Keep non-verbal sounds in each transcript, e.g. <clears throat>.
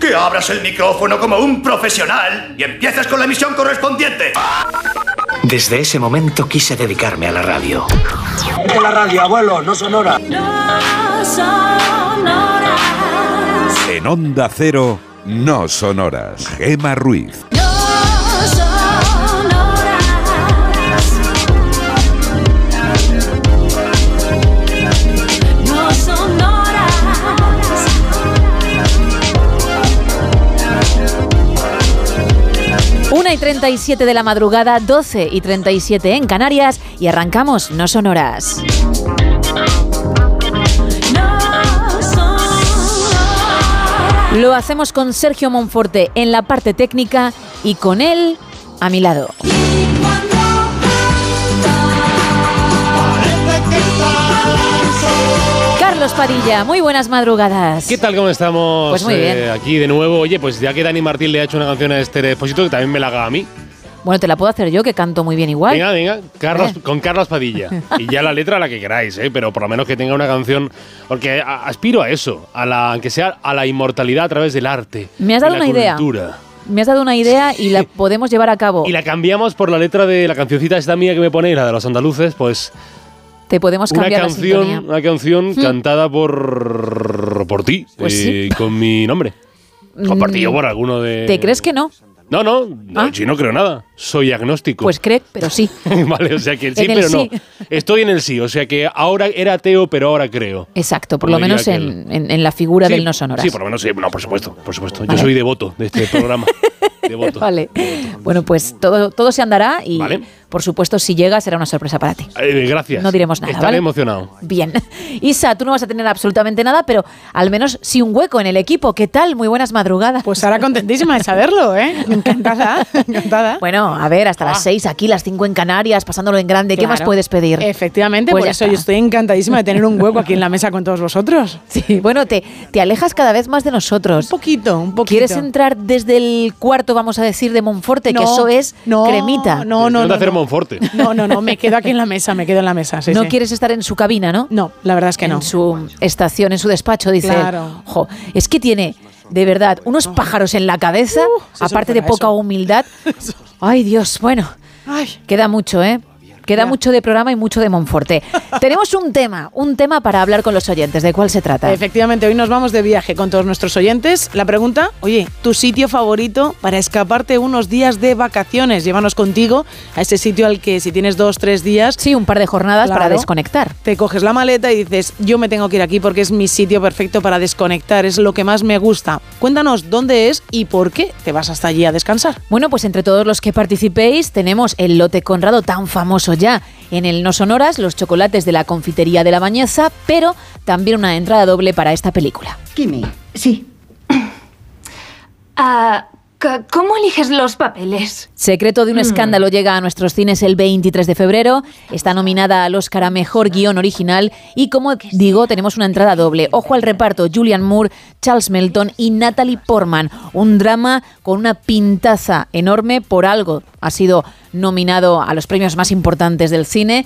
que abras el micrófono como un profesional y empieces con la emisión correspondiente. Desde ese momento quise dedicarme a la radio. De la radio, abuelo, no sonora. En Onda Cero, no sonoras. Gema Ruiz. Una 37 de la madrugada, 12 y 37 en Canarias y arrancamos No Sonoras. Lo hacemos con Sergio Monforte en la parte técnica y con él a mi lado. Carlos Padilla, muy buenas madrugadas. ¿Qué tal? ¿Cómo estamos? Pues muy bien. Eh, aquí de nuevo. Oye, pues ya que Dani Martín le ha hecho una canción a este Despósito, que también me la haga a mí. Bueno, te la puedo hacer yo, que canto muy bien igual. Venga, venga, Carlos, Eh. <laughs> con Carlos Padilla. Y ya la letra la que queráis, ¿eh? pero por lo menos que tenga una canción. Porque a- aspiro a eso, a la, aunque sea a la inmortalidad a través del arte. Me has de dado la una idea. cultura. Me has dado una idea y la <laughs> podemos llevar a cabo. Y la cambiamos por la letra de la cancioncita esta mía que me ponéis, la de los andaluces, pues Te podemos una la canción, sintonía. una canción Hmm. cantada por por ti, Pues eh, con mi nombre. O por por alguno de. ¿Te crees que no? No, no, no, Ah. no creo nada. Soy agnóstico. Pues cree, pero sí. <laughs> vale, o sea que sí, En el pero sí. no. Estoy en el sí, o sea que ahora era ateo, pero ahora creo. Exacto, por lo menos en, en- en la figura Sí, del no sonoras. Sí, por lo menos sí. No, por supuesto, por supuesto. Vale. Yo soy devoto de este <laughs> programa. devoto. Vale. Bueno, pues todo, todo se andará y, Vale. por supuesto, si llega será una sorpresa para ti. Eh, gracias. No diremos nada, Estaré ¿vale? emocionado. Bien. <laughs> Isa, tú no vas a tener absolutamente nada, pero al menos sí un hueco en el equipo. ¿Qué tal? Muy buenas madrugadas. Pues ahora contentísima de saberlo, ¿eh? Encantada, encantada. Bueno, a ver, hasta las Ah. 6 aquí, las 5 en Canarias, pasándolo en grande. ¿Qué más puedes pedir? Efectivamente, Pues por ya eso está. yo estoy encantadísima de tener un hueco aquí en la mesa con todos vosotros. <laughs> Sí, bueno, te, te alejas cada vez más de nosotros. Un poquito, un poquito. ¿Quieres entrar desde el cuarto, vamos a decir, de Monforte? que No, eso es no, cremita. No, no, de no. hacer no. Monforte. No, no, no, me quedo aquí en la mesa, me quedo en la mesa. sí, no sí. quieres estar en su cabina, ¿no? No, la verdad es que no. En su estación, en su despacho, dice. él. Claro. Jo, es que tiene, de verdad, unos pájaros en la cabeza, Uh, aparte de poca humildad. <laughs> Ay, Dios, bueno, Ay, queda mucho, ¿eh? Queda Ya. mucho de programa y mucho de Monforte. <laughs> Tenemos un tema, un tema para hablar con los oyentes. ¿De cuál se trata? Efectivamente, hoy nos vamos de viaje con todos nuestros oyentes. La pregunta, oye, ¿tu sitio favorito para escaparte unos días de vacaciones? Llévanos contigo a ese sitio al que si tienes dos, tres días, Sí, un par de jornadas para desconectar. te coges la maleta y dices, yo me tengo que ir aquí porque es mi sitio perfecto para desconectar, es lo que más me gusta. Cuéntanos dónde es y por qué te vas hasta allí a descansar. Bueno, pues entre todos los que participéis tenemos el lote Conrado tan famoso ya en el No Sonoras, los chocolates de la confitería de la Bañeza, pero también una entrada doble para esta película. Kimi, sí. C- <clears throat> ¿Cómo eliges los papeles? Secreto de un escándalo llega a nuestros cines el 23 de febrero. Está nominada al Oscar a Mejor Guión Original. Y como digo, tenemos una entrada doble. Ojo al reparto: Julian Moore, Charles Melton y Natalie Portman. Un drama con una pintaza enorme. Por algo ha sido nominado a los premios más importantes del cine.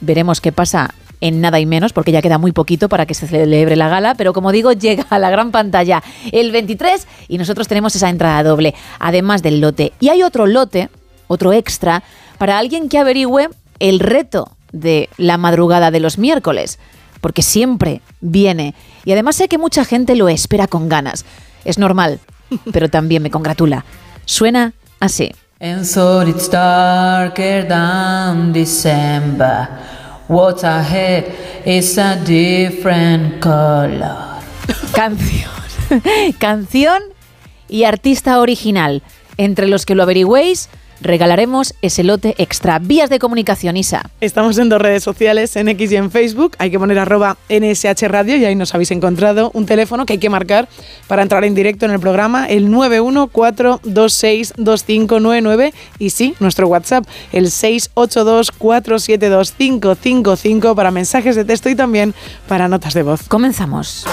Veremos qué pasa en nada y menos, porque ya queda muy poquito para que se celebre la gala, pero como digo, <laughs> llega a la gran pantalla el 23 y nosotros tenemos esa entrada doble, además del lote. Y hay otro lote, otro extra, para alguien que averigüe el reto de la madrugada de los miércoles, porque siempre viene. Y además sé que mucha gente lo espera con ganas. Es normal, <laughs> pero también me congratula. Suena así. And so it's darker than December. What's ahead is a different color. Canción. <laughs> Canción y artista original. Entre los que lo averigüéis, regalaremos ese lote extra. Vías de comunicación, Isa. Estamos en dos redes sociales, en X y en Facebook. Hay que poner arroba NSH Radio y ahí nos habéis encontrado un teléfono que hay que marcar para entrar en directo en el programa, el 914262599 y sí, nuestro WhatsApp, el 682472555 para mensajes de texto y también para notas de voz. Comenzamos.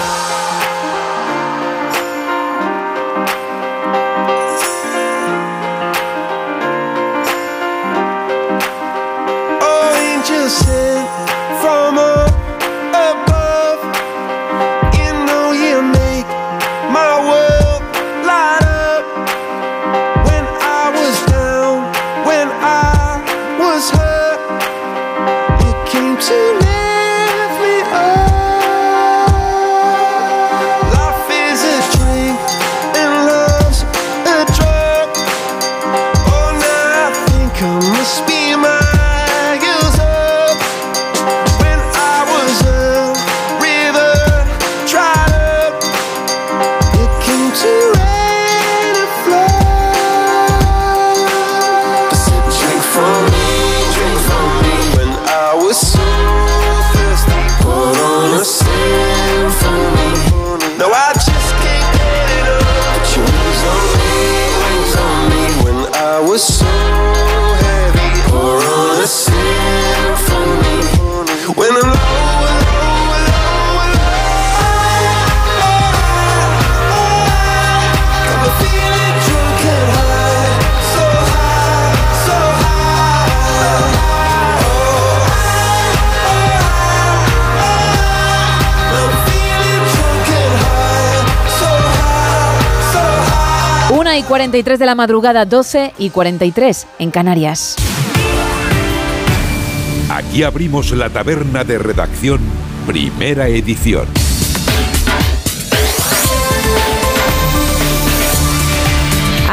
43 de la madrugada, 12 y 43 en Canarias. Aquí abrimos la taberna de redacción, primera edición.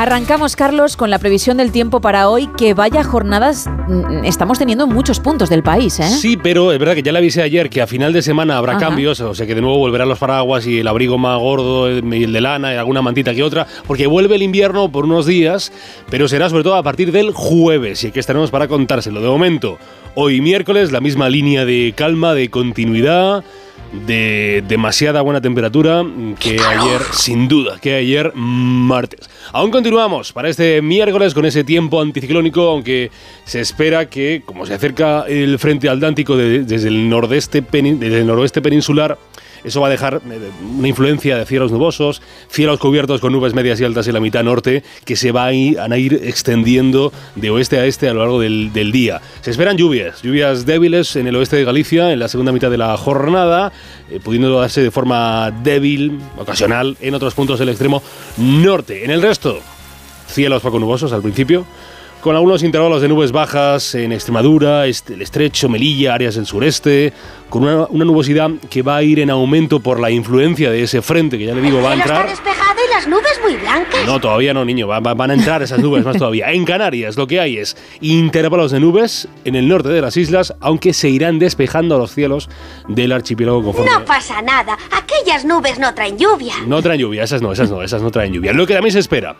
Arrancamos, Carlos, con la previsión del tiempo para hoy, que vaya jornadas mm, estamos teniendo en muchos puntos del país, ¿eh? Sí, pero es verdad que ya le avisé ayer que a final de semana habrá Ajá. cambios, o sea que de nuevo volverán los paraguas y el abrigo más gordo y el de lana y alguna mantita que otra, porque vuelve el invierno por unos días, pero será sobre todo a partir del jueves y aquí estaremos para contárselo. De momento, hoy miércoles, la misma línea de calma, de continuidad de demasiada buena temperatura que ayer, sin duda, que ayer martes. Aún continuamos para este miércoles con ese tiempo anticiclónico, aunque se espera que, como se acerca el frente atlántico de- desde, el noroeste peninsular, eso va a dejar eh, una influencia de cielos nubosos, cielos cubiertos con nubes medias y altas en la mitad norte, que se van a ir extendiendo de oeste a este a lo largo del, del día. Se esperan lluvias, lluvias débiles en el oeste de Galicia en la segunda mitad de la jornada, eh, pudiendo darse de forma débil, ocasional, en otros puntos del extremo norte. En el resto, cielos poco nubosos al principio, con algunos intervalos de nubes bajas en Extremadura, este- el estrecho, Melilla, áreas del sureste, con una, una nubosidad que va a ir en aumento por la influencia de ese frente que ya le digo va a está entrar. despejado las nubes muy blancas. No, todavía no, niño. Va- va- van a entrar esas nubes más todavía. En Canarias lo que hay es intervalos de nubes en el norte de las islas, aunque se irán despejando los cielos del archipiélago conforme. No pasa nada. Aquellas nubes no traen lluvia. No traen lluvia, esas no, esas no, esas no traen lluvia. Lo que también se espera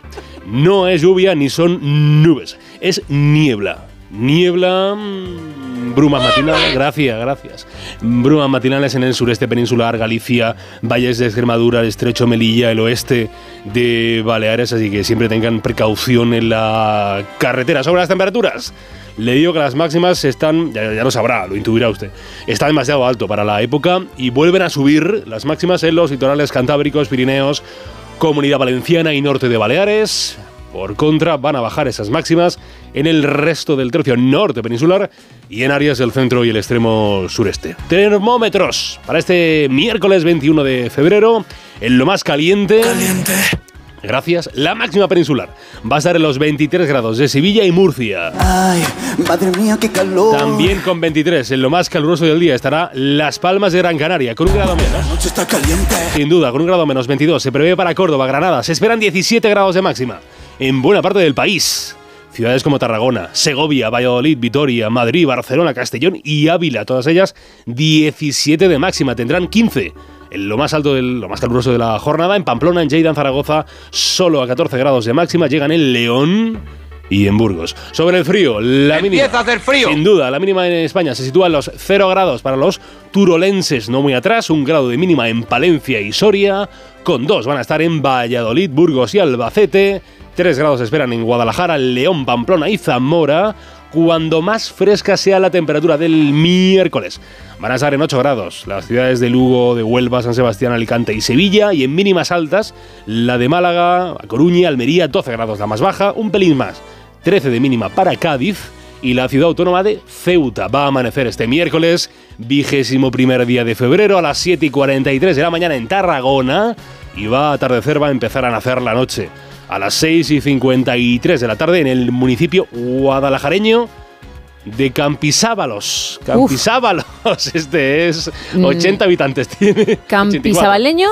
no es lluvia ni son nubes, es niebla. Niebla, mm, brumas matinales, gracias, gracias. Brumas matinales en el sureste peninsular, Galicia, valles de Extremadura, estrecho Melilla, el oeste de Baleares, así que siempre tengan precaución en la carretera. Sobre las temperaturas. Le digo que las máximas están, ya, ya lo sabrá, lo intuirá usted, está demasiado alto para la época y vuelven a subir las máximas en los litorales cantábricos, Pirineos, Comunidad Valenciana y norte de Baleares. Por contra, van a bajar esas máximas en el resto del tercio norte peninsular y en áreas del centro y el extremo sureste. Termómetros para este miércoles 21 de febrero, en lo más caliente. Gracias. La máxima peninsular va a estar en los 23 grados de Sevilla y Murcia. Ay, madre mía, qué calor. También con 23, en lo más caluroso del día, estará Las Palmas de Gran Canaria, con un grado menos. noche está caliente. Sin duda, con un grado menos 22. Se prevé para Córdoba, Granada. Se esperan 17 grados de máxima. En buena parte del país. Ciudades como Tarragona, Segovia, Valladolid, Vitoria, Madrid, Barcelona, Castellón y Ávila, todas ellas 17 de máxima. Tendrán 15 en lo más alto, del, lo más caluroso de la jornada. En Pamplona, en Lleida, en Zaragoza, solo a 14 grados de máxima. Llegan en León y en Burgos. Sobre el frío, la mínima. Empieza a hacer frío. Sin duda, la mínima en España se sitúa en los 0 grados para los turolenses, no muy atrás. Un grado de mínima en Palencia y Soria. Con dos van a estar en Valladolid, Burgos y Albacete. 3 grados esperan en Guadalajara, León, Pamplona y Zamora. Cuando más fresca sea la temperatura del miércoles. Van a estar en 8 grados las ciudades de Lugo, de Huelva, San Sebastián, Alicante y Sevilla. Y en mínimas altas, la de Málaga, Coruña, Almería, 12 grados la más baja, un pelín más. 13 de mínima para Cádiz y la ciudad autónoma de Ceuta. Va a amanecer este miércoles, vigésimo primer día de febrero, a las 7 y 43 de la mañana en Tarragona. Y va a atardecer, va a empezar a nacer la noche. A las 6 y 53 de la tarde en el municipio guadalajareño de Campisábalos. Campisábalos, <laughs> este es 80 habitantes tiene. ¿Campisabaleño?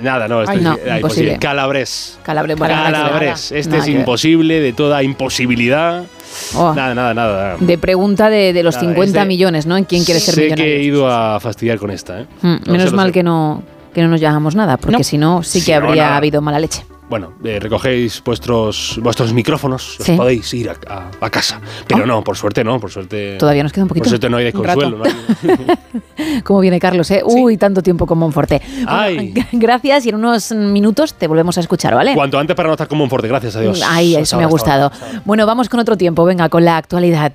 Nada, no, este es imposible. Ver, Calabres. nada. Este Nada es imposible, de toda imposibilidad. Oh. Nada, nada, nada. De pregunta de, de los Nada, 50 este- millones, ¿no? ¿En quién quiere ser sé millonario? que he ido a fastidiar con esta, ¿eh? Mm, No, menos sé, mal sé. que no, que no nos llamamos nada, porque si no, sí que Si habría habido mala leche. Bueno, eh, recogéis vuestros, vuestros micrófonos, Sí. os podéis ir a, a- a casa. Pero no, por suerte no, por suerte. Todavía nos queda un poquito. Por suerte no hay desconsuelo. ¿no? <laughs> ¿Cómo viene Carlos? eh? Uy, tanto tiempo con Monforte. Bueno, Ay. <laughs> gracias y en unos minutos te volvemos a escuchar, ¿vale? Cuanto antes para no estar como un fuerte, gracias a Dios. Ay, Hasta eso me ha hasta gustado. Bueno, vamos con otro tiempo, venga, con la actualidad.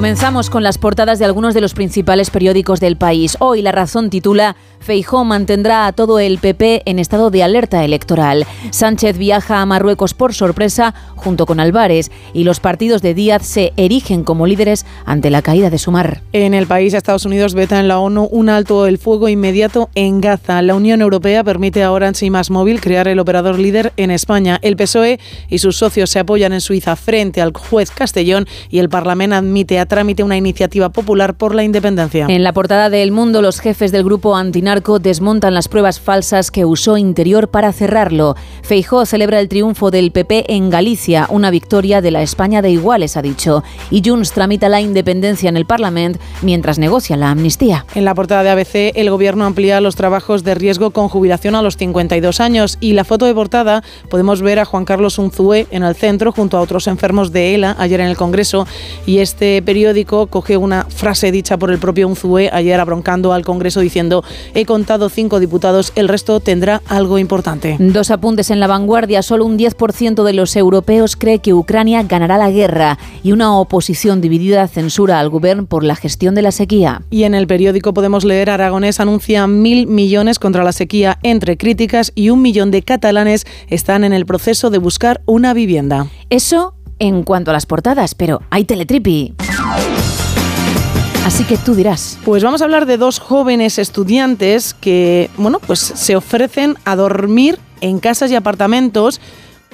Comenzamos con las portadas de algunos de los principales periódicos del país. Hoy La Razón titula Feijó mantendrá a todo el PP en estado de alerta electoral. Sánchez viaja a Marruecos por sorpresa junto con Álvarez y los partidos de Díaz se erigen como líderes ante la caída de Sumar. En el país, Estados Unidos veta en la ONU un alto el fuego inmediato en Gaza. La Unión Europea permite a Orange y Más Móvil crear el operador líder en España. El PSOE y sus socios se apoyan en Suiza frente al juez Castellón y el Parlamento admite a trámite una iniciativa popular por la independencia. En la portada de El Mundo, los jefes del grupo antinarco desmontan las pruebas falsas que usó Interior para cerrarlo. Feijó celebra el triunfo del PP en Galicia, una victoria de la España de iguales, ha dicho. Y Junts tramita la independencia en el Parlamento mientras negocia la amnistía. En la portada de ABC, el gobierno amplía los trabajos de riesgo con jubilación a los 52 años y la foto de portada podemos ver a Juan Carlos Unzué en el centro junto a otros enfermos de ELA ayer en el Congreso y este periódico coge una frase dicha por el propio Unzué ayer abroncando al Congreso diciendo he contado cinco diputados, el resto tendrá algo importante. Dos apuntes en la vanguardia. Solo un 10% de los europeos cree que Ucrania ganará la guerra y una oposición dividida censura al gobierno por la gestión de la sequía. Y en el periódico podemos leer Aragonés anuncia mil millones contra la sequía entre críticas y un millón de catalanes están en el proceso de buscar una vivienda. Eso en cuanto a las portadas, pero hay teletripi. Así que tú dirás. Pues vamos a hablar de dos jóvenes estudiantes que, bueno, pues se ofrecen a dormir en casas y apartamentos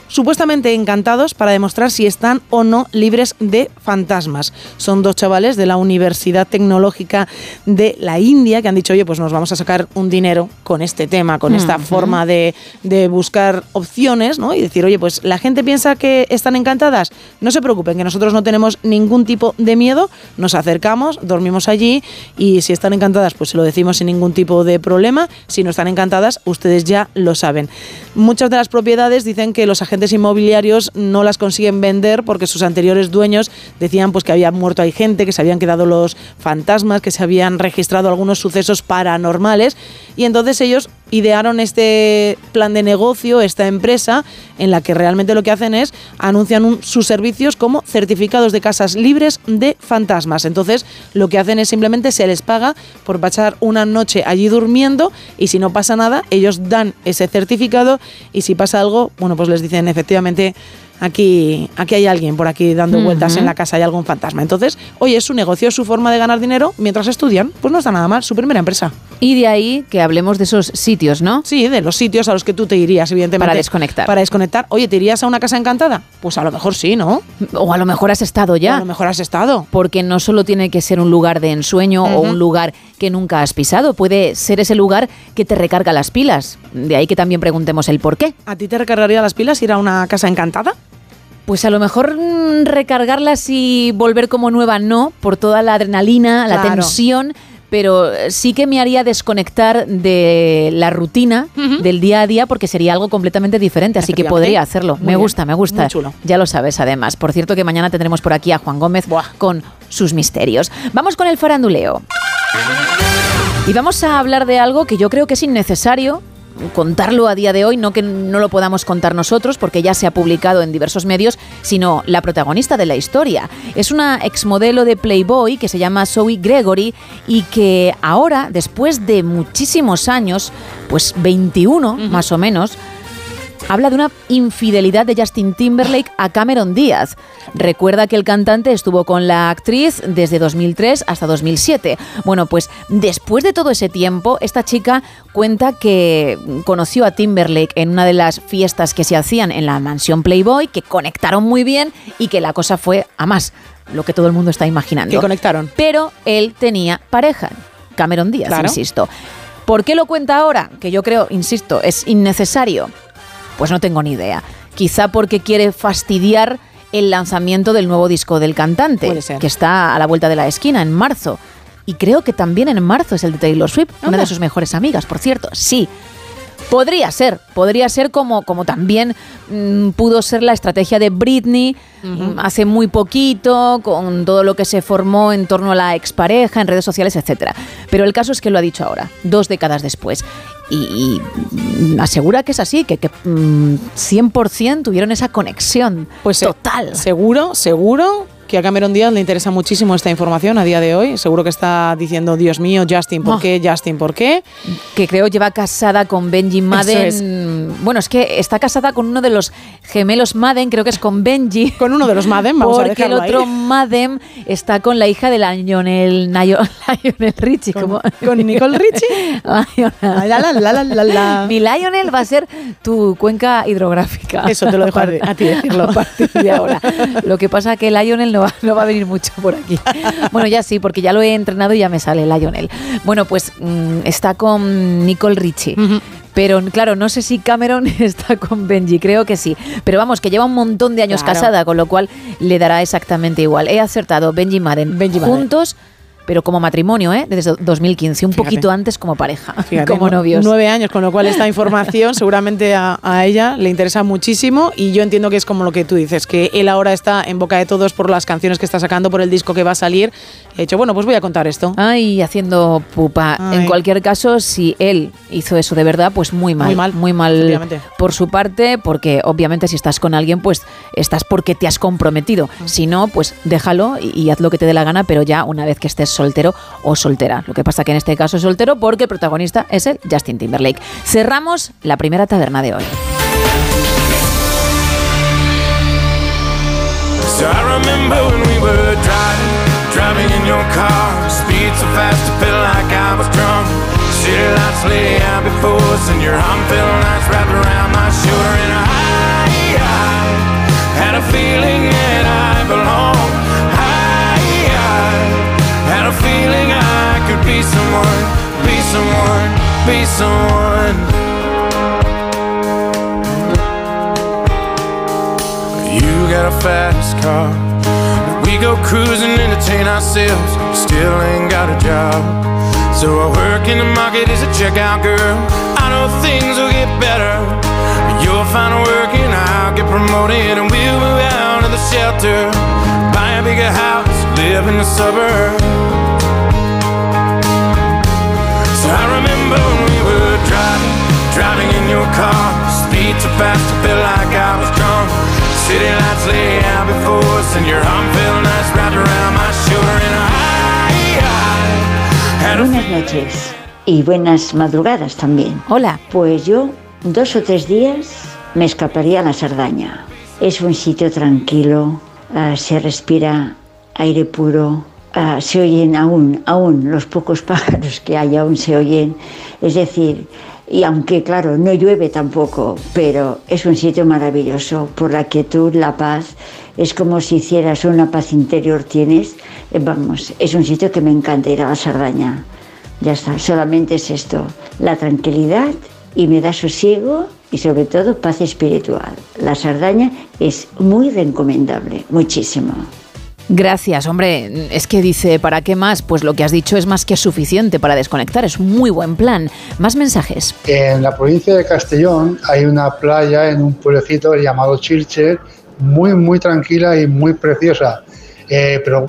supuestamente encantados para demostrar si están o no libres de fantasmas. Son dos chavales de la Universidad Tecnológica de la India que han dicho, oye, pues nos vamos a sacar un dinero con este tema, con esta forma de, de buscar opciones, ¿no? Y decir, oye, pues la gente piensa que están encantadas. No se preocupen, que nosotros no tenemos ningún tipo de miedo, nos acercamos, dormimos allí y si están encantadas, pues se lo decimos sin ningún tipo de problema. Si no están encantadas, ustedes ya lo saben. Muchas de las propiedades dicen que los agentes inmobiliarios no las consiguen vender porque sus anteriores dueños decían pues que había muerto ahí gente, que se habían quedado los fantasmas, que se habían registrado algunos sucesos paranormales. Y entonces ellos idearon este plan de negocio, esta empresa en la que realmente lo que hacen es anuncian un- sus servicios como certificados de casas libres de fantasmas. Entonces lo que hacen es simplemente se les paga por pasar una noche allí durmiendo y si no pasa nada ellos dan ese certificado y si pasa algo, bueno pues les dicen efectivamente aquí, aquí hay alguien por aquí dando vueltas en la casa, hay algún fantasma. Entonces, oye, es su negocio, es su forma de ganar dinero mientras estudian, pues no está nada mal, su primera empresa. Y de ahí que hablemos de esos sitios, ¿no? Sí, de los sitios a los que tú te irías, evidentemente. Para desconectar. Para desconectar. Oye, ¿te irías a una casa encantada? Pues a lo mejor sí, ¿no? O a lo mejor has estado O ya. a lo mejor has estado. Porque no solo tiene que ser un lugar de ensueño o un lugar que nunca has pisado, puede ser ese lugar que te recarga las pilas. De ahí que también preguntemos el por qué. ¿A ti te recargaría las pilas ir a una casa encantada? Pues a lo mejor mm, recargarlas y volver como nueva no, por toda la adrenalina, la Claro. tensión, pero eh, sí que me haría desconectar de la rutina del día a día porque sería algo completamente diferente, así que podría hacerlo. Muy me bien, gusta, me gusta. muy chulo. Ya lo sabes además. Por cierto que mañana tendremos por aquí a Juan Gómez con sus misterios. Vamos con el faranduleo. Y vamos a hablar de algo que yo creo que es innecesario contarlo a día de hoy, no que no lo podamos contar nosotros porque ya se ha publicado en diversos medios, sino la protagonista de la historia. Es una exmodelo de Playboy que se llama Zoe Gregory y que ahora, después de muchísimos años, pues 21 más o menos, habla de una infidelidad de Justin Timberlake a Cameron Díaz. Recuerda que el cantante estuvo con la actriz desde 2003 hasta 2007. Bueno, pues después de todo ese tiempo, esta chica cuenta que conoció a Timberlake en una de las fiestas que se hacían en la mansión Playboy, que conectaron muy bien y que la cosa fue a más, lo que todo el mundo está imaginando. Que conectaron. Pero él tenía pareja, Cameron Díaz, Claro. insisto. ¿Por qué lo cuenta ahora? Que yo creo, insisto, es innecesario. Pues no tengo ni idea. Quizá porque quiere fastidiar el lanzamiento del nuevo disco del cantante, que está a la vuelta de la esquina, en marzo. Y creo que también en marzo es el de Taylor Swift, una de sus mejores amigas, por cierto. Sí. Podría ser, podría ser como, como también mm, pudo ser la estrategia de Britney mm, hace muy poquito, con todo lo que se formó en torno a la expareja, en redes sociales, etcétera. Pero el caso es que lo ha dicho ahora, dos décadas después. Y, y, mm, asegura que es así, que, que mm, 100% tuvieron esa conexión Pues eh, total. seguro, seguro que a Cameron Díaz le interesa muchísimo esta información a día de hoy. Seguro que está diciendo, Dios mío, Justin, ¿por Oh. qué? Justin, ¿por qué? que creo lleva casada con Benji Madden. Bueno, es que está casada con uno de los gemelos Madden, creo que es con Benji. <laughs> Con uno de los Madden, vamos a Porque el dejarlo ahí. otro Madden está con la hija de Lionel, Nayo- Lionel Richie. ¿cómo? ¿Con <laughs> Nicole Richie? Lionel. La, la, la, la, la, la. Mi Lionel va a ser tu cuenca hidrográfica. Eso te lo dejo a ti- a ti <laughs> decirlo. A partir de ahora. Lo que pasa que Lionel no va, no va a venir mucho por aquí. <laughs> Bueno, ya sí, porque ya lo he entrenado y ya me sale Lionel. Bueno, pues mm, está con Nicole Richie. Pero claro, no sé si Cameron <laughs> está con Benji, creo que sí. Pero vamos, que lleva un montón de años Claro. casada, con lo cual le dará exactamente igual. He acertado Benji Madden, Benji Madden. juntos, pero como matrimonio, ¿eh? Desde 2015, un Fíjate. poquito antes como pareja, <laughs> Fíjate, como novios. Nueve años, con lo cual esta información <laughs> seguramente a, a ella le interesa muchísimo y yo entiendo que es como lo que tú dices, que él ahora está en boca de todos por las canciones que está sacando, por el disco que va a salir. He dicho, bueno, pues voy a contar esto. Ay, haciendo pupa. Ay. En cualquier caso, si él hizo eso de verdad, pues muy mal. Muy mal, Muy mal por su parte, porque obviamente si estás con alguien, pues estás porque te has comprometido. Si no, pues déjalo y, y haz lo que te dé la gana, pero ya una vez que estés soltero o soltera. Lo que pasa que en este caso es soltero porque el protagonista es el Justin Timberlake. Cerramos la primera taberna de hoy. Had a feeling that I belonged. Someone, be someone, be someone. You got a fast car. We go cruising, entertain ourselves. Still ain't got a job. So I work in the market as a checkout girl. I know things will get better. You'll find a work and I'll get promoted. And we'll move out of the shelter. Buy a bigger house, live in the suburbs. I remember when we were driving, driving in your car. Speed so fast, I felt like I was drunk. City lights lay out before us, and your arm felt nice wrapped around my shoulder. And I, I had a Buenas noches y buenas madrugadas también. Hola. Pues yo dos o tres días me escaparía a la Sardaña. Es un sitio tranquilo, ah, se respira aire puro, ah, se oyen aún, aún los pocos pájaros que hay, aún se oyen. Es decir, y aunque claro, no llueve tampoco, pero es un sitio maravilloso por la quietud, la paz. Es como si hicieras una paz interior tienes. Eh, Vamos, es un sitio que me encanta ir a la Sardaña. Ya está, solamente es esto, la tranquilidad y me da sosiego y sobre todo paz espiritual. La Sardaña es muy recomendable, muchísimo. Gracias, hombre. Es que dice, ¿para qué más? Pues lo que has dicho es más que suficiente para desconectar. Es un muy buen plan. Más mensajes. En la provincia de Castellón hay una playa en un pueblecito llamado Chilche, muy, muy tranquila y muy preciosa. Eh, pero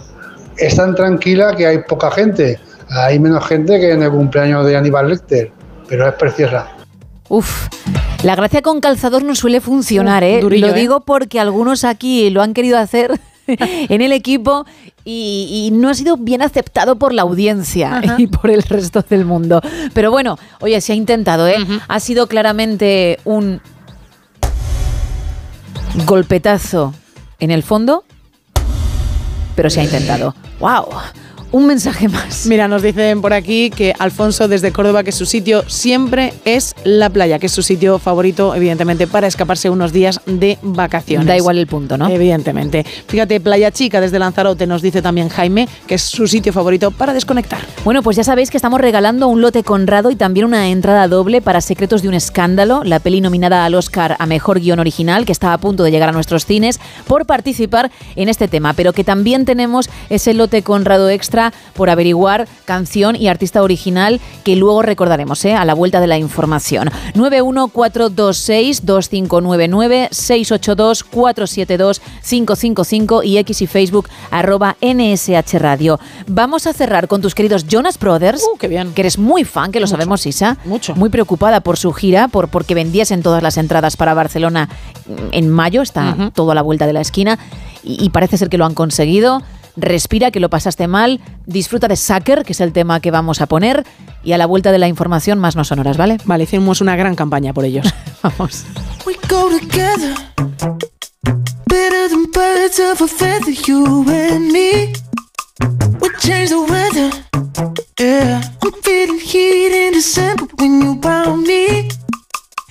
es tan tranquila que hay poca gente. Hay menos gente que en el cumpleaños de Aníbal Lecter, pero es preciosa. Uf, la gracia con calzador no suele funcionar, ¿eh? durillo, lo ¿eh? digo porque algunos aquí lo han querido hacer <laughs> <laughs> en el equipo y, y no ha sido bien aceptado por la audiencia Ajá. y por el resto del mundo. Pero bueno, oye, se ha intentado, ¿eh? Ha sido claramente un golpetazo en el fondo, pero se ha intentado. ¡Wow! Un mensaje más. Mira, nos dicen por aquí que Alfonso desde Córdoba que su sitio siempre es la playa, que es su sitio favorito, evidentemente, para escaparse unos días de vacaciones. Da igual el punto, ¿no? Evidentemente. Fíjate, Playa Chica desde Lanzarote nos dice también Jaime que es su sitio favorito para desconectar. Bueno, pues ya sabéis que estamos regalando un lote Conrado y también una entrada doble para Secretos de un Escándalo, la peli nominada al Oscar a Mejor Guión Original, que está a punto de llegar a nuestros cines, por participar en este tema. Pero que también tenemos ese lote Conrado extra por averiguar canción y artista original que luego recordaremos ¿eh? a la vuelta de la información. 914262599, 682472555 y X y Facebook arroba NSH Radio. Vamos a cerrar con tus queridos Jonas Brothers, que eres muy fan, que lo sabemos, Isa. Mucho. Muy preocupada por su gira, por porque vendiesen todas las entradas para Barcelona en mayo, está Ujú. todo a la vuelta de la esquina y, y parece ser que lo han conseguido. Respira, que lo pasaste mal. Disfruta de Sucker, que es el tema que vamos a poner. Y a la vuelta de la información, más no sonoras, ¿vale? Vale, hicimos una gran campaña por ellos. <laughs> Vamos. We go together better than birds of a feather, you and me. We change the weather, yeah. I'm feeling heat in December when you found me.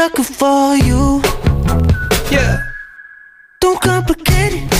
sucker for you. Yeah. Don't complicate it.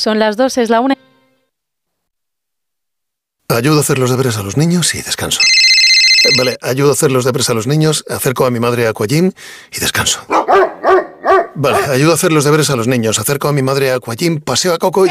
Son las dos, es la una. Ayudo a hacer los deberes a los niños y descanso. Eh, Vale, ayudo a hacer los deberes a los niños, acerco a mi madre a Aquagym y descanso. Vale, ayudo a hacer los deberes a los niños, acerco a mi madre a Aquagym, paseo a Coco y...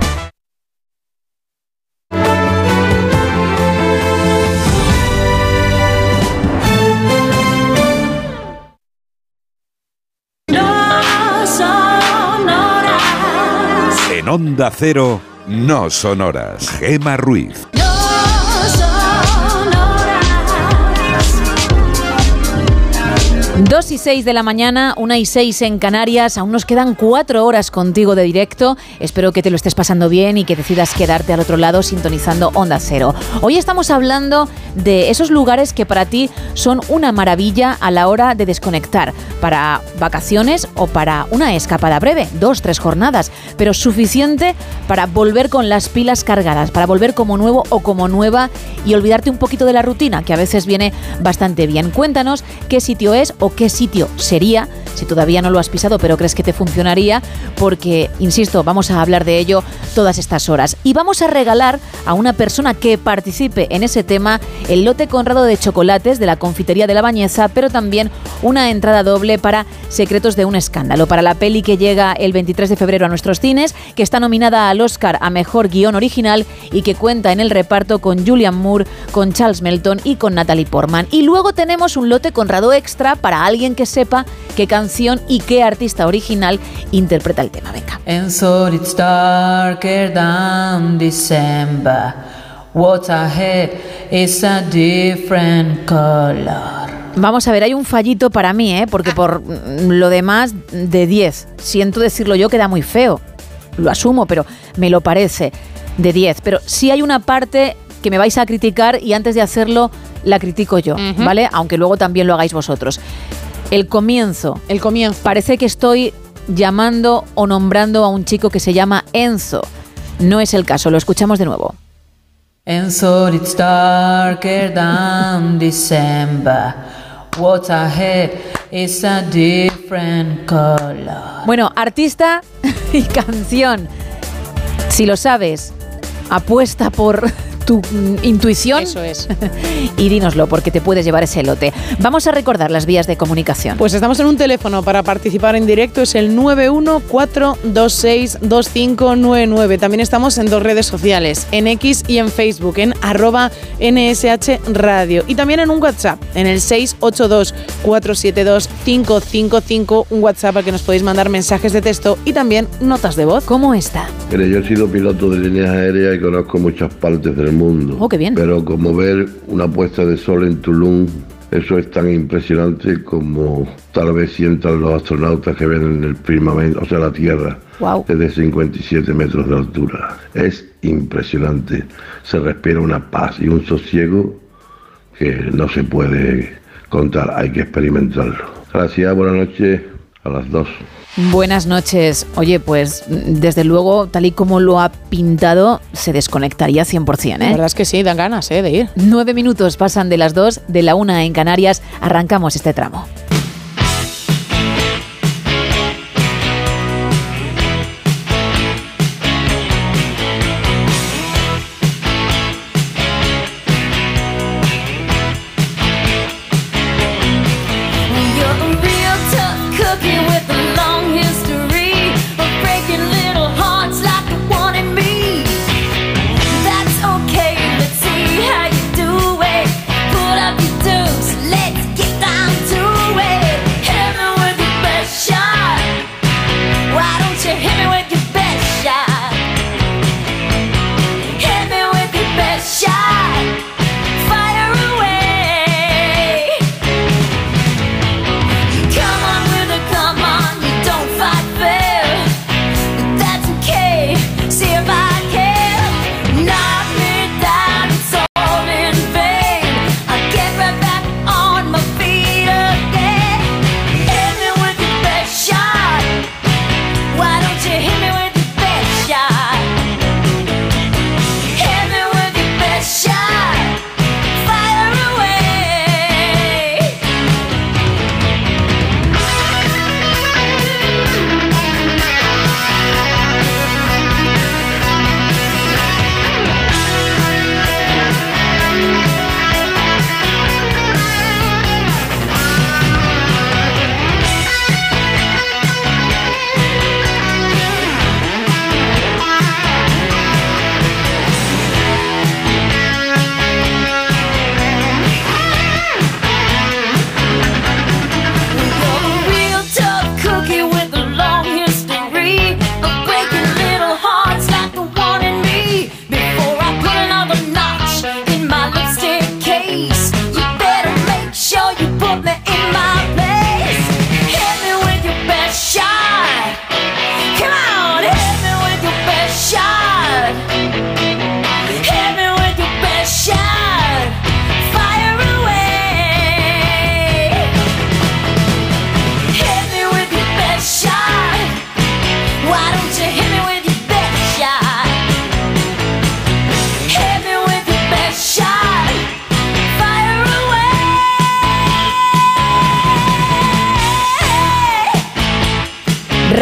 Horas. Onda Cero, no son horas. Gema Ruiz. 2 y 6 de la mañana, 1 y 6 en Canarias. Aún nos quedan 4 horas contigo de directo. Espero que te lo estés pasando bien y que decidas quedarte al otro lado sintonizando Onda Cero. Hoy estamos hablando de esos lugares que para ti son una maravilla a la hora de desconectar. Para vacaciones o para una escapada breve, dos, tres jornadas, pero suficiente para volver con las pilas cargadas, para volver como nuevo o como nueva y olvidarte un poquito de la rutina, que a veces viene bastante bien. Cuéntanos qué sitio es o qué sitio sería, si todavía no lo has pisado pero crees que te funcionaría, porque, insisto, vamos a hablar de ello todas estas horas. Y vamos a regalar a una persona que participe en ese tema el lote Conrado de chocolates de la confitería de la Bañeza, pero también una entrada doble para Secretos de un escándalo, para la peli que llega el 23 de febrero a nuestros cines, que está nominada al Oscar a Mejor Guión Original y que cuenta en el reparto con Julian Moore, con Charles Melton y con Natalie Portman. Y luego tenemos un lote Conrado extra para alguien que sepa qué canción y qué artista original interpreta el tema. Venga. And so it's darker than December. What's ahead is a different color. Vamos a ver, hay un fallito para mí, ¿eh? porque por lo demás, de 10. Siento decirlo yo, queda muy feo. Lo asumo, pero me lo parece. De 10. Pero sí hay una parte que me vais a criticar y antes de hacerlo la critico yo, Ujú. ¿vale? Aunque luego también lo hagáis vosotros. El comienzo. El comienzo. Parece que estoy llamando o nombrando a un chico que se llama Enzo. No es el caso, lo escuchamos de nuevo. So it's darker than December. What's ahead is a different color. Bueno, artista <laughs> y canción. Si lo sabes, apuesta por tu mm, intuición. Eso es. <laughs> y dínoslo, porque te puedes llevar ese lote. Vamos a recordar las vías de comunicación. Pues estamos en un teléfono para participar en directo, es el 914262599. También estamos en dos redes sociales, en X y en Facebook, en arroba NSH Radio. Y también en un WhatsApp, en el 682472555, un WhatsApp al que nos podéis mandar mensajes de texto y también notas de voz. ¿Cómo está? Mire, yo he sido piloto de líneas aéreas y conozco muchas partes del mundo. Oh, qué bien. Pero como ver una puesta de sol en Tulum, eso es tan impresionante como tal vez sientan los astronautas que ven en el firmamento, o sea, la Tierra, Wow. desde 57 metros de altura. Es impresionante. Se respira una paz y un sosiego que no se puede contar, hay que experimentarlo. Gracias, buenas noches, a las dos. Buenas noches. Oye, pues desde luego, tal y como lo ha pintado, se desconectaría 100%. La ¿eh? verdad es que sí, dan ganas ¿eh? de ir. Nueve minutos pasan de las dos, de la una en Canarias. Arrancamos este tramo.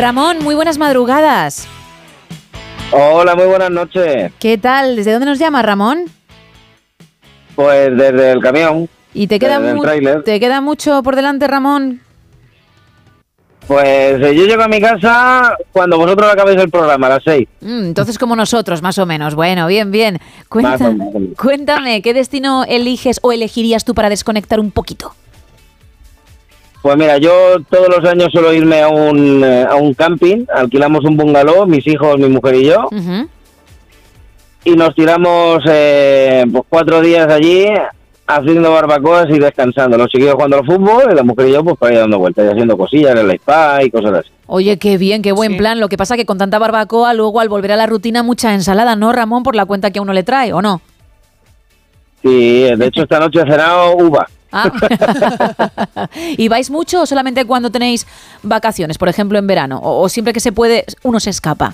Ramón, muy buenas madrugadas. Hola, muy buenas noches. ¿Qué tal? ¿Desde dónde nos llama Ramón? Pues desde el camión. ¿Y te queda, mu- te queda mucho por delante, Ramón? Pues eh, yo llego a mi casa cuando vosotros acabéis el programa, a las seis. Mm, entonces como nosotros, más o menos. Bueno, bien, bien. Menos. cuéntame, ¿qué destino eliges o elegirías tú para desconectar un poquito? Pues mira, yo todos los años suelo irme a un, eh, a un camping, alquilamos un bungalow, mis hijos, mi mujer y yo, Ujú. y nos tiramos eh, pues cuatro días allí haciendo barbacoas y descansando. Los chiquillos jugando al fútbol y la mujer y yo pues para ir dando vueltas y haciendo cosillas en el spa y cosas así. Oye, qué bien, qué buen plan. Lo que pasa que con tanta barbacoa, luego al volver a la rutina, mucha ensalada, ¿no, Ramón? Por la cuenta que a uno le trae, ¿o no? Sí, de hecho esta noche he cenado uva. Ah. <laughs> ¿Y vais mucho o solamente cuando tenéis vacaciones, por ejemplo en verano? O, o siempre que se puede, uno se escapa?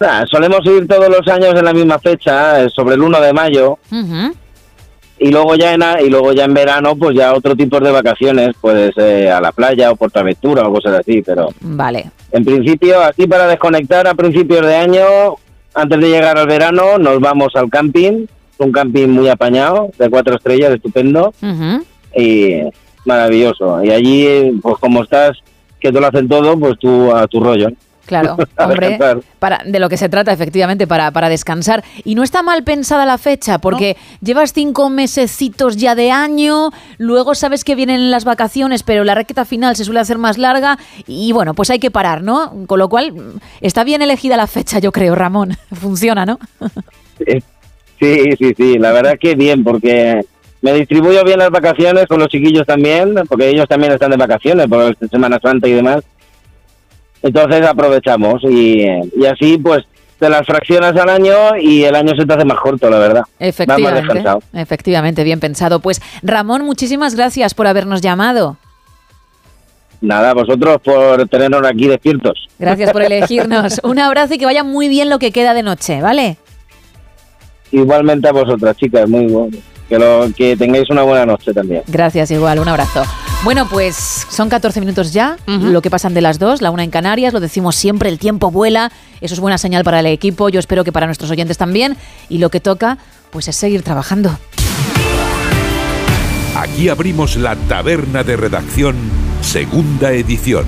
Nah, solemos ir todos los años en la misma fecha, eh, sobre el 1 de mayo, y luego ya en y luego ya en verano pues ya otro tipo de vacaciones, pues eh, a la playa o por aventura o cosas así, pero Vale. en principio así para desconectar a principios de año, antes de llegar al verano nos vamos al camping, un camping muy apañado, de cuatro estrellas, estupendo y maravilloso. Y allí pues como estás que te lo hacen todo, pues tú a tu rollo. Claro, <laughs> A hombre, para, de lo que se trata efectivamente, para, para descansar. Y no está mal pensada la fecha, porque llevas cinco mesecitos ya de año, luego sabes que vienen las vacaciones, pero la recta final se suele hacer más larga y bueno, pues hay que parar, ¿no? Con lo cual, está bien elegida la fecha, yo creo, Ramón. <laughs> Funciona, ¿no? Sí, sí, sí, la verdad que bien, porque me distribuyo bien las vacaciones con los chiquillos también, porque ellos también están de vacaciones por Semana Santa y demás. Entonces aprovechamos y, y así pues te las fraccionas al año y el año se te hace más corto, la verdad. Más Efectivamente, descansado. efectivamente, bien pensado. Pues Ramón, muchísimas gracias por habernos llamado. Nada, vosotros por tenernos aquí despiertos. Gracias por <laughs> elegirnos. Un abrazo y que vaya muy bien lo que queda de noche, ¿vale? Igualmente a vosotras, chicas, muy bueno. Que, lo, que tengáis una buena noche también. Gracias, igual, un abrazo. Bueno, pues son 14 minutos ya, lo que pasan de las dos, la una en Canarias, lo decimos siempre, el tiempo vuela, eso es buena señal para el equipo, yo espero que para nuestros oyentes también, y lo que toca, pues es seguir trabajando. Aquí abrimos la taberna de redacción, segunda edición.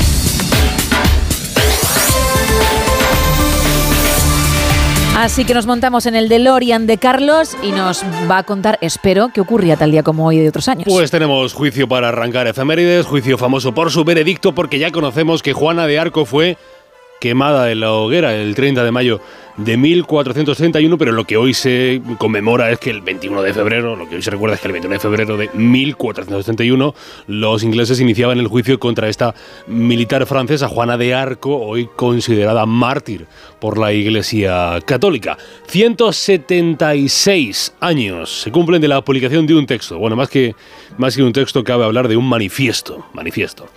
Así que nos montamos en el DeLorean de Carlos y nos va a contar, espero, qué ocurría tal día como hoy de otros años. Pues tenemos juicio para arrancar efemérides, juicio famoso por su veredicto, porque ya conocemos que Juana de Arco fue quemada en la hoguera el 30 de mayo de 1431, pero lo que hoy se conmemora es que el 21 de febrero, lo que hoy se recuerda es que el 21 de febrero de 1431 los ingleses iniciaban el juicio contra esta militar francesa, Juana de Arco, hoy considerada mártir por la Iglesia Católica. 176 años se cumplen de la publicación de un texto. Bueno, más que, más que un texto, cabe hablar de un manifiesto. Manifiesto.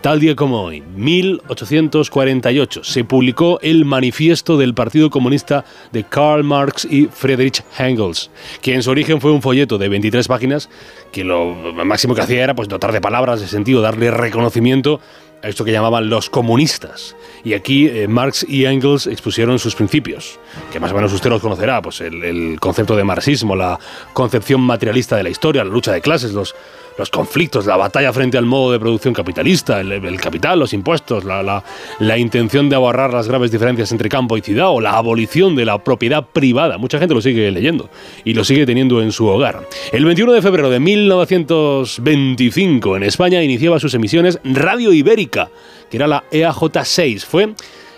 Tal día como hoy, 1848, se publicó el manifiesto del Partido Comunista de Karl Marx y Friedrich Engels, que en su origen fue un folleto de 23 páginas que lo máximo que hacía era pues, dotar de palabras, de sentido, darle reconocimiento a esto que llamaban los comunistas. Y aquí eh, Marx y Engels expusieron sus principios, que más o menos usted los conocerá, pues el, el concepto de marxismo, la concepción materialista de la historia, la lucha de clases, los, los conflictos, la batalla frente al modo de producción capitalista, el, capital, los impuestos, la, la, la intención de aborrar las graves diferencias entre campo y ciudad o la abolición de la propiedad privada. Mucha gente lo sigue leyendo y lo sigue teniendo en su hogar. El 21 de febrero de 1925 en España iniciaba sus emisiones Radio Ibérica, que era la EAJ6. Fue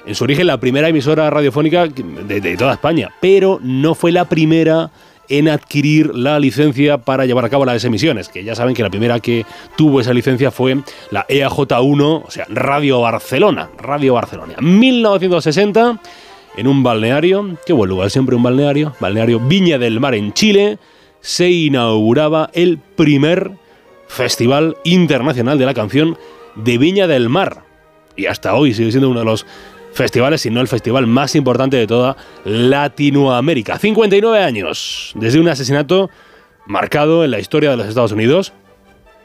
en su origen la primera emisora radiofónica de toda España, pero no fue la primera en adquirir la licencia para llevar a cabo las emisiones, que ya saben que la primera que tuvo esa licencia fue la EAJ1, o sea, Radio Barcelona, Radio Barcelona. 1960, en un balneario, qué buen lugar, siempre un balneario, balneario Viña del Mar en Chile, se inauguraba el primer Festival Internacional de la Canción de Viña del Mar. Y hasta hoy sigue siendo uno de los festivales, si no el festival más importante de toda Latinoamérica. 59 años desde un asesinato marcado en la historia de los Estados Unidos.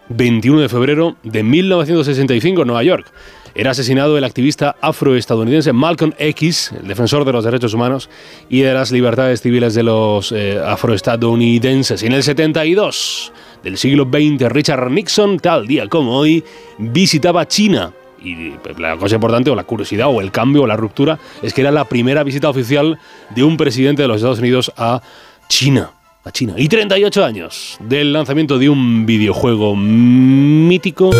21 de febrero de 1965 en Nueva York. era asesinado el activista afroestadounidense Malcolm X, el defensor de los derechos humanos y de las libertades civiles de los eh, afroestadounidenses. Y en el 72 del siglo XX, Richard Nixon, tal día como hoy, visitaba China. Y pues, la cosa importante, o la curiosidad, o el cambio, o la ruptura, es que era la primera visita oficial de un presidente de los Estados Unidos a China. A China. Y 38 años del lanzamiento de un videojuego mítico.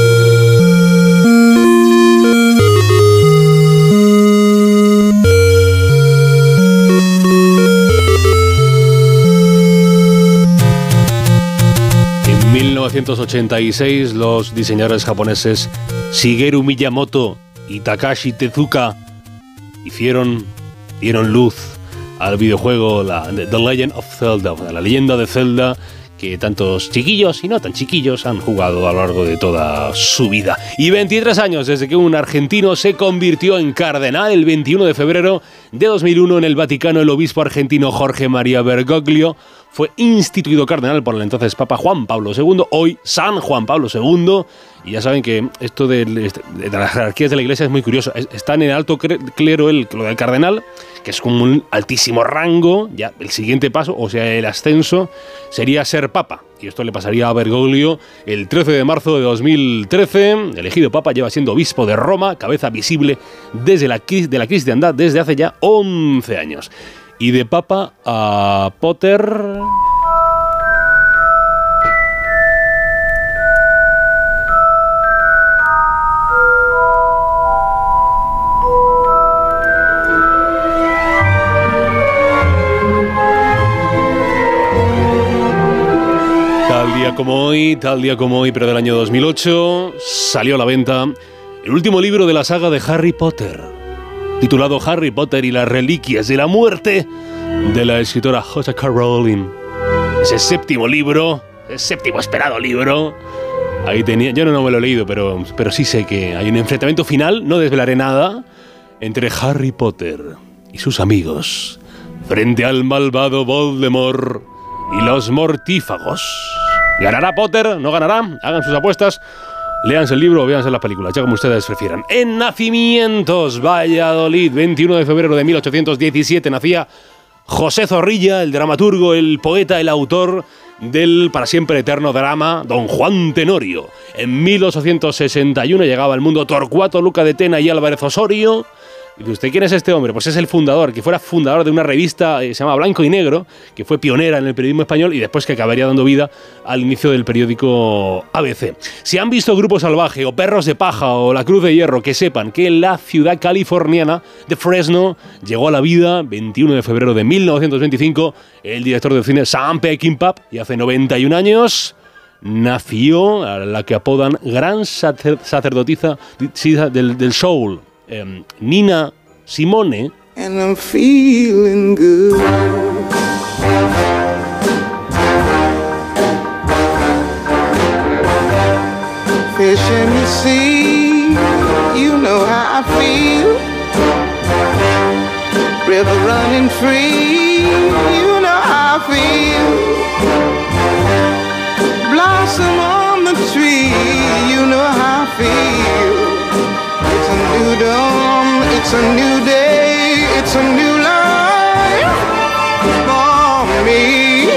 En 1986, los diseñadores japoneses Shigeru Miyamoto y Takashi Tezuka hicieron, dieron luz al videojuego The Legend of Zelda, la leyenda de Zelda que tantos chiquillos y no tan chiquillos han jugado a lo largo de toda su vida. Y 23 años desde que un argentino se convirtió en cardenal el 21 de febrero de 2001 en el Vaticano, el obispo argentino Jorge María Bergoglio fue instituido cardenal por el entonces Papa Juan Pablo II, hoy San Juan Pablo II. Y ya saben que esto de, de las jerarquías de la iglesia es muy curioso. Es- Está en el alto clero el, lo del cardenal, que es como un altísimo rango. Ya el siguiente paso, o sea, el ascenso, sería ser papa. Y esto le pasaría a Bergoglio el 13 de marzo de 2013. Elegido papa, lleva siendo obispo de Roma, cabeza visible desde la, de la cristiandad desde hace ya 11 años. Y de papa a Potter. Tal día como hoy, tal día como hoy, pero del año 2008, salió a la venta el último libro de la saga de Harry Potter, titulado Harry Potter y las Reliquias de la Muerte, de la escritora J.K. Rowling. Ese séptimo libro, el séptimo esperado libro, ahí tenía, yo no, me lo he leído, pero, pero sí sé que hay un enfrentamiento final, no desvelaré nada, entre Harry Potter y sus amigos, frente al malvado Voldemort y los mortífagos. ¿Ganará Potter? ¿No ganará? Hagan sus apuestas. Léanse el libro o véanse las películas, ya como ustedes prefieran. En nacimientos, Valladolid, 21 de febrero de 1817, nacía José Zorrilla, el dramaturgo, el poeta, el autor del para siempre eterno drama Don Juan Tenorio. En 1861 llegaba al mundo Torcuato Luca de Tena y Álvarez Osorio. Y ¿usted quién es este hombre? Pues es el fundador, que fuera fundador de una revista eh, se llama Blanco y Negro, que fue pionera en el periodismo español y después que acabaría dando vida al inicio del periódico ABC. Si han visto Grupo Salvaje o Perros de Paja o La Cruz de Hierro, que sepan que la ciudad californiana de Fresno llegó a la vida 21 de febrero de 1925 el director de cine Sam Peckinpah y hace 91 años nació a la que apodan gran sacer- sacerdotisa del soul, em, Nina Simone. and I'm feeling good. Fish in the sea, you know how I feel. River running free, you know how I feel. Blossom on the tree, you know how I feel. It's a new dawn, it's a new day, it's a new life for me.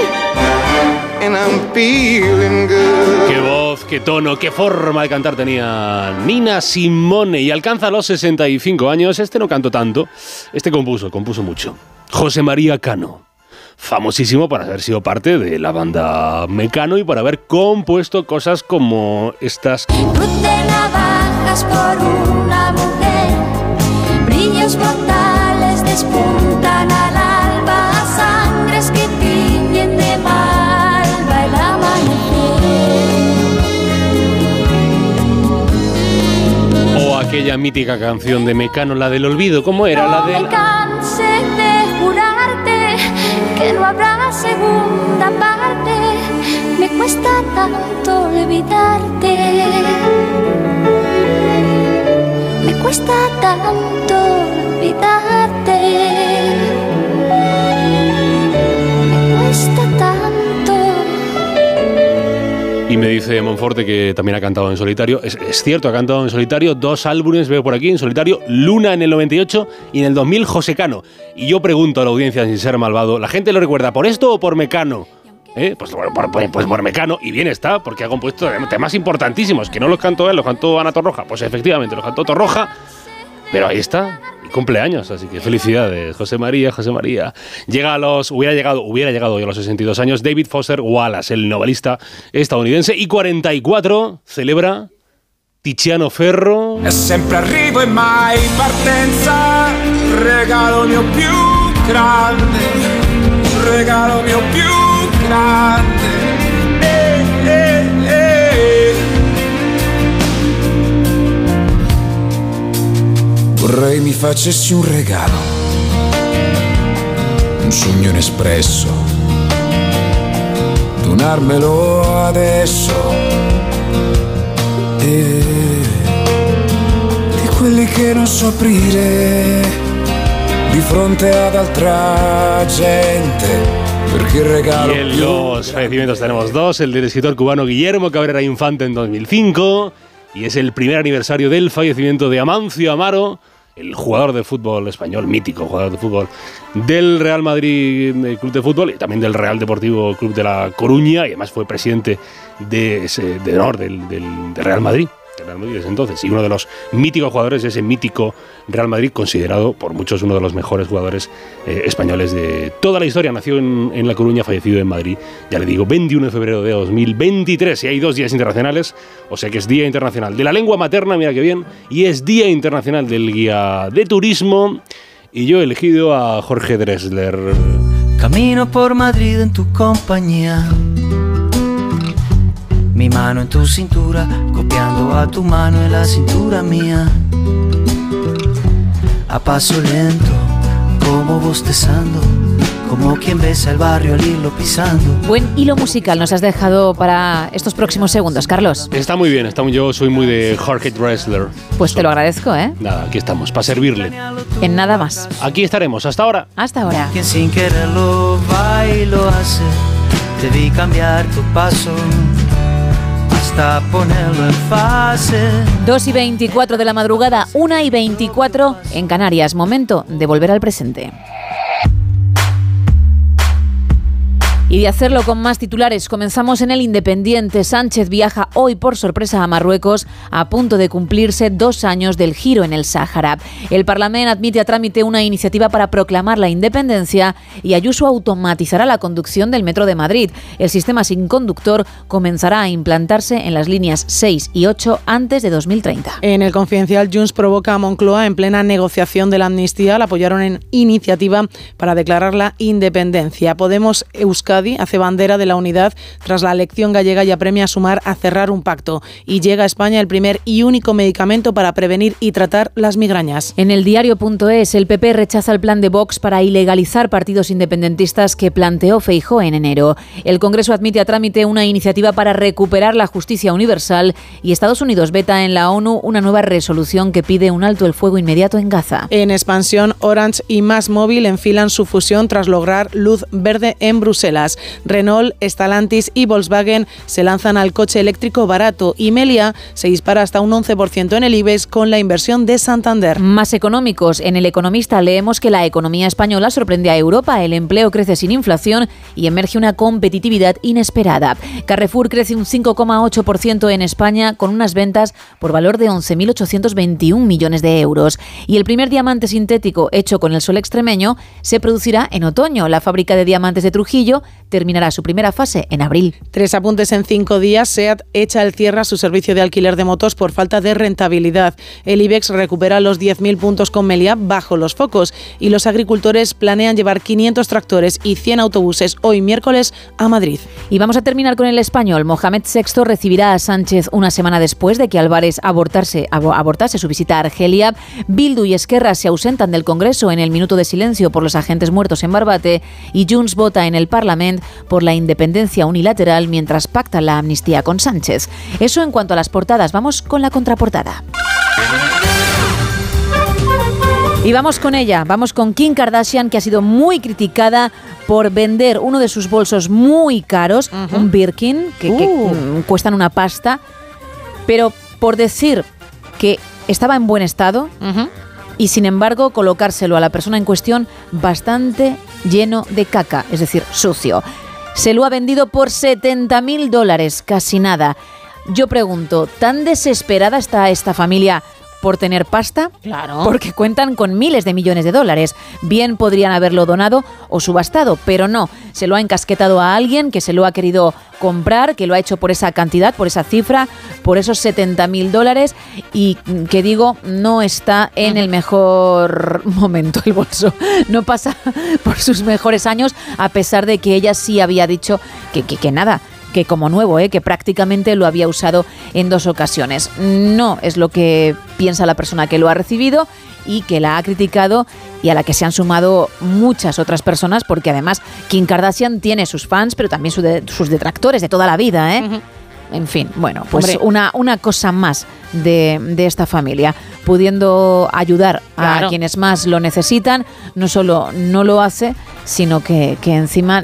And I'm feeling good. Qué voz, qué tono, qué forma de cantar tenía Nina Simone y alcanza los 65 años. Este no cantó tanto, este compuso, compuso mucho. José María Cano, famosísimo por haber sido parte de la banda Mecano y por haber compuesto cosas como estas. de navajas por una mujer. Brillos mortales despuntan al alba, sangres que tiñen de malva el amanecer. O aquella mítica canción de Mecano, la del olvido, ¿cómo era? La No canse tanto olvidarte. Me cuesta tanto olvidarte. Me cuesta tanto. Y me dice Monforte que también ha cantado en solitario. Es, cierto, ha cantado en solitario dos álbumes, veo por aquí, en solitario, Luna en el 98 y en el 2000 José Cano. Y yo pregunto a la audiencia, sin ser malvado, ¿la gente lo recuerda por esto o por Mecano? ¿Eh? Pues, bueno, por, por- pues por Mecano, y bien está, porque ha compuesto temas importantísimos, que no los cantó él, los cantó Ana Torroja. Pues efectivamente, los cantó Torroja, pero ahí está, y cumpleaños, así que felicidades, José María, José María. Llega a los, hubiera llegado, hubiera llegado ya a los 62 años, David Foster Wallace, el novelista estadounidense, y 44 celebra Tiziano Ferro. E sempre arrivo e mai partenza, regalo mio più grande, regalo mio più eh. Vorrei mi facessi un regalo, un sogno inespresso, donarmelo adesso. E di quelli che non so aprire di fronte ad altra gente. Y en los fallecimientos tenemos. Dos, el del escritor cubano Guillermo Cabrera Infante en 2005 y es el primer aniversario del fallecimiento de Amancio Amaro, el jugador de fútbol español, mítico jugador de fútbol del Real Madrid Club de Fútbol y también del Real Deportivo Club de La Coruña. Y además fue presidente de, ese, de honor del Real Madrid. Real Madrid desde entonces. Y uno de los míticos jugadores de ese mítico Real Madrid considerado por muchos uno de los mejores jugadores eh, españoles de toda la historia. Nació en, en La Coruña fallecido en Madrid ya le digo 21 de febrero de 2023 y hay dos días internacionales o sea que es Día Internacional de la Lengua Materna mira que bien y es Día Internacional del Guía de Turismo. Y yo he elegido a Jorge Dressler Camino por Madrid en tu compañía. Mi mano en tu cintura, copiando a tu mano en la cintura mía. A paso lento, como bostezando, como quien besa el barrio al irlo pisando. Buen hilo musical nos has dejado para estos próximos segundos, Carlos. está muy bien está muy, yo soy muy de Jorge Dressler Pues te lo agradezco, ¿eh? nada aquí estamos para servirle En nada más. aquí estaremos hasta ahora Hasta ahora. Quien sin quererlo va y lo hace. Debí cambiar tu paso hasta ponerlo en fase. 2 y 24 de la madrugada, 1 y 24 en Canarias. Momento de volver al presente. Y de hacerlo con más titulares, comenzamos en el Independiente. Sánchez viaja hoy por sorpresa a Marruecos, a punto de cumplirse dos años del giro en el Sáhara. El Parlamento admite a trámite una iniciativa para proclamar la independencia y Ayuso automatizará la conducción del Metro de Madrid. El sistema sin conductor comenzará a implantarse en las líneas 6 y 8 antes de 2030. En el confidencial, Junts provoca a Moncloa en plena negociación de la amnistía. La apoyaron en iniciativa para declarar la independencia. Podemos Euskadi hace bandera de la unidad tras la elección gallega y apremia a sumar a cerrar un pacto. Y llega a España el primer y único medicamento para prevenir y tratar las migrañas. En el diario.es, el PP rechaza el plan de Vox para ilegalizar partidos independentistas que planteó Feijó en enero. El Congreso admite a trámite una iniciativa para recuperar la justicia universal y Estados Unidos veta en la ONU una nueva resolución que pide un alto el fuego inmediato en Gaza. En expansión, Orange y Más Móvil enfilan su fusión tras lograr luz verde en Bruselas. Renault, Stellantis y Volkswagen se lanzan al coche eléctrico barato y Melia se dispara hasta un 11% en el IBEX con la inversión de Santander. Más económicos. En El Economista leemos que la economía española sorprende a Europa, el empleo crece sin inflación y emerge una competitividad inesperada. Carrefour crece un 5,8% en España con unas ventas por valor de 11.821 millones de euros. Y el primer diamante sintético hecho con el sol extremeño se producirá en otoño. La fábrica de diamantes de Trujillo terminará su primera fase en abril. Tres apuntes en cinco días. SEAT echa el cierre a su servicio de alquiler de motos por falta de rentabilidad. El IBEX recupera los 10.000 puntos con Melia bajo los focos y los agricultores planean llevar 500 tractores y 100 autobuses hoy miércoles a Madrid. Y vamos a terminar con el español. Mohamed VI recibirá a Sánchez una semana después de que Álvarez abortarse, abo- abortase su visita a Argelia. Bildu y Esquerra se ausentan del Congreso en el minuto de silencio por los agentes muertos en Barbate y Junts vota en el Parlamento por la independencia unilateral mientras pacta la amnistía con Sánchez. Eso en cuanto a las portadas. Vamos con la contraportada. Y vamos con ella, vamos con Kim Kardashian, que ha sido muy criticada por vender uno de sus bolsos muy caros, un Birkin, que, que, Uh. mm, cuestan una pasta, pero por decir que estaba en buen estado y sin embargo colocárselo a la persona en cuestión bastante lleno de caca, es decir, sucio. Se lo ha vendido por 70 mil dólares, casi nada. Yo pregunto, ¿tan desesperada está esta familia por tener pasta? Claro. Porque cuentan con miles de millones de dólares. Bien podrían haberlo donado o subastado, pero no. Se lo ha encasquetado a alguien que se lo ha querido comprar, que lo ha hecho por esa cantidad, por esa cifra, por esos 70 mil dólares y mm, que digo, no está en el mejor <laughs> momento el bolso. No pasa <laughs> por sus mejores años, a pesar de que ella sí había dicho que, que, que nada, que como nuevo, ¿eh? que prácticamente lo había usado en dos ocasiones. No es lo que piensa la persona que lo ha recibido y que la ha criticado y a la que se han sumado muchas otras personas, porque además Kim Kardashian tiene sus fans, pero también su de- sus detractores de toda la vida. ¿eh? En fin, bueno, pues una, una cosa más de, de esta familia, pudiendo ayudar Claro. a quienes más lo necesitan, no solo no lo hace, sino que, que encima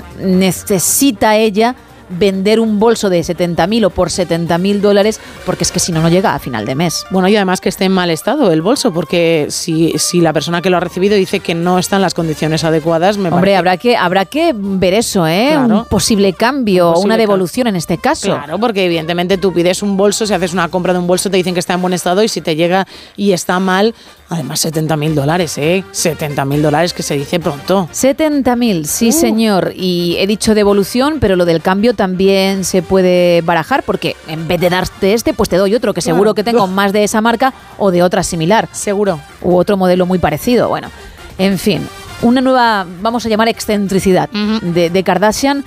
necesita ella vender un bolso de 70.000 o por 70.000 dólares, porque es que si no, no llega a final de mes. Bueno, y además que esté en mal estado el bolso, porque si, si la persona que lo ha recibido dice que no está en las condiciones adecuadas, me Hombre, parece- habrá que, habrá que ver eso, ¿eh? Claro. Un posible cambio, Un posible una devolución en este caso. Claro, porque evidentemente tú pides un bolso, si haces una compra de un bolso te dicen que está en buen estado y si te llega y está mal, además 70 mil dólares, ¿eh? 70 mil dólares que se dice pronto. 70.000, sí Uh. señor. Y he dicho devolución, pero lo del cambio también se puede barajar, porque en vez de darte este, pues te doy otro, que seguro que tengo más de esa marca o de otra similar. Seguro. U otro modelo muy parecido. Bueno, en fin, una nueva, vamos a llamar excentricidad de, de Kardashian.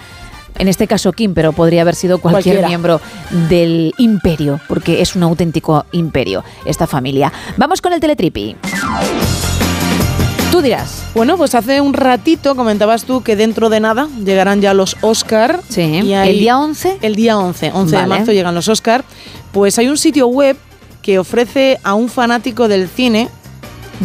En este caso Kim, pero podría haber sido cualquier Cualquiera. miembro del imperio, porque es un auténtico imperio esta familia. Vamos con el teletripi. Tú dirás. Bueno, pues hace un ratito comentabas tú que dentro de nada llegarán ya los Oscar. Sí, y ¿el día 11? El día 11, 11 de marzo llegan los Oscar. Pues hay un sitio web que ofrece a un fanático del cine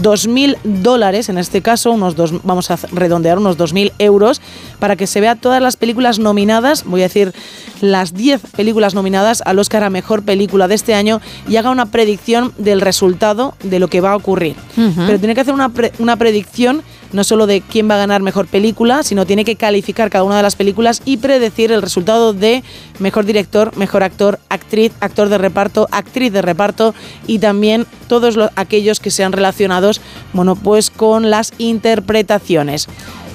2.000 dólares, en este caso, unos dos, vamos a redondear unos 2.000 euros, para que se vea todas las películas nominadas, voy a decir las 10 películas nominadas al Oscar a Mejor Película de este año y haga una predicción del resultado de lo que va a ocurrir. Pero tiene que hacer una, pre- una predicción no solo de quién va a ganar mejor película, sino tiene que calificar cada una de las películas y predecir el resultado de mejor director, mejor actor, actriz, actor de reparto, actriz de reparto y también todos los- aquellos que sean relacionados, bueno, pues con las interpretaciones.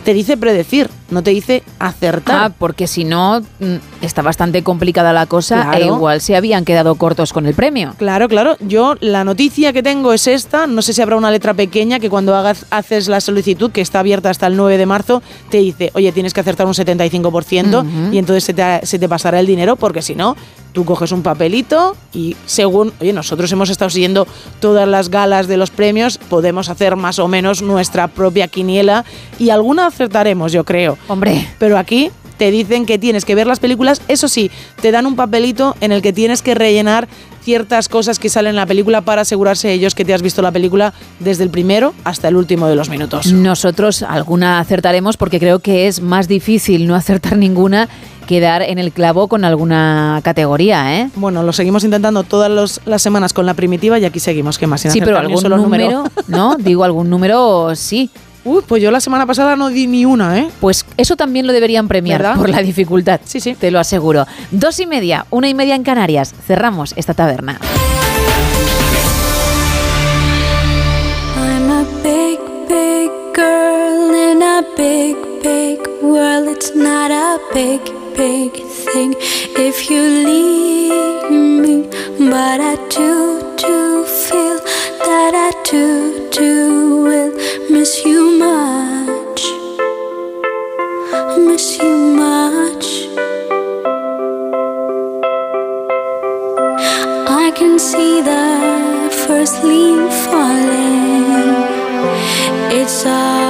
Te dice predecir, no te dice acertar. Ah, porque si no, mm, está bastante complicada la cosa Claro. e igual se habían quedado cortos con el premio. Claro, claro. Yo la noticia que tengo es esta. No sé si habrá una letra pequeña que cuando hagas, haces la solicitud, que está abierta hasta el 9 de marzo, te dice, oye, tienes que acertar un 75% Ujú. y entonces se te, se te pasará el dinero porque si no, tú coges un papelito y según, oye, nosotros hemos estado siguiendo todas las galas de los premios, podemos hacer más o menos nuestra propia quiniela y alguna acertaremos, yo creo. Hombre. Pero aquí te dicen que tienes que ver las películas, eso sí, te dan un papelito en el que tienes que rellenar ciertas cosas que salen en la película para asegurarse ellos que te has visto la película desde el primero hasta el último de los minutos. Nosotros alguna acertaremos porque creo que es más difícil no acertar ninguna que dar en el clavo con alguna categoría, ¿eh? Bueno, lo seguimos intentando todas los- las semanas con la primitiva y aquí seguimos, ¿qué más? Sin Sí, pero algún solo número, ¿no? <laughs> Digo, algún número sí. Uy, pues yo la semana pasada no di ni una, ¿eh? Pues eso también lo deberían premiar ¿Verdad? por la dificultad. Sí, sí. Te lo aseguro. Dos y media, una y media en Canarias. Cerramos esta taberna. I'm a big, big girl in a big, big world. It's not a big, big thing if you leave me. But I do, do feel that I do, do will miss you much. Miss you much. I can see the first leaf falling. It's all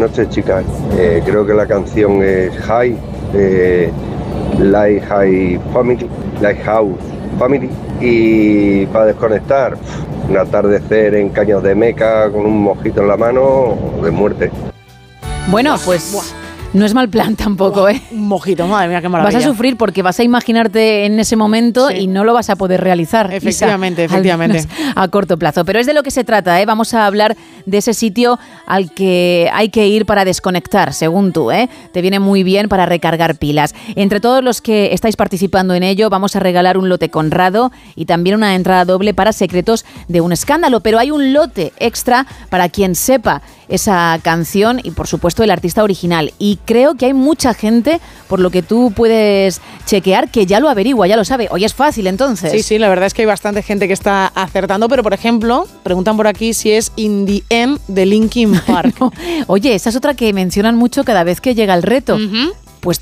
noches chicas. Eh, creo que la canción es High de Light High Family, Lighthouse Family. Y para desconectar, un atardecer en Caños de Meca con un mojito en la mano de muerte. Bueno, pues no es mal plan tampoco, ¿eh? Un mojito, madre mía, qué maravilla. Vas a sufrir porque vas a imaginarte en ese momento y no lo vas a poder realizar. Efectivamente, efectivamente. A corto plazo. Pero es de lo que se trata, ¿eh? Vamos a hablar de ese sitio al que hay que ir para desconectar, según tú, ¿eh? Te viene muy bien para recargar pilas. Entre todos los que estáis participando en ello, vamos a regalar un lote conrado y también una entrada doble para secretos de un escándalo. Pero hay un lote extra para quien sepa esa canción y por supuesto el artista original. Y creo que hay mucha gente, por lo que tú puedes chequear, que ya lo averigua, ya lo sabe. Hoy es fácil entonces. Sí, sí, la verdad es que hay bastante gente que está acertando, pero por ejemplo, preguntan por aquí si es In the End de Linkin <laughs> Park. Oye, esa es otra que mencionan mucho cada vez que llega el reto. Pues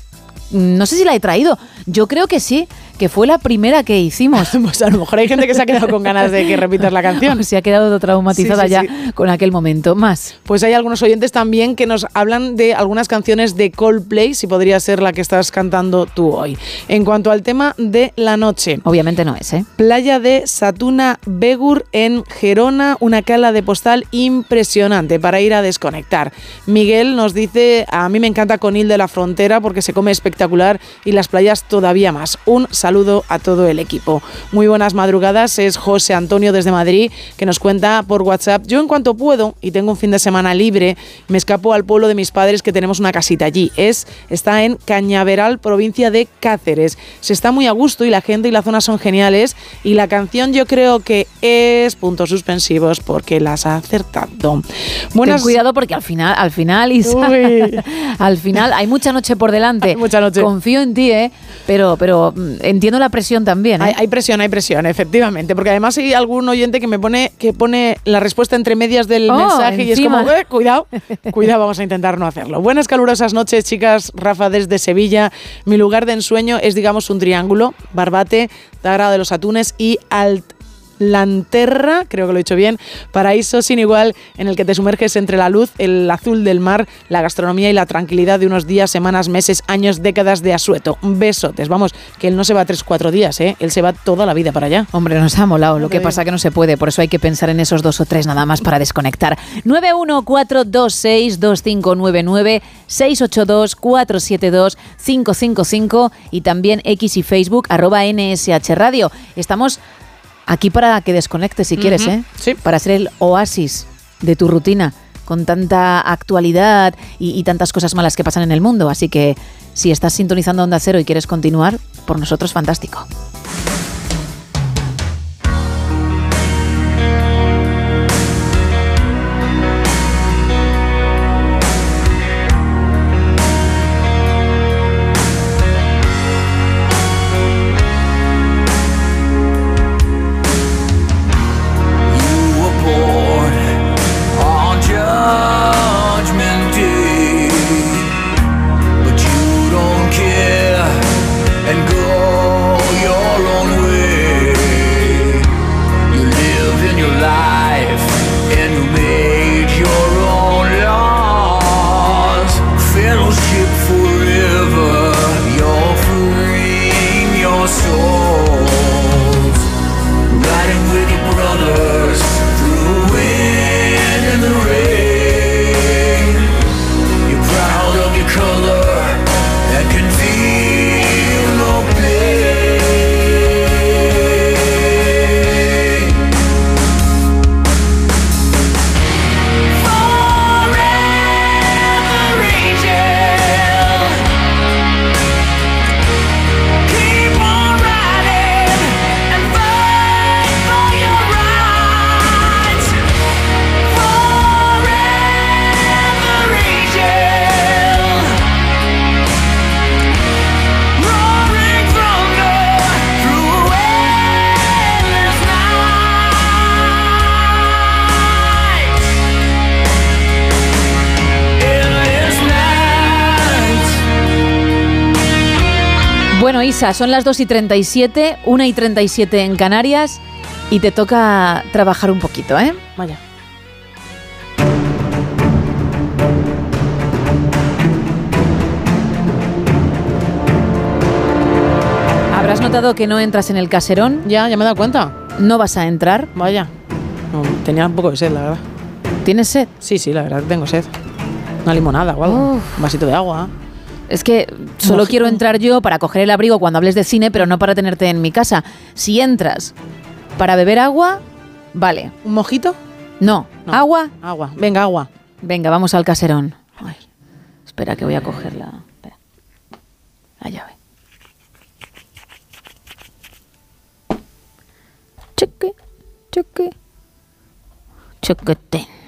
mm, no sé si la he traído. Yo creo que sí, que fue la primera que hicimos. <laughs> pues a lo mejor hay gente que se ha quedado con ganas de que repitas la canción. <laughs> se ha quedado traumatizada Sí, sí, ya con aquel momento. Más. Pues hay algunos oyentes también que nos hablan de algunas canciones de Coldplay, si podría ser la que estás cantando tú hoy. En cuanto al tema de la noche. Obviamente no es, ¿eh? Playa de Satuna Begur en Gerona, una cala de postal impresionante para ir a desconectar. Miguel nos dice, a mí me encanta Conil de la Frontera porque se come espectacular y las playas todavía más. Un saludo a todo el equipo. Muy buenas madrugadas, es José Antonio desde Madrid que nos cuenta por WhatsApp, yo en cuanto puedo y tengo un fin de semana libre, me escapo al pueblo de mis padres que tenemos una casita allí. Es, está en Cañaveral, provincia de Cáceres. Se está muy a gusto y la gente y la zona son geniales y la canción yo creo que es puntos suspensivos porque las ha acertado. Ten cuidado porque al final, al final, Isa, <laughs> al final hay mucha noche por delante. mucha noche. Confío en ti, ¿eh? Pero, pero mm, entiendo la presión también. ¿eh? Hay, hay presión, hay presión, efectivamente, porque además hay algún oyente que me pone que pone la respuesta entre medias del Oh, mensaje y es como, "Eh, cuidado, <laughs> cuidado, vamos a intentar no hacerlo. Buenas calurosas noches, chicas, Rafa desde Sevilla. Mi lugar de ensueño es, digamos, un triángulo, Barbate, Tagra de los Atunes y Alt Lanterra, creo que lo he dicho bien, paraíso sin igual en el que te sumerges entre la luz, el azul del mar, la gastronomía y la tranquilidad de unos días, semanas, meses, años, décadas de asueto. Besotes, vamos, que él no se va tres, cuatro días, ¿eh? él se va toda la vida para allá. Hombre, nos ha molado. Lo que pasa que no se puede, por eso hay que pensar en esos dos o tres nada más para desconectar. 914262599, 682472555 y también X y Facebook arroba NSH Radio. Estamos aquí para que desconectes si quieres, ¿eh? Para ser el oasis de tu rutina con tanta actualidad y, y tantas cosas malas que pasan en el mundo. Así que si estás sintonizando Onda Cero y quieres continuar, por nosotros fantástico. Isa, son las 2 y 37, 1 y 37 en Canarias y te toca trabajar un poquito, ¿eh? Vaya. ¿Habrás notado que no entras en el caserón? Ya, ya me he dado cuenta. No vas a entrar. Vaya. Tenía un poco de sed, la verdad. ¿Tienes sed? Sí, sí, la verdad tengo sed. Una limonada o algo. Un vasito de agua. ¿eh? Es que solo quiero entrar yo para coger el abrigo cuando hables de cine, pero no para tenerte en mi casa. Si entras para beber agua, vale. ¿Un mojito? No. ¿Agua? Agua. Venga, agua. Venga, vamos al caserón. Ay, espera que voy a cogerla. Espera. La llave. Cheque, cheque, chequete.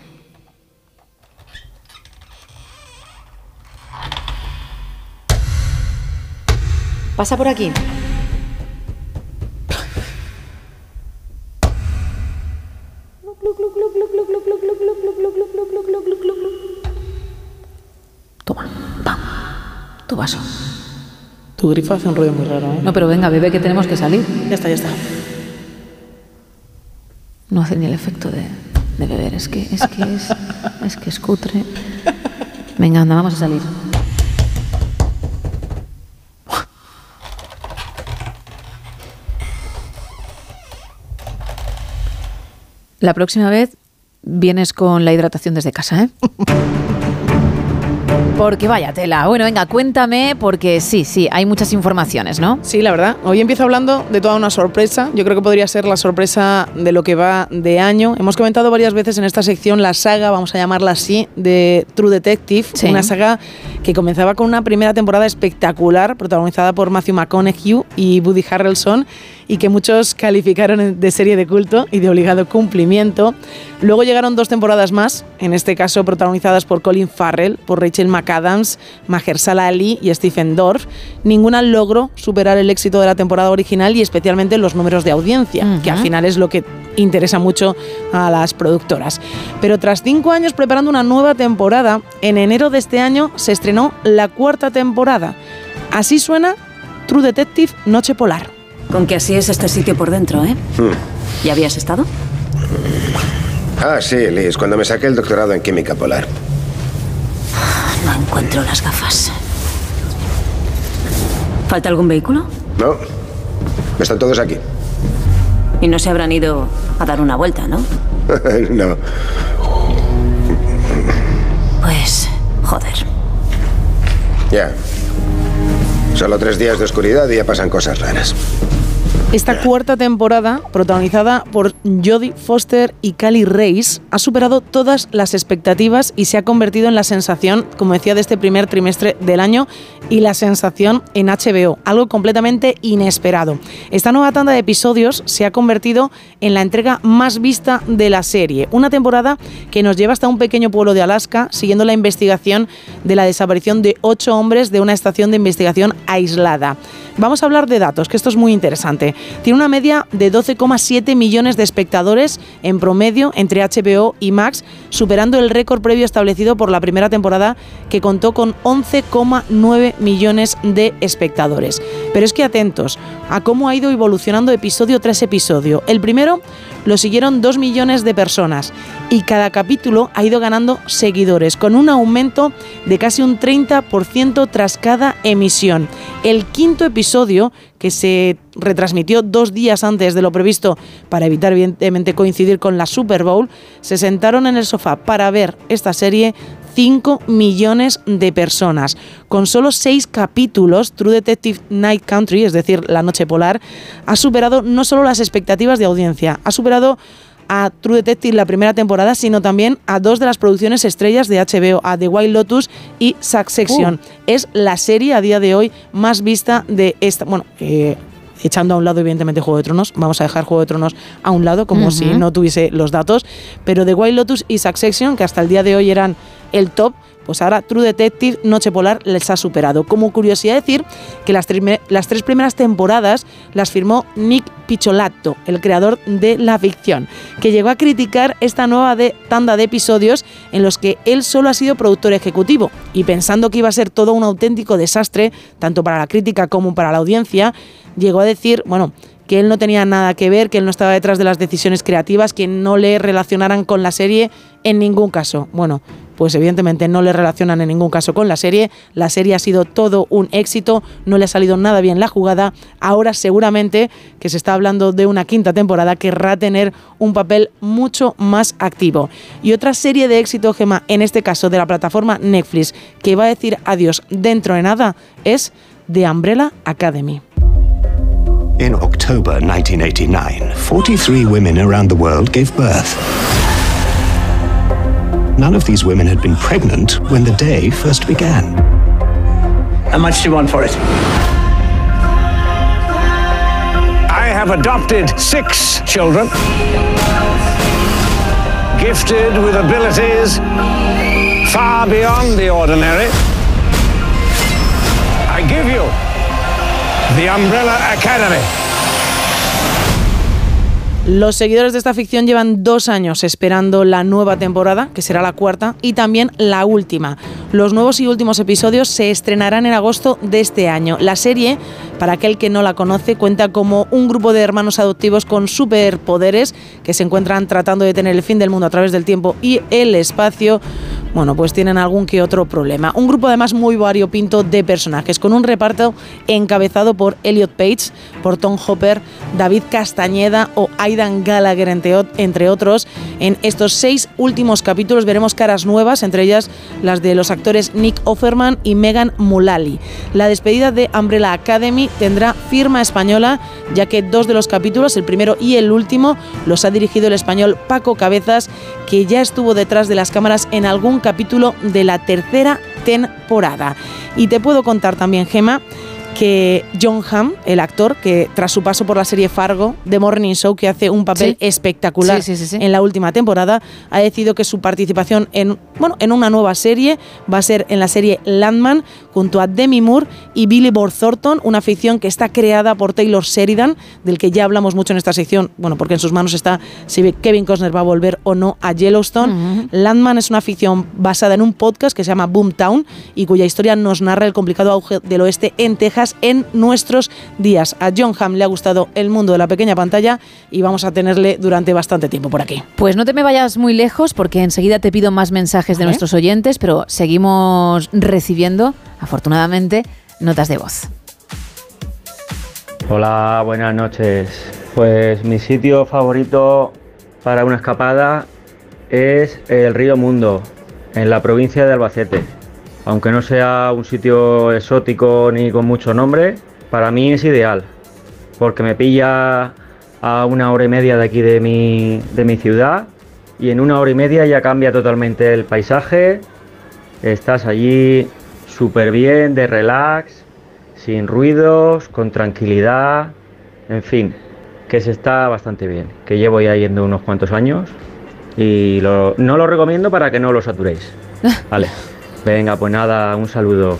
Pasa por aquí. Toma, pam, tu vaso. Tu grifo hace un ruido muy raro, ¿eh? No, pero venga, bebé, que tenemos que salir. Ya está, ya está. No hace ni el efecto de, de beber, es que es que es, es que es cutre. Venga, anda, vamos a salir. La próxima vez vienes con la hidratación desde casa, ¿eh? <laughs> Porque vaya tela. Bueno, venga, cuéntame, porque sí, sí, hay muchas informaciones, ¿no? Sí, la verdad. Hoy empiezo hablando de toda una sorpresa. Yo creo que podría ser la sorpresa de lo que va de año. Hemos comentado varias veces en esta sección la saga, vamos a llamarla así, de True Detective. Sí. Una saga que comenzaba con una primera temporada espectacular, protagonizada por Matthew McConaughey y Woody Harrelson, y que muchos calificaron de serie de culto y de obligado cumplimiento. Luego llegaron dos temporadas más, en este caso protagonizadas por Colin Farrell, por Rachel McAdams, Mahershala Ali y Stephen Dorff. Ninguna logró superar el éxito de la temporada original y especialmente los números de audiencia, que al final es lo que interesa mucho a las productoras. Pero tras cinco años preparando una nueva temporada, en enero de este año se estrenó la cuarta temporada. Así suena True Detective Noche Polar. Con que así es este sitio por dentro, ¿eh? ¿Ya habías estado? Ah, sí, Liz, cuando me saqué el doctorado en química polar. No encuentro las gafas. ¿Falta algún vehículo? No, están todos aquí. Y no se habrán ido a dar una vuelta, ¿no? <laughs> no. Pues, joder. Ya. Solo tres días de oscuridad y ya pasan cosas raras. Esta cuarta temporada, protagonizada por Jodie Foster y Cali Reis, ha superado todas las expectativas y se ha convertido en la sensación, como decía, de este primer trimestre del año y la sensación en HBO, algo completamente inesperado. Esta nueva tanda de episodios se ha convertido en la entrega más vista de la serie, una temporada que nos lleva hasta un pequeño pueblo de Alaska, siguiendo la investigación de la desaparición de ocho hombres de una estación de investigación aislada. Vamos a hablar de datos, que esto es muy interesante. Tiene una media de 12,7 millones de espectadores en promedio entre HBO y Max, superando el récord previo establecido por la primera temporada que contó con 11,9 millones de espectadores. Pero es que atentos a cómo ha ido evolucionando episodio tras episodio. El primero lo siguieron 2 millones de personas y cada capítulo ha ido ganando seguidores, con un aumento de casi un 30% tras cada emisión. El quinto episodio, que se retransmitió dos días antes de lo previsto para evitar evidentemente coincidir con la Super Bowl, se sentaron en el sofá para ver esta serie 5 millones de personas. Con solo 6 capítulos, True Detective Night Country, es decir, La Noche Polar, ha superado no solo las expectativas de audiencia, ha superado a True Detective la primera temporada, sino también a dos de las producciones estrellas de HBO, a The White Lotus y Succession. Es la serie a día de hoy más vista de esta. Bueno, eh, echando a un lado evidentemente Juego de Tronos, vamos a dejar Juego de Tronos a un lado como si no tuviese los datos, pero The White Lotus y Succession, que hasta el día de hoy eran el top, pues ahora True Detective Noche Polar les ha superado. Como curiosidad decir que las tres, primeras temporadas las firmó Nick Picciolato, el creador de la ficción, que llegó a criticar esta nueva de, tanda de episodios en los que él solo ha sido productor ejecutivo y pensando que iba a ser todo un auténtico desastre, tanto para la crítica como para la audiencia, llegó a decir, bueno, que él no tenía nada que ver, que él no estaba detrás de las decisiones creativas, que no le relacionaran con la serie en ningún caso. Bueno, pues evidentemente no le relacionan en ningún caso con la serie. La serie ha sido todo un éxito, no le ha salido nada bien la jugada. Ahora seguramente que se está hablando de una quinta temporada querrá tener un papel mucho más activo. Y otra serie de éxito, Gema, en este caso de la plataforma Netflix, que va a decir adiós dentro de nada, es The Umbrella Academy. In October 1989, 43 women around the world gave birth. None of these women had been pregnant when the day first began. How much do you want for it? I have adopted six children, gifted with abilities far beyond the ordinary. I give you the Umbrella Academy. Los seguidores de esta ficción llevan dos años esperando la nueva temporada, que será la cuarta, y también la última. Los nuevos y últimos episodios se estrenarán en agosto de este año. La serie, para aquel que no la conoce, cuenta como un grupo de hermanos adoptivos con superpoderes que se encuentran tratando de tener el fin del mundo a través del tiempo y el espacio. Bueno, pues tienen algún que otro problema. Un grupo además muy variopinto de personajes, con un reparto encabezado por Elliot Page, por Tom Hopper, David Castañeda o Aidan Gallagher, entre, ot- entre otros. En estos seis últimos capítulos veremos caras nuevas, entre ellas las de los actores Nick Offerman y Megan Mullally. La despedida de Umbrella Academy tendrá firma española, ya que dos de los capítulos, el primero y el último, los ha dirigido el español Paco Cabezas, que ya estuvo detrás de las cámaras en algún capítulo de la tercera temporada. Y te puedo contar también, Gema, que John Hamm, el actor, que tras su paso por la serie Fargo, The Morning Show, que hace un papel Sí. espectacular Sí, sí, sí, sí. en la última temporada, ha decidido que su participación en, bueno, en una nueva serie va a ser en la serie Landman, junto a Demi Moore y Billy Bob Thornton, una ficción que está creada por Taylor Sheridan, del que ya hablamos mucho en esta sección, bueno, porque en sus manos está si Kevin Costner va a volver o no a Yellowstone. Landman es una ficción basada en un podcast que se llama Boomtown y cuya historia nos narra el complicado auge del oeste en Texas en nuestros días. A John Hamm le ha gustado el mundo de la pequeña pantalla y vamos a tenerle durante bastante tiempo por aquí. Pues no te me vayas muy lejos porque enseguida te pido más mensajes de nuestros oyentes, pero seguimos recibiendo, afortunadamente, notas de voz. Hola, buenas noches. Pues mi sitio favorito para una escapada es el río Mundo, en la provincia de Albacete. Aunque no sea un sitio exótico ni con mucho nombre, para mí es ideal, porque me pilla a una hora y media de aquí de mi, de mi ciudad y en una hora y media ya cambia totalmente el paisaje. Estás allí súper bien, de relax, sin ruidos, con tranquilidad, en fin, que se está bastante bien, que llevo ya yendo unos cuantos años y lo- no lo recomiendo para que no lo saturéis. Vale, venga, pues nada, un saludo.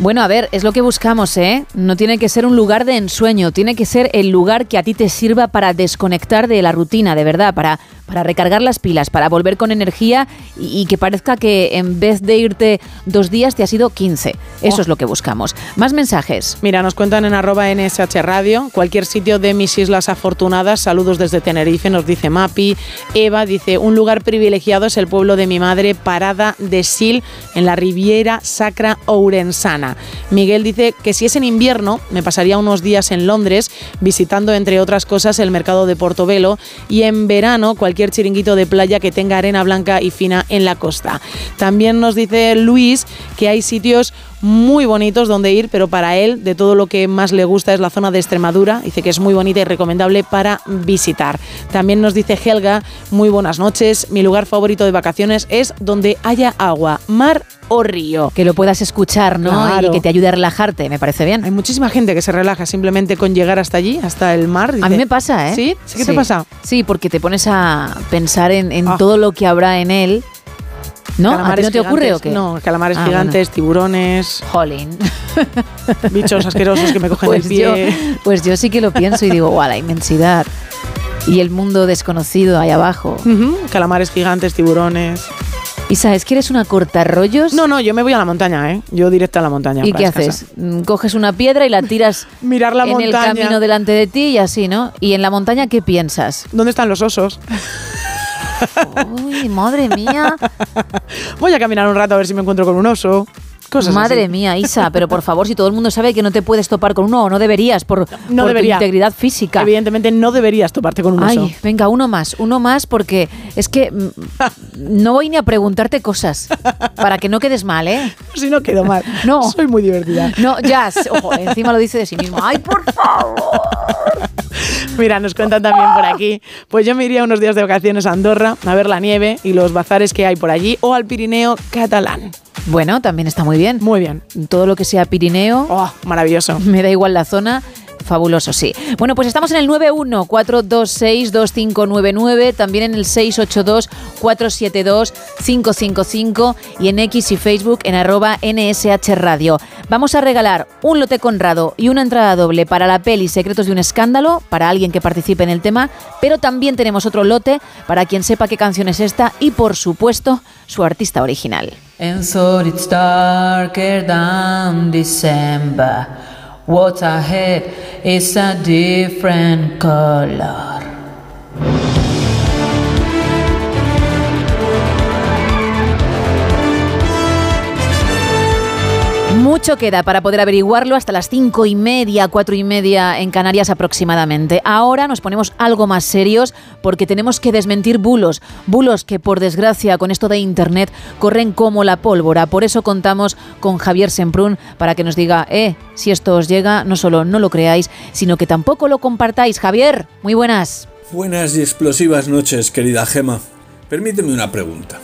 Bueno, a ver, es lo que buscamos, ¿eh? No tiene que ser un lugar de ensueño, tiene que ser el lugar que a ti te sirva para desconectar de la rutina, de verdad, para, para recargar las pilas, para volver con energía y, y que parezca que en vez de irte dos días te has ido 15. Eso Oh. es lo que buscamos. Más mensajes. Mira, nos cuentan en arroba NSH Radio, cualquier sitio de mis islas afortunadas, saludos desde Tenerife, nos dice Mapi. Eva dice, un lugar privilegiado es el pueblo de mi madre, Parada de Sil, en la Riviera Sacra Ourensana. Miguel dice que si es en invierno, me pasaría unos días en Londres, visitando entre otras cosas el mercado de Portobelo, y en verano cualquier chiringuito de playa que tenga arena blanca y fina en la costa. También nos dice Luis que hay sitios muy bonitos donde ir, pero para él de todo lo que más le gusta es la zona de Extremadura. Dice que es muy bonita y recomendable para visitar. También nos dice Helga, muy buenas noches. Mi lugar favorito de vacaciones es donde haya agua, mar o río. Que lo puedas escuchar, ¿no? Claro. Y que te ayude a relajarte, me parece bien. Hay muchísima gente que se relaja simplemente con llegar hasta allí, hasta el mar. A mí me pasa, ¿eh? ¿Sí? ¿Sí? ¿Qué te pasa? Ah. Sí, porque te pones a pensar en, en todo lo que habrá en él. ¿No? ¿A ti Calamares no te ocurre o qué? No, calamares Ah, gigantes, tiburones. Jolín. <laughs> Bichos asquerosos que me cogen Pues el yo, pie. pues yo sí que lo pienso y digo, guau, la inmensidad. Y el mundo desconocido ahí abajo. Calamares gigantes, tiburones. ¿Y sabes que eres una cortarrollos? No, no, yo me voy a la montaña, ¿eh? Yo directo a la montaña. ¿Y qué haces? Mm, Coges una piedra y la tiras <laughs> Mirar la en el camino delante de ti y así, ¿no? ¿Y en la montaña qué piensas? ¿Dónde están los osos? Uy, madre mía. Voy a caminar un rato a ver si me encuentro con un oso. Cosas Madre así. mía, Isa, pero por favor, si todo el mundo sabe que no te puedes topar con uno, o no deberías, por, No por debería. tu integridad física. Evidentemente no deberías toparte con un oso. Ay, venga, uno más, uno más, porque es que mm, <laughs> no voy ni a preguntarte cosas para que no quedes mal, ¿eh? <laughs> Si no quedo mal. No. Soy muy divertida. No, ya, ojo, encima lo dice de sí mismo. Ay, por favor. Mira, nos cuentan también por aquí. Pues yo me iría unos días de vacaciones a Andorra a ver la nieve y los bazares que hay por allí o al Pirineo catalán. Bueno, también está muy bien. Muy bien. Todo lo que sea Pirineo. Oh, maravilloso. Me da igual la zona. Fabuloso, sí. Bueno, pues estamos en el 91-426-2599, también en el 682-472-555 y en X y Facebook en arroba NSH Radio. Vamos a regalar un lote Conrado y una entrada doble para la peli Secretos de un Escándalo, para alguien que participe en el tema, pero también tenemos otro lote para quien sepa qué canción es esta y, por supuesto, su artista original. What's ahead is a different color. Mucho queda para poder averiguarlo hasta las cinco y media, cuatro y media en Canarias aproximadamente. Ahora nos ponemos algo más serios porque tenemos que desmentir bulos, bulos que por desgracia con esto de Internet corren como la pólvora. Por eso contamos con Javier Semprún para que nos diga, eh, si esto os llega, no solo no lo creáis, sino que tampoco lo compartáis. Javier, muy buenas. Buenas y explosivas noches, querida Gema. Permíteme una pregunta.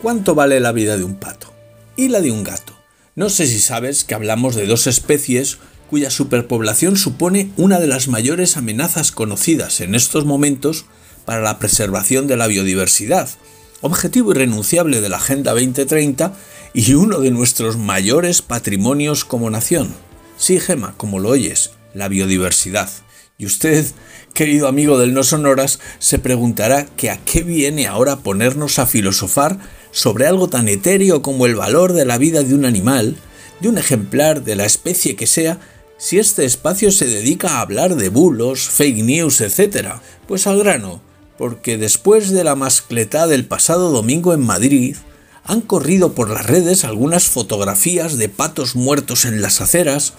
¿Cuánto vale la vida de un pato? ¿Y la de un gato? No sé si sabes que hablamos de dos especies cuya superpoblación supone una de las mayores amenazas conocidas en estos momentos para la preservación de la biodiversidad, objetivo irrenunciable de la Agenda 2030 y uno de nuestros mayores patrimonios como nación. Sí, Gema, como lo oyes, la biodiversidad. Y usted, querido amigo del No Sonoras, se preguntará que a qué viene ahora ponernos a filosofar sobre algo tan etéreo como el valor de la vida de un animal, de un ejemplar de la especie que sea, si este espacio se dedica a hablar de bulos, fake news, etc. Pues al grano, porque después de la mascletá del pasado domingo en Madrid, han corrido por las redes algunas fotografías de patos muertos en las aceras,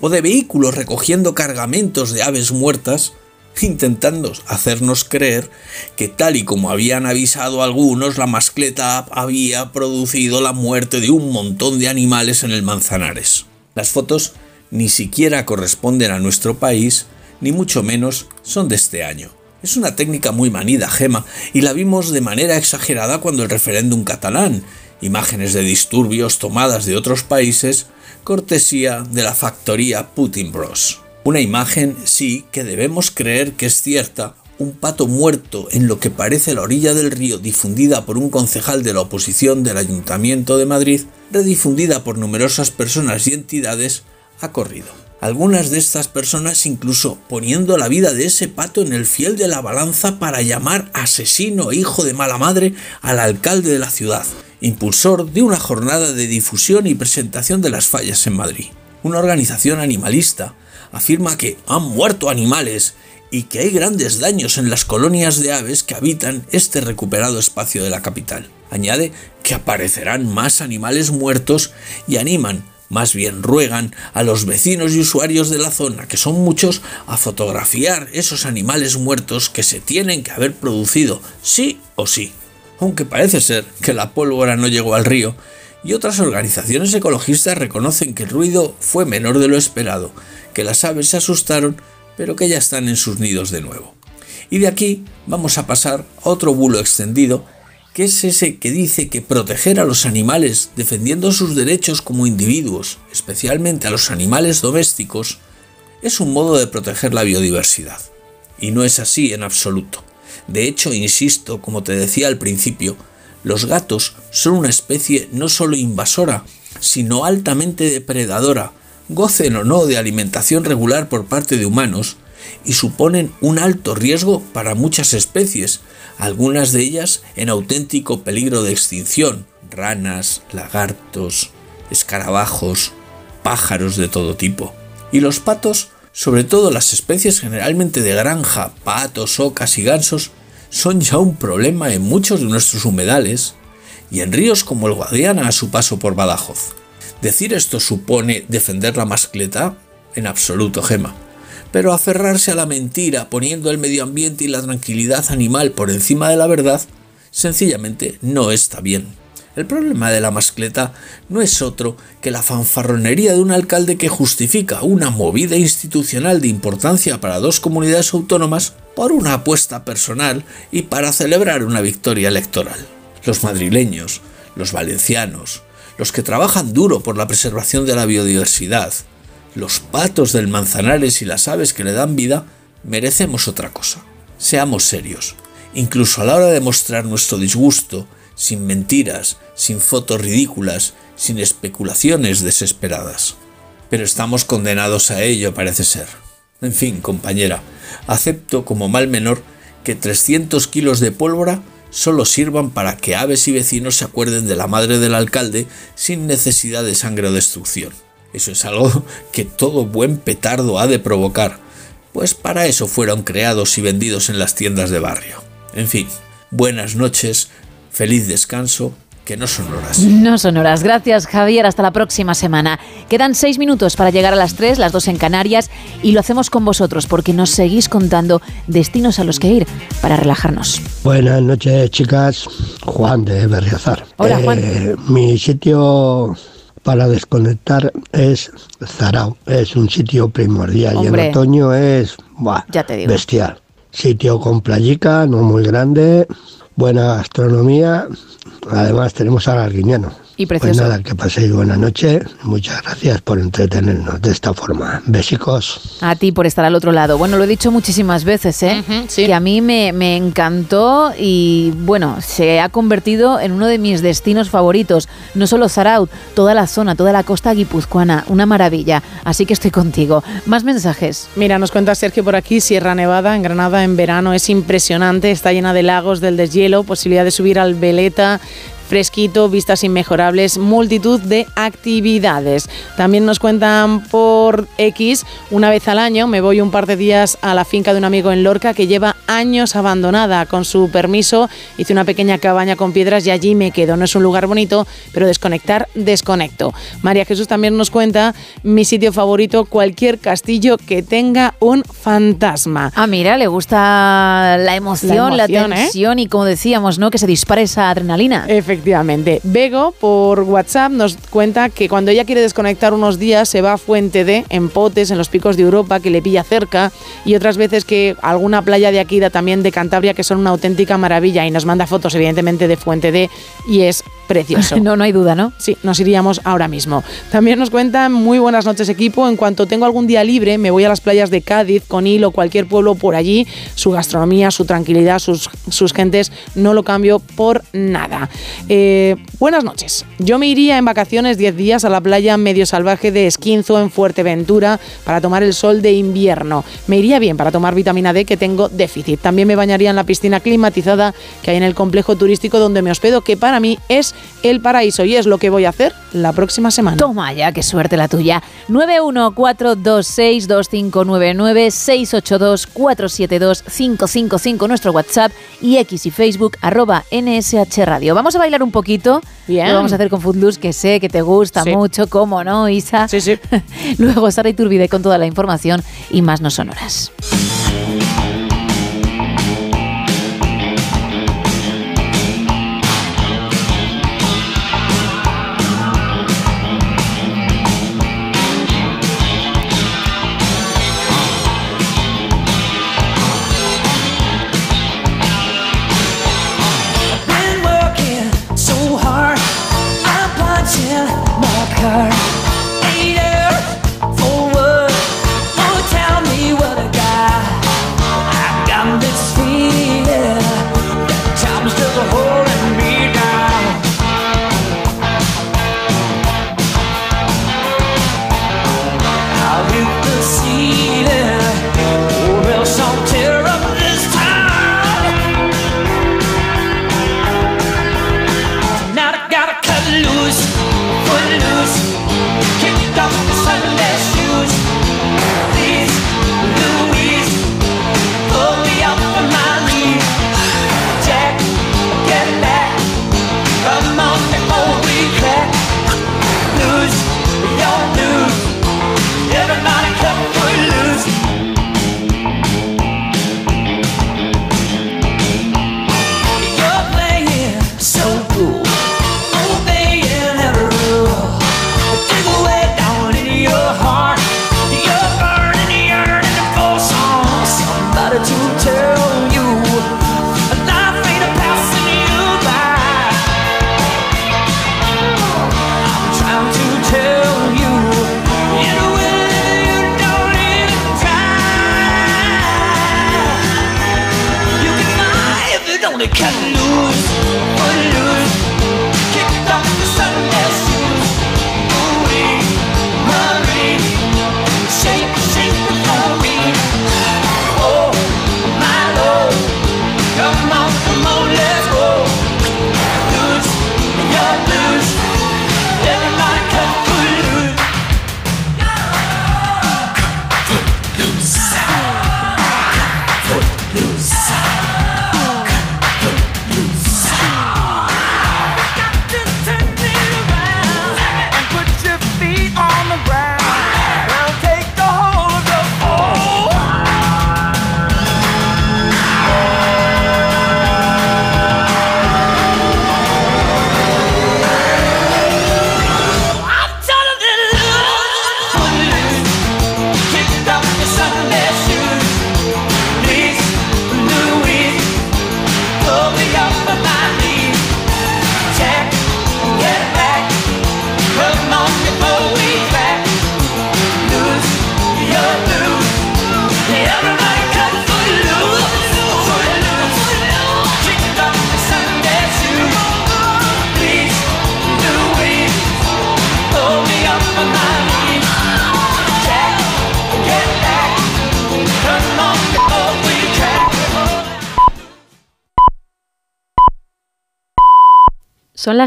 o de vehículos recogiendo cargamentos de aves muertas, intentando hacernos creer que tal y como habían avisado algunos, la mascleta había producido la muerte de un montón de animales en el Manzanares. Las fotos ni siquiera corresponden a nuestro país, ni mucho menos son de este año. Es una técnica muy manida, Gema, y la vimos de manera exagerada cuando el referéndum catalán, imágenes de disturbios tomadas de otros países, cortesía de la factoría Putin Bros. Una imagen, sí, que debemos creer que es cierta, un pato muerto en lo que parece la orilla del río difundida por un concejal de la oposición del Ayuntamiento de Madrid, redifundida por numerosas personas y entidades, ha corrido. Algunas de estas personas incluso poniendo la vida de ese pato en el fiel de la balanza para llamar asesino e hijo de mala madre al alcalde de la ciudad, impulsor de una jornada de difusión y presentación de las fallas en Madrid. Una organización animalista afirma que han muerto animales y que hay grandes daños en las colonias de aves que habitan este recuperado espacio de la capital. Añade que aparecerán más animales muertos y animan, más bien ruegan, a los vecinos y usuarios de la zona, que son muchos, a fotografiar esos animales muertos que se tienen que haber producido, sí o sí. Aunque parece ser que la pólvora no llegó al río, y otras organizaciones ecologistas reconocen que el ruido fue menor de lo esperado, que las aves se asustaron, pero que ya están en sus nidos de nuevo. Y de aquí vamos a pasar a otro bulo extendido, que es ese que dice que proteger a los animales defendiendo sus derechos como individuos, especialmente a los animales domésticos, es un modo de proteger la biodiversidad. Y no es así en absoluto. De hecho, insisto, como te decía al principio, los gatos son una especie no solo invasora, sino altamente depredadora, gocen o no de alimentación regular por parte de humanos, y suponen un alto riesgo para muchas especies, algunas de ellas en auténtico peligro de extinción, ranas, lagartos, escarabajos, pájaros de todo tipo. Y los patos, sobre todo las especies generalmente de granja, patos, ocas y gansos, son ya un problema en muchos de nuestros humedales y en ríos como el Guadiana a su paso por Badajoz. Decir esto supone defender la mascleta en absoluto, Gema. Pero aferrarse a la mentira poniendo el medio ambiente y la tranquilidad animal por encima de la verdad, sencillamente no está bien. El problema de la mascleta no es otro que la fanfarronería de un alcalde que justifica una movida institucional de importancia para dos comunidades autónomas por una apuesta personal y para celebrar una victoria electoral. Los madrileños, los valencianos, los que trabajan duro por la preservación de la biodiversidad, los patos del Manzanares y las aves que le dan vida, merecemos otra cosa. Seamos serios, incluso a la hora de mostrar nuestro disgusto, sin mentiras, sin fotos ridículas, sin especulaciones desesperadas. Pero estamos condenados a ello, parece ser. En fin, compañera, acepto como mal menor que 300 kilos de pólvora solo sirvan para que aves y vecinos se acuerden de la madre del alcalde sin necesidad de sangre o destrucción. Eso es algo <laughs> que todo buen petardo ha de provocar, pues para eso fueron creados y vendidos en las tiendas de barrio. En fin, buenas noches, feliz descanso, que no son horas. No son horas. Gracias, Javier. Hasta la próxima semana. Quedan seis minutos para llegar a las tres, las dos en Canarias, y lo hacemos con vosotros porque nos seguís contando destinos a los que ir para relajarnos. Buenas noches, chicas. Juan de Berriozar. Hola, Juan. Eh, mi sitio para desconectar es Zarao. Es un sitio primordial y en otoño es buah, Ya te digo. bestial. Sitio con playica, no muy grande, buena gastronomía. Además tenemos al Arguiñano. Y Pues precioso. nada, que paséis buena noche. Muchas gracias por entretenernos de esta forma. Besicos. A ti por estar al otro lado. Bueno, lo he dicho muchísimas veces, ¿eh? Que a mí me, me encantó y, bueno, se ha convertido en uno de mis destinos favoritos. No solo Zaraut, toda la zona, toda la costa guipuzcoana. Una maravilla. Así que estoy contigo. Más mensajes. Mira, nos cuenta Sergio por aquí, Sierra Nevada en Granada en verano es impresionante, está llena de lagos, del deshielo, posibilidad de subir al Veleta, fresquito, vistas inmejorables, multitud de actividades. También nos cuentan por X, una vez al año me voy un par de días a la finca de un amigo en Lorca que lleva años abandonada. Con su permiso hice una pequeña cabaña con piedras y allí me quedo. No es un lugar bonito, pero desconectar, desconecto. María Jesús también nos cuenta mi sitio favorito, cualquier castillo que tenga un fantasma. Ah, mira, le gusta la emoción, la, emoción, ¿eh? tensión y como decíamos, ¿no? Que se dispare esa adrenalina. Efectivamente. Bego por WhatsApp nos cuenta que cuando ella quiere desconectar unos días se va a Fuente D, en Potes, en los picos de Europa, que le pilla cerca, y otras veces que alguna playa de aquí, también de Cantabria, que son una auténtica maravilla, y nos manda fotos evidentemente de Fuente D, y es precioso. <laughs> no, no hay duda, ¿no? Sí, nos iríamos ahora mismo. También nos cuentan muy buenas noches equipo. En cuanto tengo algún día libre, me voy a las playas de Cádiz, Conil o cualquier pueblo por allí. Su gastronomía, su tranquilidad, sus, sus gentes, no lo cambio por nada. Eh, buenas noches. Yo me iría en vacaciones 10 días a la playa medio salvaje de Esquinzo en Fuerteventura para tomar el sol de invierno. Me iría bien para tomar vitamina D que tengo déficit. También me bañaría en la piscina climatizada que hay en el complejo turístico donde me hospedo, que para mí es el paraíso y es lo que voy a hacer la próxima semana. Toma ya, qué suerte la tuya. 914262599, nuestro WhatsApp y X y Facebook arroba NSH Radio. Vamos a bailar un poquito. Bien. Lo vamos a hacer con Footloose, que sé que te gusta Sí. mucho, ¿cómo no, Isa? Sí, sí. <laughs> Luego Sara Iturbide con toda la información y más no sonoras.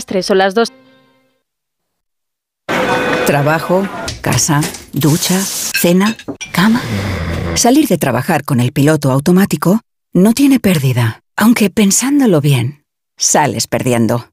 Las 3, son las 2. Trabajo, casa, ducha, cena, cama. Salir de trabajar con el piloto automático no tiene pérdida, aunque pensándolo bien, sales perdiendo.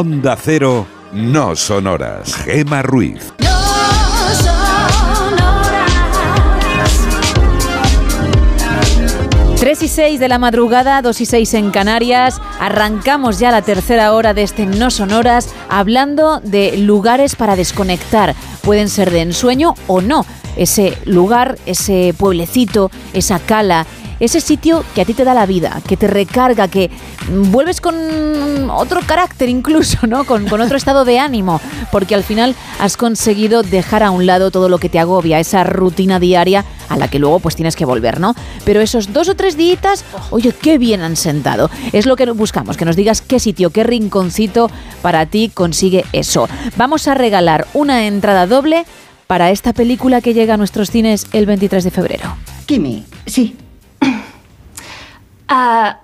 Onda Cero, no son horas. Gema Ruiz. No son horas. 3 y 6 de la madrugada, 2 y 6 en Canarias. Arrancamos ya la tercera hora de este No Sonoras hablando de lugares para desconectar. Pueden ser de ensueño o no. Ese lugar, ese pueblecito, esa cala, ese sitio que a ti te da la vida, que te recarga, que vuelves con otro carácter incluso, ¿no? Con, con otro estado de ánimo, porque al final has conseguido dejar a un lado todo lo que te agobia, esa rutina diaria a la que luego pues tienes que volver, ¿no? Pero esos dos o tres días, oye, qué bien han sentado. Es lo que buscamos, que nos digas qué sitio, qué rinconcito para ti consigue eso. Vamos a regalar una entrada doble para esta película que llega a nuestros cines el 23 de febrero. Kimi, sí. Ah,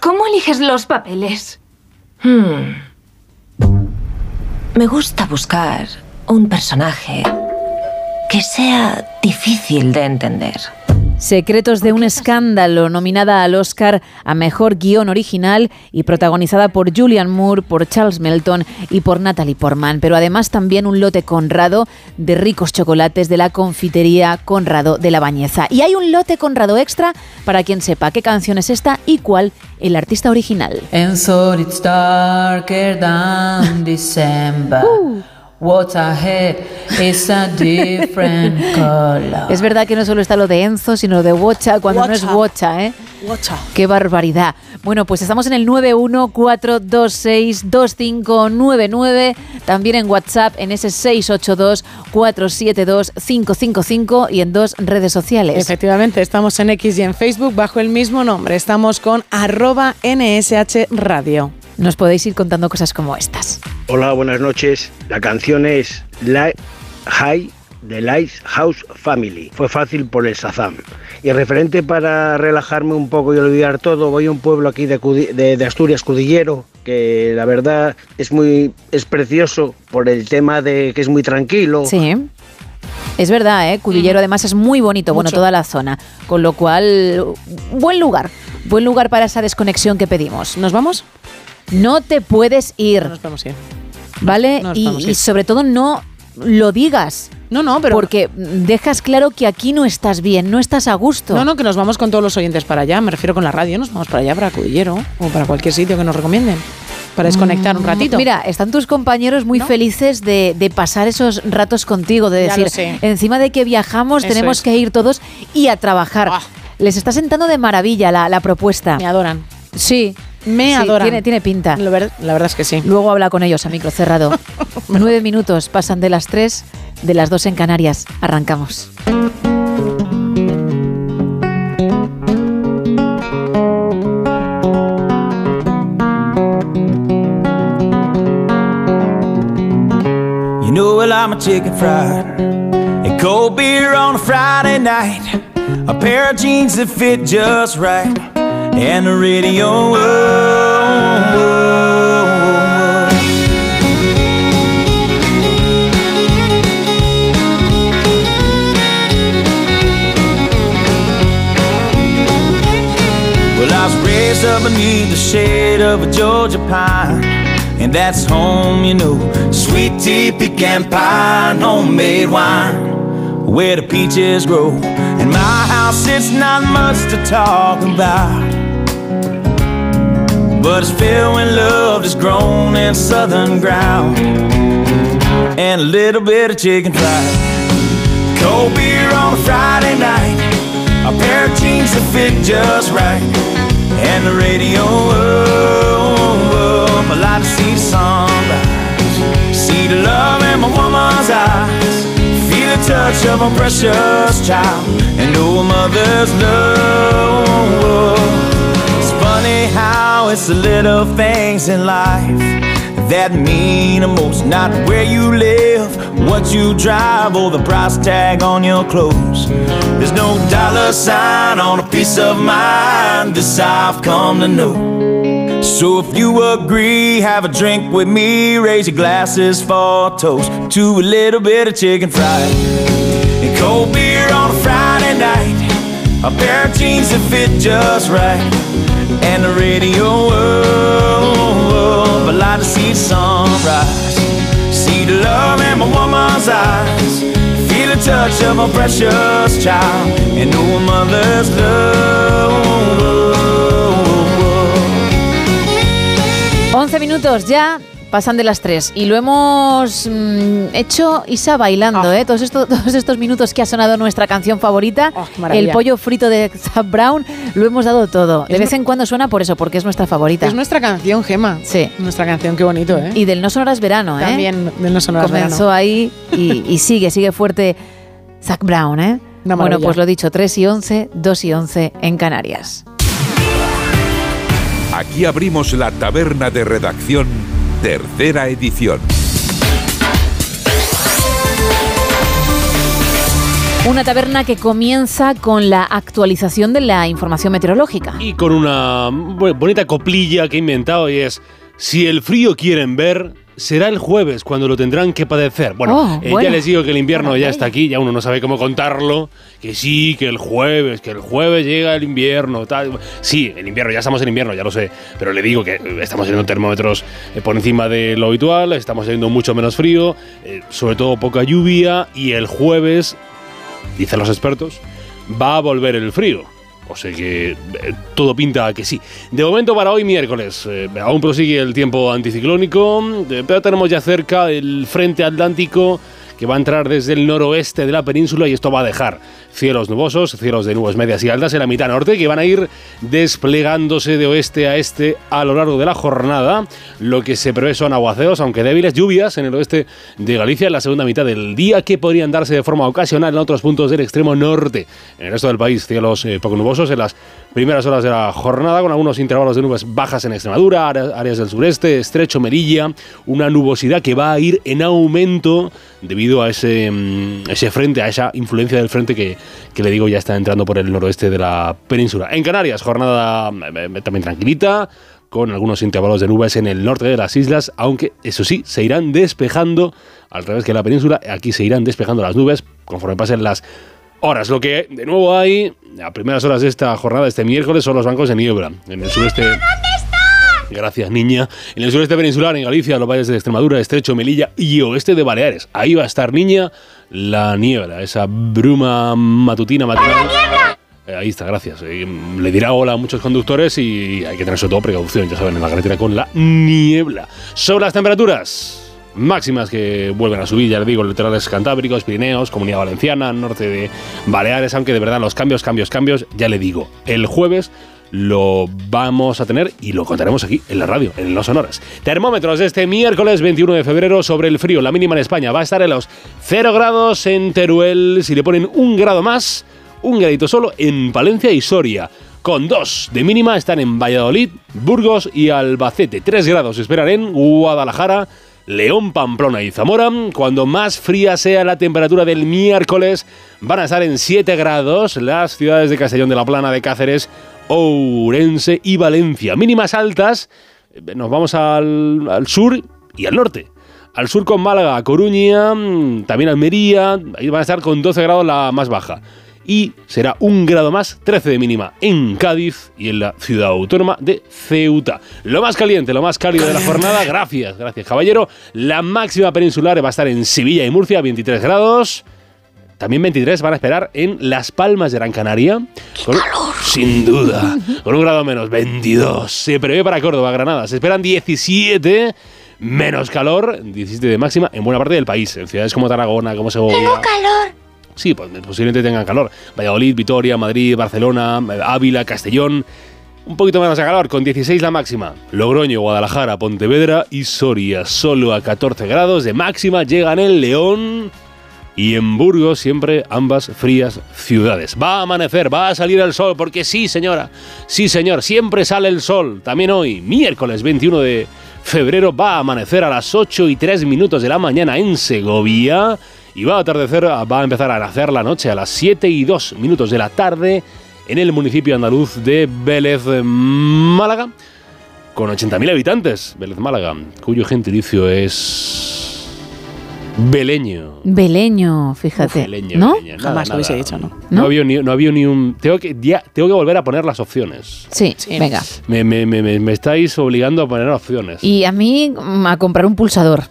¿Cómo eliges los papeles? Hmm. Me gusta buscar un personaje que sea difícil de entender. Secretos de un escándalo, nominada al Oscar a Mejor Guión Original y protagonizada por Julian Moore, por Charles Melton y por Natalie Portman, pero además también un lote Conrado de ricos chocolates de la confitería Conrado de la Bañeza. Y hay un lote Conrado extra para quien sepa qué canción es esta y cuál el artista original. And so it's darker than December. What's ahead is a different <laughs> color. Es verdad que no solo está lo de Enzo, sino de Wocha, cuando no es Wocha, ¿eh? Qué barbaridad. Bueno, pues estamos en el 914262599, también en WhatsApp en ese 682472555 y en dos redes sociales. Efectivamente, estamos en X y en Facebook bajo el mismo nombre. Estamos con arroba NSH Radio. Nos podéis ir contando cosas como estas. Hola, buenas noches. La canción es La High de Lighthouse Family. Fue fácil por el Shazam. Y referente para relajarme un poco y olvidar todo, voy a un pueblo aquí de, Cudi- de- de Asturias, Cudillero, que la verdad es muy es precioso por el tema de que es muy tranquilo. Sí. Es verdad, ¿eh? Cudillero además es muy bonito, bueno, toda la zona. Con lo cual, buen lugar. Buen lugar para esa desconexión que pedimos. ¿Nos vamos? No te puedes ir. Nos vamos a ir. ¿Vale? No nos y, podemos y ir. sobre todo no lo digas. No, no, pero... Porque dejas claro que aquí no estás bien, no estás a gusto. No, no, que nos vamos con todos los oyentes para allá. Me refiero con la radio, nos vamos para allá, para Cudillero o para cualquier sitio que nos recomienden. Para desconectar un Mm, ratito. Mira, están tus compañeros muy felices de, de pasar esos ratos contigo, de decir, encima de que viajamos, Eso tenemos es. que ir todos y a trabajar. Les está sentando de maravilla la, la propuesta. Me adoran. Sí. Me Sí, adoran. Tiene, tiene pinta. La, ver- la verdad es que sí. Luego habla con ellos a micro cerrado. <laughs> Nueve minutos pasan de las tres, de las dos en Canarias. Arrancamos. You know well I'm a chicken fried And cold beer on a Friday night A pair of jeans that fit just right And the radio. Well, I was raised up beneath the shade of a Georgia pine, and that's home, you know. Sweet tea, pecan pie, homemade wine, where the peaches grow. In my house, it's not much to talk about, but it's filled when love is grown in southern ground, and a little bit of chicken fried. Cold beer on a Friday night. A pair of jeans that fit just right. And the radio up. I like to see the sunrise. See the love in my woman's eyes. Feel the touch of a precious child. And know a mother's love. Oh, oh, Funny how it's the little things in life that mean the most. Not where you live, what you drive, or the price tag on your clothes. There's no dollar sign on a piece of mind. This I've come to know. So if you agree, have a drink with me. Raise your glasses for a toast to a little bit of chicken fried and cold beer on a Friday night. A pair of jeans that fit just right, and the radio up. I like to see the love in my woman's eyes, feel the touch of a precious child, and know mother's love. 11 minutos ya. Pasan de las 3 y lo hemos mm, hecho Isa bailando, ¿eh? Todos, estos, <laughs> todos estos minutos que ha sonado nuestra canción favorita, el maravilla. pollo frito de <laughs> Zap Brown, lo hemos dado todo. De Es vez en cuando suena por eso, porque es nuestra favorita. Es nuestra canción, Gema. Sí. Nuestra canción, qué bonito, ¿eh? Y del No Sonoras Verano, ¿eh? También del No Sonoras Comenzó Verano. ahí y, y sigue, sigue fuerte Zach Brown, ¿eh? Una Bueno, pues lo dicho, 3 y 11, 2 y 11 en Canarias. Aquí abrimos la taberna de redacción, tercera edición. Una taberna que comienza con la actualización de la información meteorológica. Y con una bonita coplilla que he inventado y es, si el frío quieren ver, será el jueves cuando lo tendrán que padecer. Bueno, Oh, eh, ya les digo que el invierno ya está aquí, ya uno no sabe cómo contarlo, que sí, que el jueves, que el jueves llega el invierno, tal. Sí, el invierno, ya estamos en invierno, ya lo sé, pero le digo que eh, estamos teniendo termómetros eh, por encima de lo habitual, estamos teniendo mucho menos frío, eh, sobre todo poca lluvia y el jueves dicen los expertos, va a volver el frío. O sea que eh, todo pinta a que sí. De momento para hoy miércoles, eh, aún prosigue el tiempo anticiclónico, eh, pero tenemos ya cerca el frente atlántico que va a entrar desde el noroeste de la península y esto va a dejar cielos nubosos, cielos de nubes medias y altas en la mitad norte que van a ir desplegándose de oeste a este a lo largo de la jornada. Lo que se prevé son aguaceros, aunque débiles, lluvias en el oeste de Galicia en la segunda mitad del día que podrían darse de forma ocasional en otros puntos del extremo norte. En el resto del país, cielos eh, poco nubosos en las primeras horas de la jornada con algunos intervalos de nubes bajas en Extremadura, áreas del sureste, estrecho Melilla, una nubosidad que va a ir en aumento debido a ese, mm, ese frente, a esa influencia del frente que, que le digo ya está entrando por el noroeste de la península. En Canarias, jornada eh, eh, también tranquilita, con algunos intervalos de nubes en el norte de las islas, aunque eso sí, se irán despejando, al revés que la península, aquí se irán despejando las nubes conforme pasen las horas. Lo que de nuevo hay a primeras horas de esta jornada, este miércoles, son los bancos de niebla. En el sureste... Gracias, niña. En el sureste peninsular, en Galicia, los valles de Extremadura, Estrecho, Melilla y oeste de Baleares. Ahí va a estar, niña, la niebla, esa bruma matutina matinal. Eh, ahí está, gracias. Eh, le dirá hola a muchos conductores y hay que tener sobre todo precaución, ya saben, en la carretera con la niebla. Sobre las temperaturas máximas que vuelven a subir, ya les digo, litorales cantábricos, Pirineos, Comunidad Valenciana, norte de Baleares, aunque de verdad los cambios, cambios, cambios, ya le digo, el jueves lo vamos a tener y lo contaremos aquí en la radio, en Los Sonoras. Termómetros de este miércoles 21 de febrero sobre el frío. La mínima en España va a estar en los 0 grados en Teruel. Si le ponen un grado más, un gradito solo en Palencia y Soria. Con dos de mínima están en Valladolid, Burgos y Albacete. 3 grados esperan en Guadalajara, León, Pamplona y Zamora. Cuando más fría sea la temperatura del miércoles, van a estar en 7 grados las ciudades de Castellón de la Plana, de Cáceres, Ourense y Valencia. Mínimas altas, eh, nos vamos al, sur y al norte. Al sur con Málaga, Coruña, mm, también Almería, ahí van a estar con 12 grados la más baja. Y será un grado más, 13 de mínima en Cádiz y en la ciudad autónoma de Ceuta. Lo más caliente, lo más cálido de la jornada, gracias, gracias caballero. La máxima peninsular va a estar en Sevilla y Murcia, 23 grados. También 23 van a esperar en Las Palmas de Gran Canaria. Con- sin duda. Con un grado menos, 22. Se prevé para Córdoba, Granada. Se esperan 17. Menos calor, 17 de máxima en buena parte del país. En ciudades como Tarragona, como Segovia. calor. Sí, pues posiblemente tengan calor. Valladolid, Vitoria, Madrid, Barcelona, Ávila, Castellón. Un poquito menos de calor, con 16 la máxima. Logroño, Guadalajara, Pontevedra y Soria, solo a 14 grados de máxima llegan el León y en Burgos, siempre ambas frías ciudades. Va a amanecer, va a salir el sol, porque sí, señora, sí, señor, siempre sale el sol. También hoy, miércoles 21 de febrero, va a amanecer a las 8 y 3 minutos de la mañana en Segovia y va a atardecer, va a empezar a nacer la noche a las 7 y 2 minutos de la tarde en el municipio andaluz de Vélez, Málaga, con 80.000 habitantes, Vélez, Málaga, cuyo gentilicio es Beleño. Beleño, fíjate. Beleño, ¿No? Beleño, nada, Jamás lo hubiese dicho, ¿no? No, había ni, no había ni un. Tengo que, ya- tengo que volver a poner las opciones. Sí, venga. Me, me- me- me- me estáis obligando a poner opciones. Y a mí mm, a comprar un pulsador.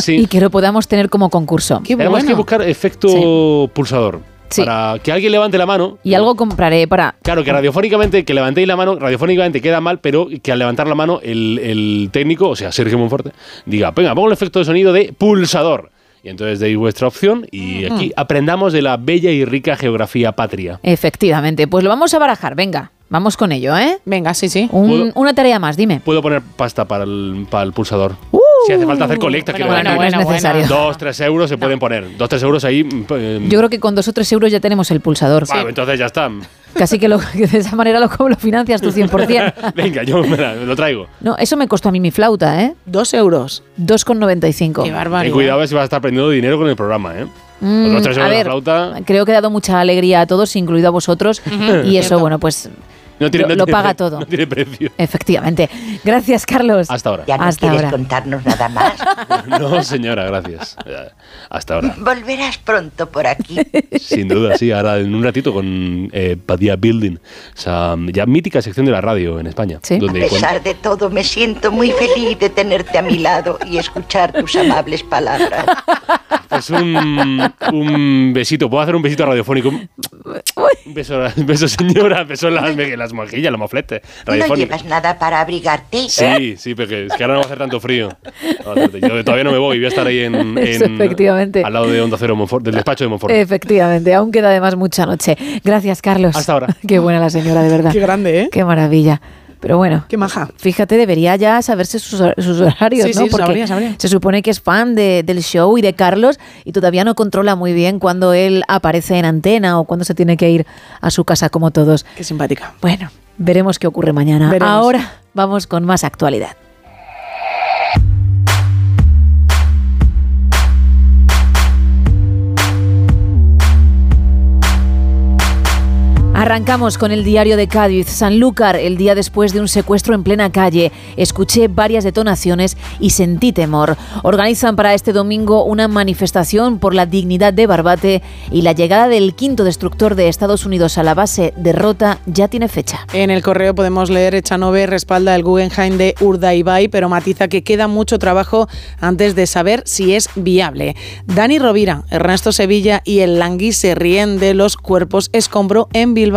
Sí. <laughs> Y que lo podamos tener como concurso. Tenemos que buscar efecto pulsador. Sí. Para que alguien levante la mano. Y algo compraré para... Claro, que radiofónicamente, que levantéis la mano, radiofónicamente queda mal, pero que al levantar la mano el, el técnico, o sea, Sergio Monforte, diga, venga, pongo el efecto de sonido de pulsador. Y entonces deis vuestra opción y aquí aprendamos de la bella y rica geografía patria. Efectivamente, pues lo vamos a barajar, venga, vamos con ello, ¿eh? Venga, sí, sí. Un- una tarea más, dime. Puedo poner pasta para el, para el pulsador. si hace falta hacer colecta, quiero Uh. bueno, bueno, no es necesario. Dos, tres euros se pueden poner. Dos, tres euros ahí. mm, eh, Yo creo que con dos o tres euros ya tenemos el pulsador. bueno, entonces ya está. Casi que, lo- <laughs> que de esa manera lo, lo financias tú 100%. <laughs> Venga, yo me, la- me lo traigo. No, eso me costó a mí mi flauta, ¿eh? Dos euros. 2,95. Qué Ten cuidado a ver si vas a estar perdiendo dinero con el programa, ¿eh? Mm, Los dos, tres a ver, flauta. creo que he dado mucha alegría a todos, incluido a vosotros. <laughs> y eso, bueno, pues No tiene, lo, no lo tiene paga todo. No tiene precio. Efectivamente. Gracias, Carlos. Hasta ahora. ¿Ya no Hasta quieres ahora. contarnos nada más? <laughs> No, señora, gracias. Ya, Hasta ahora. Volverás pronto por aquí. <laughs> Sin duda, sí. Ahora en un ratito con eh, Padilla Building, esa ya mítica sección de la radio en España. A Donde cuan- pesar de todo, me siento muy feliz de tenerte a mi lado y escuchar tus amables palabras. <laughs> Pues un, un besito. ¿Puedo hacer un besito radiofónico? Beso, un beso señora. Beso en las, en las mejillas, los mofletes. ¿No llevas nada para abrigarte? Sí, sí, porque es que ahora no va a hacer tanto frío. Yo todavía no me voy, voy a estar ahí en, <laughs> en- efectivamente. al lado de Onda Cero Monfort, del despacho de Monfort. Efectivamente, aún queda además mucha noche. Gracias, Carlos. Hasta ahora. <laughs> Qué buena la señora, de verdad. Qué grande, ¿eh? Qué maravilla. Pero bueno. Qué maja. Fíjate, debería ya saberse sus, sus horarios, Sí, ¿no? sí, sabría, sabría. se supone que es fan de- del show y de Carlos y todavía no controla muy bien cuando él aparece en antena o cuando se tiene que ir a su casa como todos. Qué simpática. Bueno, veremos qué ocurre mañana. Veremos. Ahora vamos con más actualidad. Arrancamos con el diario de Cádiz. Sanlúcar, el día después de un secuestro en plena calle. Escuché varias detonaciones y sentí temor. Organizan para este domingo una manifestación por la dignidad de Barbate y la llegada del quinto destructor de Estados Unidos a la base de Rota ya tiene fecha. En el correo podemos leer Echanove respalda el Guggenheim de Urdaibai, pero matiza que queda mucho trabajo antes de saber si es viable. Dani Rovira, Ernesto Sevilla y el Langui se ríen de los cuerpos escombro en Bilbao.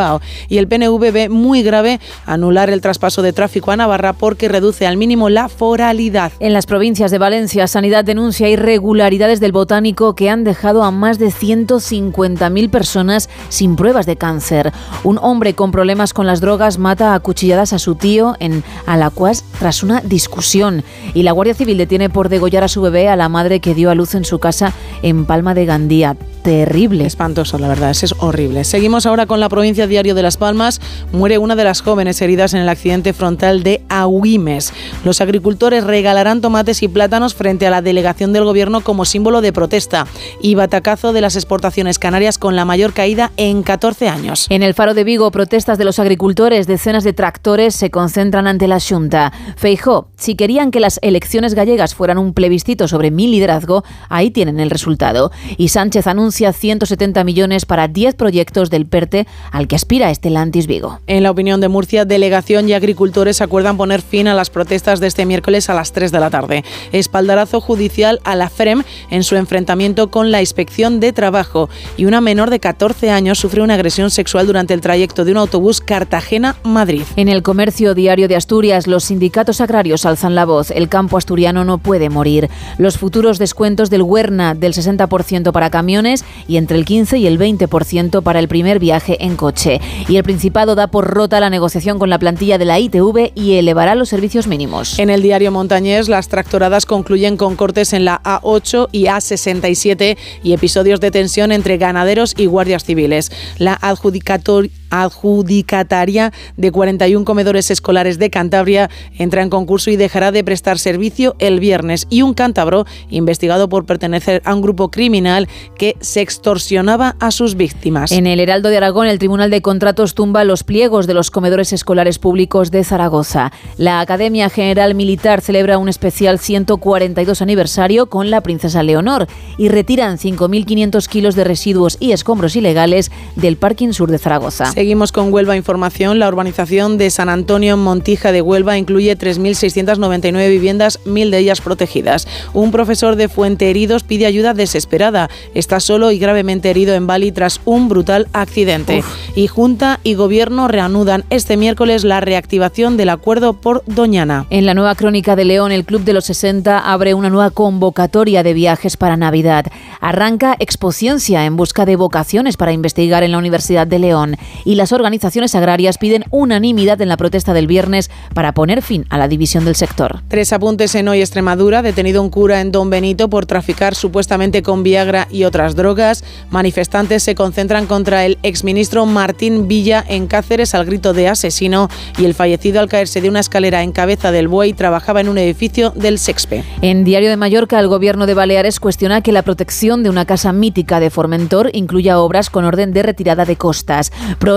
Y el PNV ve muy grave anular el traspaso de tráfico a Navarra porque reduce al mínimo la foralidad. En las provincias de Valencia, Sanidad denuncia irregularidades del botánico que han dejado a más de 150.000 personas sin pruebas de cáncer. Un hombre con problemas con las drogas mata a cuchilladas a su tío en Alacuas tras una discusión. Y la Guardia Civil detiene por degollar a su bebé a la madre que dio a luz en su casa en Palma de Gandía. Terrible. Espantoso, la verdad, es horrible. Seguimos ahora con la provincia Diario de Las Palmas. Muere una de las jóvenes heridas en el accidente frontal de Agüimes. Los agricultores regalarán tomates y plátanos frente a la delegación del gobierno como símbolo de protesta. Y batacazo de las exportaciones canarias con la mayor caída en 14 años. En el Faro de Vigo, protestas de los agricultores, decenas de tractores se concentran ante la Junta. Feijó, si querían que las elecciones gallegas fueran un plebiscito sobre mi liderazgo, ahí tienen el resultado. Y Sánchez anuncia 170 millones para 10 proyectos del PERTE al que que aspira Estelantis Vigo. En la opinión de Murcia, delegación y agricultores acuerdan poner fin a las protestas de este miércoles a las 3 de la tarde. Espaldarazo judicial a la FREM en su enfrentamiento con la inspección de trabajo y una menor de 14 años sufre una agresión sexual durante el trayecto de un autobús Cartagena-Madrid. En el comercio diario de Asturias, los sindicatos agrarios alzan la voz. El campo asturiano no puede morir. Los futuros descuentos del Huerna del 60% para camiones y entre el 15 y el 20% para el primer viaje en coche. Y el Principado da por rota la negociación con la plantilla de la ITV y elevará los servicios mínimos. En el diario Montañés, las tractoradas concluyen con cortes en la A8 y A67 y episodios de tensión entre ganaderos y guardias civiles. La adjudicator- adjudicataria de 41 comedores escolares de Cantabria entra en concurso y dejará de prestar servicio el viernes. Y un cántabro investigado por pertenecer a un grupo criminal que se extorsionaba a sus víctimas. En el Heraldo de Aragón, el Tribunal de Contratos tumba los pliegos de los comedores escolares públicos de Zaragoza. La Academia General Militar celebra un especial 142 aniversario con la princesa Leonor y retiran 5.500 kilos de residuos y escombros ilegales del parking sur de Zaragoza. Seguimos con Huelva Información. La urbanización de San Antonio en Montija de Huelva incluye 3.699 viviendas, mil de ellas protegidas. Un profesor de Fuente Heridos pide ayuda desesperada. Está solo y gravemente herido en Bali tras un brutal accidente. Y Junta y Gobierno reanudan este miércoles la reactivación del acuerdo por Doñana. En la nueva crónica de León, el Club de los 60 abre una nueva convocatoria de viajes para Navidad. Arranca Expociencia en busca de vocaciones para investigar en la Universidad de León. Y las organizaciones agrarias piden unanimidad en la protesta del viernes para poner fin a la división del sector. Tres apuntes en hoy Extremadura. Detenido un cura en Don Benito por traficar supuestamente con Viagra y otras drogas. Manifestantes se concentran contra el exministro Martín Villa en Cáceres al grito de asesino y el fallecido al caerse de una escalera en cabeza del buey trabajaba en un edificio del Sexpe. En Diario de Mallorca, el gobierno de Baleares cuestiona que la protección de una casa mítica de Formentor incluya obras con orden de retirada de costas.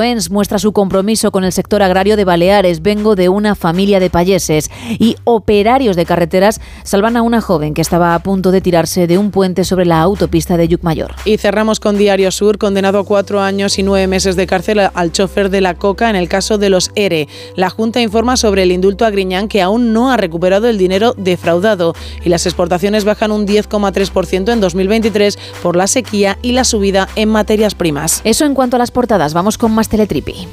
Proens muestra su compromiso con el sector agrario de Baleares. Vengo de una familia de payeses. Y operarios de carreteras salvan a una joven que estaba a punto de tirarse de un puente sobre la autopista de Yucmayor. Y cerramos con Diario Sur, condenado a cuatro años y nueve meses de cárcel al chofer de la coca en el caso de los ERE. La Junta informa sobre el indulto a Griñán que aún no ha recuperado el dinero defraudado y las exportaciones bajan un 10,3% en 2023 por la sequía y la subida en materias primas. Eso en cuanto a las portadas. Vamos con más Teletripi.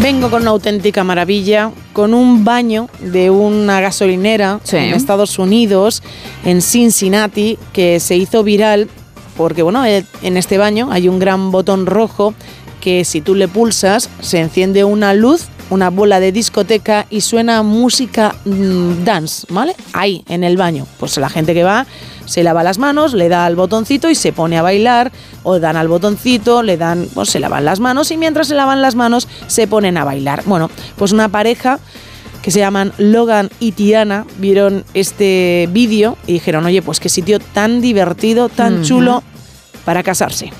Vengo con una auténtica maravilla, con un baño de una gasolinera en Estados Unidos, en Cincinnati, que se hizo viral porque, bueno, eh, en este baño hay un gran botón rojo que si tú le pulsas se enciende una luz, una bola de discoteca y suena música mm, dance, ¿vale? Ahí, en el baño. Pues la gente que va se lava las manos, le da al botoncito y se pone a bailar, o dan al botoncito, le dan, pues se lavan las manos y mientras se lavan las manos se ponen a bailar. Bueno, pues una pareja que se llaman Logan y Tiana vieron este vídeo y dijeron, oye, pues qué sitio tan divertido, tan chulo para casarse.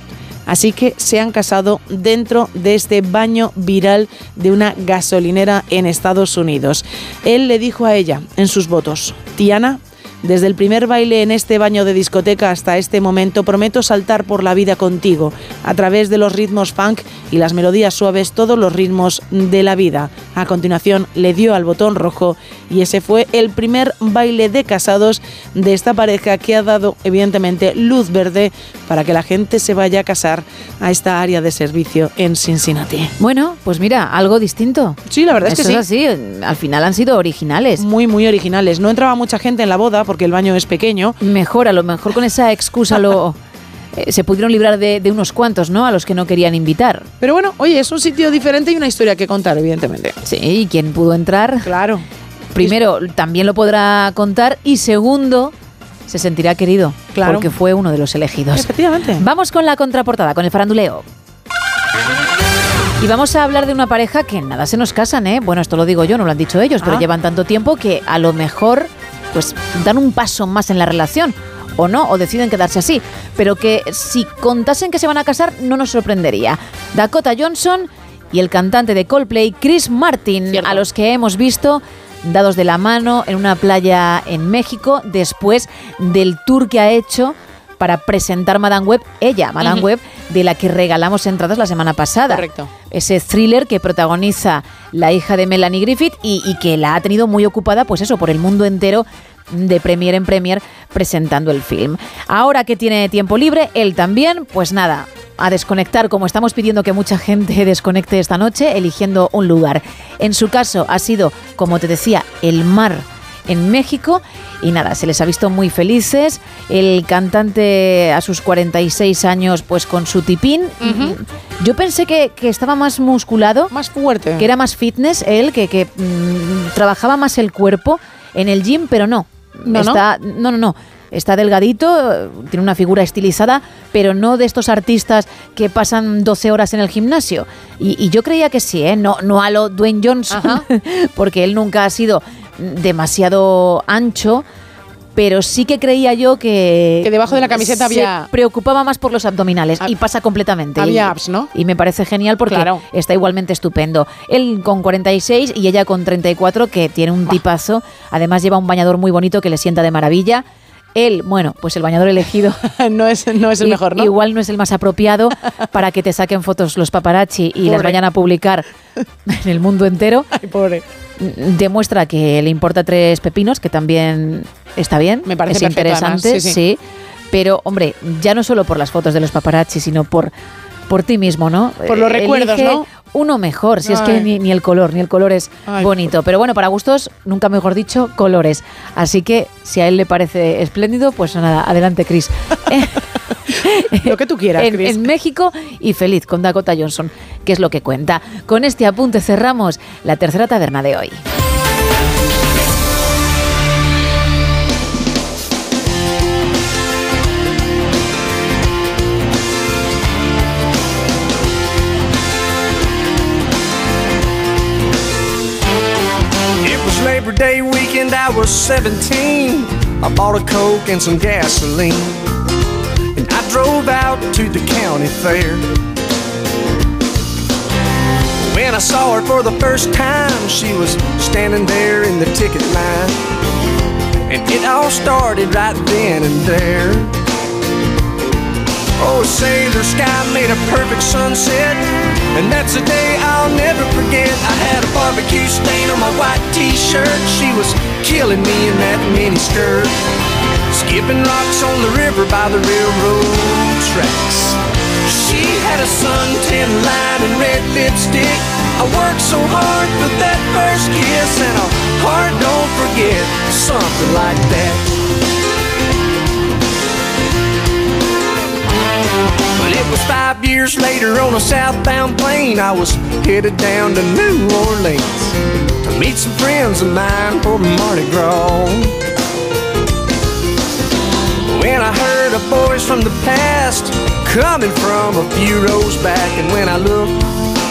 Así que se han casado dentro de este baño viral de una gasolinera en Estados Unidos. Él le dijo a ella en sus votos, Tiana, desde el primer baile en este baño de discoteca hasta este momento prometo saltar por la vida contigo, a través de los ritmos funk y las melodías suaves, todos los ritmos de la vida. A continuación le dio al botón rojo y ese fue el primer baile de casados de esta pareja que ha dado evidentemente luz verde para que la gente se vaya a casar a esta área de servicio en Cincinnati. Bueno, pues mira, algo distinto. Sí, la verdad es que sí. así. Al final han sido originales. Muy, muy originales. No entraba mucha gente en la boda porque el baño es pequeño. Mejor, a lo mejor con esa excusa lo <laughs> eh, se pudieron librar de, de unos cuantos, ¿no? A los que no querían invitar. Pero bueno, oye, es un sitio diferente y una historia que contar, evidentemente. Sí, y quien pudo entrar. Claro. Primero, también lo podrá contar. Y segundo, se sentirá querido. Claro. Porque fue uno de los elegidos. Efectivamente. Vamos con la contraportada, con el faranduleo. Y vamos a hablar de una pareja que nada se nos casan, ¿eh? Bueno, esto lo digo yo, no lo han dicho ellos, pero Ah. llevan tanto tiempo que a lo mejor pues dan un paso más en la relación. O no, o deciden quedarse así. Pero que si contasen que se van a casar, no nos sorprendería. Dakota Johnson y el cantante de Coldplay, Chris Martin, a los que hemos visto dados de la mano en una playa en México después del tour que ha hecho para presentar Madame Web, ella, Madame Ujú. Web, de la que regalamos entradas la semana pasada. Correcto. Ese thriller que protagoniza la hija de Melanie Griffith y, y que la ha tenido muy ocupada, pues eso, por el mundo entero de premier en premier presentando el film. Ahora que tiene tiempo libre, él también, pues nada, a desconectar como estamos pidiendo que mucha gente <laughs> desconecte esta noche, eligiendo un lugar. En su caso ha sido, como te decía, el mar en México y nada, se les ha visto muy felices. El cantante a sus 46 años, pues con su tipín. Yo pensé que, que estaba más musculado. Más fuerte. Que era más fitness él, que, que, mm, trabajaba más el cuerpo en el gym, pero no. No. Está, no, no, no. Está delgadito, tiene una figura estilizada, pero no de estos artistas que pasan 12 horas en el gimnasio. Y, y yo creía que sí, ¿eh? no, no a lo Dwayne Johnson, <laughs> porque él nunca ha sido demasiado ancho, pero sí que creía yo que... Que debajo de la camiseta se había- preocupaba más por los abdominales y pasa completamente. había Y- abs, ¿no? Y me parece genial porque Claro. está igualmente estupendo. Él con 46 y ella con 34, que tiene un tipazo. Además lleva un bañador muy bonito que le sienta de maravilla. Él, bueno, pues el bañador elegido <laughs> no es, no es el mejor, ¿no? Igual no es el más apropiado para que te saquen fotos los paparazzi y las vayan a publicar en el mundo entero. Ay, pobre. Demuestra que le importa tres pepinos, que también está bien. Me parece es perfecto, además, interesante, sí, sí, sí. Pero, hombre, ya no solo por las fotos de los paparazzi, sino por, por ti mismo, ¿no? Por los Eh, recuerdos, elige ¿no? Uno mejor, si es que ni, ni el color, ni el color es Ay. bonito. Pero bueno, para gustos, nunca mejor dicho, colores. Así que si a él le parece espléndido, pues nada, adelante, Chris. <laughs> Lo que tú quieras, <laughs> en, Chris. en México y feliz con Dakota Johnson, que es lo que cuenta. Con este apunte cerramos la tercera taberna de hoy. I was 17. I bought a Coke and some gasoline. And I drove out to the county fair. When I saw her for the first time, she was standing there in the ticket line. And it all started right then and there. Oh, sailor sky made a perfect sunset. And that's a day I'll never forget. I had a barbecue stain on my white t-shirt. She was killing me in that mini skirt. Skipping rocks on the river by the railroad tracks. She had a suntan line and red lipstick. I worked so hard for that first kiss, and a heart don't forget something like that. Was five years later on a southbound plane. I was headed down to New Orleans to meet some friends of mine for Mardi Gras. When I heard a voice from the past coming from a few rows back, and when I looked,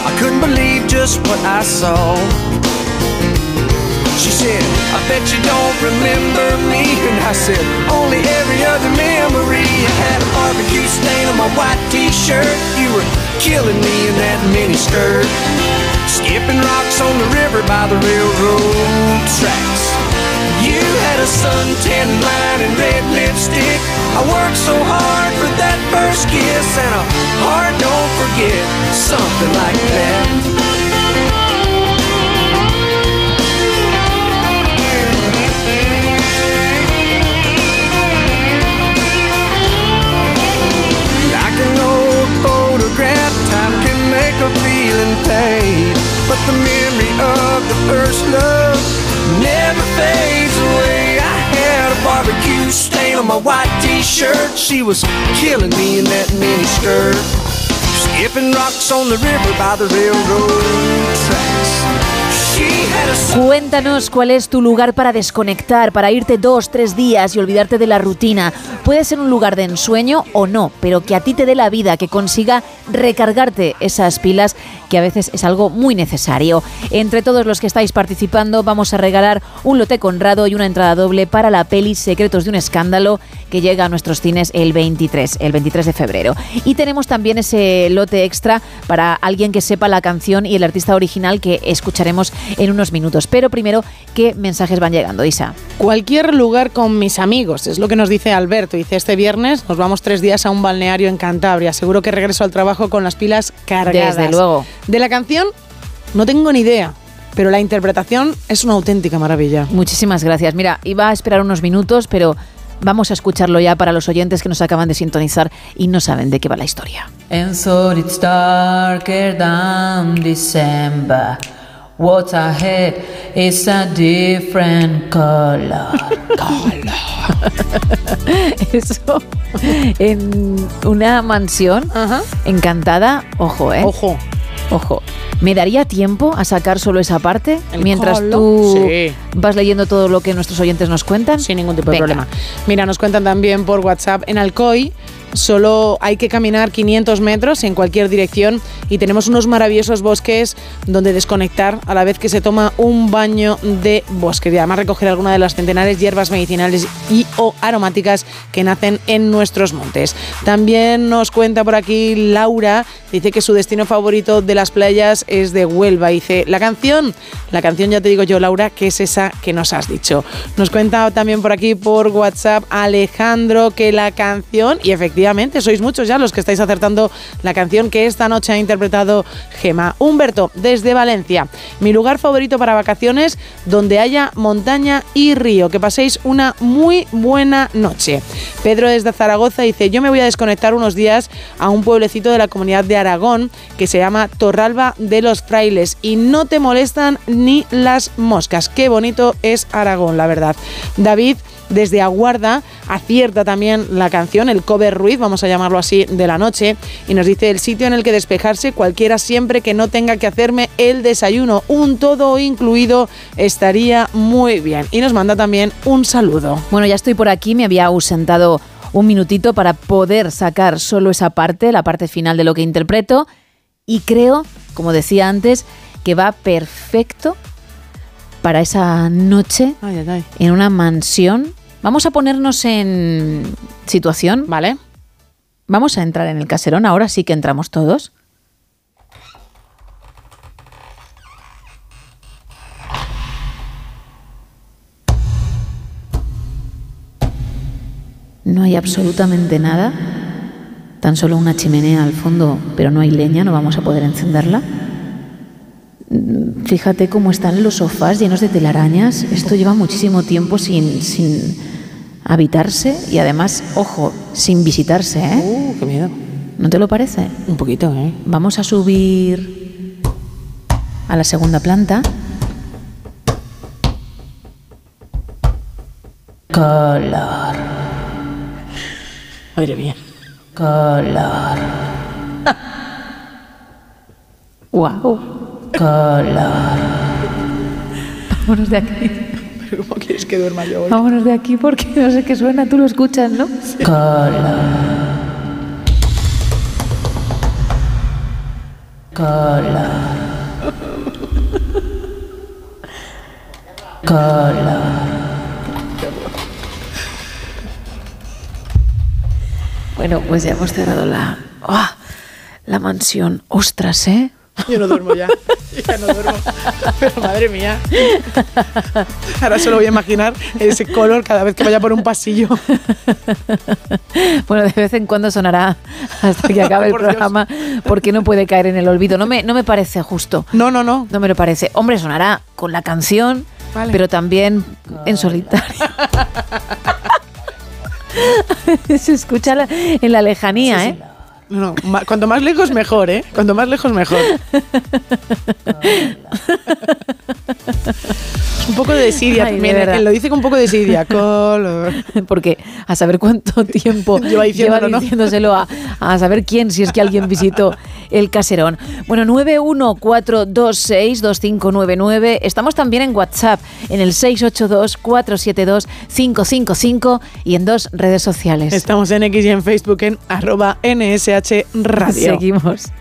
I couldn't believe just what I saw. Said, I bet you don't remember me. And I said, only every other memory. I had a barbecue stain on my white t-shirt. You were killing me in that mini skirt. Skipping rocks on the river by the railroad tracks. You had a suntan line and red lipstick. I worked so hard for that first kiss, and a heart don't forget something like that. Make feeling fade. But the memory of the first love never fades away. I had a barbecue stain on my white t-shirt. She was killing me in that mini skirt. Cuéntanos cuál es tu lugar para desconectar, para irte dos, tres días y olvidarte de la rutina. Puede ser un lugar de ensueño o no, pero que a ti te dé la vida, que consiga recargarte esas pilas, que a veces es algo muy necesario. Entre todos los que estáis participando, vamos a regalar un lote conrado y una entrada doble para la peli Secretos de un Escándalo, que llega a nuestros cines el 23, el 23 de febrero. Y tenemos también ese lote extra para alguien que sepa la canción y el artista original que escucharemos en unos minutos. Pero primero, ¿qué mensajes van llegando, Isa? Cualquier lugar con mis amigos, es lo que nos dice Alberto. Dice, este viernes nos vamos tres días a un balneario en Cantabria. Seguro que regreso al trabajo con las pilas cargadas. Desde luego. De la canción, no tengo ni idea. Pero la interpretación es una auténtica maravilla. Muchísimas gracias. Mira, iba a esperar unos minutos, pero vamos a escucharlo ya para los oyentes que nos acaban de sintonizar y no saben de qué va la historia. And so it's darker than December. What's ahead is a different color. <laughs> <laughs> Eso en una mansión encantada, ojo, ¿eh? Ojo. Ojo. ¿Me daría tiempo a sacar solo esa parte El mientras colo. tú Sí. vas leyendo todo lo que nuestros oyentes nos cuentan? Sin ningún tipo de Venga. problema. Mira, nos cuentan también por WhatsApp en Alcoy. Solo hay que caminar 500 metros en cualquier dirección y tenemos unos maravillosos bosques donde desconectar a la vez que se toma un baño de bosque y además recoger alguna de las centenares hierbas medicinales y o aromáticas que nacen en nuestros montes. También nos cuenta por aquí Laura, dice que su destino favorito de las playas es de Huelva. Dice, la canción, la canción ya te digo yo Laura, que es esa que nos has dicho. Nos cuenta también por aquí por WhatsApp Alejandro que la canción, y efectivamente sois muchos ya los que estáis acertando la canción que esta noche ha interpretado Gema. Humberto, desde Valencia, mi lugar favorito para vacaciones, donde haya montaña y río. Que paséis una muy buena noche. Pedro desde Zaragoza dice, yo me voy a desconectar unos días a un pueblecito de la comunidad de Aragón que se llama Torralba de los Frailes y no te molestan ni las moscas. Qué bonito es Aragón, la verdad. David desde Aguarda acierta también la canción, el cover Ruiz, vamos a llamarlo así, de la noche, y nos dice el sitio en el que despejarse cualquiera siempre que no tenga que hacerme el desayuno, un todo incluido, estaría muy bien. Y nos manda también un saludo. Bueno, ya estoy por aquí, me había ausentado un minutito para poder sacar solo esa parte, la parte final de lo que interpreto, y creo, como decía antes, que va perfecto para esa noche Ay, ay, ay. en una mansión. Vamos a ponernos en situación. Vale. Vamos a entrar en el caserón, ahora sí que entramos todos. No hay absolutamente nada, tan solo una chimenea al fondo, pero no hay leña, no vamos a poder encenderla. Fíjate cómo están los sofás llenos de telarañas. Esto lleva muchísimo tiempo sin, sin habitarse y además, ojo, sin visitarse, ¿eh? Uh, qué miedo. ¿No te lo parece? Un poquito, ¿eh? Vamos a subir a la segunda planta. Color. Madre mía. Color. <laughs> ¡Wow! Color. Vámonos de aquí. ¿Pero cómo quieres que duerma yo hoy? Vámonos de aquí porque no sé qué suena, tú lo escuchas, ¿no? Color. Color. Color. Bueno, pues ya hemos cerrado la, ¡Ah! la mansión. Ostras, ¿eh? Yo no duermo ya. <laughs> Ya no duermo. Pero madre mía. <laughs> Ahora solo voy a imaginar ese color cada vez que vaya por un pasillo. Bueno, de vez en cuando sonará hasta que acabe el <laughs> Por Dios. programa porque no puede caer en el olvido. No me, no me parece justo. No, no, no. No me lo parece. Hombre, sonará con la canción, Vale. pero también en solitario. Se escucha la- en la lejanía, ¿eh? No, no, cuanto más lejos mejor, ¿eh? Cuanto más lejos mejor. <laughs> un poco de desidia de también. Él lo dice con un poco de desidia. <laughs> Color. Porque a saber cuánto tiempo <laughs> Lleva diciéndoselo a, a saber quién, si es que alguien visitó el caserón. Bueno, 914262599. Estamos también en WhatsApp, en el 682472555 y en dos redes sociales. Estamos en X y en Facebook en arroba NSH Radio. Seguimos.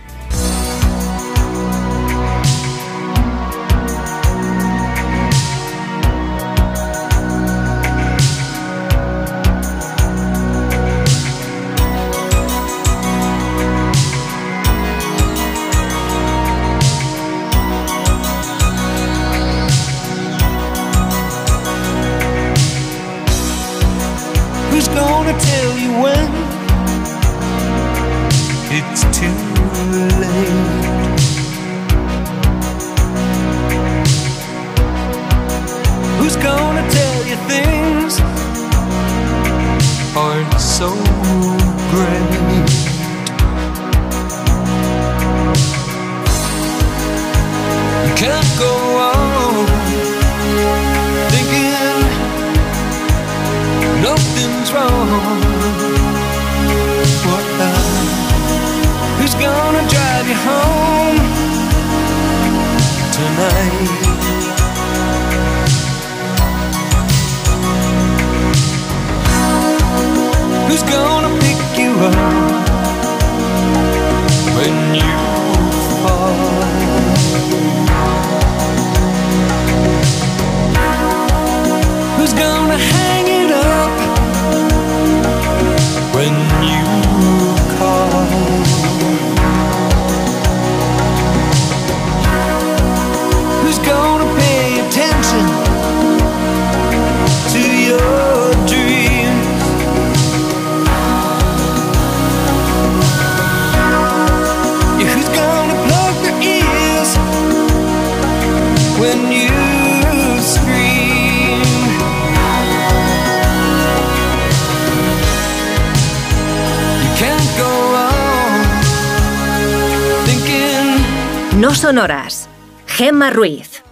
Gemma Ruiz.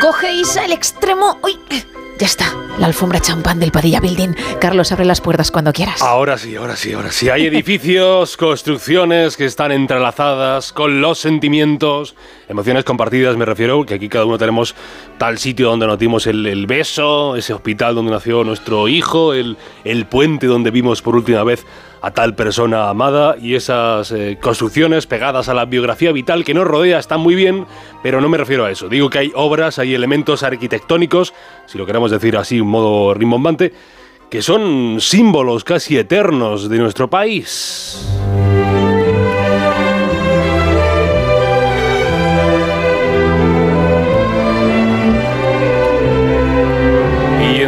Cogéis el extremo. ¡Uy! Ya está, la alfombra champán del Padilla Building. Carlos, abre las puertas cuando quieras. Ahora sí, ahora sí, ahora sí. Hay <laughs> edificios, construcciones que están entrelazadas con los sentimientos, emociones compartidas, me refiero, que aquí cada uno tenemos tal sitio donde nos dimos el, beso, ese hospital donde nació nuestro hijo, el, el puente donde vimos por última vez a tal persona amada y esas eh, construcciones pegadas a la biografía vital que nos rodea están muy bien, pero no me refiero a eso. Digo que hay obras, hay elementos arquitectónicos, si lo queremos decir así, un modo rimbombante, que son símbolos casi eternos de nuestro país.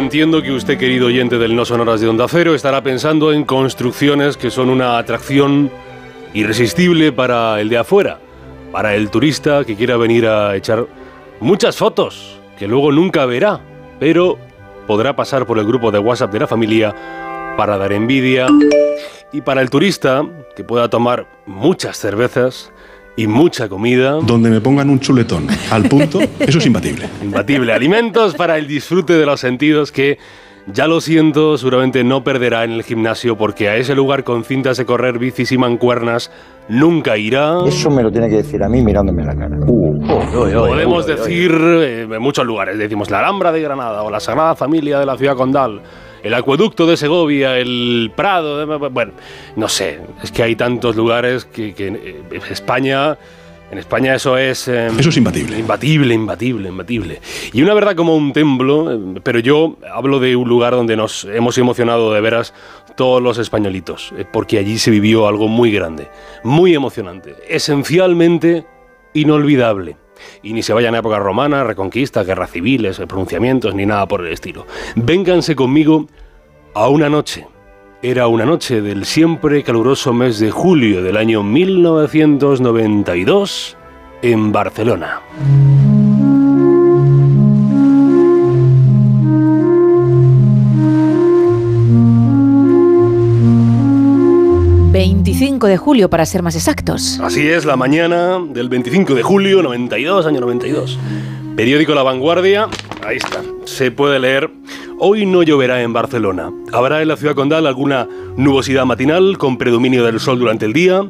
Entiendo que usted, querido oyente del No Sonoras de Onda Cero, estará pensando en construcciones que son una atracción irresistible para el de afuera, para el turista que quiera venir a echar muchas fotos, que luego nunca verá, pero podrá pasar por el grupo de WhatsApp de la familia para dar envidia. Y para el turista, que pueda tomar muchas cervezas y mucha comida. Donde me pongan un chuletón al punto, <laughs> eso es imbatible. Imbatible. Alimentos para el disfrute de los sentidos que, ya lo siento, seguramente no perderá en el gimnasio porque a ese lugar con cintas de correr, bicis y mancuernas nunca irá. Eso me lo tiene que decir a mí mirándome la cara. Podemos decir eh, en muchos lugares, decimos la Alhambra de Granada o la Sagrada Familia de la Ciudad Condal, el Acueducto de Segovia, el Prado, de- bueno, no sé, es que hay tantos lugares que, que, eh, España... En España eso es... eh, Eso es imbatible. Imbatible, imbatible, imbatible. Y una verdad como un templo, eh, pero yo hablo de un lugar donde nos hemos emocionado de veras todos los españolitos, eh, porque allí se vivió algo muy grande, muy emocionante, esencialmente inolvidable. Y ni se vayan a época romana, reconquista, guerras civiles, pronunciamientos, ni nada por el estilo. Vénganse conmigo a una noche. Era una noche del siempre caluroso mes de julio del año 1992 en Barcelona. 25 de julio, para ser más exactos. Así es, la mañana del 25 de julio, 92, año 92. Periódico La Vanguardia, ahí está, se puede leer. Hoy no lloverá en Barcelona. Habrá en la ciudad condal alguna nubosidad matinal con predominio del sol durante el día.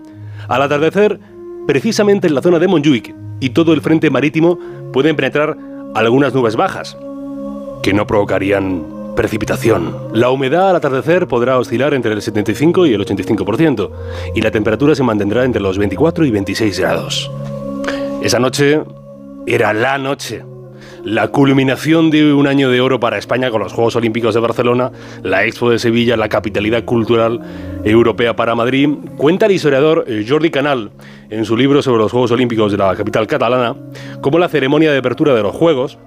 Al atardecer, precisamente en la zona de Montjuic y todo el frente marítimo pueden penetrar algunas nubes bajas, que no provocarían precipitación. La humedad al atardecer podrá oscilar entre el 75 y el 85%, y la temperatura se mantendrá entre los 24 y 26 grados. Esa noche era la noche, la culminación de un año de oro para España con los Juegos Olímpicos de Barcelona, la Expo de Sevilla, la capitalidad cultural europea para Madrid. Cuenta el historiador eh, Jordi Canal en su libro sobre los Juegos Olímpicos de la capital catalana cómo la ceremonia de apertura de los Juegos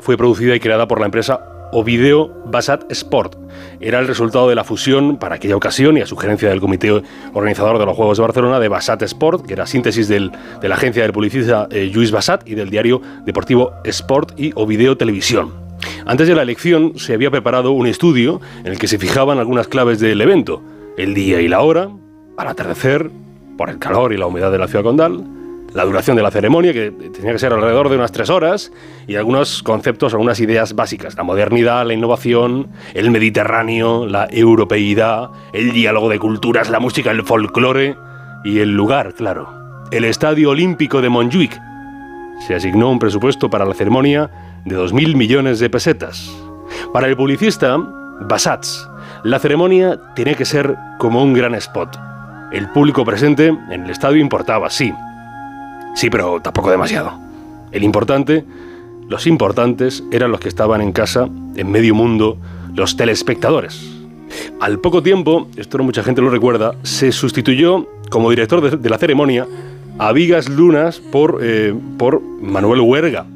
fue producida y creada por la empresa Ovideo Basat Sport. Era el resultado de la fusión, para aquella ocasión y a sugerencia del comité organizador de los Juegos de Barcelona, de Basat Sport, que era síntesis de la agencia del publicista eh, Lluís Basat y del diario deportivo Sport y Ovideo Televisión. Antes de la elección se había preparado un estudio en el que se fijaban algunas claves del evento, el día y la hora, al atardecer, por el calor y la humedad de la ciudad condal, la duración de la ceremonia, que tenía que ser alrededor de unas tres horas, y algunos conceptos, algunas ideas básicas. La modernidad, la innovación, el Mediterráneo, la europeidad, el diálogo de culturas, la música, el folclore y el lugar, claro. El Estadio Olímpico de Montjuic. Se asignó un presupuesto para la ceremonia de 2.000 millones de pesetas. Para el publicista, Basats, la ceremonia tiene que ser como un gran spot. El público presente en el estadio importaba, sí, Sí, pero tampoco demasiado. El importante, los importantes eran los que estaban en casa, en medio mundo, los telespectadores. Al poco tiempo, esto no mucha gente lo recuerda, se sustituyó como director de, la ceremonia a Vigas Lunas por, eh, por Manuel Huerga.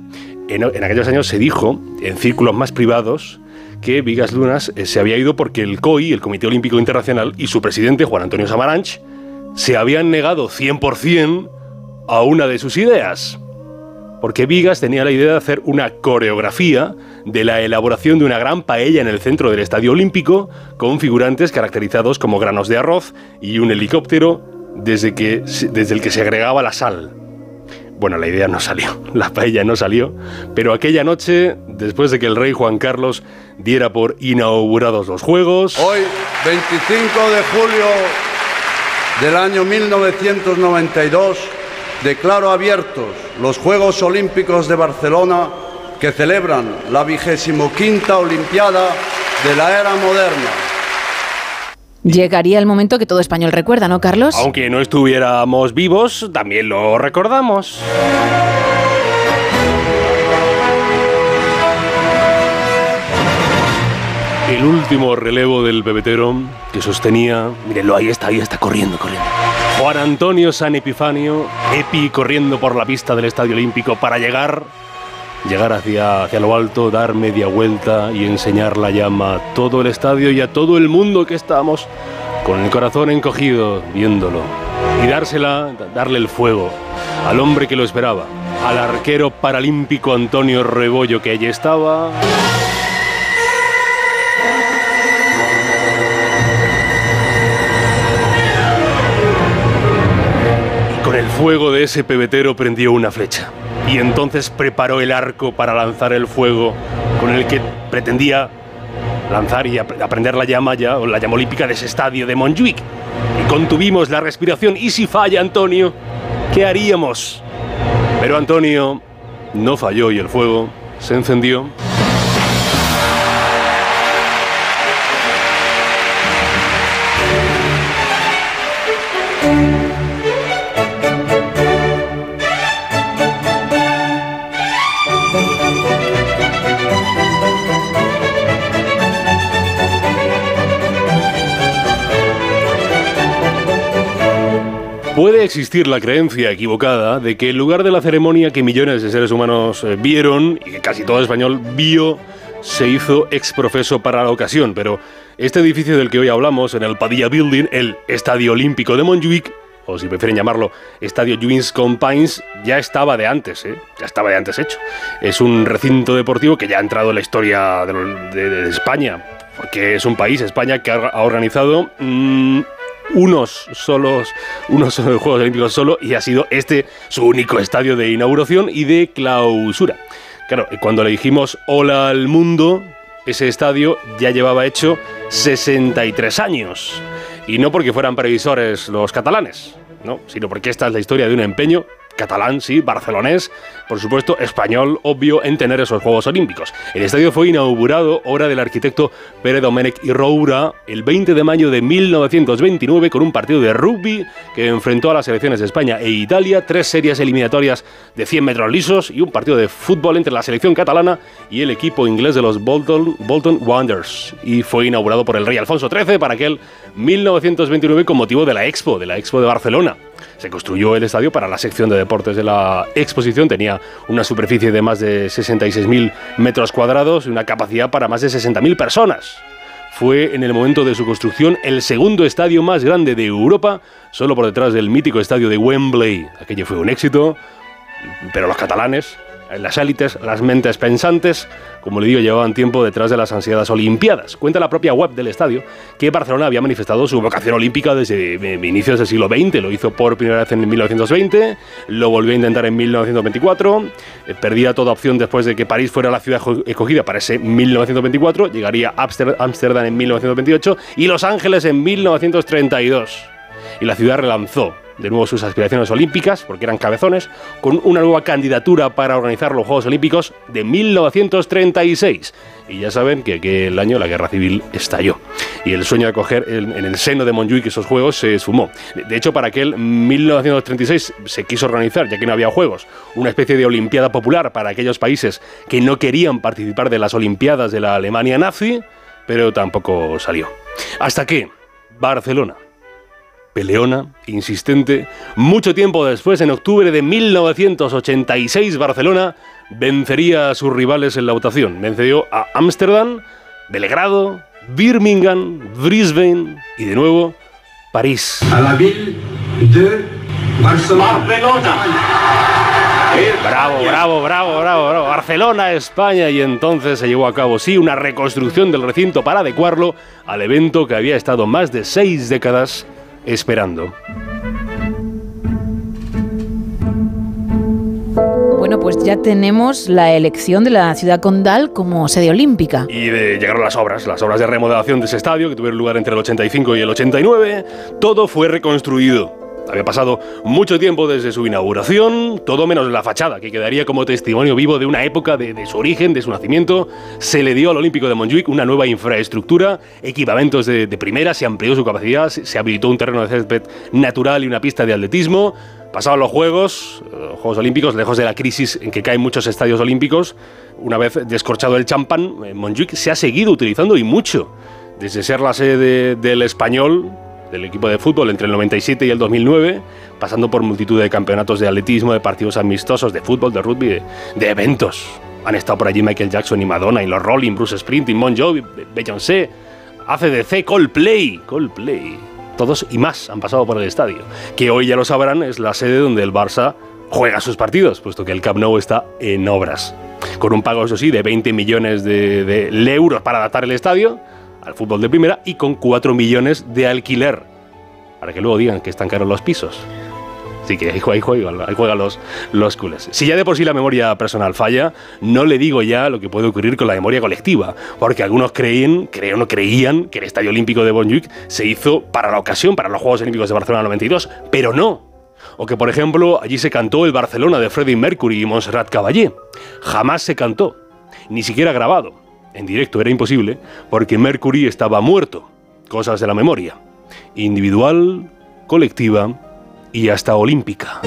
En, en aquellos años se dijo, en círculos más privados, que Vigas Lunas eh, se había ido porque el COI, el Comité Olímpico Internacional, y su presidente, Juan Antonio Samaranch, se habían negado 100% a una de sus ideas. Porque Vigas tenía la idea de hacer una coreografía de la elaboración de una gran paella en el centro del Estadio Olímpico, con figurantes caracterizados como granos de arroz y un helicóptero desde, desde el que se agregaba la sal. Bueno, la idea no salió, <laughs> la paella no salió, pero aquella noche, después de que el rey Juan Carlos diera por inaugurados los Juegos, Hoy, 25 de julio del año 1992, declaro abiertos los Juegos Olímpicos de Barcelona que celebran la vigésimo quinta Olimpiada de la era moderna. Llegaría el momento que todo español recuerda, ¿no, Carlos? aunque no estuviéramos vivos, también lo recordamos. El último relevo del pebetero que sostenía, mírenlo, ahí está, ahí está, corriendo, corriendo. Juan Antonio San Epifanio, Epi corriendo por la pista del Estadio Olímpico para llegar, llegar hacia, hacia lo alto, dar media vuelta y enseñar la llama a todo el estadio y a todo el mundo que estamos con el corazón encogido viéndolo. Y dársela, darle el fuego al hombre que lo esperaba, al arquero paralímpico Antonio Rebollo que allí estaba. Fuego de ese pebetero prendió una flecha. Y entonces preparó el arco para lanzar el fuego con el que pretendía lanzar y ap- aprender la llama ya, o la llama olímpica de ese estadio de Montjuic. Y contuvimos la respiración. ¿Y si falla Antonio? ¿Qué haríamos? Pero Antonio no falló y el fuego se encendió. Puede existir la creencia equivocada de que en lugar de la ceremonia que millones de seres humanos eh, vieron y que casi todo español vio, se hizo exprofeso para la ocasión, pero este edificio del que hoy hablamos, en el Padilla Building, el Estadio Olímpico de Montjuic, o si prefieren llamarlo Estadio Lluís Companys, ya estaba de antes, ¿eh? ya estaba de antes hecho. Es un recinto deportivo que ya ha entrado en la historia de, España, porque es un país, España, que ha, organizado mm, unos solos, unos Juegos Olímpicos solo, y ha sido este su único estadio de inauguración y de clausura. Claro, cuando le dijimos hola al mundo, ese estadio ya llevaba hecho 63 años. Y no porque fueran previsores los catalanes, no, sino porque esta es la historia de un empeño catalán, sí, barcelonés, por supuesto, español, obvio, en tener esos Juegos Olímpicos. El estadio fue inaugurado, obra del arquitecto Pere Domènech y Roura, el 20 de mayo de 1929 con un partido de rugby que enfrentó a las selecciones de España e Italia, tres series eliminatorias de 100 metros lisos y un partido de fútbol entre la selección catalana y el equipo inglés de los Bolton, Bolton Wanderers. Y fue inaugurado por el rey Alfonso XIII para aquel 1929 con motivo de la Expo, de la Expo de Barcelona. Se construyó el estadio para la sección de deportes de la exposición. Tenía una superficie de más de 66.000 metros cuadrados y una capacidad para más de 60.000 personas. Fue en el momento de su construcción el segundo estadio más grande de Europa, solo por detrás del mítico estadio de Wembley. Aquello fue un éxito, pero los catalanes, las élites, las mentes pensantes, como le digo, llevaban tiempo detrás de las ansiadas Olimpiadas. Cuenta la propia web del estadio que Barcelona había manifestado su vocación olímpica desde eh, inicios del siglo XX. Lo hizo por primera vez en 1920, lo volvió a intentar en 1924, eh, perdía toda opción después de que París fuera la ciudad escogida para ese 1924, llegaría Ámster- Ámsterdam en 1928 y Los Ángeles en 1932 y la ciudad relanzó de nuevo sus aspiraciones olímpicas, porque eran cabezones, con una nueva candidatura para organizar los Juegos Olímpicos de 1936. Y ya saben que aquel año la guerra civil estalló. Y el sueño de acoger en, el seno de Montjuic esos Juegos se esfumó. De- De hecho, para aquel 1936 se quiso organizar, ya que no había Juegos, una especie de Olimpiada popular para aquellos países que no querían participar de las Olimpiadas de la Alemania nazi, pero tampoco salió. Hasta que Barcelona peleona, insistente. Mucho tiempo después, en octubre de 1986, Barcelona vencería a sus rivales en la votación. Venció a Ámsterdam, Belgrado, Birmingham, Brisbane y de nuevo París. A la ville de Barcelona. Bravo, bravo, bravo, bravo, bravo. Barcelona, España. Y entonces se llevó a cabo, sí, una reconstrucción del recinto para adecuarlo al evento que había estado más de seis décadas esperando. Bueno, pues ya tenemos la elección de la ciudad condal como sede olímpica. Y de, llegaron las obras, las obras de remodelación de ese estadio que tuvieron lugar entre el 85 y el 89. Todo fue reconstruido. Había pasado mucho tiempo desde su inauguración, todo menos la fachada, que quedaría como testimonio vivo de una época de, su origen, de su nacimiento. Se le dio al Olímpico de Montjuic una nueva infraestructura, equipamientos de, primera, se amplió su capacidad, se, habilitó un terreno de césped natural y una pista de atletismo. Pasaban los Juegos, eh, Juegos Olímpicos, lejos de la crisis en que caen muchos estadios olímpicos. Una vez descorchado el champán, eh, Montjuic se ha seguido utilizando y mucho. Desde ser la sede del español, del equipo de fútbol entre el 97 y el 2009, pasando por multitud de campeonatos de atletismo, de partidos amistosos, de fútbol, de rugby, de, eventos. Han estado por allí Michael Jackson y Madonna, y los Rolling, Bruce Springsteen, Bon Jovi, Beyoncé, ACDC, Coldplay, Coldplay. Todos y más han pasado por el estadio, que hoy ya lo sabrán es la sede donde el Barça juega sus partidos, puesto que el Camp Nou está en obras. Con un pago, eso sí, de 20 millones de euros para adaptar el estadio al fútbol de primera y con 4 millones de alquiler, para que luego digan que están caros los pisos. Así que ahí, jue- ahí juegan, ahí juegan los, los culés. Si ya de por sí la memoria personal falla, no le digo ya lo que puede ocurrir con la memoria colectiva, porque algunos creen, creen o creían que el Estadio Olímpico de Montjuic se hizo para la ocasión, para los Juegos Olímpicos de Barcelona 92, pero no. O que, por ejemplo, allí se cantó el Barcelona de Freddie Mercury y Montserrat Caballé. Jamás se cantó, ni siquiera grabado. En directo era imposible, porque Mercury estaba muerto. Cosas de la memoria. Individual, colectiva y hasta olímpica.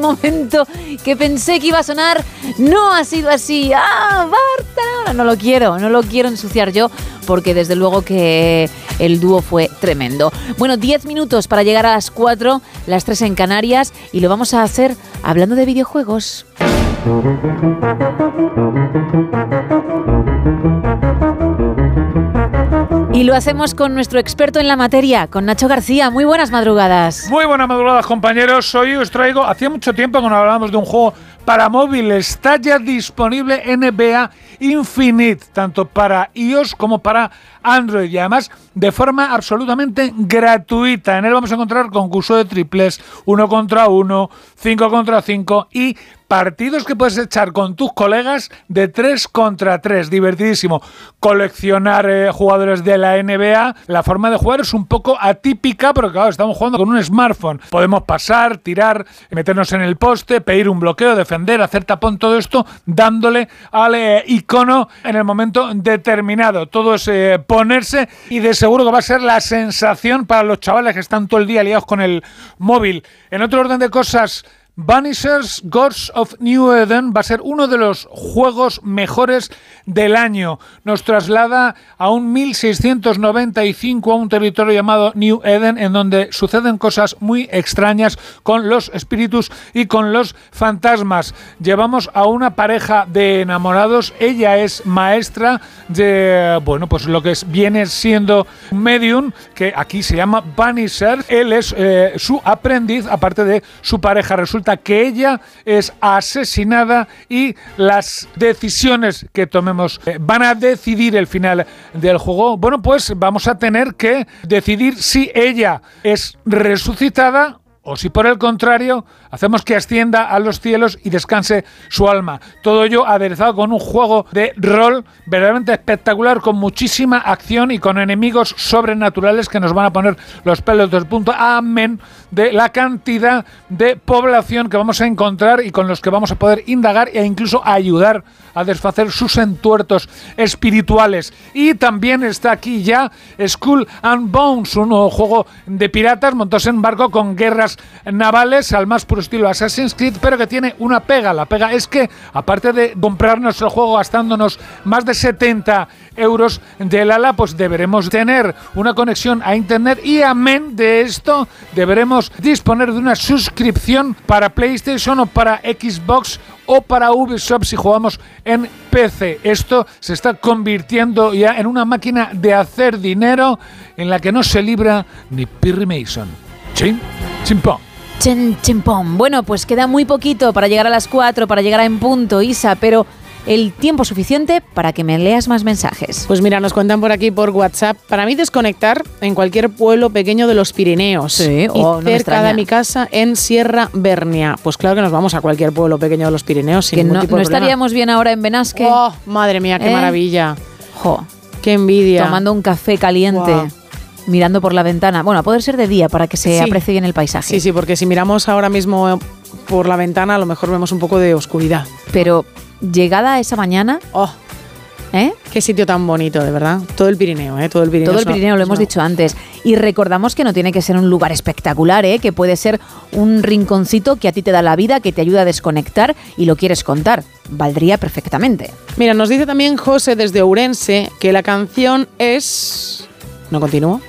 Momento que pensé que iba a sonar, no ha sido así. ¡Ah, Barcelona! No lo quiero, no lo quiero ensuciar yo, porque desde luego que el dúo fue tremendo. Bueno, 10 minutos para llegar a las 4, las 3 en Canarias, y lo vamos a hacer hablando de videojuegos. Y lo hacemos con nuestro experto en la materia, con Nacho García. Muy buenas madrugadas. Muy buenas madrugadas, compañeros. Hoy os traigo, hacía mucho tiempo que no hablábamos de un juego para móvil. Está ya disponible NBA Infinite, tanto para iOS como para Android y además de forma absolutamente gratuita. En él vamos a encontrar concurso de triples, uno contra uno, cinco contra cinco y partidos que puedes echar con tus colegas de 3 contra 3. Divertidísimo. Coleccionar eh, jugadores de la NBA. La forma de jugar es un poco atípica, pero claro, estamos jugando con un smartphone. Podemos pasar, tirar, meternos en el poste, pedir un bloqueo, defender, hacer tapón, todo esto dándole al eh, icono en el momento determinado. Todo es eh, ponerse y de seguro que va a ser la sensación para los chavales que están todo el día liados con el móvil. En otro orden de cosas, Vanishers Gods of New Eden va a ser uno de los juegos mejores del año. Nos traslada a un 1695 a un territorio llamado New Eden en donde suceden cosas muy extrañas con los espíritus y con los fantasmas. Llevamos a una pareja de enamorados. Ella es maestra de, bueno, pues lo que es, viene siendo medium que aquí se llama Vanisher. Él es eh, su aprendiz, aparte de su pareja. Resulta que ella es asesinada y las decisiones que tomemos eh, van a decidir el final del juego. Bueno, pues vamos a tener que decidir si ella es resucitada o si por el contrario hacemos que ascienda a los cielos y descanse su alma. Todo ello aderezado con un juego de rol verdaderamente espectacular, con muchísima acción y con enemigos sobrenaturales que nos van a poner los pelos del punto. Amén de la cantidad de población que vamos a encontrar y con los que vamos a poder indagar e incluso ayudar a desfacer sus entuertos espirituales. Y también está aquí ya Skull and Bones, un nuevo juego de piratas montados en barco con guerras navales al más puro estilo Assassin's Creed, pero que tiene una pega. La pega es que, aparte de comprarnos el juego gastándonos más de 70 euros del ala, pues deberemos tener una conexión a internet y amén de esto deberemos disponer de una suscripción para PlayStation o para Xbox o para Ubisoft si jugamos en PC. Esto se está convirtiendo ya en una máquina de hacer dinero en la que no se libra ni Perry Mason. Chin, chimpón. Chen, chimpón. Bueno, pues queda muy poquito para llegar a las 4, para llegar a en punto, Isa, pero el tiempo suficiente para que me leas más mensajes. Pues mira, nos cuentan por aquí por WhatsApp. Para mí desconectar en cualquier pueblo pequeño de los Pirineos. Sí, y oh, no me cerca extraña. de mi casa en Sierra Bernia. Pues claro que nos vamos a cualquier pueblo pequeño de los Pirineos sin que ningún no, tipo no de problema. estaríamos bien ahora en Benasque. Oh, madre mía, qué ¿Eh? maravilla. Jo, Qué envidia. tomando un café caliente, Guau. Mirando por la ventana. Bueno, a poder ser de día para que se Sí. aprecie bien el paisaje. Sí, sí, porque si miramos ahora mismo por la ventana, a lo mejor vemos un poco de oscuridad. Pero llegada esa mañana, Oh, ¿eh? qué sitio tan bonito, de verdad. Todo el Pirineo, ¿eh? Todo el Pirineo. Todo el Pirineo, lo hemos dicho antes. Y recordamos que no tiene que ser un lugar espectacular, ¿eh? que puede ser un rinconcito que a ti te da la vida, que te ayuda a desconectar y lo quieres contar. Valdría perfectamente. Mira, nos dice también José desde Ourense que la canción es... ¿No continúo?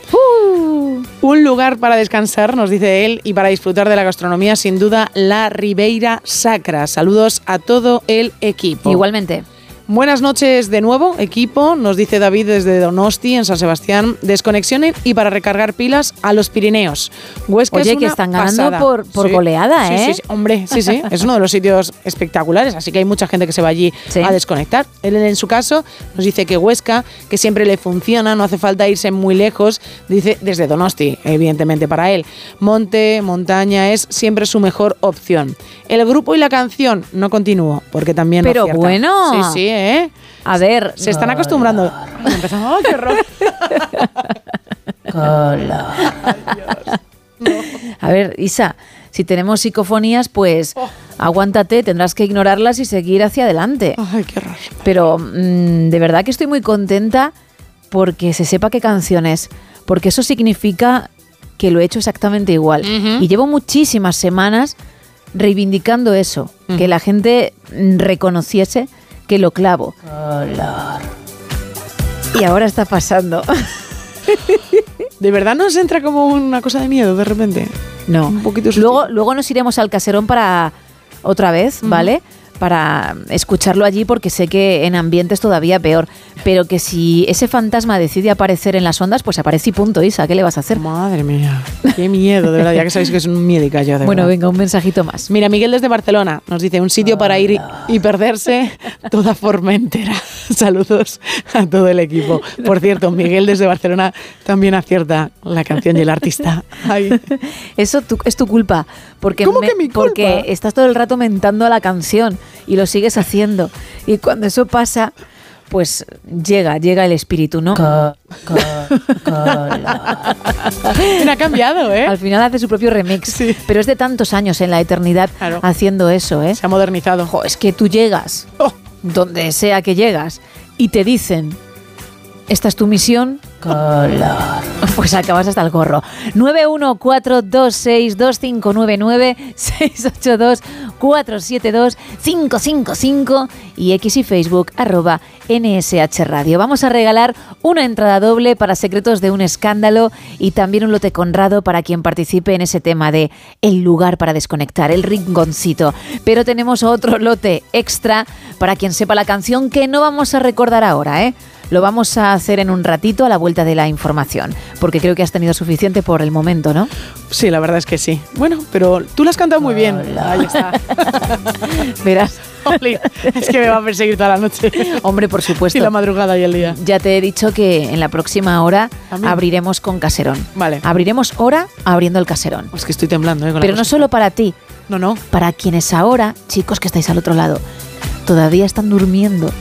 Un lugar para descansar, nos dice él, y para disfrutar de la gastronomía, sin duda, la Ribeira Sacra. Saludos a todo el equipo. Igualmente. Buenas noches de nuevo, equipo, nos dice David desde Donosti, en San Sebastián. Desconexiones y para recargar pilas a los Pirineos. Huesca Oye, es que están ganando pasada. por- por goleada, Sí, ¿eh? Sí, sí, hombre, sí, sí. <laughs> Es uno de los sitios espectaculares, así que hay mucha gente que se va allí a desconectar. Él, en su caso, nos dice que Huesca, que siempre le funciona, no hace falta irse muy lejos, dice desde Donosti, evidentemente para él. Monte, montaña es siempre su mejor opción. El grupo y la canción, no continúo, porque también Pero bueno. Sí, sí, ¿eh? A ver, Se están acostumbrando. Empezamos, ¡ay, qué horror! a ver, Isa, si tenemos psicofonías, pues Oh. aguántate, tendrás que ignorarlas y seguir hacia adelante. Ay, qué horror. Pero mm, de verdad que estoy muy contenta porque se sepa qué canciones, porque eso significa que lo he hecho exactamente igual. Y llevo muchísimas semanas reivindicando eso, que la gente reconociese que lo clavo. Y ahora está pasando. <laughs> ¿De verdad nos entra como una cosa de miedo de repente? No. Un poquito Luego, luego nos iremos al caserón para otra vez, ¿vale? Para escucharlo allí porque sé que en ambientes todavía peor. Pero que si ese fantasma decide aparecer en las ondas, pues aparece y punto, Isa. ¿Qué le vas a hacer? Madre mía. Qué miedo, de verdad. Ya que sabéis que es un miedo yo, de <laughs> Bueno, verdad. venga, un mensajito más. Mira, Miguel desde Barcelona nos dice un sitio para ir y- y perderse toda Formentera. <laughs> Saludos a todo el equipo. Por cierto, Miguel desde Barcelona también acierta la canción y el artista. Ay. <laughs> Eso tu- es tu culpa. Porque ¿Cómo me- que mi culpa? Porque estás todo el rato mentando a la canción y lo sigues haciendo. Y cuando eso pasa, pues llega, llega el espíritu, ¿no? ha cambiado, ¿eh? Al final hace su propio remix. Pero es de tantos años en la eternidad haciendo eso, ¿eh? Se ha modernizado. Jo, es que tú llegas, donde sea que llegas, y te dicen, esta es tu misión. <laughs> Pues acabas hasta el gorro. 914262599-682-472-555 y X y Facebook arroba NSH Radio. Vamos a regalar una entrada doble para Secretos de un Escándalo y también un lote conrado para quien participe en ese tema de el lugar para desconectar, el rinconcito. Pero tenemos otro lote extra para quien sepa la canción que no vamos a recordar ahora, ¿eh? Lo vamos a hacer en un ratito a la vuelta de la información, porque creo que has tenido suficiente por el momento, ¿no? Sí, la verdad es que sí. Bueno, pero tú lo has cantado muy bien. Ahí está. <laughs> Verás. <laughs> Oli, es que me va a perseguir toda la noche. Hombre, por supuesto. Y la madrugada y el día. Ya te he dicho que en la próxima hora abriremos con caserón. Vale. Abriremos hora abriendo el caserón. Es que estoy temblando, ¿eh? con la Pero no solo para ti. No, no. Para quienes ahora, chicos que estáis al otro lado, todavía están durmiendo.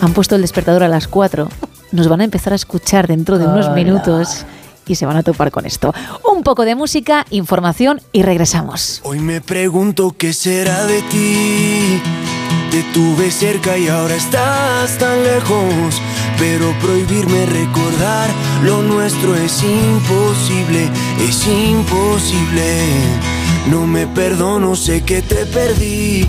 Han puesto el despertador a las 4. Nos van a empezar a escuchar dentro de unos Hola. minutos y se van a topar con esto. Un poco de música, información y regresamos. Hoy me pregunto qué será de ti. Te tuve cerca y ahora estás tan lejos. Pero prohibirme recordar lo nuestro es imposible, es imposible. No me perdono, sé que te perdí.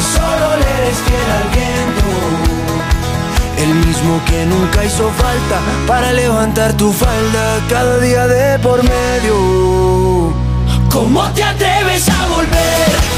solo le eres fiel al viento. El mismo que nunca hizo falta para levantar tu falda cada día de por medio. ¿Cómo te atreves a volver?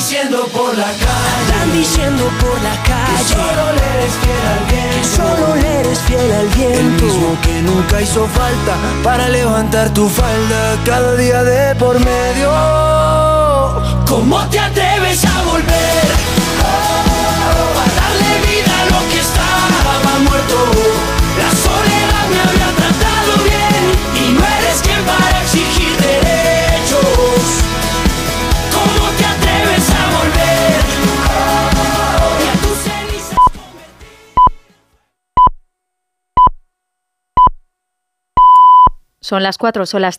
Diciendo por la calle. Andan diciendo por la calle. Que solo le eres fiel al viento. Que solo le eres fiel al viento. El mismo que nunca hizo falta para levantar tu falda cada día de por medio. ¿Cómo te atreves a volver? Oh, a darle vida a lo que estaba muerto. La soledad me había tratado bien y no eres quien para exigir Son las 4, son las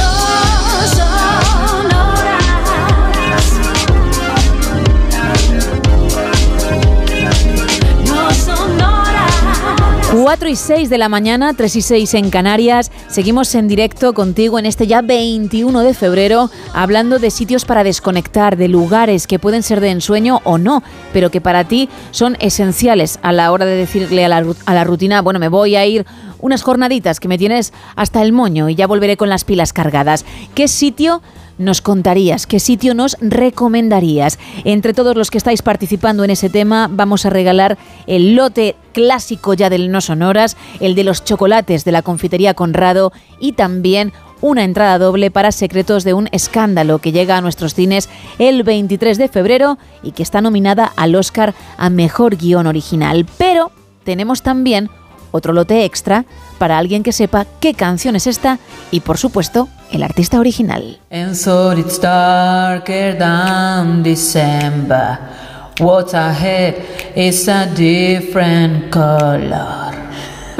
4 y 6 de la mañana, 3 y 6 en Canarias. Seguimos en directo contigo en este ya 21 de febrero, hablando de sitios para desconectar, de lugares que pueden ser de ensueño o no, pero que para ti son esenciales a la hora de decirle a la, a la rutina, bueno, me voy a ir unas jornaditas que me tienes hasta el moño y ya volveré con las pilas cargadas. ¿Qué sitio nos contarías? ¿Qué sitio nos recomendarías? Entre todos los que estáis participando en ese tema, vamos a regalar el lote clásico ya del No Sonoras, el de los chocolates de la confitería Conrado y también una entrada doble para Secretos de un Escándalo que llega a nuestros cines el 23 de febrero y que está nominada al Oscar a Mejor Guión Original. Pero tenemos también otro lote extra para alguien que sepa qué canción es esta y por supuesto el artista original. And so it's darker than December. What's ahead is a different color.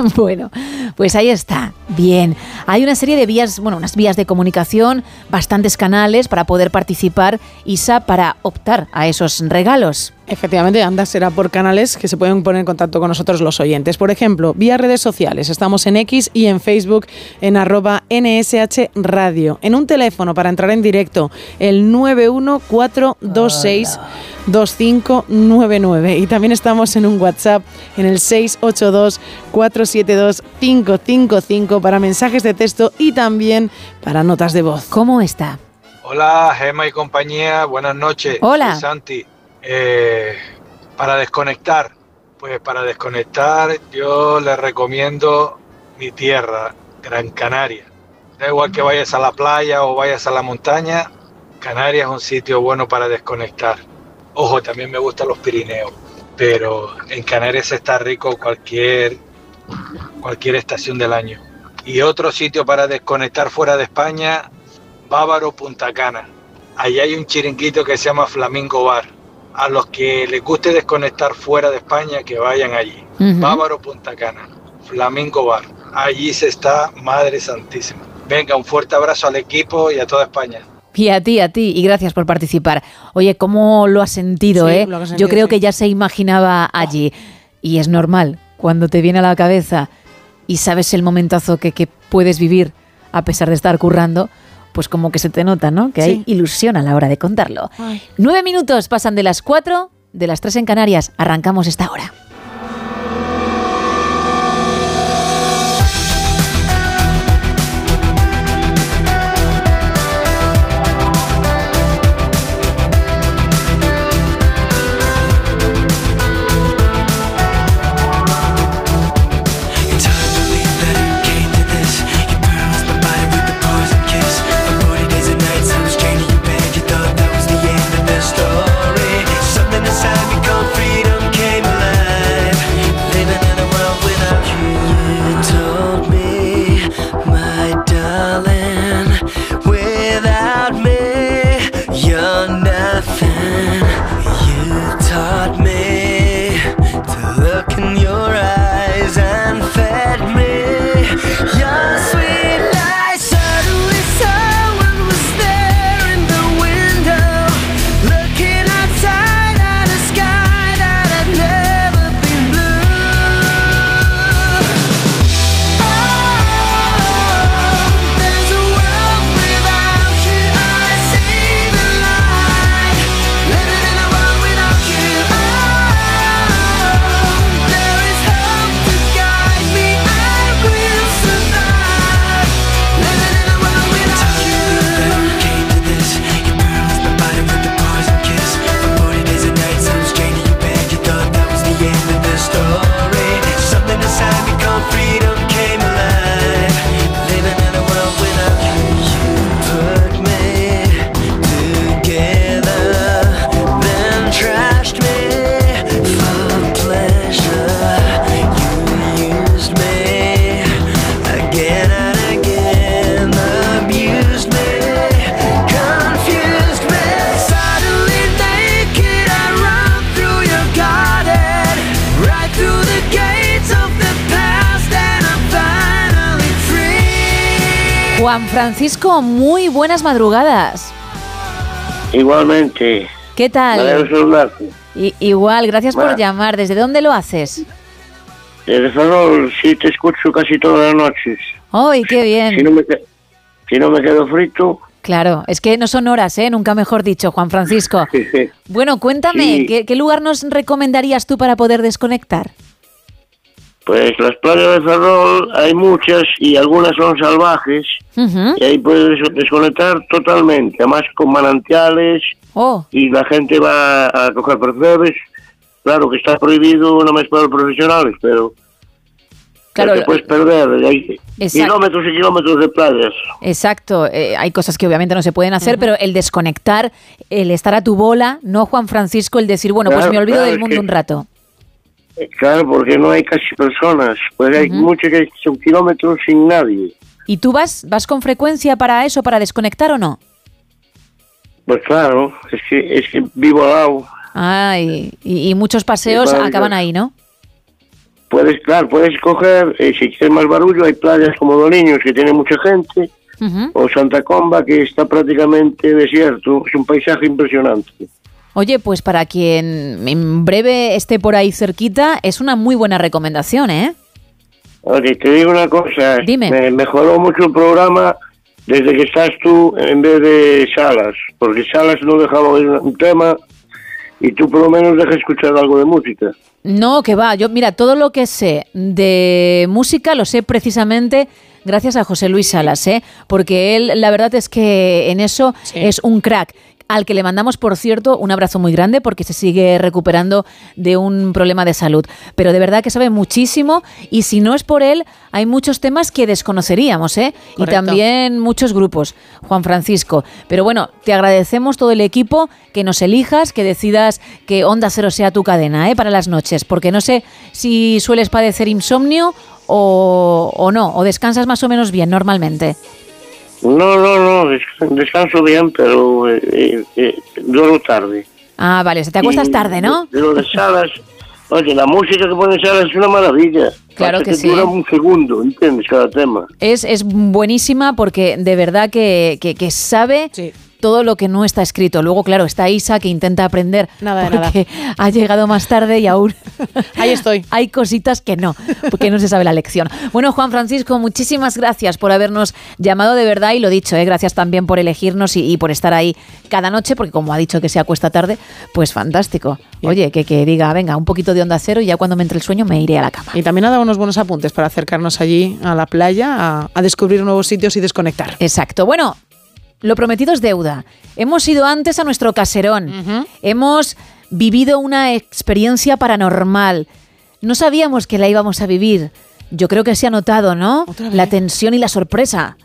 <laughs> Bueno, pues ahí está. Bien. Hay una serie de vías, bueno, unas vías de comunicación, bastantes canales para poder participar, Isa, para optar a esos regalos. Efectivamente, anda será por canales que se pueden poner en contacto con nosotros los oyentes. Por ejemplo, vía redes sociales. Estamos en X y en Facebook en arroba NSH Radio. En un teléfono para entrar en directo, el 91426 2599. Y también estamos en un WhatsApp en el 682 472 555 para mensajes de texto y también para notas de voz. ¿Cómo está? Hola, Gema y compañía, buenas noches. Hola. Soy Santi. Eh, para desconectar, pues para desconectar yo les recomiendo mi tierra, Gran Canaria. Da igual que vayas a la playa o vayas a la montaña, Canarias es un sitio bueno para desconectar. Ojo, también me gustan los Pirineos, pero en Canarias está rico cualquier, cualquier estación del año. Y otro sitio para desconectar fuera de España, Bávaro Punta Cana. Allí hay un chiringuito que se llama Flamingo Bar. A los que les guste desconectar fuera de España, que vayan allí. Bávaro Punta Cana, Flamingo Bar. Allí se está Madre Santísima. Venga, un fuerte abrazo al equipo y a toda España. Y a ti, a ti, y gracias por participar. Oye, ¿cómo lo has sentido, Sí, eh? Yo creo sí. que ya se imaginaba allí. Y es normal, cuando te viene a la cabeza y sabes el momentazo que, que puedes vivir a pesar de estar currando, pues como que se te nota, ¿no? Que hay ilusión a la hora de contarlo. Nueve minutos pasan de las cuatro, de las tres en Canarias. Arrancamos esta hora. Francisco, muy buenas madrugadas. Igualmente. ¿Qué tal? igual, gracias por llamar. ¿Desde dónde lo haces? Desde Ferrol sí te escucho casi todas las noches. ¡Ay, qué bien! Si no me, que- si no me quedo frito. Claro, es que no son horas, ¿eh? Nunca mejor dicho, Juan Francisco. <laughs> Bueno, cuéntame, Sí. ¿qué, qué lugar nos recomendarías tú para poder desconectar? Pues las playas de Ferrol hay muchas y algunas son salvajes y ahí puedes desconectar totalmente, además con manantiales Oh, y la gente va a coger percebes. Claro que está prohibido no más para los profesionales, pero Claro, te puedes perder. Hay kilómetros y kilómetros de playas. exacto. eh, hay cosas que obviamente no se pueden hacer, pero el desconectar, el estar a tu bola, no Juan Francisco, el decir, bueno, pues me olvido claro, del mundo que- un rato. Claro, porque no hay casi personas. Pues hay muchos que son kilómetros sin nadie. ¿Y tú vas, vas con frecuencia para eso, para desconectar o no? Pues claro, es que, es que vivo al lado. Ah, y, muchos paseos acaban ahí, ¿no? Puedes, claro, puedes coger, eh, si quieres más barullo, hay playas como Doliños que tiene mucha gente, o Santa Comba que está prácticamente desierto. Es un paisaje impresionante. Oye, pues para quien en breve esté por ahí cerquita, es una muy buena recomendación, ¿eh? Oye, te digo una cosa. Dime. Me mejoró mucho el programa desde que estás tú en vez de Salas, porque Salas no dejaba oír un tema y tú por lo menos dejas escuchar algo de música. No, que va. Yo, mira, todo lo que sé de música lo sé precisamente gracias a José Luis Salas, ¿eh? Porque él, la verdad es que en eso es un crack. Al que le mandamos, por cierto, un abrazo muy grande porque se sigue recuperando de un problema de salud. Pero de verdad que sabe muchísimo y si no es por él, hay muchos temas que desconoceríamos, ¿eh? Y también muchos grupos, Juan Francisco. Pero bueno, te agradecemos todo el equipo que nos elijas, que decidas que Onda Cero sea tu cadena, ¿eh? Para las noches, porque no sé si sueles padecer insomnio o, o no, o descansas más o menos bien normalmente. No, no, no, des- descanso bien, pero eh, eh, eh, duermo tarde. Ah, vale, o sea, te acuestas Y tarde, ¿no? De, de lo de Salas, oye, la música que pone Salas es una maravilla. Claro Pasa que sí. dura un segundo, ¿entiendes? Cada tema. Es, es buenísima porque de verdad que, que- que sabe todo lo que no está escrito. Luego, claro, está Isa que intenta aprender Nada de nada. porque ha llegado más tarde y aún <laughs> Ahí estoy. <laughs> hay cositas que no, porque no se sabe la lección. Bueno, Juan Francisco, muchísimas gracias por habernos llamado de verdad y lo dicho, ¿eh? gracias también por elegirnos y, y por estar ahí cada noche, porque como ha dicho que se acuesta tarde, pues fantástico. Oye, que, que diga, venga, un poquito de onda cero y ya cuando me entre el sueño me iré a la cama. Y también ha dado unos buenos apuntes para acercarnos allí a la playa, a, a descubrir nuevos sitios y desconectar. Exacto. Bueno, lo prometido es deuda. Hemos ido antes a nuestro caserón. Hemos vivido una experiencia paranormal. No sabíamos que la íbamos a vivir. Yo creo que se ha notado, ¿no? La tensión y la sorpresa.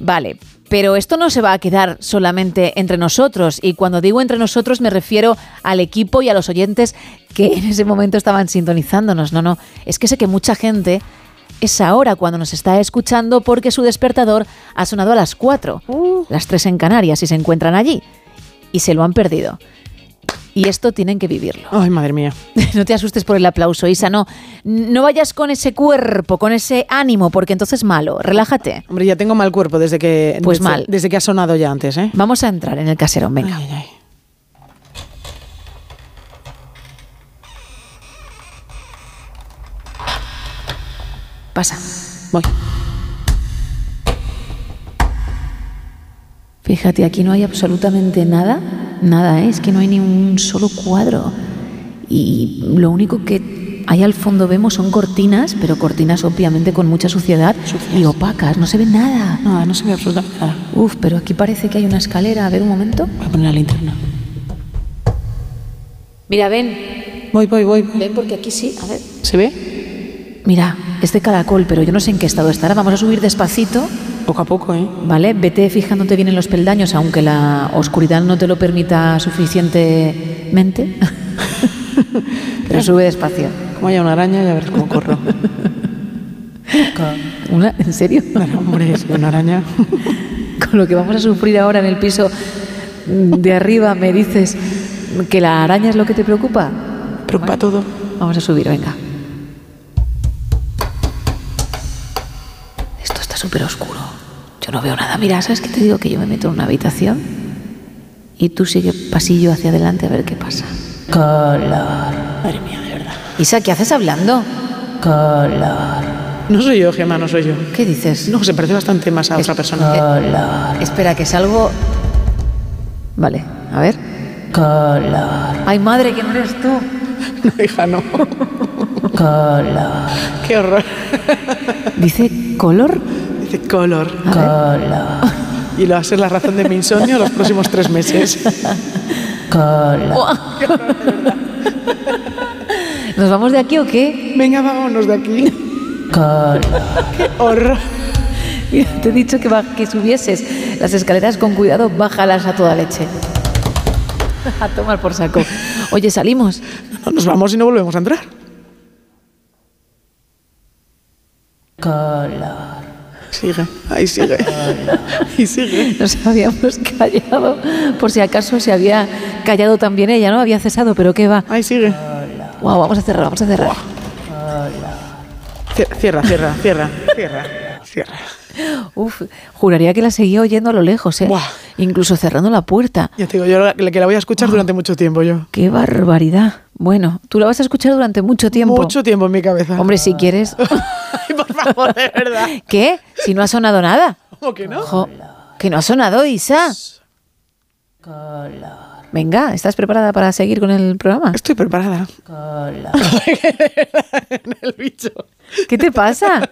Vale, pero esto no se va a quedar solamente entre nosotros. Y cuando digo entre nosotros me refiero al equipo y a los oyentes que en ese momento estaban sintonizándonos. No, no, es que sé que mucha gente es ahora cuando nos está escuchando porque su despertador ha sonado a las 4, las 3 en Canarias y se encuentran allí. Y se lo han perdido. Y esto tienen que vivirlo. Ay, madre mía. <laughs> No te asustes por el aplauso, Isa, no. No vayas con ese cuerpo, con ese ánimo, porque entonces malo. Relájate. Hombre, ya tengo mal cuerpo desde que, Pues desde, mal. desde que ha sonado ya antes, ¿eh? Vamos a entrar en el caserón, venga. Pasa. Voy. Fíjate, aquí no hay absolutamente nada. Nada, ¿eh? es que no hay ni un solo cuadro. Y lo único que hay al fondo vemos son cortinas, pero cortinas obviamente con mucha suciedad y opacas. No se ve nada. Nada, no se ve absolutamente nada. Uf, pero aquí parece que hay una escalera. A ver un momento. Voy a poner la linterna. Mira, ven. Voy, voy. voy. Ven porque aquí sí. A ver. ¿Se ve? Mira, es de caracol, pero yo no sé en qué estado estará. Vamos a subir despacito. Poco a poco, ¿eh? Vale, vete fijándote bien en los peldaños, aunque la oscuridad no te lo permita suficientemente. <laughs> pero sube despacio. Como haya una araña, ya verás cómo corro. <laughs> ¿Una? ¿En serio? hombre, es una araña. <laughs> Con lo que vamos a sufrir ahora en el piso de arriba, me dices que la araña es lo que te preocupa. Preocupa todo. Vamos a subir, venga. Súper oscuro. Yo no veo nada. Mira, ¿sabes qué te digo? Que yo me meto en una habitación y tú sigue pasillo hacia adelante a ver qué pasa. Color. Madre mía, de verdad. Isa, ¿qué haces hablando? Color. No soy yo, Gemma, no soy yo. ¿Qué dices? No, se parece bastante más a otra persona. Color. Espera, que salgo. Vale, a ver. Color. Ay, madre, que no eres tú. <laughs> No, hija, no. Color. Qué horror. Dice color. Dice color. Color. Y lo va a ser la razón de mi insomnio los próximos tres meses. Color. ¿Nos vamos de aquí o qué? Venga, vámonos de aquí. Color. Qué horror. Mira, te he dicho que, que subieses las escaleras con cuidado, bájalas a toda leche. A tomar por saco. Oye, salimos. No, nos vamos y no volvemos a entrar. Color. Sigue, ahí sigue. <laughs> Y sigue. Nos habíamos callado. Por si acaso se había callado también ella, ¿no? Había cesado, pero ¿qué va? Ahí sigue. Wow, vamos a cerrar, vamos a cerrar. Cier- Cierra, cierra, cierra, cierra, cierra. Uf, juraría que la seguía oyendo a lo lejos, ¿eh? Buah. Incluso cerrando la puerta. Ya te digo, yo la- que la voy a escuchar durante mucho tiempo yo. ¡Qué barbaridad! Bueno, tú la vas a escuchar durante mucho tiempo. Mucho tiempo en mi cabeza. Hombre, si quieres. <laughs> Ay, por favor, de verdad. ¿Qué? Si no ha sonado nada. ¿Cómo que no? Jo, que no ha sonado, Isa. Color. Venga, ¿estás preparada para seguir con el programa? Estoy preparada. Color. <laughs> En el bicho. ¿Qué te pasa?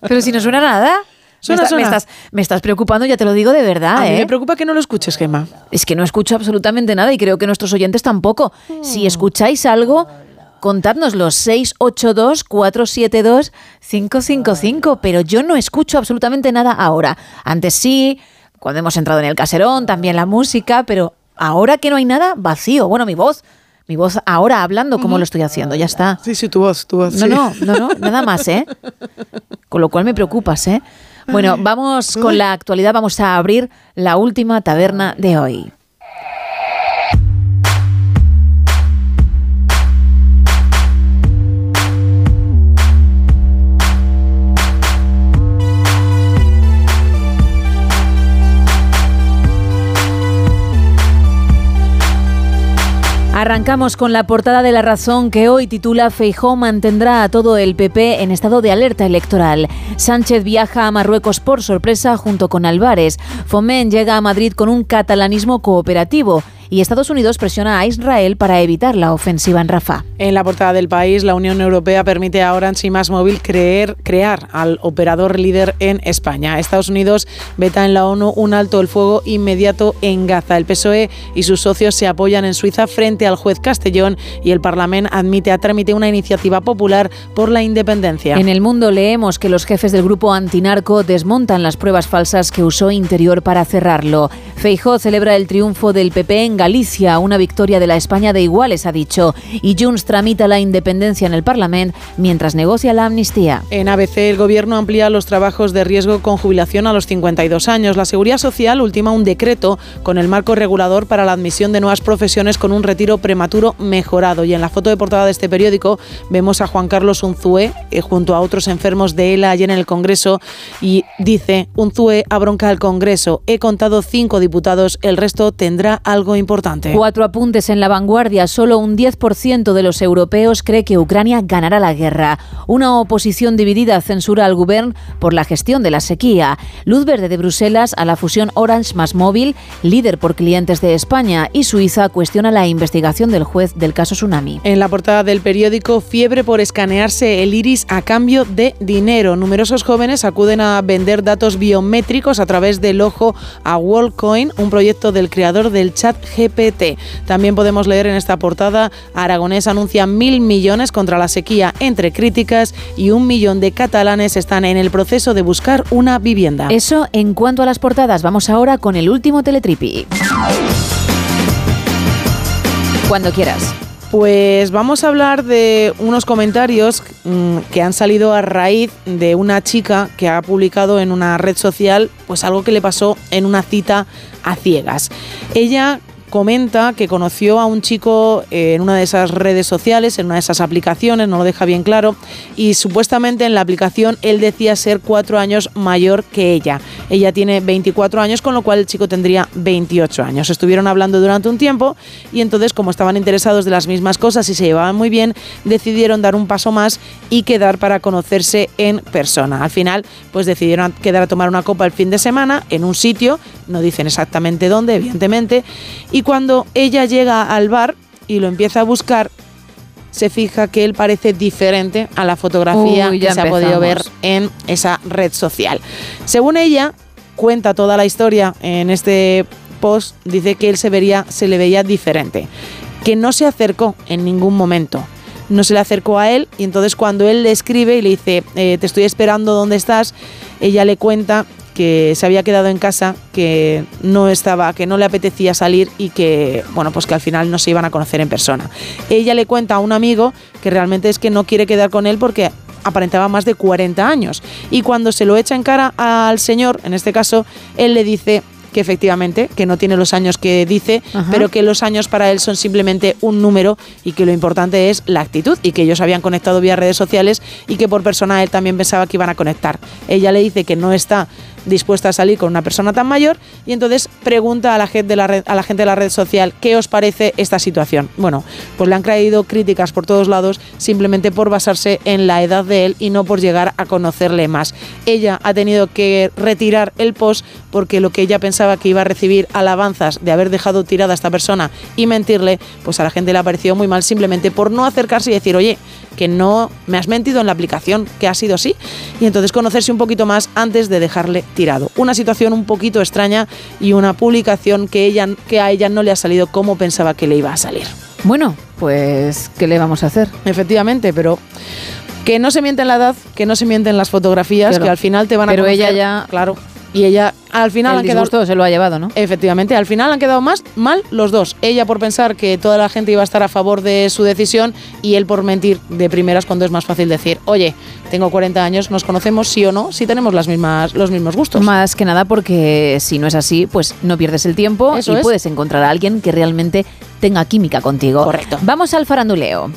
Pero si no suena nada. Suena, me, está- me suena. estás, me estás preocupando, ya te lo digo de verdad, A mí ¿eh? me preocupa que no lo escuches, Gemma. Es que no escucho absolutamente nada y creo que nuestros oyentes tampoco. Si escucháis algo, contádnoslo 682-472-555, pero yo no escucho absolutamente nada ahora. Antes sí, cuando hemos entrado en el caserón, también la música, pero ahora que no hay nada, vacío. Bueno, mi voz, mi voz ahora hablando como lo estoy haciendo, ya está. Sí, sí, tu voz, tu voz. No, sí. no, no, no, nada más, ¿eh? Con lo cual me preocupas, ¿eh? Bueno, vamos con la actualidad, vamos a abrir la última taberna de hoy. Arrancamos con la portada de La Razón que hoy titula Feijó mantendrá a todo el PP en estado de alerta electoral. Sánchez viaja a Marruecos por sorpresa junto con Álvarez. Fomen llega a Madrid con un catalanismo cooperativo y Estados Unidos presiona a Israel para evitar la ofensiva en Rafah. En la portada del país, la Unión Europea permite a Orange y Más Móvil creer, crear al operador líder en España. Estados Unidos veta en la ONU un alto el fuego inmediato en Gaza. El PSOE y sus socios se apoyan en Suiza frente al juez Castellón y el Parlamento admite a trámite una iniciativa popular por la independencia. En el mundo leemos que los jefes del grupo antinarco desmontan las pruebas falsas que usó Interior para cerrarlo. Feijó celebra el triunfo del PP en Galicia, una victoria de la España de iguales, ha dicho. Y Junts tramita la independencia en el Parlamento mientras negocia la amnistía. En ABC, el Gobierno amplía los trabajos de riesgo con jubilación a los 52 años. La Seguridad Social ultima un decreto con el marco regulador para la admisión de nuevas profesiones con un retiro prematuro mejorado. Y en la foto de portada de este periódico vemos a Juan Carlos Unzué eh, junto a otros enfermos de ELA ayer en el Congreso y dice, Unzué abronca al Congreso. He contado cinco diputados, el resto tendrá algo importante. Cuatro apuntes en la vanguardia. Solo un 10% de los europeos cree que Ucrania ganará la guerra. Una oposición dividida censura al gobierno por la gestión de la sequía. Luz verde de Bruselas a la fusión Orange más móvil, líder por clientes de España. Y Suiza cuestiona la investigación del juez del caso Tsunami. En la portada del periódico, fiebre por escanearse el iris a cambio de dinero. Numerosos jóvenes acuden a vender datos biométricos a través del ojo a Un proyecto del creador del chat GPT. También podemos leer en esta portada, Aragonés anuncia mil millones contra la sequía entre críticas y un millón de catalanes están en el proceso de buscar una vivienda. Eso en cuanto a las portadas. Vamos ahora con el último teletripi. Cuando quieras. Pues vamos a hablar de unos comentarios mm, que han salido a raíz de una chica que ha publicado en una red social pues algo que le pasó en una cita a ciegas. Ella comenta que conoció a un chico eh, en una de esas redes sociales, en una de esas aplicaciones, no lo deja bien claro, y supuestamente en la aplicación él decía ser cuatro años mayor que ella. Ella tiene 24 años, con lo cual el chico tendría 28 años. Estuvieron hablando durante un tiempo y entonces, como estaban interesados de las mismas cosas y se llevaban muy bien, decidieron dar un paso más y quedar para conocerse en persona. Al final, pues decidieron quedar a tomar una copa el fin de semana en un sitio, no dicen exactamente dónde, evidentemente, y cuando ella llega al bar y lo empieza a buscar, se fija que él parece diferente a la fotografía Uy, que se ha podido ver en esa red social. Según ella, cuenta toda la historia en este post, dice que él se vería, se le veía diferente, que no se acercó en ningún momento. No se le acercó a él y entonces cuando él le escribe y le dice, eh, te estoy esperando, ¿dónde estás? Ella le cuenta que se había quedado en casa, que no estaba, que no le apetecía salir y que, bueno, pues que al final no se iban a conocer en persona. Ella le cuenta a un amigo que realmente es que no quiere quedar con él porque aparentaba más de 40 años. Y cuando se lo echa en cara al señor, en este caso, él le dice que efectivamente, que no tiene los años que dice, Ajá. pero que los años para él son simplemente un número y que lo importante es la actitud y que ellos habían conectado vía redes sociales y que por persona él también pensaba que iban a conectar. Ella le dice que no está dispuesta a salir con una persona tan mayor y entonces pregunta a la gente de la red, a la gente de la red social qué os parece esta situación. Bueno, pues le han caído críticas por todos lados simplemente por basarse en la edad de él y no por llegar a conocerle más. Ella ha tenido que retirar el post porque lo que ella pensaba que iba a recibir alabanzas de haber dejado tirada a esta persona y mentirle, pues a la gente le ha parecido muy mal simplemente por no acercarse y decir, oye, que no me has mentido en la aplicación, que ha sido así, y entonces conocerse un poquito más antes de dejarle tirado. Una situación un poquito extraña y una publicación que, ella, que a ella no le ha salido como pensaba que le iba a salir. Bueno, pues, ¿qué le vamos a hacer? Efectivamente, pero que no se miente en la edad, que no se miente en las fotografías, Claro. que al final te van a Pero ella ya- Claro. Y ella al final El han quedado se lo ha llevado, ¿no? Efectivamente, al final han quedado más mal los dos. Ella por pensar que toda la gente iba a estar a favor de su decisión y él por mentir de primeras cuando es más fácil decir, oye, tengo 40 años, nos conocemos sí o no, si tenemos las mismas, los mismos gustos. Más que nada porque si no es así, pues no pierdes el tiempo Eso y es. puedes encontrar a alguien que realmente tenga química contigo. Correcto. Vamos al faranduleo.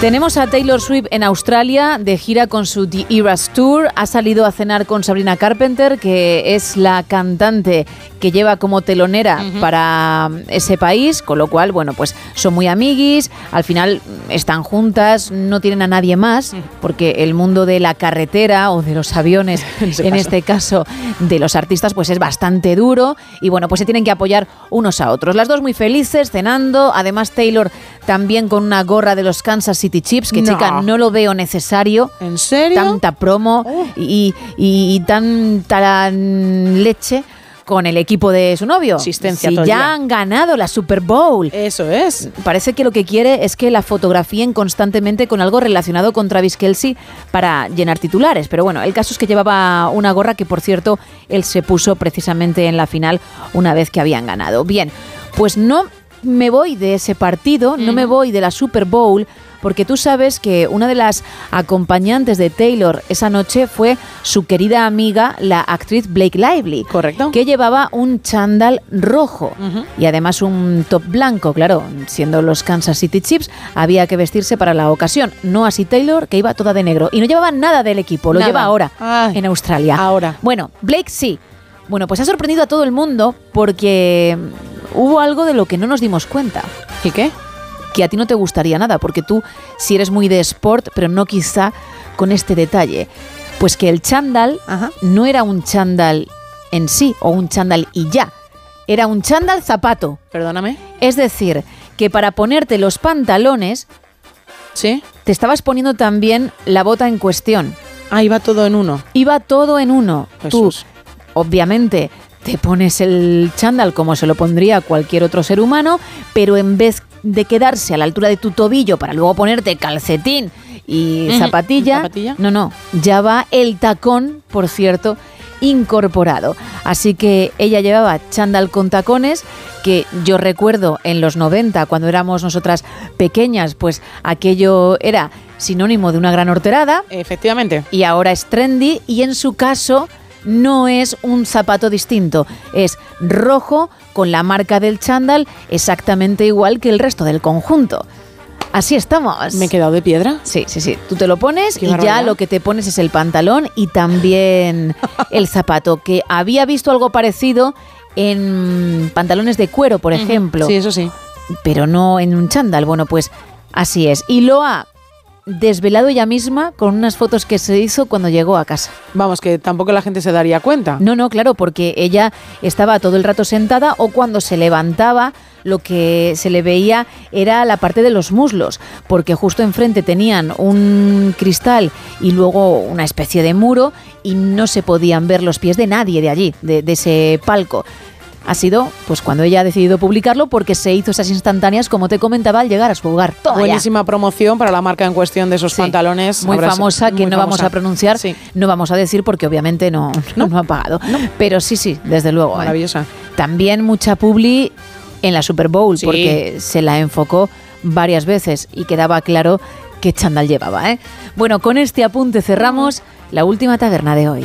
Tenemos a Taylor Swift en Australia de gira con su The Eras Tour. Ha salido a cenar con Sabrina Carpenter, que es la cantante que lleva como telonera para ese país, con lo cual, bueno, pues son muy amiguis, al final están juntas, no tienen a nadie más, porque el mundo de la carretera o de los aviones, <laughs> en caso. este caso de los artistas, pues es bastante duro y bueno, pues se tienen que apoyar unos a otros. Las dos muy felices, cenando, además Taylor también con una gorra de los Kansas City Chips, que No. chica, no lo veo necesario. ¿En serio? Tanta promo y, y, y tanta leche con el equipo de su novio. Asistencia Si ya día. han ganado la Super Bowl. Eso es. Parece que lo que quiere es que la fotografíen constantemente con algo relacionado con Travis Kelsey para llenar titulares. Pero bueno, el caso es que llevaba una gorra que, por cierto, él se puso precisamente en la final una vez que habían ganado. Bien, pues no me voy de ese partido, no me voy de la Super Bowl. Porque tú sabes que una de las acompañantes de Taylor esa noche fue su querida amiga, la actriz Blake Lively. Correcto. Que llevaba un chándal rojo y además un top blanco, claro, siendo los Kansas City Chiefs, había que vestirse para la ocasión. No así Taylor, que iba toda de negro. Y no llevaba nada del equipo, lo Nada. lleva ahora, Ay. en Australia. Ahora. Bueno, Blake sí. Bueno, pues ha sorprendido a todo el mundo porque hubo algo de lo que no nos dimos cuenta. ¿Y qué? Que a ti no te gustaría nada, porque tú si eres muy de sport, pero no quizá con este detalle. Pues que el chándal no era un chándal en sí, o un chándal y ya. Era un chándal zapato. Perdóname. Es decir, que para ponerte los pantalones, ¿Sí? te estabas poniendo también la bota en cuestión. Ah, iba todo en uno. Iba todo en uno. Jesús. Tú, obviamente, te pones el chándal como se lo pondría cualquier otro ser humano, pero en vez de quedarse a la altura de tu tobillo para luego ponerte calcetín y zapatilla, Zapatilla. no, no, ya va el tacón, por cierto, incorporado. Así que ella llevaba chándal con tacones, que yo recuerdo en los 90, cuando éramos nosotras pequeñas, pues aquello era sinónimo de una gran horterada. Efectivamente. Y ahora es trendy y en su caso no es un zapato distinto, es rojo con la marca del chándal exactamente igual que el resto del conjunto. Así estamos. ¿Me he quedado de piedra? Sí, sí, sí. Tú te lo pones Qué y ya lo que te pones es el pantalón y también <laughs> el zapato, que había visto algo parecido en pantalones de cuero, por ejemplo. Sí, eso sí. Pero no en un chándal. Bueno, pues así es. Y lo ha desvelado ella misma con unas fotos que se hizo cuando llegó a casa. Vamos, que tampoco la gente se daría cuenta. No, no, claro, porque ella estaba todo el rato sentada o cuando se levantaba lo que se le veía era la parte de los muslos, porque justo enfrente tenían un cristal y luego una especie de muro y no se podían ver los pies de nadie de allí, de, de ese palco. Ha sido pues cuando ella ha decidido publicarlo porque se hizo esas instantáneas, como te comentaba, al llegar a su hogar. Toma ya. Buenísima promoción para la marca en cuestión de esos pantalones. Muy Habrá- famosa, que muy no vamos a pronunciar, no vamos a decir porque obviamente no, <laughs> no, ha pagado. Pero sí, sí, desde luego. ¿eh? Maravillosa. También mucha publi en la Super Bowl, porque se la enfocó varias veces y quedaba claro qué chándal llevaba. ¿eh? Bueno, con este apunte cerramos la última taberna de hoy.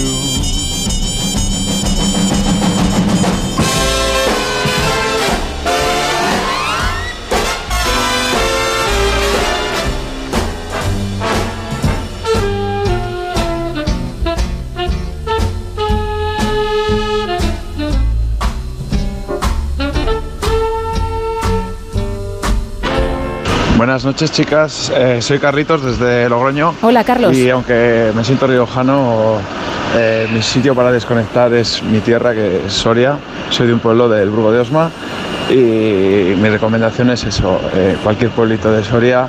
Buenas noches, chicas. Eh, soy Carlitos desde Logroño. Hola, Carlos. Y aunque me siento riojano, eh, mi sitio para desconectar es mi tierra, que es Soria. Soy de un pueblo del Burgo de Osma. Y mi recomendación es eso: eh, cualquier pueblito de Soria,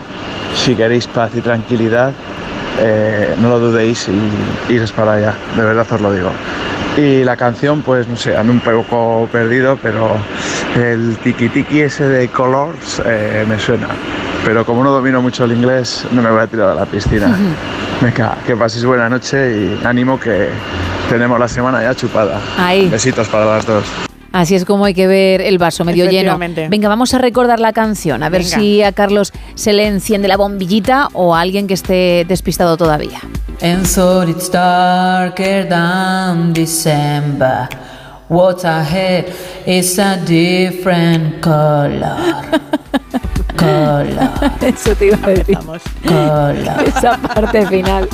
si queréis paz y tranquilidad, eh, no lo dudéis y iros para allá. De verdad os lo digo. Y la canción, pues no sé, ando un poco perdido, pero el tiki tiki ese de Colors eh, me suena. Pero como no domino mucho el inglés, no me voy a tirar a la piscina. Venga, que paséis buena noche y ánimo que tenemos la semana ya chupada. Ahí. Besitos para las dos. Así es como hay que ver el vaso medio lleno. Venga, vamos a recordar la canción, a ver Venga. si a Carlos se le enciende la bombillita o a alguien que esté despistado todavía. And so it's darker than December. What's ahead is a different color. <laughs> Color. <laughs> Eso te iba a decir. Color. Esa parte final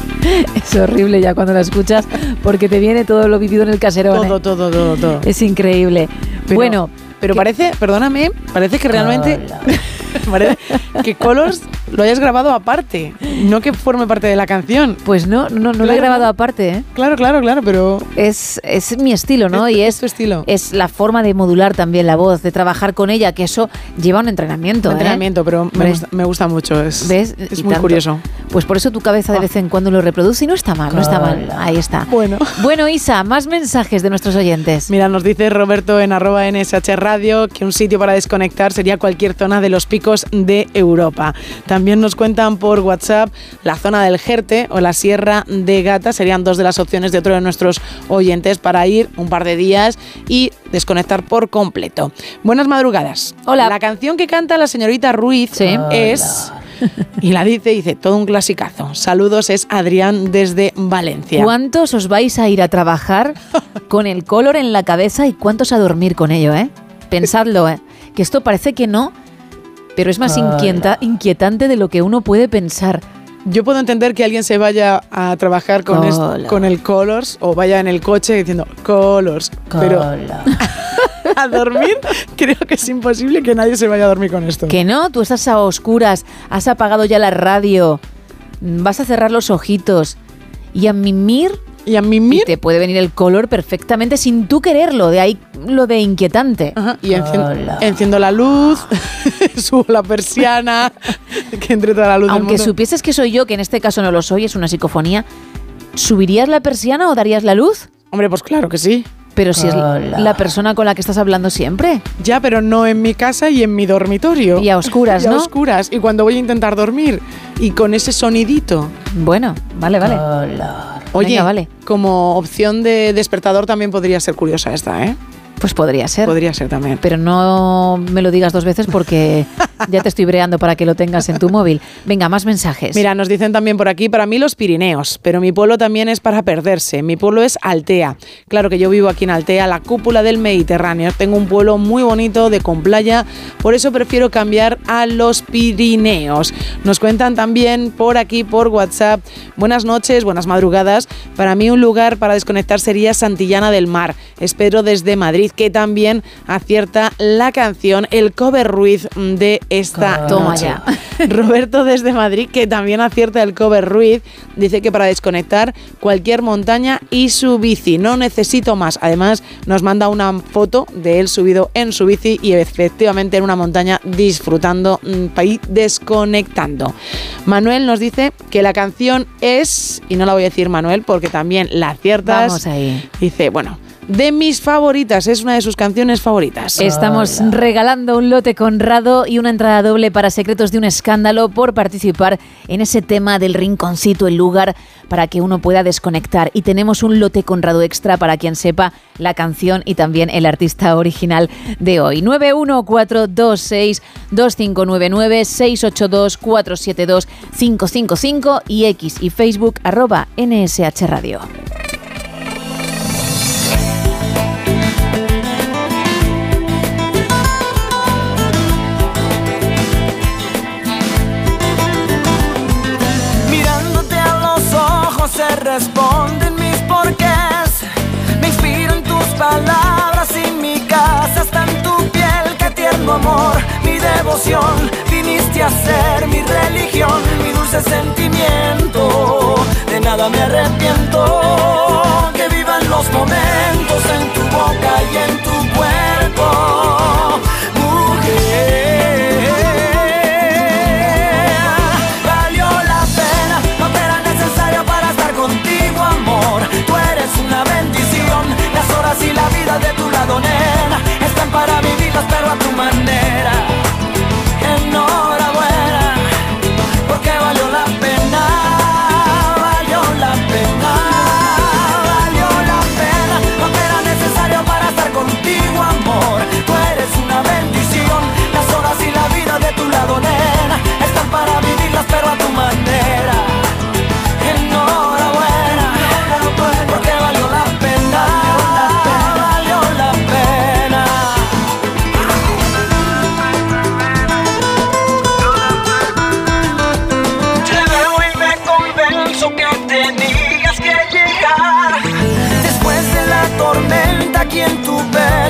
es horrible ya cuando la escuchas porque te viene todo lo vivido en el caserón. Todo, ¿eh? todo, todo, todo. Es increíble. Pero- bueno, Pero parece, perdóname, parece que realmente <laughs> <laughs> parece que Colors lo hayas grabado aparte, no que forme parte de la canción. Pues no, no, no lo he grabado aparte, ¿eh? Claro, claro, claro, pero es, es mi estilo, ¿no? y es, estilo. es la forma de modular también la voz, de trabajar con ella, que eso lleva un entrenamiento. ¿eh? entrenamiento, pero me gusta, me gusta mucho, es, ¿Ves? es muy tanto. curioso. Pues por eso tu cabeza de vez en cuando lo reproduce y no está mal, no está mal. Ahí está. Bueno. <laughs> Bueno, Isa, más mensajes de nuestros oyentes. Mira, nos dice Roberto en arroba NSH Radio que un sitio para desconectar sería cualquier zona de los picos de Europa. También nos cuentan por WhatsApp la zona del Jerte o la Sierra de Gata. Serían dos de las opciones de otro de nuestros oyentes para ir un par de días y desconectar por completo. Buenas madrugadas. Hola. La canción que canta la señorita Ruiz es... Y la dice, dice, todo un clasicazo. Saludos, es Adrián desde Valencia. ¿Cuántos os vais a ir a trabajar <laughs> con el color en la cabeza y cuántos a dormir con ello, eh? Pensadlo, eh. Que esto parece que no, pero es más inquieta- inquietante de lo que uno puede pensar. Yo puedo entender que alguien se vaya a trabajar con, Color. con el Colors o vaya en el coche diciendo Colors, pero <laughs> a dormir creo que es imposible que nadie se vaya a dormir con esto. Que no, tú estás a oscuras, has apagado ya la radio, vas a cerrar los ojitos y a mimir. Y a mimir. te puede venir el color perfectamente sin tú quererlo, de ahí lo de inquietante. Y encien- enciendo la luz, <laughs> <laughs> subo la persiana, <laughs> que entre toda la luz del Aunque mundo. supieses que soy yo, que en este caso no lo soy, es una psicofonía, ¿subirías la persiana o darías la luz? Hombre, pues claro que sí. Pero si es Hola. la persona con la que estás hablando siempre. Ya, pero no en mi casa y en mi dormitorio. Y a oscuras, <laughs> Y a ¿no? oscuras. Y cuando voy a intentar dormir. Y con ese sonidito. Bueno, vale, vale. Oye, Venga, vale. como opción de despertador también podría ser curiosa esta, ¿eh? Pues podría ser. Podría ser también. Pero no me lo digas dos veces porque <laughs> ya te estoy breando para que lo tengas en tu móvil. Venga, más mensajes. Mira, nos dicen también por aquí, para mí los Pirineos, pero mi pueblo también es para perderse. Mi pueblo es Altea. Claro que yo vivo aquí en Altea, la cúpula del Mediterráneo. Tengo un pueblo muy bonito, de con playa, por eso prefiero cambiar a los Pirineos. Nos cuentan también por aquí, por WhatsApp, buenas noches, buenas madrugadas. Para mí un lugar para desconectar sería Santillana del Mar. Espero desde Madrid, que también acierta la canción, el cover Ruiz de esta Toma noche. ya. Roberto desde Madrid, que también acierta el cover Ruiz, dice que para desconectar cualquier montaña y su bici. No necesito más. Además, nos manda una foto de él subido en su bici y efectivamente en una montaña disfrutando mm, y desconectando. Manuel nos dice que la canción es, y no la voy a decir Manuel porque también la aciertas. Vamos ahí. Dice, bueno, de mis favoritas, es una de sus canciones favoritas. Estamos regalando un lote conrado y una entrada doble para Secretos de un Escándalo por participar en ese tema del rinconcito, el lugar para que uno pueda desconectar. Y tenemos un lote conrado extra para quien sepa la canción y también el artista original de hoy. 914262599 682 555 y X y Facebook arroba NSH Radio. Responden mis porqués. Me inspiran tus palabras y mi casa está en tu piel. Qué tierno amor, mi devoción. Viniste a ser mi religión, mi dulce sentimiento. De nada me arrepiento. Que vivan los momentos en tu boca y en tu cuerpo. Horas y la vida de tu lado, nena, están para vivirlas, pero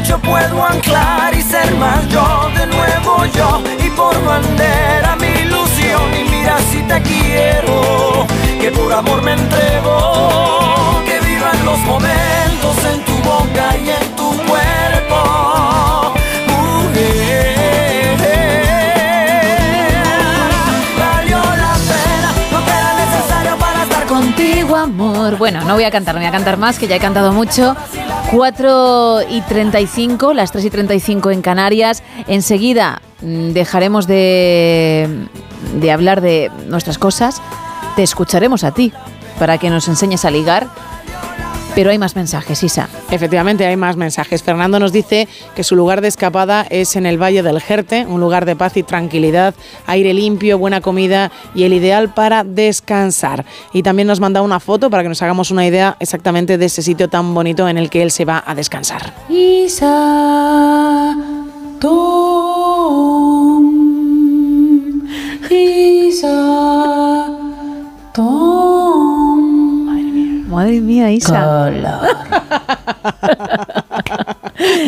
pecho puedo anclar y ser más yo, de nuevo yo. Y por bandera mi ilusión. Y mira si te quiero, que por amor me entrego. Que vivan los momentos en tu boca y en tu cuerpo. Valió la pena, no era necesario para estar Contigo, amor. Bueno, no voy a cantar, no voy a cantar más, que ya he cantado mucho. 4 y 35, las 3 y 35 en Canarias. Enseguida mm, dejaremos de, de hablar de nuestras cosas. Te escucharemos a ti para que nos enseñes a ligar. Pero hay más mensajes, Isa. Efectivamente, hay más mensajes. Fernando nos dice que su lugar de escapada es en el Valle del Jerte, un lugar de paz y tranquilidad, aire limpio, buena comida y el ideal para descansar. Y también nos manda una foto para que nos hagamos una idea exactamente de ese sitio tan bonito en el que él se va a descansar. Isa, Tom, Isa, mía, Isa. <laughs>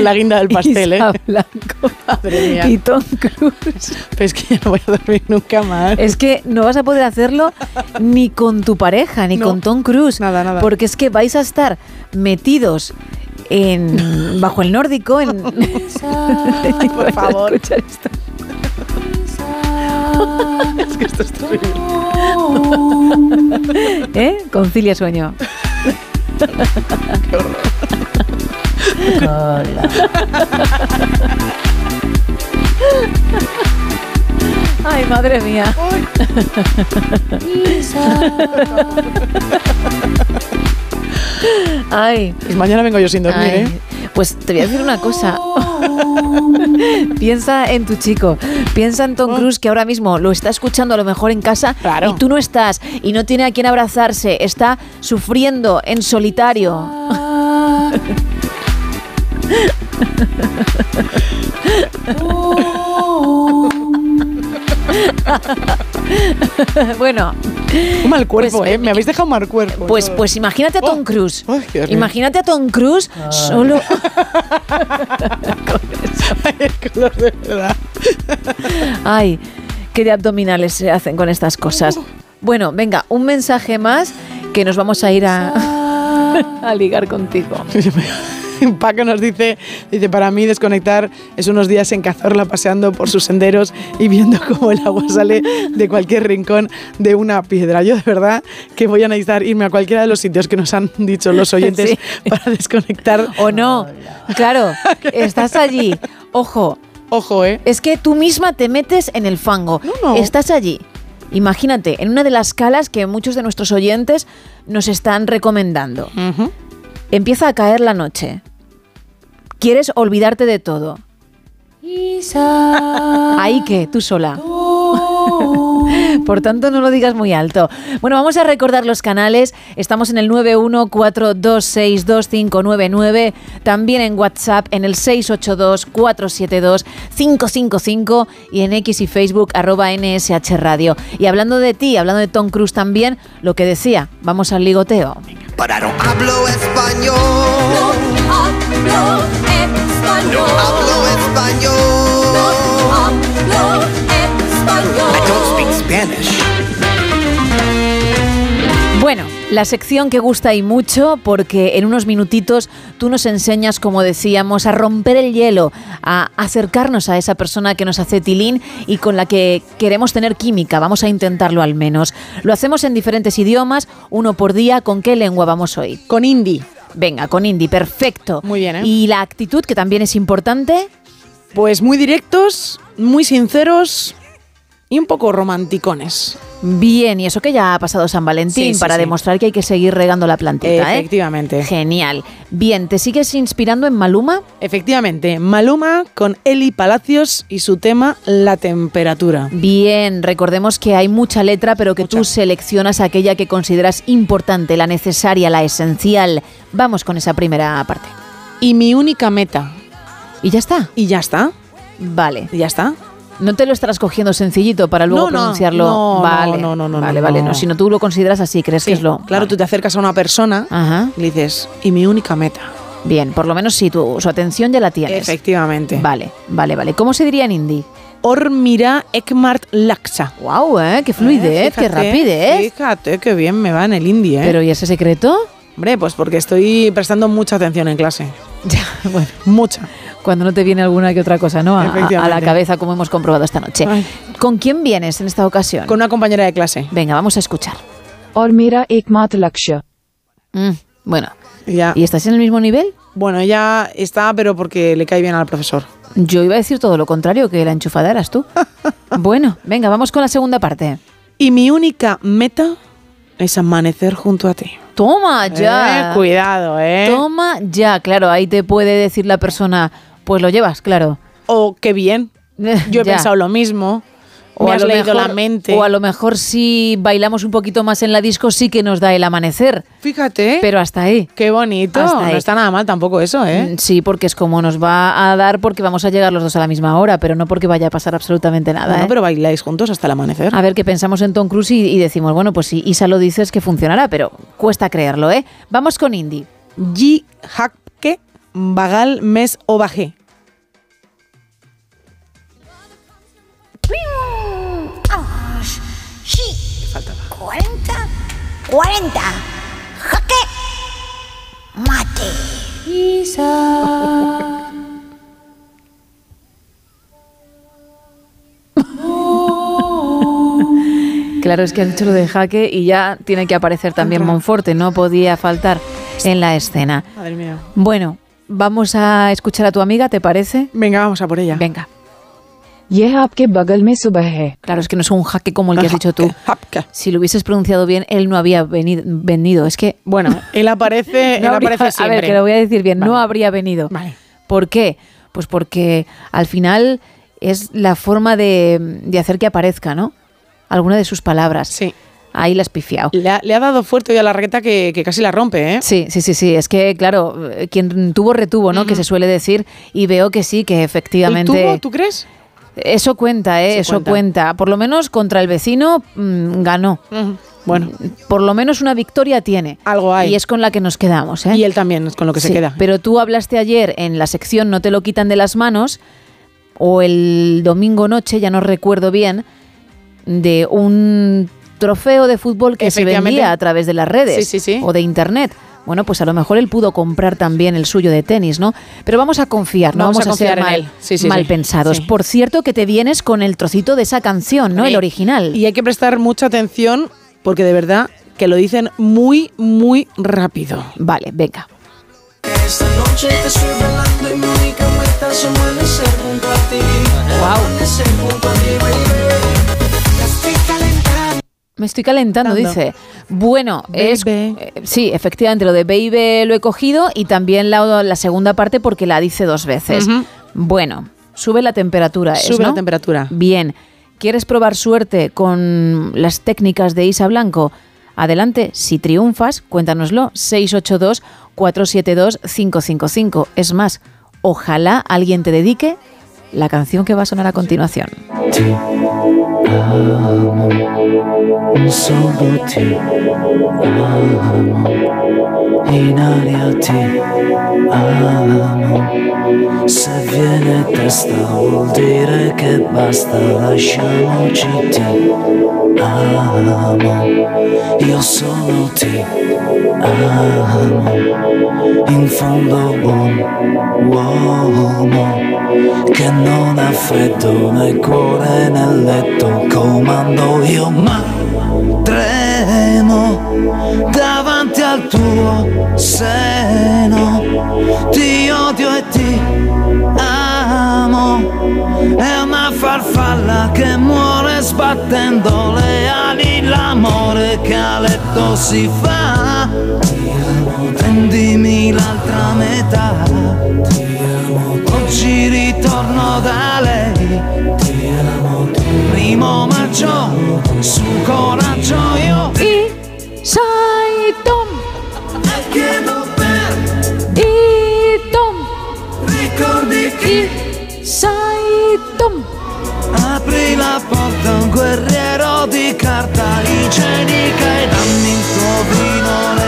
La guinda del pastel, Isa ¿eh? Blanco. Madre mía. Y Tom Cruise. Pues es que ya no voy a dormir nunca más. Es que no vas a poder hacerlo ni con tu pareja, ni No. con Tom Cruise. Nada, nada. Porque es que vais a estar metidos en <laughs> bajo el nórdico en <laughs> Por favor. Escuchar esto. Es que esto es terrible. ¿Eh? Concilia sueño. Ay, madre mía. Ay. <laughs> Pues mañana vengo yo sin dormir, Ay, ¿eh? Pues te voy a decir una cosa. <laughs> piensa en tu chico. Piensa en Oh. Tom Cruise que ahora mismo lo está escuchando a lo mejor en casa y tú no estás y no tiene a quien abrazarse. Está sufriendo en solitario. <laughs> <laughs> <laughs> bueno. Un mal cuerpo, Pues, ¿eh? Me habéis dejado un mal cuerpo. Pues, todo. pues imagínate a Tom Cruise. Dios mío. Imagínate a Tom Cruise solo. <laughs> De verdad. Ay, qué de abdominales se hacen con estas cosas. Bueno, venga, un mensaje más que nos vamos a ir a, <laughs> a ligar contigo. <laughs> Paco nos dice, dice, para mí desconectar es unos días en Cazorla paseando por sus senderos y viendo <laughs> cómo el agua sale de cualquier rincón de una piedra. Yo de verdad que voy a necesitar irme a cualquiera de los sitios que nos han dicho los <laughs> oyentes Sí. para desconectar. ¿O no? Claro, estás allí. Ojo. Ojo, ¿eh? Es que tú misma te metes en el fango. no. Estás allí. Imagínate, en una de las calas que muchos de nuestros oyentes nos están recomendando. Empieza a caer la noche. Quieres olvidarte de todo. Ahí que, tú sola. <laughs> Por tanto, no lo digas muy alto. Bueno, vamos a recordar los canales. Estamos en el 914262599, también en WhatsApp en el 682472555 y en X y Facebook arroba NSH Radio. Y hablando de ti, hablando de Tom Cruise también, lo que decía, vamos al ligoteo. Don't hablo español. Hablo español. No hablo español. No hablo español. I don't speak Spanish. Bueno, la sección que gusta y mucho porque en unos minutitos tú nos enseñas, como decíamos, a romper el hielo, a acercarnos a esa persona que nos hace tilín y con la que queremos tener química. Vamos a intentarlo al menos. Lo hacemos en diferentes idiomas, uno por día. ¿Con qué lengua vamos hoy? Con hindi. Venga, con hindi, perfecto. Muy bien, ¿eh? Y la actitud, que también es importante. Pues muy directos, muy sinceros y un poco romanticones. Bien, y eso que ya ha pasado San Valentín Sí, sí, para sí. demostrar que hay que seguir regando la plantita, ¿eh? Efectivamente. Genial. Bien, ¿te sigues inspirando en Maluma? Efectivamente, Maluma con Eli Palacios y su tema La temperatura. Bien, recordemos que hay mucha letra, pero que tú seleccionas aquella que consideras importante, la necesaria, la esencial. Vamos con esa primera parte. Y mi única meta. ¿Y ya está? ¿Y ya está? Vale. ¿Y ya está? No te lo estarás cogiendo sencillito para luego No, no, pronunciarlo. no, vale, no, no, no, vale, no, vale. no. No, si no tú lo consideras así, crees que Sí, es lo. Claro, vale. tú te acercas a una persona y le dices, y mi única meta. Bien, por lo menos sí, tu, su atención ya la tienes. Efectivamente. Vale, vale, vale. ¿Cómo se diría en hindi? Ormira Ekmart Laksa. Wow, ¿eh? Qué fluidez, qué rapidez. Fíjate qué bien me va en el hindi, ¿eh? Pero ¿y ese secreto? Hombre, pues porque estoy prestando mucha atención en clase. <laughs> Ya, bueno. Mucha cuando no te viene alguna que otra cosa ¿no? a, la cabeza, como hemos comprobado esta noche. ¿Con quién vienes en esta ocasión? Con una compañera de clase. Venga, vamos a escuchar. Olmira Ekmat Laksha. Mm, bueno. Ya. ¿Y estás en el mismo nivel? Bueno, ella está, pero porque le cae bien al profesor. Yo iba a decir todo lo contrario, que la enchufada eras tú. <laughs> bueno, venga, vamos con la segunda parte. Y mi única meta es amanecer junto a ti. Toma ya. Eh, cuidado, eh. Toma ya, claro, ahí te puede decir la persona, pues lo llevas, claro. O qué bien. <laughs> Yo he pensado lo mismo. me has lo leído mejor, la mente. O a lo mejor si bailamos un poquito más en la disco sí que nos da el amanecer. Fíjate. Pero hasta ahí. Qué bonito. Hasta ahí. No está nada mal tampoco eso, ¿eh? Mm, Sí, porque es como nos va a dar porque vamos a llegar los dos a la misma hora, pero no porque vaya a pasar absolutamente nada. Bueno, ¿eh? pero bailáis juntos hasta el amanecer. A ver, que pensamos en Tom Cruise y, y decimos, bueno, pues si Isa lo dice es que funcionará, pero cuesta creerlo, ¿eh? Vamos con Indy. G. Hakke Bagal Mes o Sí. 40. 40. Jaque. Mate. Isa. Claro, es que has dicho lo de jaque y ya tiene que aparecer también Monforte, no podía faltar en la escena. Madre mía. Bueno, vamos a escuchar a tu amiga, ¿te parece? Venga, vamos a por ella. Venga. Yeh bagal. Claro, es que no es un jaque como el que has dicho tú. Si lo hubieses pronunciado bien, él no había venido. Es que. Bueno, <laughs> él aparece, <laughs> no él aparece siempre. A ver, que lo voy a decir bien. No habría venido. Vale. ¿Por qué? Pues porque al final es la forma de, hacer que aparezca, ¿no? Alguna de sus palabras. Sí. Ahí la has pifiado. Le ha, dado fuerte hoy a la raqueta que, casi la rompe, ¿eh? Sí, sí, sí, sí. Es que, claro, quien tuvo, retuvo, ¿no? Que se suele decir. Y veo que sí, que efectivamente. ¿El tubo, tú crees? Eso cuenta, ¿eh? Eso cuenta. cuenta. Por lo menos contra el vecino mm, ganó. Bueno. Por lo menos una victoria tiene. Algo hay. Y es con la que nos quedamos, ¿eh? Y él también es con lo que se queda. Pero tú hablaste ayer en la sección No te lo quitan de las manos, o el domingo noche, ya no recuerdo bien, de un trofeo de fútbol que se vendía a través de las redes Sí, sí, sí. o de internet. Bueno, pues a lo mejor él pudo comprar también el suyo de tenis, ¿no? Pero vamos a confiar, no Vamos vamos, a a, ser en mal, él. Sí, sí, mal sí. pensados. Sí. Por cierto, que te vienes con el trocito de esa canción, ¿no? Sí. El original. Y hay que prestar mucha atención porque de verdad que lo dicen muy, muy rápido. Vale, venga. Esta noche te estoy y mi única meta es amanecer junto a ti. Amanecer junto a ti, baby. Me estoy calentando, dice. Bueno, es eh, sí, efectivamente, lo de baby lo he cogido y también la, la segunda parte porque la dice dos veces. Bueno, sube la temperatura. es, Sube la temperatura. Bien. ¿Quieres probar suerte con las técnicas de Isa Blanco? Adelante, si triunfas, cuéntanoslo. 682-472-555. Es más, ojalá alguien te dedique la canción que va a sonar a continuación. Solo ti amo, in aria ti amo. Se viene testa dire che basta, lasciamoci ti amo. Io solo ti amo, in fondo buon uomo che non ha freddo né cuore né letto, comando io ma tremo davanti al tuo seno, ti odio e ti amo, è una farfalla che muore sbattendo le ali, l'amore che a letto si fa, prendimi l'altra metà, oggi ritorno da lei, primo maggio, su coraggio io. Y sai Tom, chiedo per y Tom, ricordi chi? Sai Tom. Apri la porta un guerriero di carta igienica e dammi il tuo vino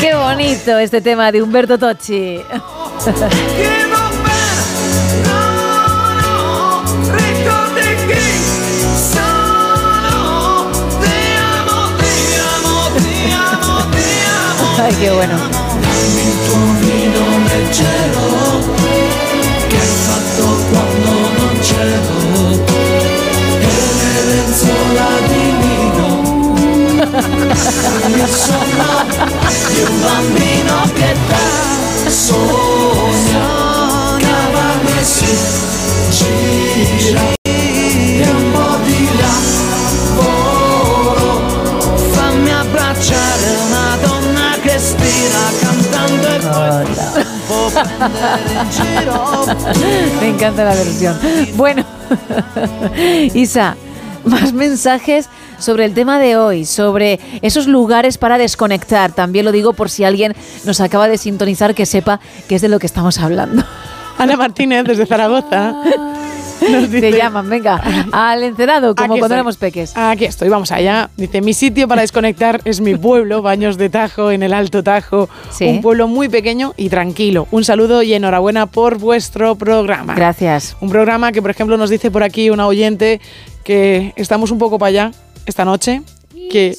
Qué bonito este tema de Humberto Tocci. Ay, qué bueno. Il sonno di un bambino che da sogna cavalli e si gira e un po' di lavoro fammi abbracciare una donna che stira cantando e poi giro Me encanta la versión. Bueno, <laughs> Isa, más mensajes sobre el tema de hoy, sobre esos lugares para desconectar. También lo digo por si alguien nos acaba de sintonizar que sepa que es de lo que estamos hablando. <laughs> Ana Martínez, desde Zaragoza. Nos Te dice, llaman, venga, al encerado, como cuando estoy. éramos peques. Aquí estoy, vamos allá. Dice, mi sitio para desconectar es mi pueblo, Baños de Tajo, en el Alto Tajo. Sí. Un pueblo muy pequeño y tranquilo. Un saludo y enhorabuena por vuestro programa. Gracias. Un programa que, por ejemplo, nos dice por aquí una oyente que estamos un poco para allá esta noche. Que,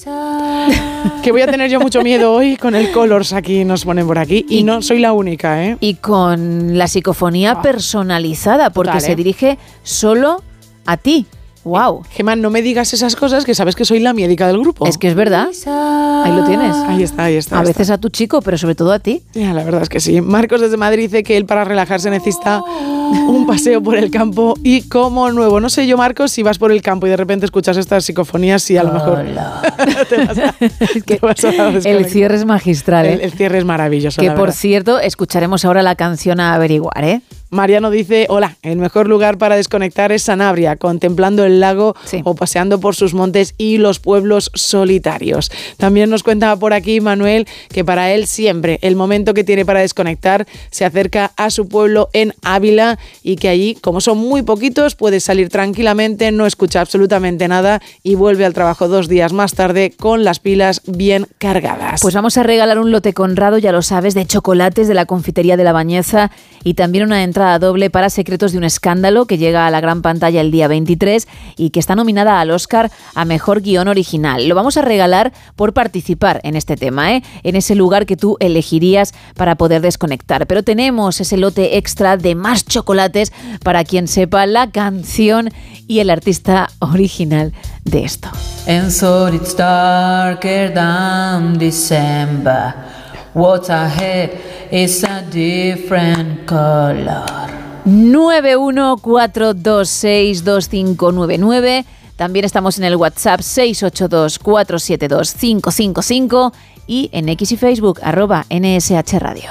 que voy a tener yo mucho miedo hoy con el Colors aquí, nos ponen por aquí. Y, no soy la única, ¿eh? Y con la psicofonía personalizada, porque Total, se ¿eh? dirige solo a ti. ¡Wow! Gemma, no me digas esas cosas que sabes que soy la médica del grupo. Es que es verdad. Ahí lo tienes. Ahí está, ahí está. A ahí está. veces a tu chico, pero sobre todo a ti. Ya, la verdad es que sí. Marcos desde Madrid dice que él para relajarse necesita un paseo por el campo y como nuevo. No sé yo, Marcos, si vas por el campo y de repente escuchas estas psicofonías y a lo mejor <laughs> te vas a, <laughs> te vas a El cierre es magistral. ¿eh? El- el cierre es maravilloso. que por cierto, escucharemos ahora la canción a averiguar, ¿eh? Mariano dice, hola, el mejor lugar para desconectar es Sanabria, contemplando el lago o paseando por sus montes y los pueblos solitarios. También nos cuenta por aquí Manuel que para él siempre el momento que tiene para desconectar se acerca a su pueblo en Ávila y que allí, como son muy poquitos, puede salir tranquilamente, no escucha absolutamente nada y vuelve al trabajo dos días más tarde con las pilas bien cargadas. Pues vamos a regalar un lote conrado, ya lo sabes, de chocolates de la confitería de la Bañeza y también una entrada doble para Secretos de un Escándalo que llega a la gran pantalla el día 23 y que está nominada al Oscar a Mejor Guión Original. Lo vamos a regalar por participar en este tema, ¿eh? en ese lugar que tú elegirías para poder desconectar. Pero tenemos ese lote extra de más chocolates para quien sepa la canción y el artista original de esto. And so it's darker than December. What's ahead is a different color. 914262599. También estamos en el WhatsApp 682472555 y en X y Facebook arroba NSH Radio.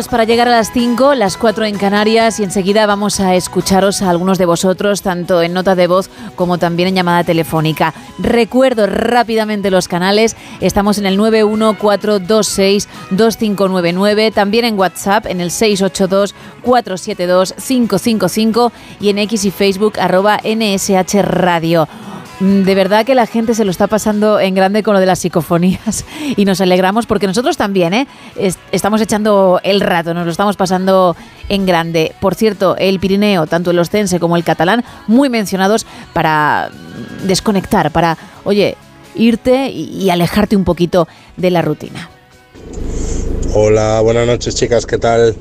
Minutitos para llegar a las 5, las 4 en Canarias y enseguida vamos a escucharos a algunos de vosotros, tanto en nota de voz como también en llamada telefónica. Recuerdo rápidamente los canales, estamos en el 914262599, también en WhatsApp en el 682472555 y en X y Facebook arroba NSH Radio. Mm, De verdad que la gente se lo está pasando en grande con lo de las psicofonías <laughs> y nos alegramos porque nosotros también ¿eh? Es- estamos echando el rato, nos lo estamos pasando en grande. Por cierto, el Pirineo, tanto el ostense como el catalán, muy mencionados para mm, desconectar, para, oye, irte y alejarte un poquito de la rutina. Hola, buenas noches chicas, ¿qué tal?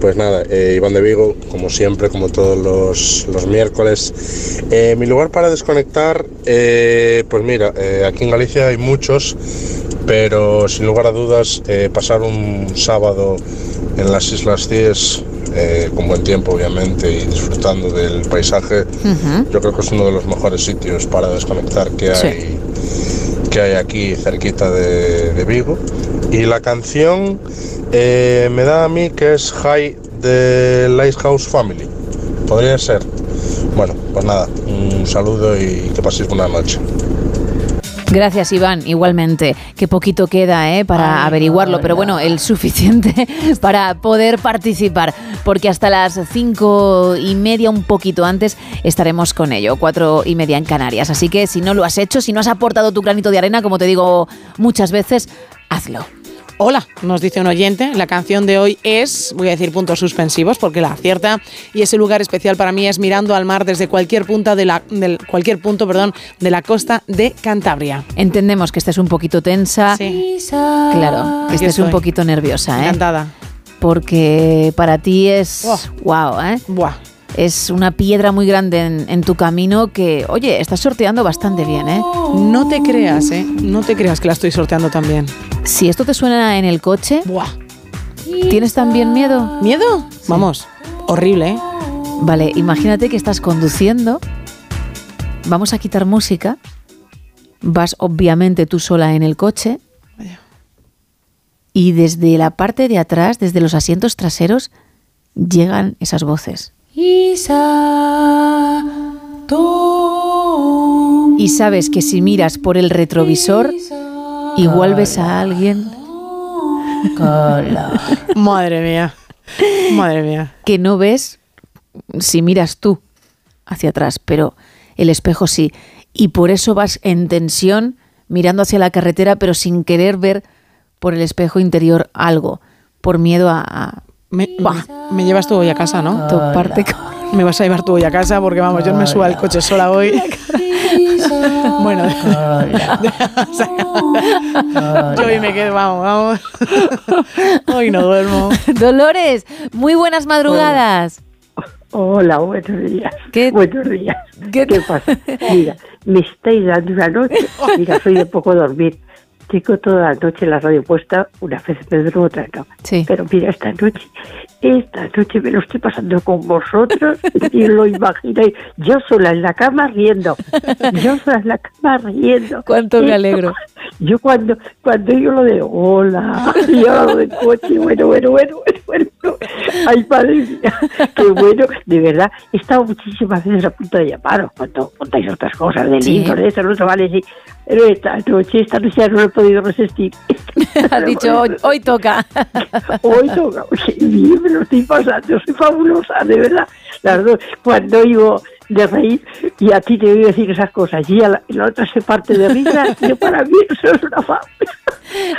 Pues nada, eh, Iván de Vigo, como siempre, como todos los, los miércoles. Eh, mi lugar para desconectar, eh, pues mira, aquí en Galicia hay muchos, pero sin lugar a dudas, pasar un sábado en las Islas Cíes, eh, con buen tiempo obviamente y disfrutando del paisaje, yo creo que es uno de los mejores sitios para desconectar que hay, que hay aquí cerquita de, de Vigo. Y la canción eh, me da a mí que es High de Lighthouse Family. Podría ser. Bueno, pues nada, un saludo y que paséis buena noche. Gracias, Iván. Igualmente, qué poquito queda ¿eh? para averiguarlo, pero bueno, el suficiente <laughs> para poder participar, porque hasta las cinco y media, un poquito antes, estaremos con ello, cuatro y media en Canarias. Así que si no lo has hecho, si no has aportado tu granito de arena, como te digo muchas veces, hazlo. Hola, nos dice un oyente, la canción de hoy es, voy a decir puntos suspensivos porque la acierta, y ese lugar especial para mí es mirando al mar desde cualquier punta de la, del, cualquier punto, perdón, de la costa de Cantabria. Entendemos que estés un poquito tensa. Claro, que estés un poquito nerviosa, ¿eh? Encantada. Porque para ti es. wow, ¿eh? Es una piedra muy grande en, en tu camino que, oye, estás sorteando bastante bien, ¿eh? No te creas, ¿eh? No te creas que la estoy sorteando también. Si esto te suena en el coche, ¿tienes también miedo? ¿Miedo? Vamos, horrible, ¿eh? Vale, imagínate que estás conduciendo, vamos a quitar música, vas obviamente tú sola en el coche y desde la parte de atrás, desde los asientos traseros, llegan esas voces. Y sabes que si miras por el retrovisor, igual ves a alguien Madre mía. Madre mía. que no ves si miras tú hacia atrás, pero el espejo sí. Y por eso vas en tensión mirando hacia la carretera, pero sin querer ver por el espejo interior algo, por miedo a... a- Me, me llevas tú hoy a casa, ¿no? Toparte Me vas a llevar tú hoy a casa porque vamos, yo no me subo al coche sola hoy. <laughs> <laughs> bueno, <laughs> yo hoy me quedo, vamos, vamos. <laughs> hoy no duermo. Dolores, muy buenas madrugadas. Hola, buenos días. ¿Qué? Buenos días. ¿Qué, pasa? Mira, me estáis dando una noche. Mira, soy de poco dormir. Tengo toda la noche la radio puesta, una vez me duermo, otra no. Sí. Pero mira, esta noche, esta noche me lo estoy pasando con vosotros <laughs> y lo imagináis. Yo sola en la cama riendo. Yo sola en la cama riendo. Cuánto me alegro. Yo cuando, cuando yo lo de hola, <laughs> y ahora lo del coche, bueno, bueno, bueno, bueno, bueno. Ay, padre mía, qué bueno. De verdad, he estado muchísimas veces a punto de llamaros cuando contáis otras cosas del Sí. libro, de eso, no vale, sí. Pero esta noche, esta noche ya no he podido resistir. <laughs> Has dicho, hoy, hoy toca. <laughs> Hoy toca, bien me lo estoy pasando, soy fabulosa, de verdad. Las dos, cuando oigo de reír y a ti te oigo decir esas cosas y a la, y la otra se parte de risa, <laughs> yo para mí eso es una fama.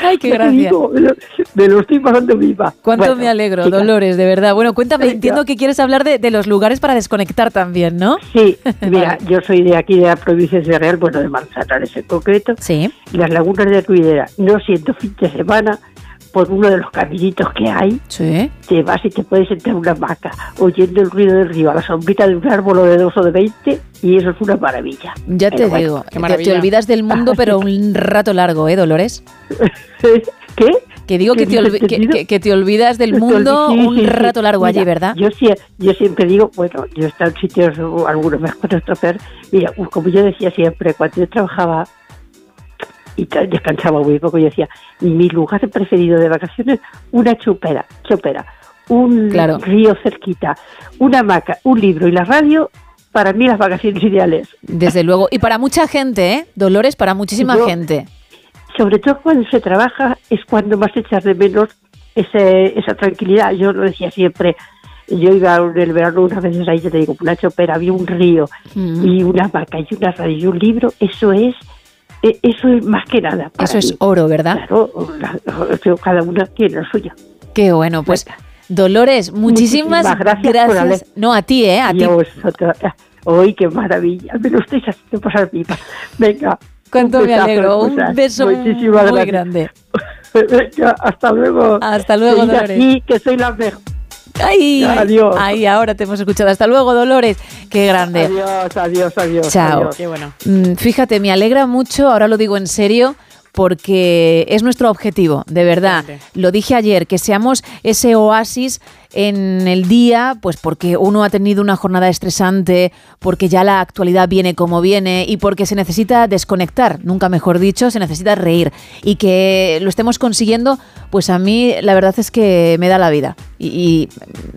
Ay, qué gracia. digo, me, lo, me lo estoy pasando viva. Cuánto Bueno, me alegro, Dolores, de verdad. Bueno, cuéntame, entiendo que quieres hablar de, de los lugares para desconectar también, ¿no? Sí, <laughs> mira, yo soy de aquí, de la provincia de Real, bueno, de Manzanares en concreto. Sí. Las lagunas de Ruidera, no siendo fin de semana, por uno de los caminitos que hay, te vas y te puedes sentar en una hamaca, oyendo el ruido del río, a la sombrita de un árbol o de dos o de veinte, y eso es una maravilla. Ya te bueno, digo, te- olvidas del mundo, pero un rato largo, ¿eh, Dolores? <laughs> ¿Qué? Que digo que ¿Qué te, dices, olvi- que, entendido? que- que te olvidas del <laughs> mundo Sí, un sí, rato largo allí, ¿verdad? Yo, sie- yo siempre digo, bueno, yo he estado en sitios, algunos mejores, otros peor. Mira, como yo decía siempre, cuando yo trabajaba y descansaba muy poco. Yo decía, mi lugar preferido de vacaciones, una chupera, chopera, un Claro. río cerquita, una hamaca, un libro y la radio, para mí las vacaciones ideales. Desde luego. Y para mucha gente, ¿eh? Dolores para muchísima Yo- gente. Sobre todo cuando se trabaja es cuando más echas de menos ese, esa tranquilidad. Yo lo decía siempre. Yo iba en el verano unas veces ahí, yo te digo, una chopera, había un río Mm. y una hamaca y una radio y un libro. Eso es, eso es más que nada. para Eso es mí. oro, ¿verdad? Claro, cada uno tiene lo suyo. Qué bueno, pues Dolores, muchísimas, Muchísimas gracias por haber- No, a ti, ¿eh? A ti. ¡Ay, qué maravilla! Me lo estáis haciendo pasar pipa. Venga. Cuánto me besazo, alegro. Un beso Muchísimas muy gracias. grande. <laughs> Venga, hasta luego. Hasta luego, Dolores. así, que soy la mejor. Ay, Adiós. ay, ahora te hemos escuchado. Hasta luego, Dolores. Qué grande. Adiós, adiós, adiós. Chao. adiós. Mm, Fíjate, me alegra mucho, ahora lo digo en serio, porque es nuestro objetivo, de verdad. Lo dije ayer, que seamos ese oasis en el día, pues porque uno ha tenido una jornada estresante, porque ya la actualidad viene como viene y porque se necesita desconectar, nunca mejor dicho, se necesita reír. Y que lo estemos consiguiendo, pues a mí la verdad es que me da la vida. Y, y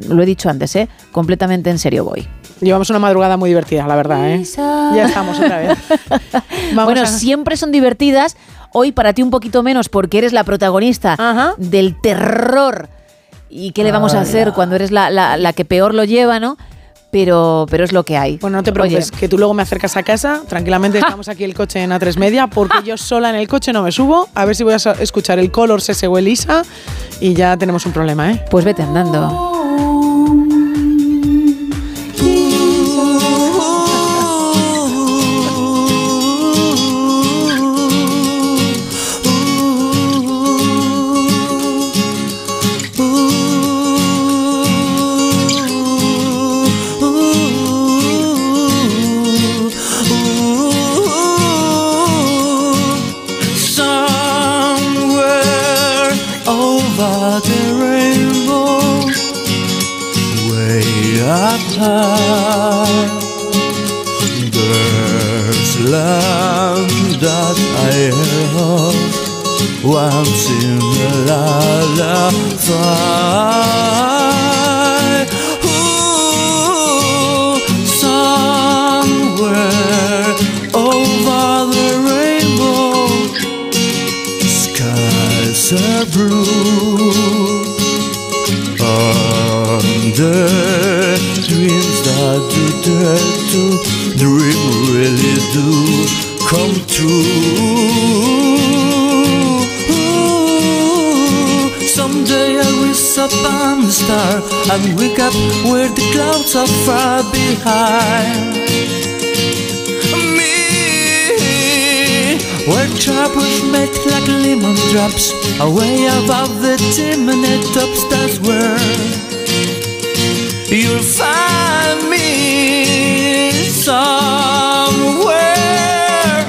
lo he dicho antes, ¿eh? completamente en serio voy. Llevamos una madrugada muy divertida, la verdad, ¿eh? Ya estamos otra vez. <laughs> Vamos bueno, a- siempre son divertidas. Hoy para ti un poquito menos porque eres la protagonista del terror. ¿Y qué le vamos a hacer cuando eres la, la- la que peor lo lleva, no? Pero, pero es lo que hay. Bueno, no te preocupes, que tú luego me acercas a casa, tranquilamente <laughs> estamos aquí el coche en A3 Media, porque yo sola en el coche no me subo, a ver si voy a escuchar el Color Sese o Elisa y ya tenemos un problema, ¿eh? Pues vete andando. High, there's land that I heard once in a lullaby. Ooh, somewhere over the rainbow. Skies are blue Under dreams that do dare to dream really do come true. Someday I'll rise up on the star And wake up where the clouds are far behind. Me where troubles melt like lemon drops Away above the chimney tops That's where You'll find me Somewhere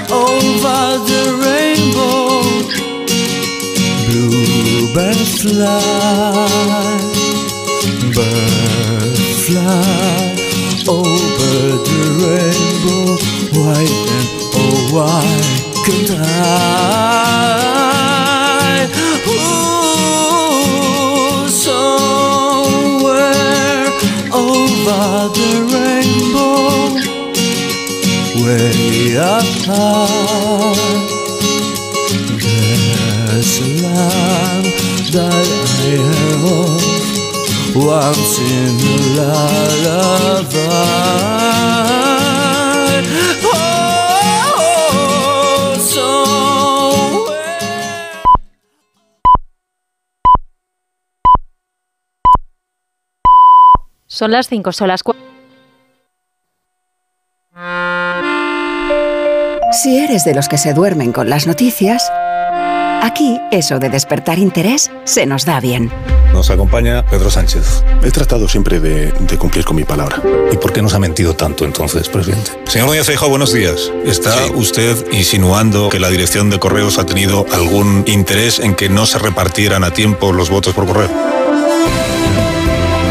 over the rainbow. Bluebirds fly Birds fly over the rainbow White and oh why can't I over the rainbow Way up high There's a land that I heard of once in a lullaby. Son las 5, son las 4. Si eres de los que se duermen con las noticias, aquí eso de despertar interés se nos da bien. Nos acompaña Pedro Sánchez. He tratado siempre de, de cumplir con mi palabra. ¿Y por qué nos ha mentido tanto entonces, presidente? Señor Núñez Feijóo, buenos días. ¿Está usted insinuando que la dirección de correos ha tenido algún interés en que no se repartieran a tiempo los votos por correo?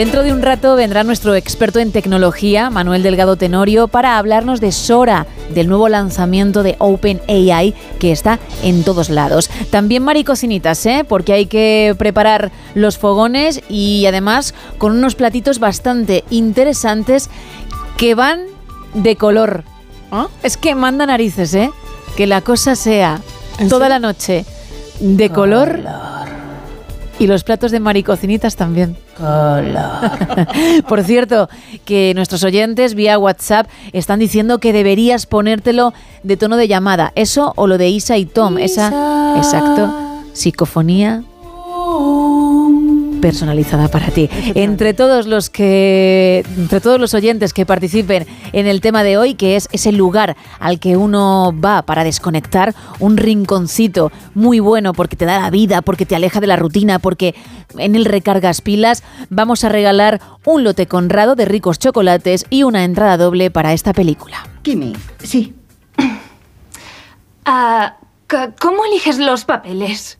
Dentro de un rato vendrá nuestro experto en tecnología, Manuel Delgado Tenorio, para hablarnos de Sora, del nuevo lanzamiento de OpenAI que está en todos lados. También maricocinitas, ¿eh? porque hay que preparar los fogones y además con unos platitos bastante interesantes que van de color. Es que manda narices, ¿eh? Que la cosa sea toda la noche de color. Y los platos de maricocinitas también. <laughs> Por cierto, que nuestros oyentes vía WhatsApp están diciendo que deberías ponértelo de tono de llamada. Eso o lo de Isa y Tom. Esa, exacto, psicofonía personalizada para ti. Entre todos los que entre todos los oyentes que participen en el tema de hoy, que es ese lugar al que uno va para desconectar, un rinconcito muy bueno porque te da la vida, porque te aleja de la rutina, porque en él recargas pilas, vamos a regalar un lote conrado de ricos chocolates y una entrada doble para esta película. Kimi, sí. Ah, ¿Cómo eliges los papeles?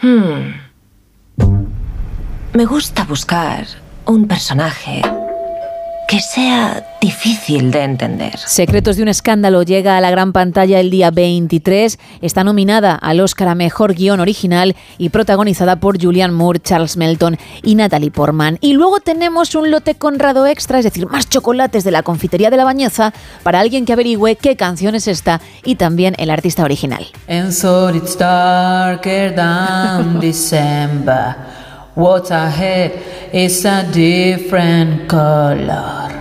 Hmm. Me gusta buscar un personaje que sea difícil de entender. Secretos de un escándalo llega a la gran pantalla el día 23. Está nominada al Oscar a Mejor Guión Original y protagonizada por Julianne Moore, Charles Melton y Natalie Portman. Y luego tenemos un lote conrado extra, es decir, más chocolates de la confitería de la Bañeza para alguien que averigüe qué canción es esta y también el artista original. And so it's darker than <laughs> December. What's ahead is a different color.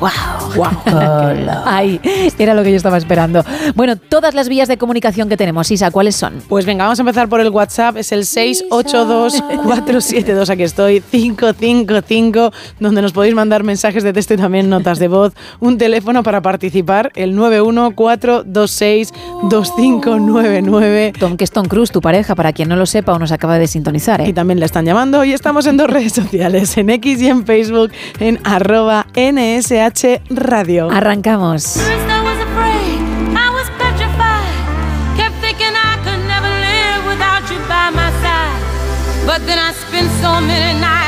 Wow. Color. <laughs> Ay, era lo que yo estaba esperando. Bueno, todas las vías de comunicación que tenemos, Isa, ¿cuáles son? Pues venga, vamos a empezar por el WhatsApp. Es el 682-472, aquí estoy, 555, donde nos podéis mandar mensajes de texto y también notas de voz. Un teléfono para participar, el 914262599. Tom, que es Tom Cruise, tu pareja, para quien no lo sepa o nos acaba de sintonizar. ¿eh? Y también le están llamando. Y estamos en dos redes sociales, en X y en Facebook, en arroba NSH Radio. Arrancamos. But then I spent so many nights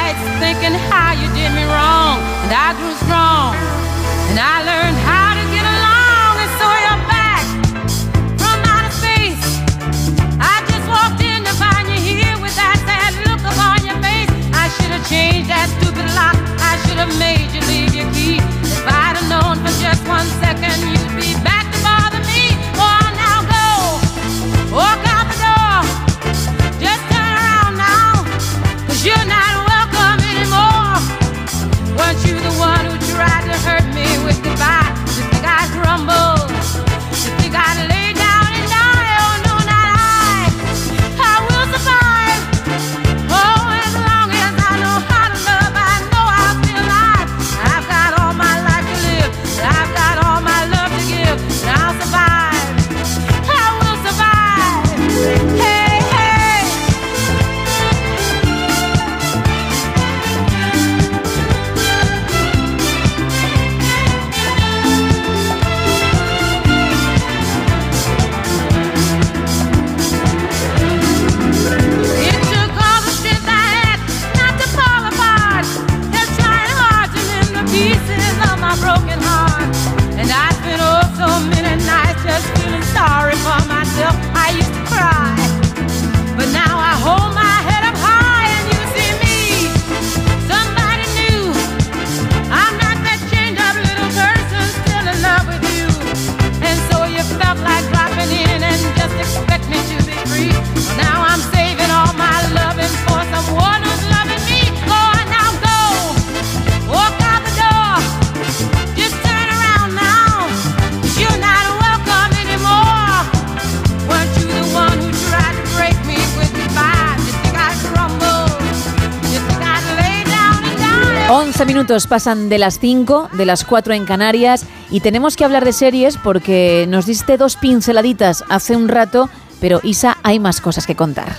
11 minutos pasan de las 5, de las 4 en Canarias y tenemos que hablar de series porque nos diste dos pinceladitas hace un rato, pero Isa, hay más cosas que contar.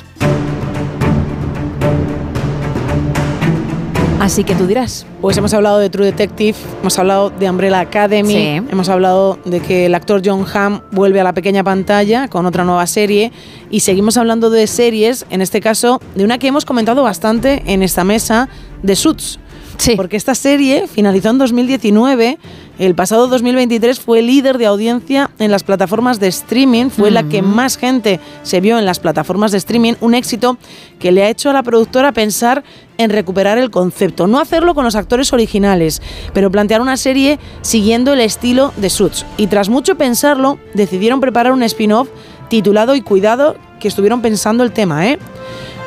Así que tú dirás. Pues hemos hablado de True Detective, hemos hablado de Umbrella Academy, Sí. hemos hablado de que el actor John Hamm vuelve a la pequeña pantalla con otra nueva serie y seguimos hablando de series, en este caso de una que hemos comentado bastante en esta mesa, de Suits. Porque esta serie finalizó en 2019, el pasado 2023 fue líder de audiencia en las plataformas de streaming, fue la que más gente se vio en las plataformas de streaming, un éxito que le ha hecho a la productora pensar en recuperar el concepto, no hacerlo con los actores originales, pero plantear una serie siguiendo el estilo de Suits. Y tras mucho pensarlo, decidieron preparar un spin-off titulado y cuidado que estuvieron pensando el tema, ¿eh?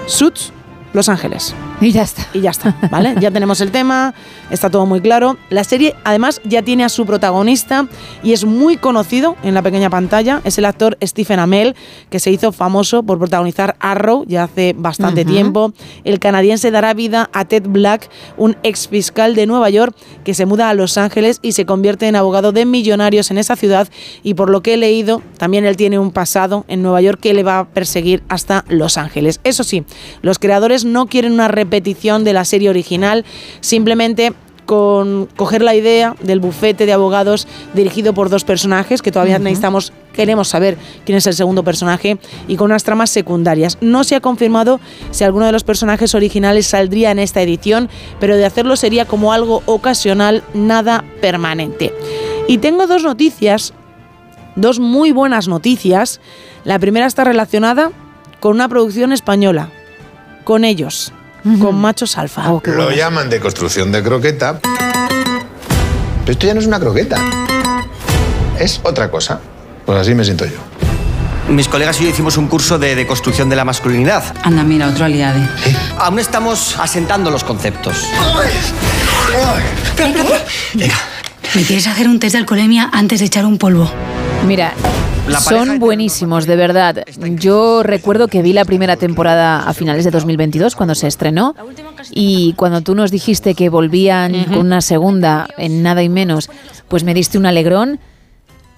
Suits Los Ángeles. Y ya está. Y ya está, ¿vale? ya tenemos el tema, está todo muy claro. La serie además ya tiene a su protagonista y es muy conocido en la pequeña pantalla. Es el actor Stephen Amell, que se hizo famoso por protagonizar Arrow ya hace bastante tiempo. El canadiense dará vida a Ted Black, un ex fiscal de Nueva York que se muda a Los Ángeles y se convierte en abogado de millonarios en esa ciudad. Y por lo que he leído, también él tiene un pasado en Nueva York que le va a perseguir hasta Los Ángeles. Eso sí, los creadores no quieren una repetición de la serie original, simplemente con coger la idea del bufete de abogados dirigido por dos personajes que todavía necesitamos queremos saber quién es el segundo personaje y con unas tramas secundarias. No se ha confirmado si alguno de los personajes originales saldría en esta edición, pero de hacerlo sería como algo ocasional, nada permanente. Y tengo dos noticias, dos muy buenas noticias. La primera está relacionada con una producción española, con ellos, con Machos Alfa. Lo llaman de construcción de croqueta. Pero esto ya no es una croqueta. Es otra cosa. Pues así me siento yo. Mis colegas y yo hicimos un curso de, de construcción de la masculinidad. Anda, mira, otro aliade. Aún estamos asentando los conceptos. ¿Me quieres hacer un test de alcoholemia antes de echar un polvo? Mira, son buenísimos, de verdad. Yo recuerdo que vi la primera temporada a finales de 2022, cuando se estrenó, y cuando tú nos dijiste que volvían con una segunda en nada y menos, pues me diste un alegrón.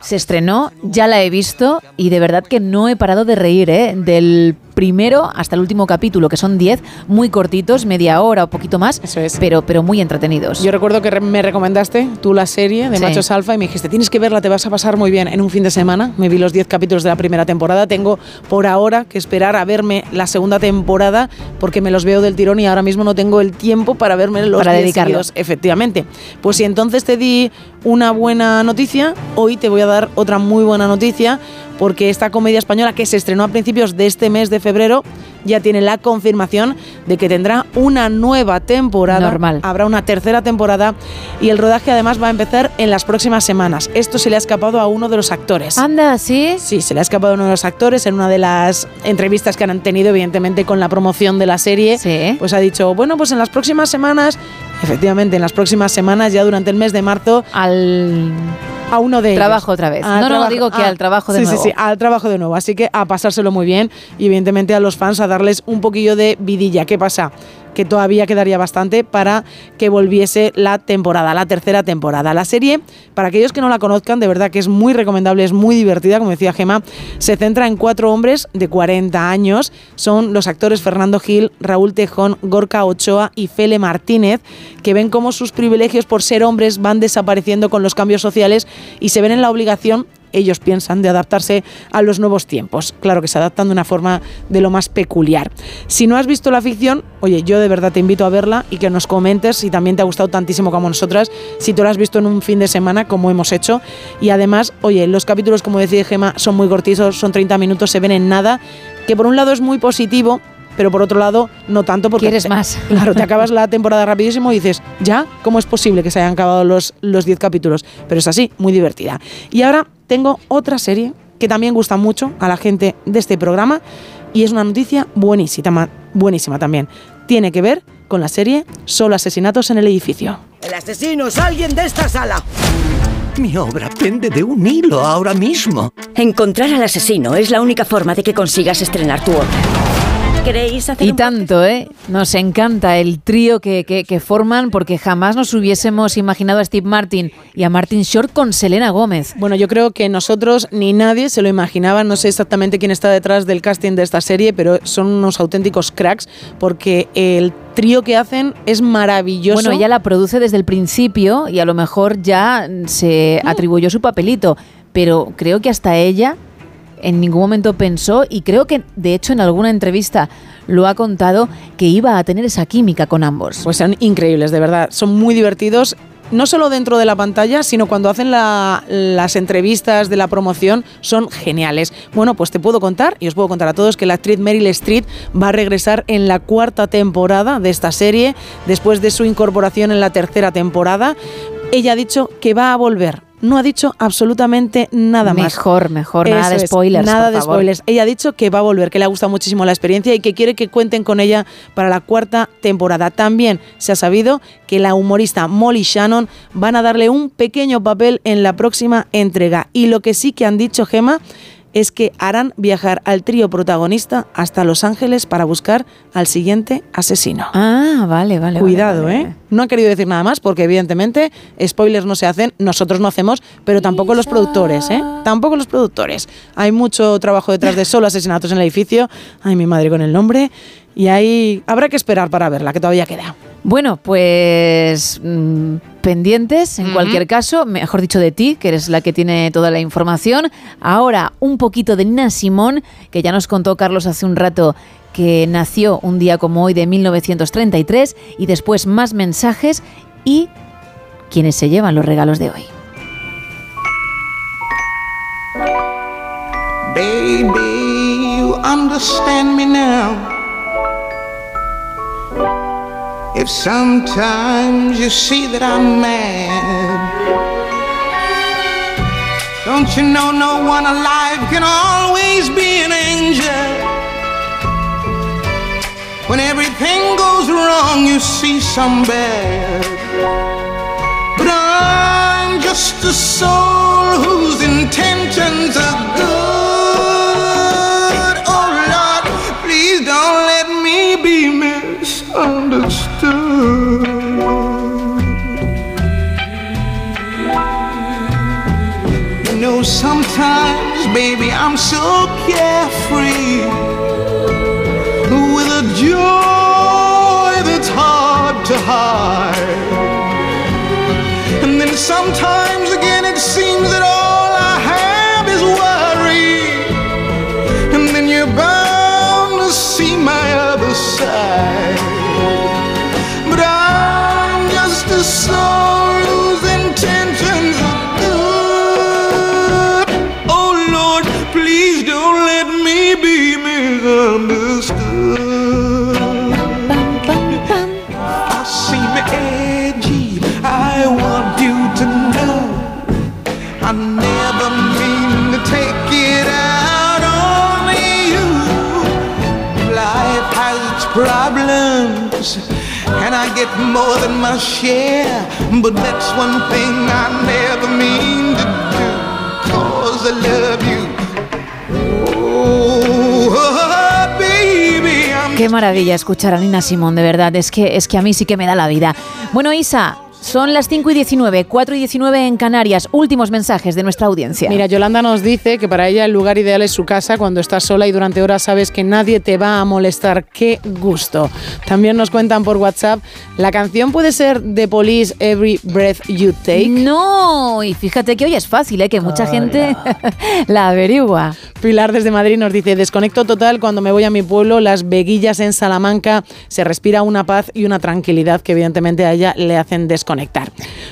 Se estrenó, ya la he visto y de verdad que no he parado de reír, ¿eh? Del primero hasta el último capítulo, que son 10, muy cortitos, media hora o poquito más, pero, pero muy entretenidos. Yo recuerdo que re- me recomendaste tú la serie de Sí. Machos Alfa y me dijiste, tienes que verla, te vas a pasar muy bien en un fin de semana. Me vi los 10 capítulos de la primera temporada. Tengo por ahora que esperar a verme la segunda temporada porque me los veo del tirón y ahora mismo no tengo el tiempo para verme los Para 10 dedicarlo. seguidos, Efectivamente. Pues si entonces te di una buena noticia, hoy te voy a dar otra muy buena noticia porque esta comedia española que se estrenó a principios de este mes de febrero ya tiene la confirmación de que tendrá una nueva temporada. Normal. Habrá una tercera temporada y el rodaje además va a empezar en las próximas semanas. Esto se le ha escapado a uno de los actores. Anda, ¿sí? Sí, se le ha escapado a uno de los actores en una de las entrevistas que han tenido, evidentemente, con la promoción de la serie. Pues ha dicho, bueno, pues en las próximas semanas, efectivamente, en las próximas semanas, ya durante el mes de marzo, al a uno de ellos. Trabajo otra vez. Al No, no, digo que al trabajo de sí, nuevo. Sí, sí, al trabajo de nuevo. Así que a pasárselo muy bien y evidentemente a los fans a darles un poquillo de vidilla. ¿Qué pasa? Que todavía quedaría bastante para que volviese la temporada, la tercera temporada. La serie, para aquellos que no la conozcan, de verdad que es muy recomendable, es muy divertida, como decía Gema, se centra en cuatro hombres de 40 años. Son los actores Fernando Gil, Raúl Tejón, Gorka Ochoa y Fele Martínez, que ven cómo sus privilegios por ser hombres van desapareciendo con los cambios sociales y se ven en la obligación ellos piensan de adaptarse a los nuevos tiempos. Claro que se adaptan de una forma de lo más peculiar. Si no has visto la ficción, oye, yo de verdad te invito a verla y que nos comentes si también te ha gustado tantísimo como nosotras, si tú la has visto en un fin de semana como hemos hecho. Y además, oye, los capítulos, como decía Gema, son muy cortitos, son 30 minutos, se ven en nada, que por un lado es muy positivo, pero por otro lado no tanto porque Quieres te- más. <laughs> Claro, te <laughs> acabas la temporada rapidísimo y dices, ¿ya? ¿Cómo es posible que se hayan acabado los los 10 capítulos? Pero es así, muy divertida. Y ahora tengo otra serie que también gusta mucho a la gente de este programa y es una noticia buenísima, buenísima también. Tiene que ver con la serie Solo asesinatos en el edificio. El asesino es alguien de esta sala. Mi obra pende de un hilo ahora mismo. Encontrar al asesino es la única forma de que consigas estrenar tu obra. ¿Queréis hacer Y un tanto, ¿eh? Nos encanta el trío que, que- que forman porque jamás nos hubiésemos imaginado a Steve Martin y a Martin Short con Selena Gómez. Bueno, yo creo que nosotros ni nadie se lo imaginaba. No sé exactamente quién está detrás del casting de esta serie, pero son unos auténticos cracks porque el trío que hacen es maravilloso. Bueno, ella la produce desde el principio y a lo mejor ya se atribuyó su papelito, pero creo que hasta ella en ningún momento pensó y creo que de hecho en alguna entrevista lo ha contado que iba a tener esa química con ambos. Pues son increíbles, de verdad. Son muy divertidos. No solo dentro de la pantalla, sino cuando hacen la- las entrevistas de la promoción, son geniales. Bueno, pues te puedo contar, y os puedo contar a todos, que la actriz Meryl Streep va a regresar en la cuarta temporada de esta serie, después de su incorporación en la tercera temporada. Ella ha dicho que va a volver. No ha dicho absolutamente nada más. Mejor, mejor, nada de es, spoilers, Nada por de favor. spoilers. Ella ha dicho que va a volver, que le ha gustado muchísimo la experiencia y que quiere que cuenten con ella para la cuarta temporada. También se ha sabido que la humorista Molly Shannon van a darle un pequeño papel en la próxima entrega. Y lo que sí que han dicho, Gema, es que harán viajar al trío protagonista hasta Los Ángeles para buscar al siguiente asesino. Ah, vale, vale. Cuidado, vale, ¿eh? No han querido decir nada más porque evidentemente spoilers no se hacen, nosotros no hacemos, pero tampoco los productores, ¿eh? Tampoco los productores. Hay mucho trabajo detrás de solo asesinatos en el edificio. Ay, mi madre con el nombre. Y ahí habrá que esperar para verla, que todavía queda. Bueno, pues mm, pendientes en cualquier caso, mejor dicho de ti, que eres la que tiene toda la información. Ahora un poquito de Nina Simón, que ya nos contó Carlos hace un rato que nació un día como hoy de 1933 y después más mensajes y quienes se llevan los regalos de hoy. Baby, you understand me now. If sometimes you see that I'm mad, don't you know no one alive can always be an angel? When everything goes wrong, you see some bad. But I'm just a soul whose intentions are good. Sometimes, baby, I'm so carefree and I get more than my share. But that's one thing I never mean to do. Oh, Qué maravilla escuchar a Nina Simón, de verdad, es que, es que a mí sí que me da la vida. Bueno, Isa, son las 5 y 19, 4 y 19 en Canarias. Últimos mensajes de nuestra audiencia. Mira, Yolanda nos dice que para ella el lugar ideal es su casa cuando estás sola y durante horas sabes que nadie te va a molestar. ¡Qué gusto! También nos cuentan por WhatsApp, la canción puede ser de Police Every Breath You Take. No, y fíjate que hoy es fácil, ¿eh? que mucha gente <laughs> la averigua. Pilar desde Madrid nos dice, desconecto total cuando me voy a mi pueblo, las veguillas en Salamanca, se respira una paz y una tranquilidad que evidentemente a ella le hacen desconectar.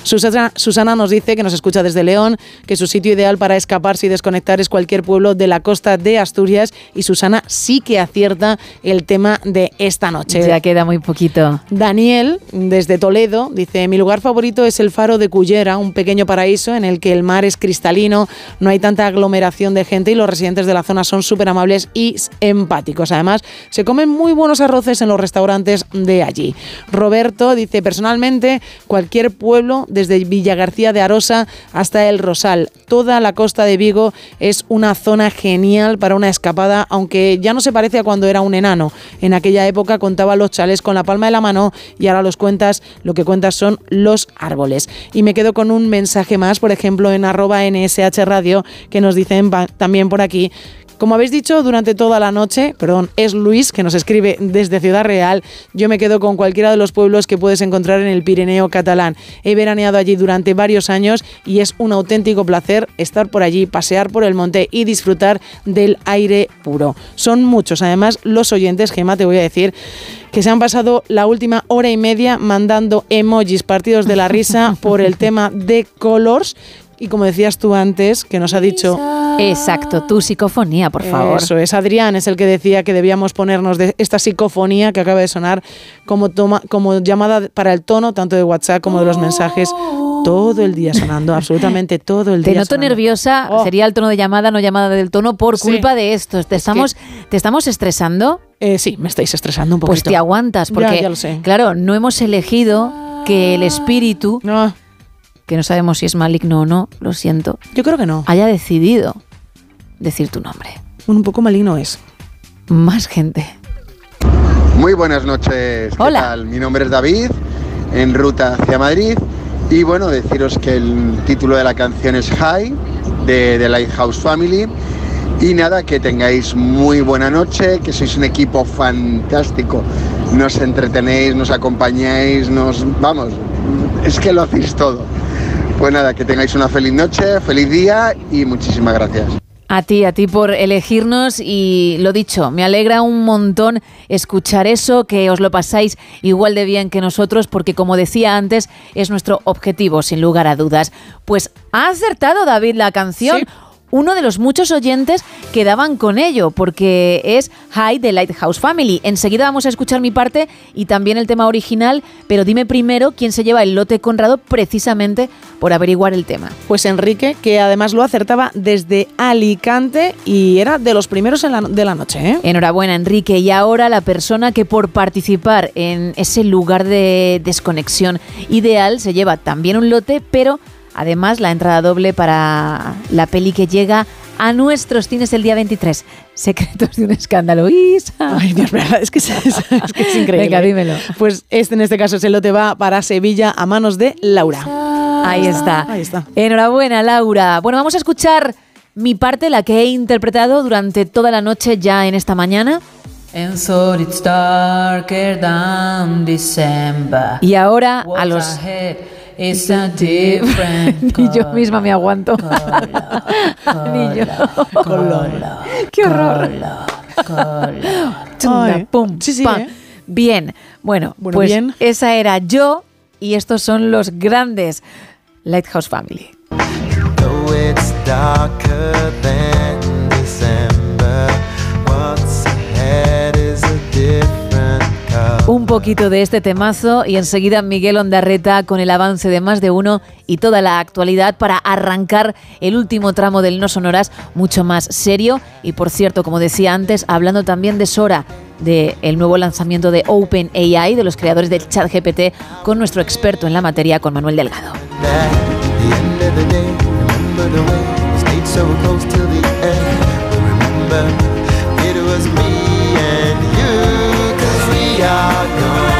Susana, Susana nos dice que nos escucha desde León, que su sitio ideal para escaparse y desconectar es cualquier pueblo de la costa de Asturias y Susana sí que acierta el tema de esta noche. Ya queda muy poquito. Daniel, desde Toledo, dice, mi lugar favorito es el faro de Cullera, un pequeño paraíso en el que el mar es cristalino, no hay tanta aglomeración de gente y los residentes de la zona son súper amables y empáticos. Además, se comen muy buenos arroces en los restaurantes de allí. Roberto dice, personalmente, cualquier pueblo, desde Villa García de Arosa hasta El Rosal, toda la costa de Vigo es una zona genial para una escapada, aunque ya no se parece a cuando era un enano. En aquella época contaba los chales con la palma de la mano y ahora los cuentas, lo que cuentas son los árboles. Y me quedo con un mensaje más, por ejemplo, en arroba NSH Radio, que nos dicen también por aquí como habéis dicho durante toda la noche, perdón, es Luis que nos escribe desde Ciudad Real. Yo me quedo con cualquiera de los pueblos que puedes encontrar en el Pirineo catalán. He veraneado allí durante varios años y es un auténtico placer estar por allí, pasear por el monte y disfrutar del aire puro. Son muchos, además, los oyentes, Gema, te voy a decir, que se han pasado la última hora y media mandando emojis partidos de la risa por el <laughs> tema de Colors. Y como decías tú antes, que nos ha dicho Exacto, tu psicofonía, por favor. eso es, Adrián es el que decía que debíamos ponernos de esta psicofonía que acaba de sonar como, toma, como llamada para el tono, tanto de WhatsApp como de los mensajes, todo el día sonando, <laughs> absolutamente todo el Te día. noto sonando. nerviosa, sería el tono de llamada, no llamada del tono, por Sí. culpa de esto. ¿Te estamos, ¿te estamos estresando? Eh, sí, me estáis estresando un Pues poquito. te aguantas, porque, ya lo sé. claro, no hemos elegido que el espíritu, que no sabemos si es maligno o no, lo siento, Yo creo que no. haya decidido decir tu nombre. Un poco maligno es. Más gente. Muy buenas noches. ¿Qué Hola. tal? Mi nombre es David, en ruta hacia Madrid. Y bueno, deciros que el título de la canción es High, de The Lighthouse Family. Y nada, que tengáis muy buena noche, que sois un equipo fantástico. Nos entretenéis, nos acompañáis, nos... Vamos, es que lo hacéis todo. Pues nada, que tengáis una feliz noche, feliz día y muchísimas gracias. A ti, a ti por elegirnos y lo dicho, me alegra un montón escuchar eso, que os lo pasáis igual de bien que nosotros, porque como decía antes, es nuestro objetivo, sin lugar a dudas. Pues ha acertado David la canción. Uno de los muchos oyentes que daban con ello, porque es High de Lighthouse Family. Enseguida vamos a escuchar mi parte y también el tema original, pero dime primero quién se lleva el lote Conrado precisamente por averiguar el tema. Pues Enrique, que además lo acertaba desde Alicante y era de los primeros en la- de la noche. ¿eh? Enhorabuena, Enrique. Y ahora la persona que por participar en ese lugar de desconexión ideal se lleva también un lote, pero además la entrada doble para la peli que llega a nuestros cines el día 23. <laughs> Secretos de un escándalo. Isa. Ay, Dios mío, es que es, <laughs> que es increíble. Venga, dímelo. Pues este en este caso ese lote va para Sevilla a manos de Laura. Ahí está. Ahí está. Enhorabuena, Laura. Bueno, vamos a escuchar mi parte, la que he interpretado durante toda la noche ya en esta mañana. And so it's darker than December. Y ahora a los... a different <laughs> Ni yo misma me aguanto. <laughs> Ni yo. <laughs> ¡Qué horror! Chunda, pum, sí, sí, pam. ¿eh? Bien, bueno, Bueno, pues bien. esa era yo y estos son los grandes Lighthouse Family. Un poquito de este temazo y enseguida Miguel Ondarreta con el avance de más de uno y toda la actualidad para arrancar el último tramo del No Sonoras mucho más serio. Y por cierto, como decía antes, hablando también de Sora, del nuevo lanzamiento de OpenAI, de los creadores del chat GPT, con nuestro experto en la materia, con Manuel Delgado. Cause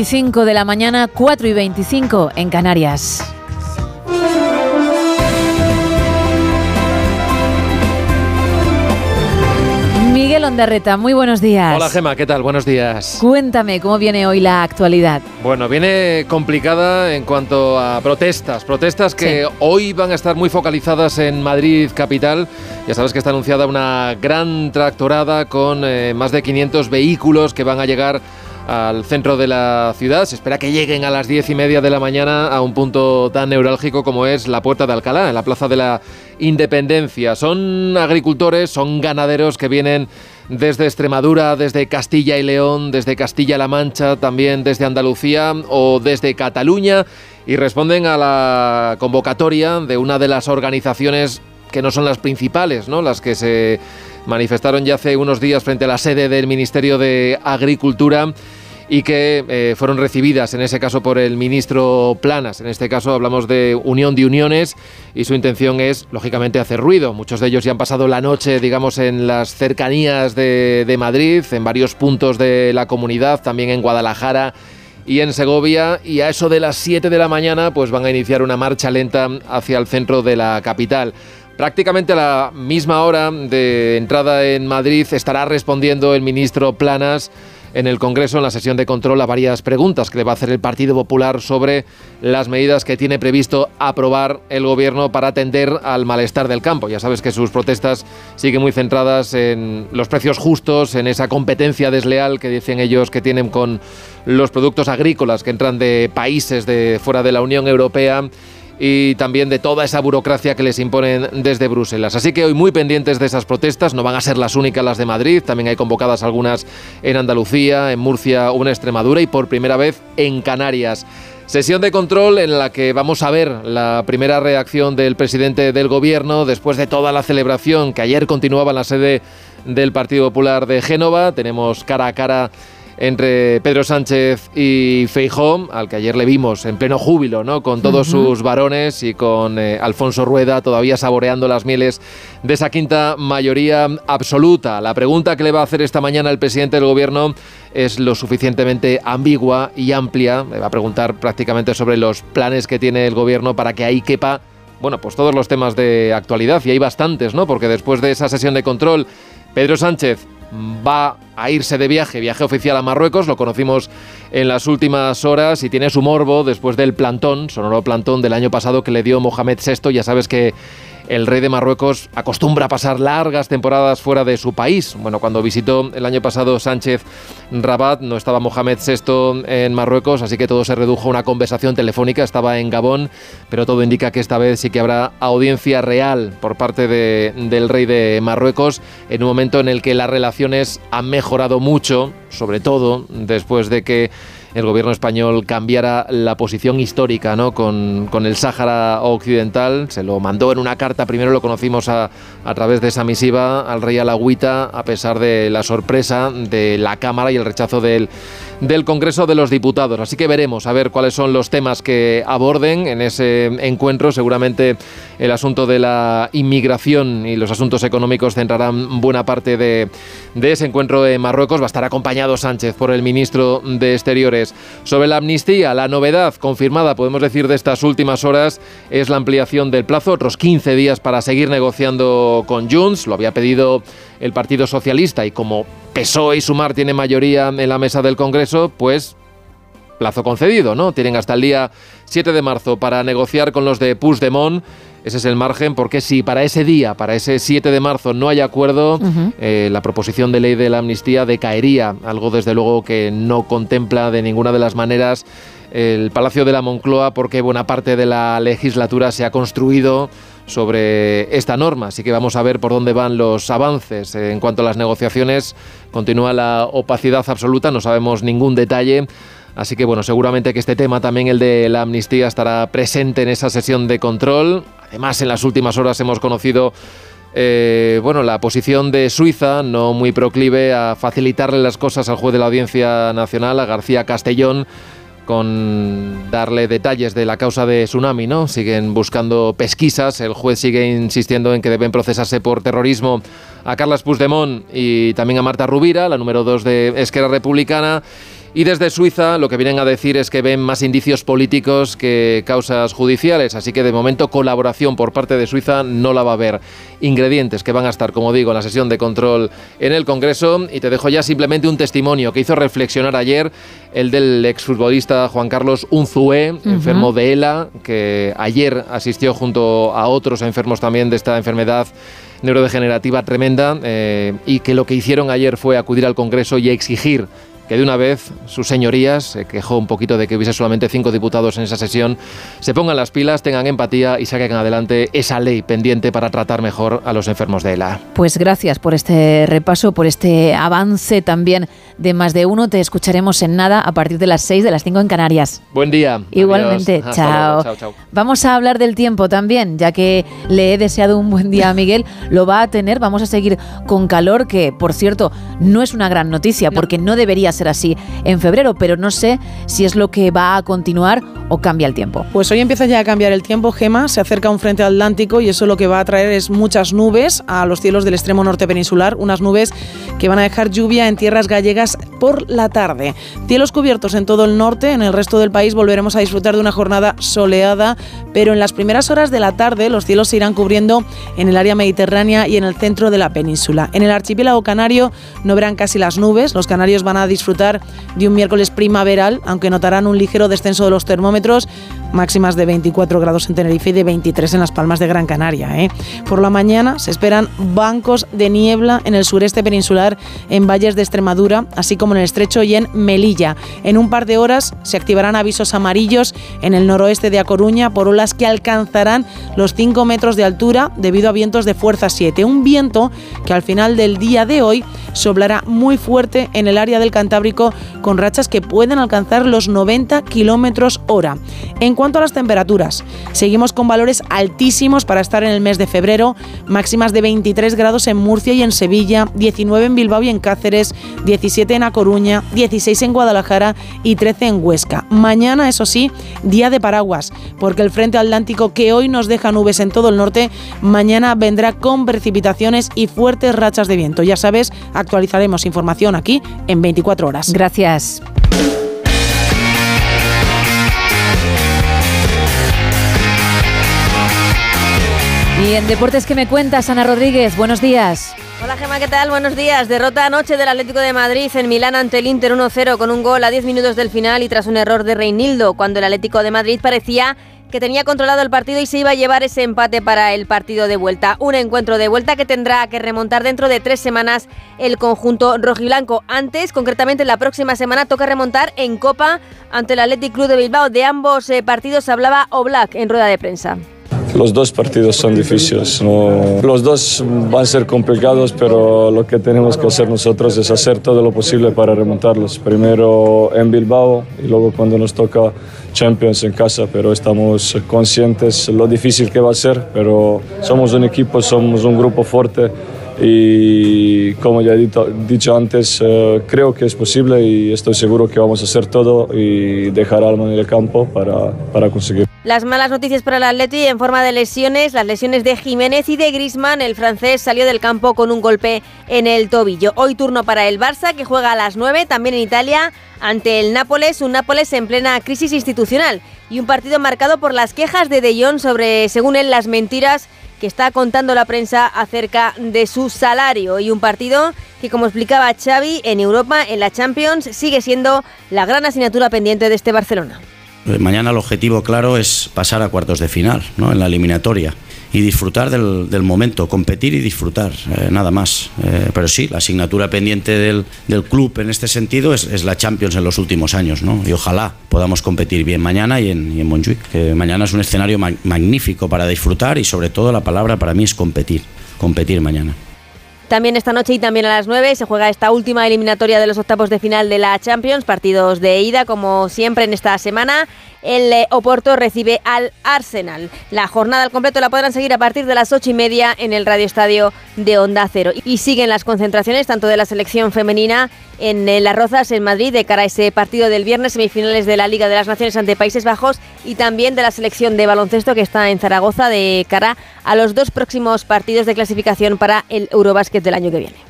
25 de la mañana, 4 y 25 en Canarias. Miguel Ondarreta, muy buenos días. Hola Gema, ¿qué tal? Buenos días. Cuéntame cómo viene hoy la actualidad. Bueno, viene complicada en cuanto a protestas. Protestas que hoy van a estar muy focalizadas en Madrid capital. Ya sabes que está anunciada una gran tractorada con eh, más de 500 vehículos que van a llegar al centro de la ciudad. Se espera que lleguen a las diez y media de la mañana a un punto tan neurálgico como es la Puerta de Alcalá, en la Plaza de la Independencia. Son agricultores, son ganaderos que vienen desde Extremadura, desde Castilla y León, desde Castilla-La Mancha, también desde Andalucía o desde Cataluña y responden a la convocatoria de una de las organizaciones que no son las principales, ¿no? Las que se manifestaron ya hace unos días frente a la sede del Ministerio de Agricultura y que eh, fueron recibidas en ese caso por el ministro Planas. En este caso hablamos de Unión de Uniones y su intención es, lógicamente, hacer ruido. Muchos de ellos ya han pasado la noche, digamos, en las cercanías de, de Madrid, en varios puntos de la comunidad, también en Guadalajara y en Segovia y a eso de las 7 de la mañana pues van a iniciar una marcha lenta hacia el centro de la capital. Prácticamente a la misma hora de entrada en Madrid estará respondiendo el ministro Planas en el Congreso en la sesión de control a varias preguntas que le va a hacer el Partido Popular sobre las medidas que tiene previsto aprobar el gobierno para atender al malestar del campo. Ya sabes que sus protestas siguen muy centradas en los precios justos, en esa competencia desleal que dicen ellos que tienen con los productos agrícolas que entran de países de fuera de la Unión Europea y también de toda esa burocracia que les imponen desde Bruselas. Así que hoy muy pendientes de esas protestas, no van a ser las únicas las de Madrid, también hay convocadas algunas en Andalucía, en Murcia o en Extremadura y por primera vez en Canarias. Sesión de control en la que vamos a ver la primera reacción del presidente del gobierno después de toda la celebración que ayer continuaba en la sede del Partido Popular de Génova. Tenemos cara a cara entre Pedro Sánchez y Feijó, al que ayer le vimos en pleno júbilo, ¿no? Con todos sus varones y con eh, Alfonso Rueda todavía saboreando las mieles de esa quinta mayoría absoluta. La pregunta que le va a hacer esta mañana el presidente del gobierno es lo suficientemente ambigua y amplia. Le va a preguntar prácticamente sobre los planes que tiene el gobierno para que ahí quepa bueno, pues todos los temas de actualidad, y hay bastantes, ¿no? Porque después de esa sesión de control, Pedro Sánchez va a irse de viaje, viaje oficial a Marruecos, lo conocimos en las últimas horas y tiene su morbo después del plantón, sonoro plantón del año pasado que le dio Mohamed VI, ya sabes que el rey de Marruecos acostumbra a pasar largas temporadas fuera de su país. Bueno, cuando visitó el año pasado Sánchez Rabat, no estaba Mohamed VI en Marruecos, así que todo se redujo a una conversación telefónica, estaba en Gabón, pero todo indica que esta vez sí que habrá audiencia real por parte de- del rey de Marruecos, en un momento en el que las relaciones han mejorado mucho, sobre todo después de que el gobierno español cambiara la posición histórica ¿no? con, con el Sáhara Occidental. Se lo mandó en una carta, primero lo conocimos a, a través de esa misiva al rey Alagüita, a pesar de la sorpresa de la Cámara y el rechazo del, del Congreso de los Diputados. Así que veremos a ver cuáles son los temas que aborden en ese encuentro. Seguramente el asunto de la inmigración y los asuntos económicos centrarán buena parte de, de ese encuentro en Marruecos. Va a estar acompañado Sánchez por el ministro de Exteriores. Sobre la amnistía, la novedad confirmada, podemos decir, de estas últimas horas es la ampliación del plazo, otros 15 días para seguir negociando con Junts. Lo había pedido el Partido Socialista y como PSOE y Sumar tienen mayoría en la mesa del Congreso, pues plazo concedido, ¿no? Tienen hasta el día 7 de marzo para negociar con los de Puigdemont. Ese es el margen, porque si para ese día, para ese 7 de marzo, no hay acuerdo, eh, la proposición de ley de la amnistía decaería, algo desde luego que no contempla de ninguna de las maneras el Palacio de la Moncloa, porque buena parte de la legislatura se ha construido sobre esta norma. Así que vamos a ver por dónde van los avances. En cuanto a las negociaciones, continúa la opacidad absoluta, no sabemos ningún detalle. Así que bueno, seguramente que este tema, también el de la amnistía, estará presente en esa sesión de control. Además, en las últimas horas hemos conocido eh, bueno, la posición de Suiza, no muy proclive a facilitarle las cosas al juez de la Audiencia Nacional, a García Castellón, con darle detalles de la causa de Tsunami, ¿no? Siguen buscando pesquisas, el juez sigue insistiendo en que deben procesarse por terrorismo a Carles Puigdemont y también a Marta Rubira, la número dos de Esquerra Republicana. Y desde Suiza lo que vienen a decir es que ven más indicios políticos que causas judiciales, así que de momento colaboración por parte de Suiza no la va a haber. Ingredientes que van a estar, como digo, en la sesión de control en el Congreso. Y te dejo ya simplemente un testimonio que hizo reflexionar ayer el del exfutbolista Juan Carlos Unzué, enfermo de ELA, que ayer asistió junto a otros enfermos también de esta enfermedad neurodegenerativa tremenda eh, y que lo que hicieron ayer fue acudir al Congreso y exigir que de una vez sus señorías, se quejó un poquito de que hubiese solamente cinco diputados en esa sesión, se pongan las pilas, tengan empatía y saquen adelante esa ley pendiente para tratar mejor a los enfermos de ELA. Pues gracias por este repaso, por este avance también de más de uno. Te escucharemos en nada a partir de las 6 de las 5 en Canarias. Buen día. Igualmente, <laughs> chao. Chao, chao. Vamos a hablar del tiempo también, ya que le he deseado un buen día a Miguel, lo va a tener, vamos a seguir con calor, que por cierto no es una gran noticia, porque no debería ser así en febrero, pero no sé si es lo que va a continuar o cambia el tiempo. Pues hoy empieza ya a cambiar el tiempo, Gema. Se acerca un frente atlántico y eso lo que va a traer es muchas nubes a los cielos del extremo norte peninsular. Unas nubes que van a dejar lluvia en tierras gallegas por la tarde. Cielos cubiertos en todo el norte. En el resto del país volveremos a disfrutar de una jornada soleada, pero en las primeras horas de la tarde los cielos se irán cubriendo en el área mediterránea y en el centro de la península. En el archipiélago canario no verán casi las nubes. Los canarios van a disfrutar de un miércoles primaveral, aunque notarán un ligero descenso de los termómetros, máximas de 24 grados en Tenerife y de 23 en las Palmas de Gran Canaria. ¿eh? Por la mañana se esperan bancos de niebla en el sureste peninsular, en valles de Extremadura, así como en el estrecho y en Melilla. En un par de horas se activarán avisos amarillos en el noroeste de A Coruña por olas que alcanzarán los 5 metros de altura debido a vientos de fuerza 7. Un viento que al final del día de hoy soplará muy fuerte en el área del Cantábrico con rachas que pueden alcanzar los 90 kilómetros hora. En cuanto a las temperaturas, seguimos con valores altísimos para estar en el mes de febrero, máximas de 23 grados en Murcia y en Sevilla, 19 en Bilbao y en Cáceres, 17 en A Coruña, 16 en Guadalajara y 13 en Huesca. Mañana, eso sí, día de paraguas, porque el frente atlántico que hoy nos deja nubes en todo el norte, mañana vendrá con precipitaciones y fuertes rachas de viento. Ya sabes, actualizaremos información aquí en 24 horas. Gracias. Y en Deportes que me cuentas, Ana Rodríguez, buenos días. Hola Gema, ¿qué tal? Buenos días. Derrota anoche del Atlético de Madrid en Milán ante el Inter 1-0 con un gol a 10 minutos del final y tras un error de Reinildo, cuando el Atlético de Madrid parecía que tenía controlado el partido y se iba a llevar ese empate para el partido de vuelta. Un encuentro de vuelta que tendrá que remontar dentro de tres semanas el conjunto rojiblanco. Antes, concretamente la próxima semana, toca remontar en Copa ante el Athletic Club de Bilbao. De ambos eh, partidos hablaba Oblak en rueda de prensa. Los dos partidos son difíciles, ¿no? los dos van a ser complicados, pero lo que tenemos que hacer nosotros es hacer todo lo posible para remontarlos. Primero en Bilbao y luego cuando nos toca Champions en casa, pero estamos conscientes lo difícil que va a ser, pero somos un equipo, somos un grupo fuerte y como ya he dicho antes, eh, creo que es posible y estoy seguro que vamos a hacer todo y dejar alma en el campo para, para conseguir. Las malas noticias para el Atleti en forma de lesiones, las lesiones de Jiménez y de Grisman. El francés salió del campo con un golpe en el tobillo. Hoy turno para el Barça, que juega a las 9, también en Italia, ante el Nápoles, un Nápoles en plena crisis institucional. Y un partido marcado por las quejas de De Jong sobre, según él, las mentiras que está contando la prensa acerca de su salario. Y un partido que, como explicaba Xavi, en Europa, en la Champions, sigue siendo la gran asignatura pendiente de este Barcelona. Eh, Mañana el objetivo claro es pasar a cuartos de final, ¿no? en la eliminatoria, y disfrutar del, del momento, competir y disfrutar, eh, nada más. Eh, pero sí, la asignatura pendiente del, del club en este sentido es, es la Champions en los últimos años, ¿no? y ojalá podamos competir bien mañana y en, y en que mañana es un escenario ma- magnífico para disfrutar y sobre todo la palabra para mí es competir, competir mañana. También esta noche y también a las 9 se juega esta última eliminatoria de los octavos de final de la Champions, partidos de ida como siempre en esta semana. El eh, Oporto recibe al Arsenal. La jornada al completo la podrán seguir a partir de las 8 y media en el Radio Estadio de Onda Cero. Y siguen las concentraciones tanto de la selección femenina en Las Rozas, en Madrid, de cara a ese partido del viernes, semifinales de la Liga de las Naciones ante Países Bajos, y también de la selección de baloncesto que está en Zaragoza de cara a los dos próximos partidos de clasificación para el Eurobásquet del año que viene.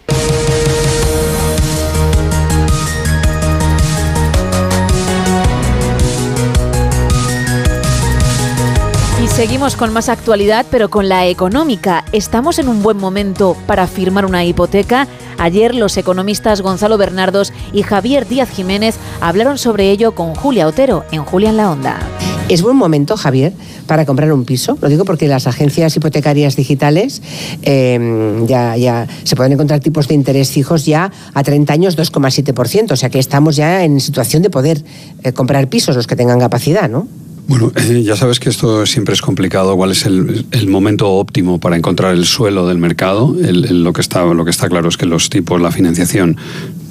Seguimos con más actualidad, pero con la económica. ¿Estamos en un buen momento para firmar una hipoteca? Ayer los economistas Gonzalo Bernardos y Javier Díaz Jiménez hablaron sobre ello con Julia Otero en Julia en la Onda. Es buen momento, Javier, para comprar un piso. Lo digo porque las agencias hipotecarias digitales eh, ya, ya se pueden encontrar tipos de interés fijos ya a 30 años 2,7%. O sea que estamos ya en situación de poder eh, comprar pisos los que tengan capacidad, ¿no? Bueno, <clears throat> ya sabes que esto siempre es complicado. ¿Cuál es el, el momento óptimo para encontrar el suelo del mercado? El- el- lo, que está, lo que está claro es que los tipos, la financiación,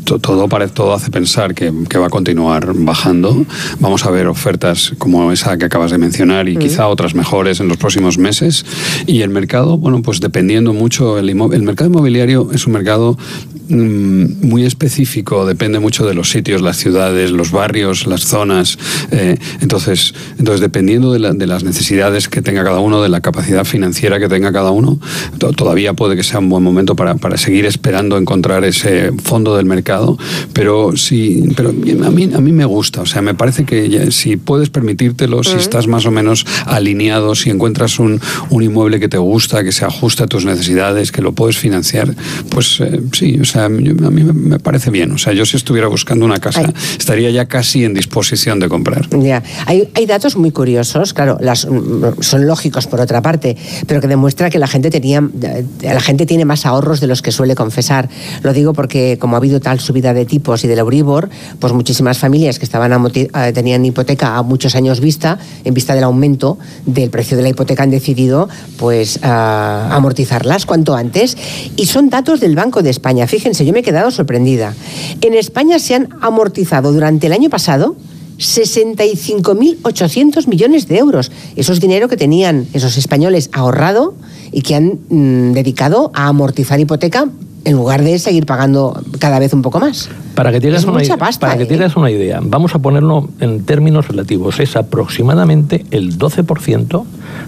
to- todo, parece, todo hace pensar que, que va a continuar bajando. Vamos a ver ofertas como esa que acabas de mencionar y quizá otras mejores en los próximos meses. Y el mercado, bueno, pues dependiendo mucho, el, el mercado inmobiliario es un mercado mm, muy específico, depende mucho de los sitios, las ciudades, los barrios, las zonas. eh, entonces, entonces, dependiendo de, la- de las necesidades que tenga cada uno, de la capacidad financiera que tenga cada uno, to- todavía puede que sea un buen momento para, para seguir esperando encontrar ese fondo del mercado. Pero sí, pero a mí, a mí me gusta. O sea, me parece que ya- si puedes permitírtelo, si estás más o menos alineado, si encuentras un, un inmueble que te gusta, que se ajusta a tus necesidades, que lo puedes financiar, pues eh, sí, o sea, yo- a mí me, parece bien. O sea, yo si estuviera buscando una casa, estaría ya casi en disposición de comprar. Ya, hay, hay datos muy curiosos, claro, las, mm, son lógicos por otra parte, pero que demuestra que la gente tenía, eh, la gente tiene más ahorros de los que suele confesar. Lo digo porque como ha habido tal subida de tipos y del Euribor, pues muchísimas familias que estaban amorti- eh, tenían hipoteca a muchos años vista, en vista del aumento del precio de la hipoteca han decidido pues ah, amortizarlas cuanto antes y son datos del Banco de España. Fíjense, yo me he quedado sorprendida. En España se han amortizado durante el año pasado 65.800 millones de euros. Eso es dinero que tenían esos españoles ahorrado y que han mm, dedicado a amortizar hipoteca en lugar de seguir pagando cada vez un poco más. Para que tengas, una, pasta, para que ¿eh? tengas una idea, vamos a ponerlo en términos relativos. Es aproximadamente el 12%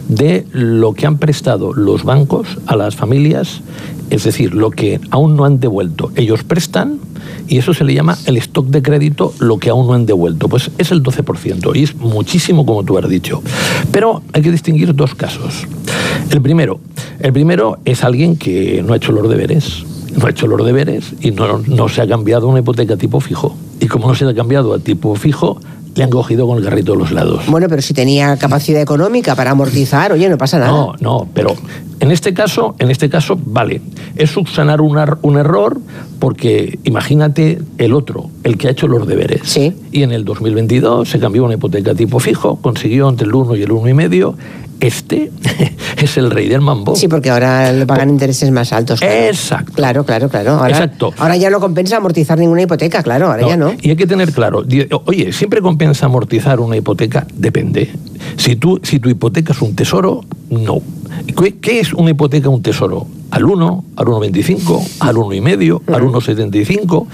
de lo que han prestado los bancos a las familias, es decir, lo que aún no han devuelto. Ellos prestan y eso se le llama el stock de crédito, lo que aún no han devuelto. Pues es el 12% y es muchísimo, como tú has dicho. Pero hay que distinguir dos casos. El primero, el primero es alguien que no ha hecho los deberes no ha hecho los deberes y no, no se ha cambiado una hipoteca tipo fijo. Y como no se ha cambiado a tipo fijo, le han cogido con el carrito de los lados. Bueno, pero si tenía capacidad económica para amortizar, oye, no pasa nada. No, no, pero en este caso, en este caso, vale, es subsanar un, un error porque imagínate el otro, el que ha hecho los deberes. Y en el 2022 se cambió una hipoteca tipo fijo, consiguió entre el 1 y el 1,5. Este <laughs> es el rey del mambo. Sí, porque ahora le pagan intereses más altos. Claro. Exacto. Claro, claro, claro. Ahora, Exacto. ahora ya no compensa amortizar ninguna hipoteca, claro, ahora ya no. Y hay que tener claro, oye, ¿siempre compensa amortizar una hipoteca? Depende. Si, tú, si tu hipoteca es un tesoro, no. ¿Qué, qué es una hipoteca un tesoro? Al 1, al 1,25, al 1,5, al 1,75.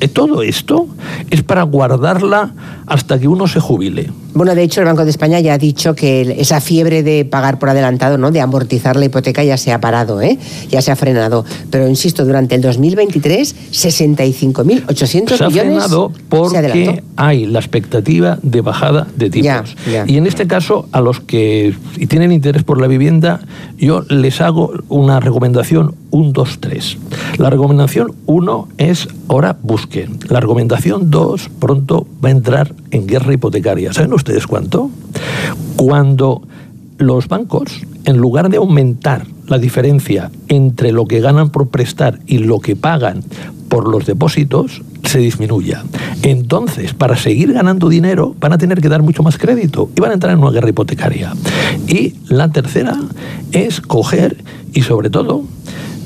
Eh, Todo esto es para guardarla hasta que uno se jubile. Bueno, de hecho, el Banco de España ya ha dicho que esa fiebre de pagar por adelantado, ¿no? De amortizar la hipoteca ya se ha parado, ¿eh? Ya se ha frenado. Pero insisto, durante el 2023, 65.800 Se ha millones frenado porque hay la expectativa de bajada de tipos. Ya, ya. Y en este caso, a los que tienen interés por la vivienda, yo les hago una recomendación 1, 2, 3. La recomendación 1 es ahora busquen. La recomendación 2 pronto va a entrar en guerra hipotecaria. ¿Saben ustedes cuánto? Cuando los bancos, en lugar de aumentar la diferencia entre lo que ganan por prestar y lo que pagan por los depósitos, se disminuya. Entonces, para seguir ganando dinero, van a tener que dar mucho más crédito y van a entrar en una guerra hipotecaria. Y la tercera es coger y, sobre todo,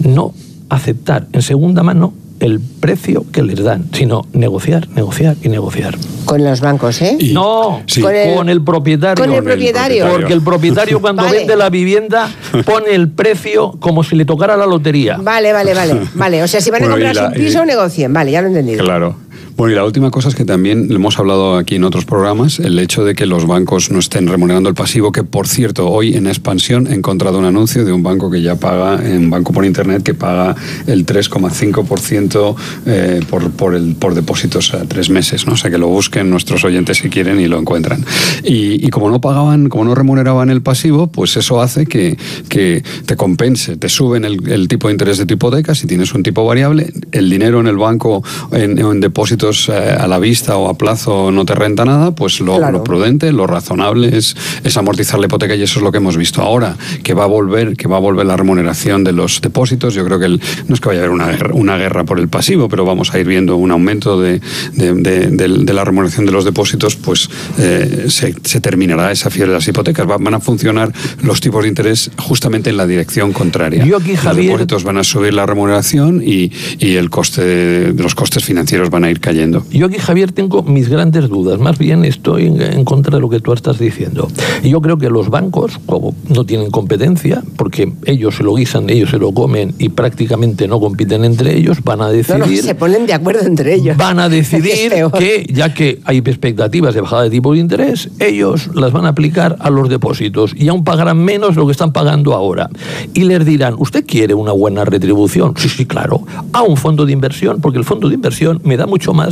no aceptar en segunda mano el precio que les dan, sino negociar, negociar y negociar. Con los bancos, ¿eh? No, Sí. con, Con el, el- propietario. con el propietario. Porque el propietario cuando Vale. vende la vivienda pone el precio como si le tocara la lotería. Vale, vale, vale. Vale, o sea, si van a Bueno, comprarse la- un piso, y- negocien. Vale, ya lo he entendido. Claro. Bueno, y la última cosa es que también hemos hablado aquí en otros programas, el hecho de que los bancos no estén remunerando el pasivo, que por cierto, hoy en expansión he encontrado un anuncio de un banco que ya paga, en banco por internet, que paga el 3,5% eh, por, por, por depósitos a tres meses, ¿no? O sea, que lo busquen nuestros oyentes si quieren y lo encuentran. Y, y como no pagaban, como no remuneraban el pasivo, pues eso hace que, que te compense, te suben el, el tipo de interés de tu hipoteca, si tienes un tipo variable, el dinero en el banco, en, en depósitos eh, a la vista o a plazo no te renta nada, pues lo, Claro. lo prudente, lo razonable es, es amortizar la hipoteca y eso es lo que hemos visto ahora, que va a volver, que va a volver la remuneración de los depósitos. Yo creo que el- no es que vaya a haber una guerra, una guerra por el pasivo, pero vamos a ir viendo un aumento de, de- de- de- de la remuneración de los depósitos, pues eh, se, se terminará esa fiebre de las hipotecas. Va- van a funcionar los tipos de interés justamente en la dirección contraria. Yo aquí, los Javier- depósitos van a subir la remuneración y, y el coste de, de los costes financieros van a ir cayendo. Yo aquí, Javier, tengo mis grandes dudas. Más bien estoy en, contra de lo que tú estás diciendo. Y yo creo que los bancos, como no tienen competencia, porque ellos se lo guisan, ellos se lo comen y prácticamente no compiten entre ellos, van a No, decidir... no, se ponen de acuerdo entre ellos. Van a <laughs> decidir que, ya que hay expectativas de bajada de tipo de interés, ellos las van a aplicar a los depósitos y aún pagarán menos de lo que están pagando ahora. Y les dirán, ¿usted quiere una buena retribución? Sí, sí, claro. A un fondo de inversión, porque el fondo de inversión me da mucho más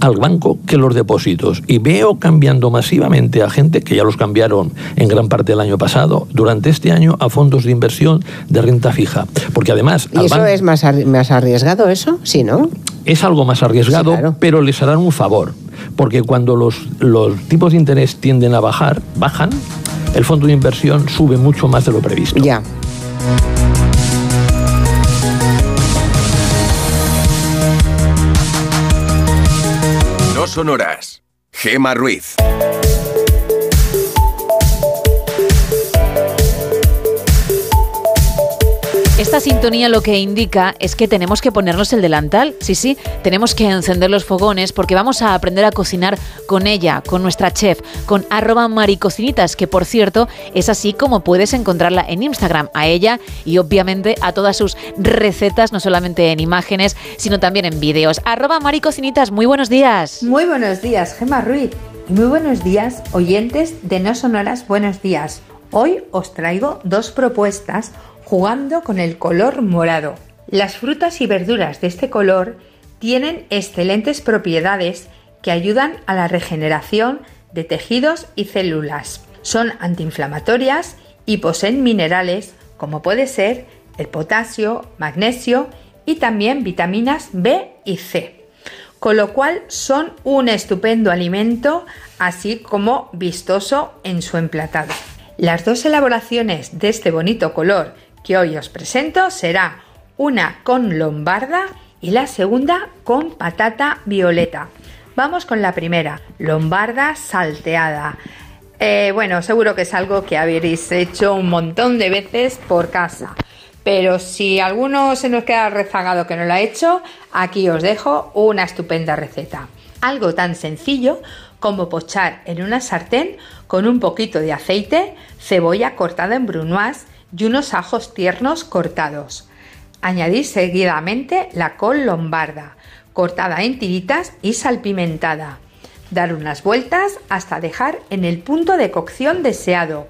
al banco que los depósitos. Y veo cambiando masivamente a gente, que ya los cambiaron en gran parte del año pasado, durante este año a fondos de inversión de renta fija. Porque además... ¿Y eso banco- es más, más arriesgado, eso? Sí, ¿no? es algo más arriesgado, pero les harán un favor. Porque cuando los, los tipos de interés tienden a bajar, bajan, el fondo de inversión sube mucho más de lo previsto. Ya. Sonoras. Gema Ruiz. Esta sintonía lo que indica es que tenemos que ponernos el delantal. Sí, sí, tenemos que encender los fogones porque vamos a aprender a cocinar con ella, con nuestra chef, con arroba maricocinitas, que por cierto es así como puedes encontrarla en Instagram, a ella y obviamente a todas sus recetas, no solamente en imágenes, sino también en vídeos. Arroba maricocinitas, muy buenos días. Muy buenos días, Gema Ruiz. Y muy buenos días, oyentes de No Sonoras Buenos Días. Hoy os traigo dos propuestas jugando con el color morado. Las frutas y verduras de este color tienen excelentes propiedades que ayudan a la regeneración de tejidos y células. Son antiinflamatorias y poseen minerales como puede ser el potasio, magnesio y también vitaminas B y C con lo cual son un estupendo alimento, así como vistoso en su emplatado. Las dos elaboraciones de este bonito color que hoy os presento será una con lombarda y la segunda con patata violeta. Vamos con la primera, lombarda salteada. Eh, bueno, seguro que es algo que habréis hecho un montón de veces por casa. Pero si alguno se nos queda rezagado que no lo ha hecho, aquí os dejo una estupenda receta. Algo tan sencillo como pochar en una sartén con un poquito de aceite, cebolla cortada en brunoise y unos ajos tiernos cortados. Añadir seguidamente la col lombarda, cortada en tiritas y salpimentada. Dar unas vueltas hasta dejar en el punto de cocción deseado.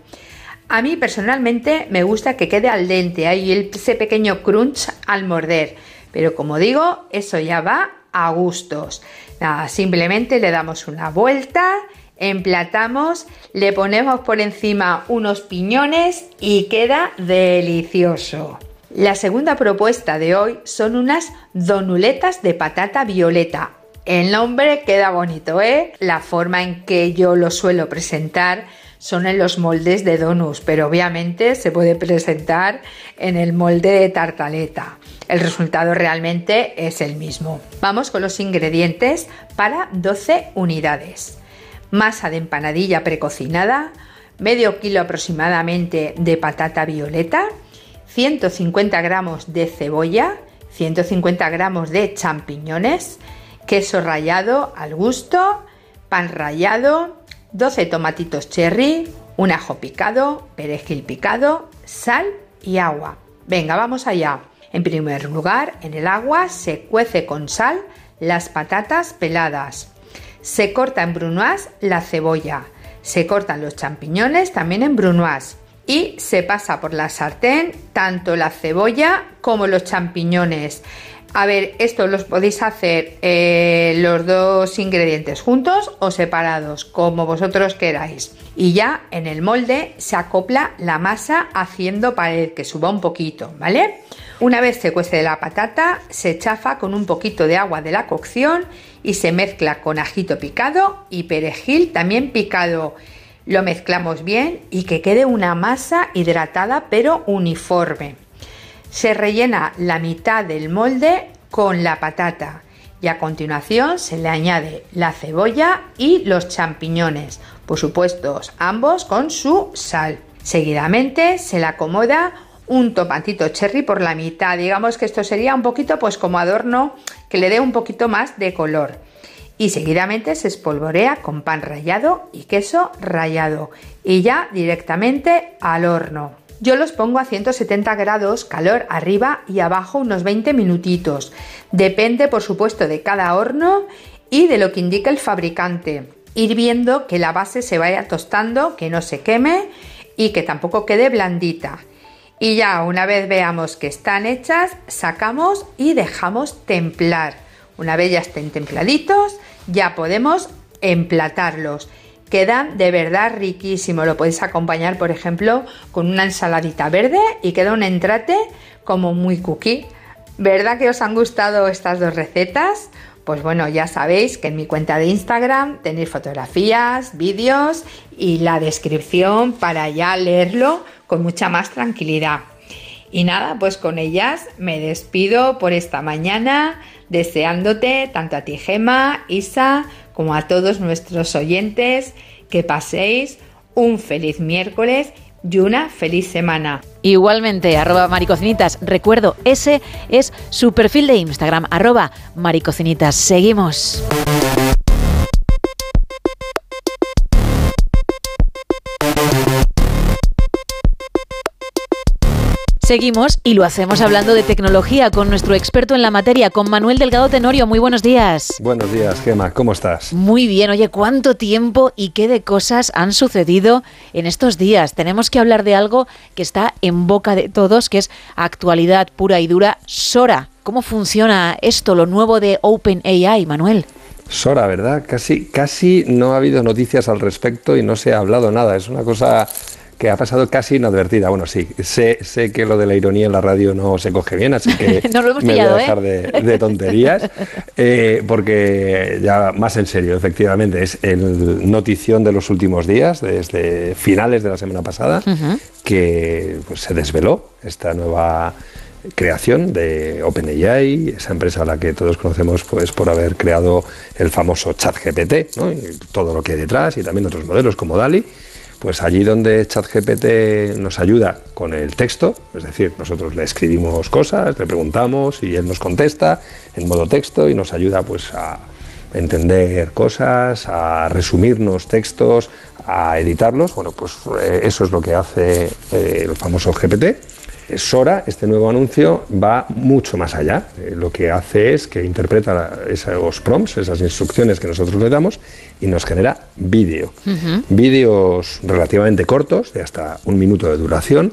A mí personalmente me gusta que quede al dente, hay ese pequeño crunch al morder, pero como digo, eso ya va a gustos. Nada, simplemente le damos una vuelta, emplatamos, le ponemos por encima unos piñones y queda delicioso. La segunda propuesta de hoy son unas donuletas de patata violeta. El nombre queda bonito, ¿eh? La forma en que yo lo suelo presentar son en los moldes de donuts, pero obviamente se puede presentar en el molde de tartaleta. El resultado realmente es el mismo. Vamos con los ingredientes para 12 unidades. Masa de empanadilla precocinada, medio kilo aproximadamente de patata violeta, 150 gramos de cebolla, 150 gramos de champiñones, queso rallado al gusto, pan rallado, 12 tomatitos cherry, un ajo picado, perejil picado, sal y agua. Venga, vamos allá. En primer lugar, en el agua se cuece con sal las patatas peladas. Se corta en brunoise la cebolla. Se cortan los champiñones también en brunoise. Y se pasa por la sartén tanto la cebolla como los champiñones. A ver, esto los podéis hacer eh, los dos ingredientes juntos o separados, como vosotros queráis. Y ya en el molde se acopla la masa haciendo pared que suba un poquito, ¿vale? Una vez se cuece la patata, se chafa con un poquito de agua de la cocción y se mezcla con ajito picado y perejil también picado. Lo mezclamos bien y que quede una masa hidratada pero uniforme. Se rellena la mitad del molde con la patata y a continuación se le añade la cebolla y los champiñones, por supuesto ambos con su sal. Seguidamente se le acomoda un tomatito cherry por la mitad, digamos que esto sería un poquito pues como adorno que le dé un poquito más de color. Y seguidamente se espolvorea con pan rallado y queso rallado y ya directamente al horno. Yo los pongo a 170 grados, calor arriba y abajo unos 20 minutitos. Depende, por supuesto, de cada horno y de lo que indica el fabricante. Ir viendo que la base se vaya tostando, que no se queme y que tampoco quede blandita. Y ya una vez veamos que están hechas, sacamos y dejamos templar. Una vez ya estén templaditos, ya podemos emplatarlos. Quedan de verdad riquísimos. Lo podéis acompañar, por ejemplo, con una ensaladita verde y queda un entrate como muy cookie. ¿Verdad que os han gustado estas dos recetas? Pues bueno, ya sabéis que en mi cuenta de Instagram tenéis fotografías, vídeos y la descripción para ya leerlo con mucha más tranquilidad. Y nada, pues con ellas me despido por esta mañana, deseándote tanto a ti Gema, Isa, como a todos nuestros oyentes que paséis un feliz miércoles y una feliz semana. Igualmente, arroba maricocinitas. Recuerdo, ese es su perfil de Instagram, arroba maricocinitas. Seguimos. Seguimos y lo hacemos hablando de tecnología con nuestro experto en la materia, con Manuel Delgado Tenorio. Muy buenos días. Buenos días, Gema, ¿cómo estás? Muy bien, oye, ¿cuánto tiempo y qué de cosas han sucedido en estos días? Tenemos que hablar de algo que está en boca de todos, que es actualidad pura y dura, Sora. ¿Cómo funciona esto, lo nuevo de OpenAI, Manuel? Sora, ¿verdad? Casi, casi no ha habido noticias al respecto y no se ha hablado nada. Es una cosa que ha pasado casi inadvertida. Bueno, sí, sé, sé que lo de la ironía en la radio no se coge bien, así que <laughs> lo hemos me pillado, voy a dejar ¿eh? de, de tonterías, <laughs> eh, porque ya más en serio, efectivamente, es el notición de los últimos días, desde finales de la semana pasada, que pues, se desveló esta nueva creación de OpenAI, esa empresa a la que todos conocemos pues por haber creado el famoso ChatGPT, ¿no? y todo lo que hay detrás y también otros modelos como DALI. Pues allí donde ChatGPT nos ayuda con el texto, es decir, nosotros le escribimos cosas, le preguntamos y él nos contesta en modo texto y nos ayuda pues a entender cosas, a resumirnos textos, a editarlos. Bueno, pues eh, eso es lo que hace eh, el famoso GPT. Sora, este nuevo anuncio, va mucho más allá. Eh, lo que hace es que interpreta esos prompts, esas instrucciones que nosotros le damos, y nos genera vídeo. Vídeos relativamente cortos, de hasta un minuto de duración,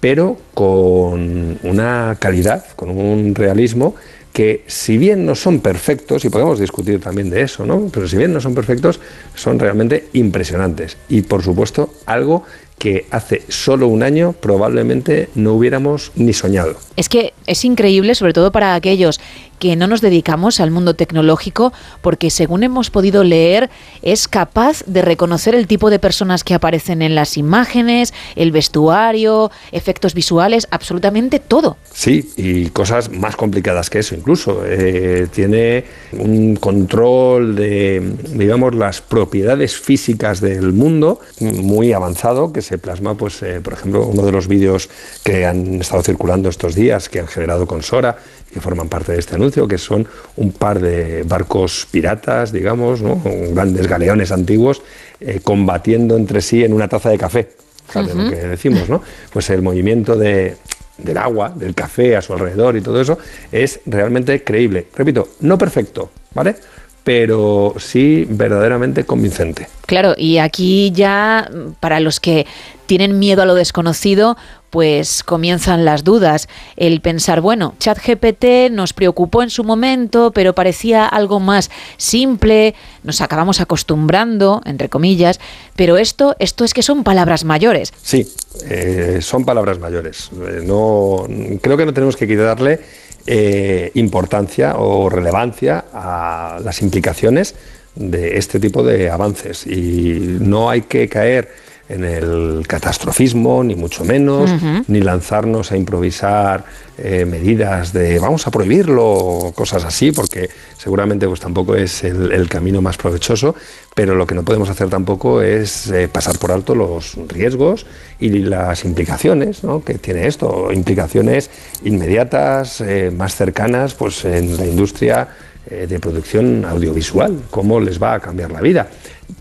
pero con una calidad, con un realismo que si bien no son perfectos, y podemos discutir también de eso, ¿no? pero si bien no son perfectos, son realmente impresionantes. Y por supuesto, algo que hace solo un año probablemente no hubiéramos ni soñado. Es que es increíble, sobre todo para aquellos que no nos dedicamos al mundo tecnológico, porque según hemos podido leer, es capaz de reconocer el tipo de personas que aparecen en las imágenes, el vestuario, efectos visuales, absolutamente todo. Sí, y cosas más complicadas que eso incluso. Eh, tiene un control de, digamos, las propiedades físicas del mundo muy avanzado que se plasma, pues, eh, por ejemplo, uno de los vídeos que han estado circulando estos días, que han generado con Sora, que forman parte de este anuncio, que son un par de barcos piratas, digamos, ¿no? grandes galeones antiguos, eh, combatiendo entre sí en una taza de café. ¿sabes Ujú. lo que decimos, ¿no? Pues el movimiento de, del agua, del café a su alrededor y todo eso, es realmente creíble. Repito, no perfecto, ¿vale? Pero sí verdaderamente convincente. Claro, y aquí ya para los que tienen miedo a lo desconocido, pues comienzan las dudas. El pensar, bueno, ChatGPT nos preocupó en su momento, pero parecía algo más simple, nos acabamos acostumbrando, entre comillas, pero esto, esto es que son palabras mayores. Sí, eh, son palabras mayores. Eh, no, creo que no tenemos que quitarle eh, importancia o relevancia a las implicaciones de este tipo de avances y no hay que caer en el catastrofismo, ni mucho menos, ni lanzarnos a improvisar eh, medidas de vamos a prohibirlo, cosas así, porque seguramente pues tampoco es el, el camino más provechoso, pero lo que no podemos hacer tampoco es eh, pasar por alto los riesgos y las implicaciones ¿no? que tiene esto, implicaciones inmediatas, eh, más cercanas, pues en la industria de producción audiovisual, cómo les va a cambiar la vida.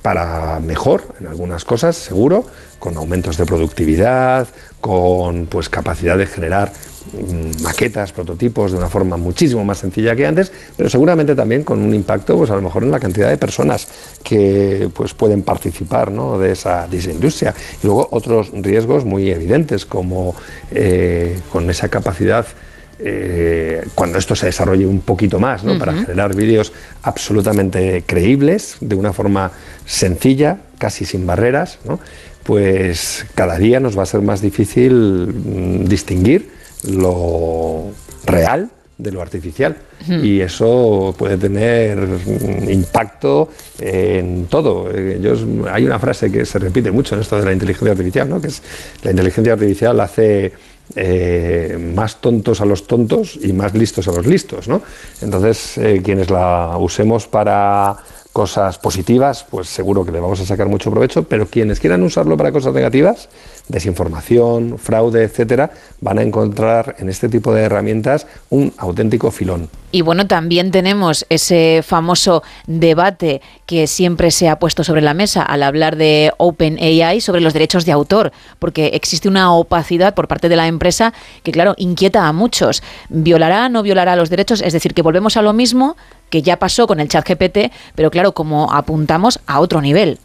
Para mejor, en algunas cosas, seguro, con aumentos de productividad, con pues capacidad de generar mm, maquetas, prototipos de una forma muchísimo más sencilla que antes, pero seguramente también con un impacto, pues a lo mejor en la cantidad de personas que pues pueden participar ¿no? de, esa, de industria. Y luego otros riesgos muy evidentes, como eh, con esa capacidad eh, cuando esto se desarrolle un poquito más, ¿no? para generar vídeos absolutamente creíbles, de una forma sencilla, casi sin barreras, ¿no? pues cada día nos va a ser más difícil mm, distinguir lo real de lo artificial. Y eso puede tener mm, impacto en todo. Yo- hay una frase que se repite mucho en esto de la inteligencia artificial, ¿no? que es la inteligencia artificial hace eh, más tontos a los tontos y más listos a los listos. ¿no? Entonces, eh, quienes la usemos para cosas positivas, pues seguro que le vamos a sacar mucho provecho, pero quienes quieran usarlo para cosas negativas, desinformación, fraude, etcétera, van a encontrar en este tipo de herramientas un auténtico filón. Y bueno, también tenemos ese famoso debate que siempre se ha puesto sobre la mesa al hablar de OpenAI sobre los derechos de autor, porque existe una opacidad por parte de la empresa que, claro, inquieta a muchos. ¿Violará, no violará los derechos? Es decir, que volvemos a lo mismo que ya pasó con el chat GPT, pero claro, como apuntamos a otro nivel.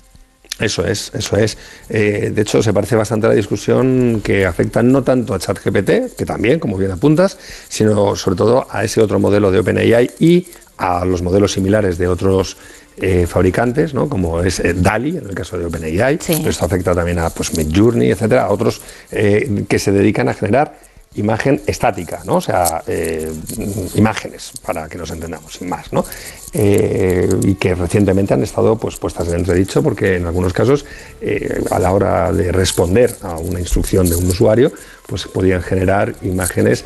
Eso es, eso es. Eh, de hecho, se parece bastante a la discusión que afecta no tanto a ChatGPT, que también, como bien apuntas, sino sobre todo a ese otro modelo de OpenAI y a los modelos similares de otros eh, fabricantes, ¿no? como es eh, DALI, en el caso de OpenAI, pero esto afecta también a pues, Midjourney, etcétera, a otros eh, que se dedican a generar imagen estática, ¿no? O sea, eh, imágenes, para que nos entendamos, más, ¿no? Eh, y que recientemente han estado pues, puestas en entredicho porque en algunos casos, eh, a la hora de responder a una instrucción de un usuario, pues podían generar imágenes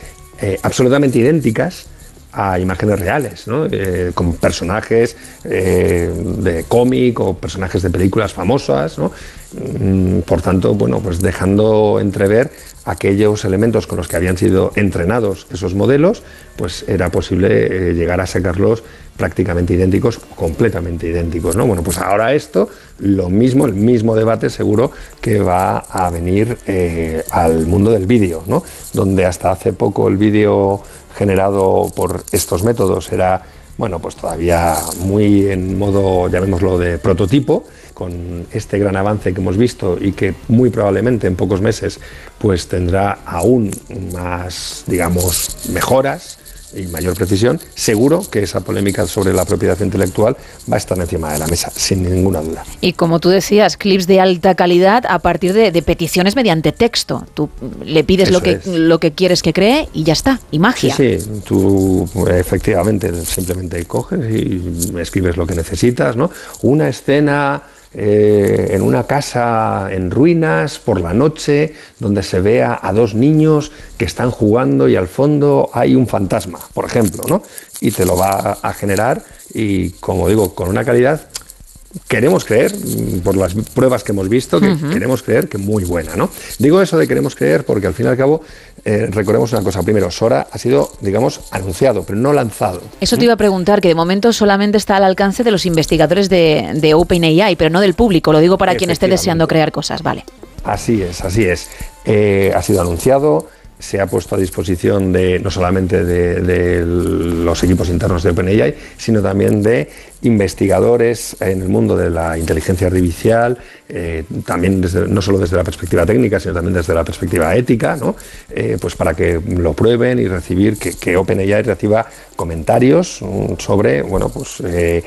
absolutamente idénticas a imágenes reales, ¿no? Con personajes de cómic o personajes de películas famosas, ¿no? Mm, por tanto, bueno, pues dejando entrever aquellos elementos con los que habían sido entrenados esos modelos, pues era posible eh, llegar a sacarlos prácticamente idénticos, completamente idénticos, ¿no? Bueno, pues ahora esto, lo mismo, el mismo debate seguro que va a venir eh, al mundo del vídeo, ¿no? Donde hasta hace poco el vídeo generado por estos métodos era, bueno, pues todavía muy en modo, llamémoslo, de prototipo, con este gran avance que hemos visto y que muy probablemente en pocos meses pues tendrá aún más, digamos, mejoras y mayor precisión, seguro que esa polémica sobre la propiedad intelectual va a estar encima de la mesa, sin ninguna duda. Y como tú decías, clips de alta calidad a partir de, de peticiones mediante texto. Tú le pides lo que, es. lo que quieres que cree y ya está. Y magia. Sí, sí, tú efectivamente simplemente coges y escribes lo que necesitas, ¿no? Una escena eh, en una casa en ruinas por la noche, donde se vea a dos niños que están jugando y al fondo hay un fantasma, por ejemplo, ¿no? Y te lo va a generar y, como digo, con una calidad queremos creer, mm, por las pruebas que hemos visto, que queremos creer que muy buena, ¿no? Digo eso de queremos creer porque al fin y al cabo eh, recordemos una cosa. Primero, Sora ha sido, digamos, anunciado, pero no lanzado. Eso te iba a preguntar, que de momento solamente está al alcance de los investigadores de, de OpenAI, pero no del público. Lo digo para quien esté deseando crear cosas, vale. Así es, así es. Eh, ha sido anunciado. Se ha puesto a disposición de no solamente de, los equipos internos de OpenAI, sino también de investigadores en el mundo de la inteligencia artificial, eh, también no solo desde la perspectiva técnica, sino también desde la perspectiva ética, ¿no? Eh, pues para que lo prueben y recibir, que, OpenAI reciba comentarios mm, sobre bueno, pues, eh,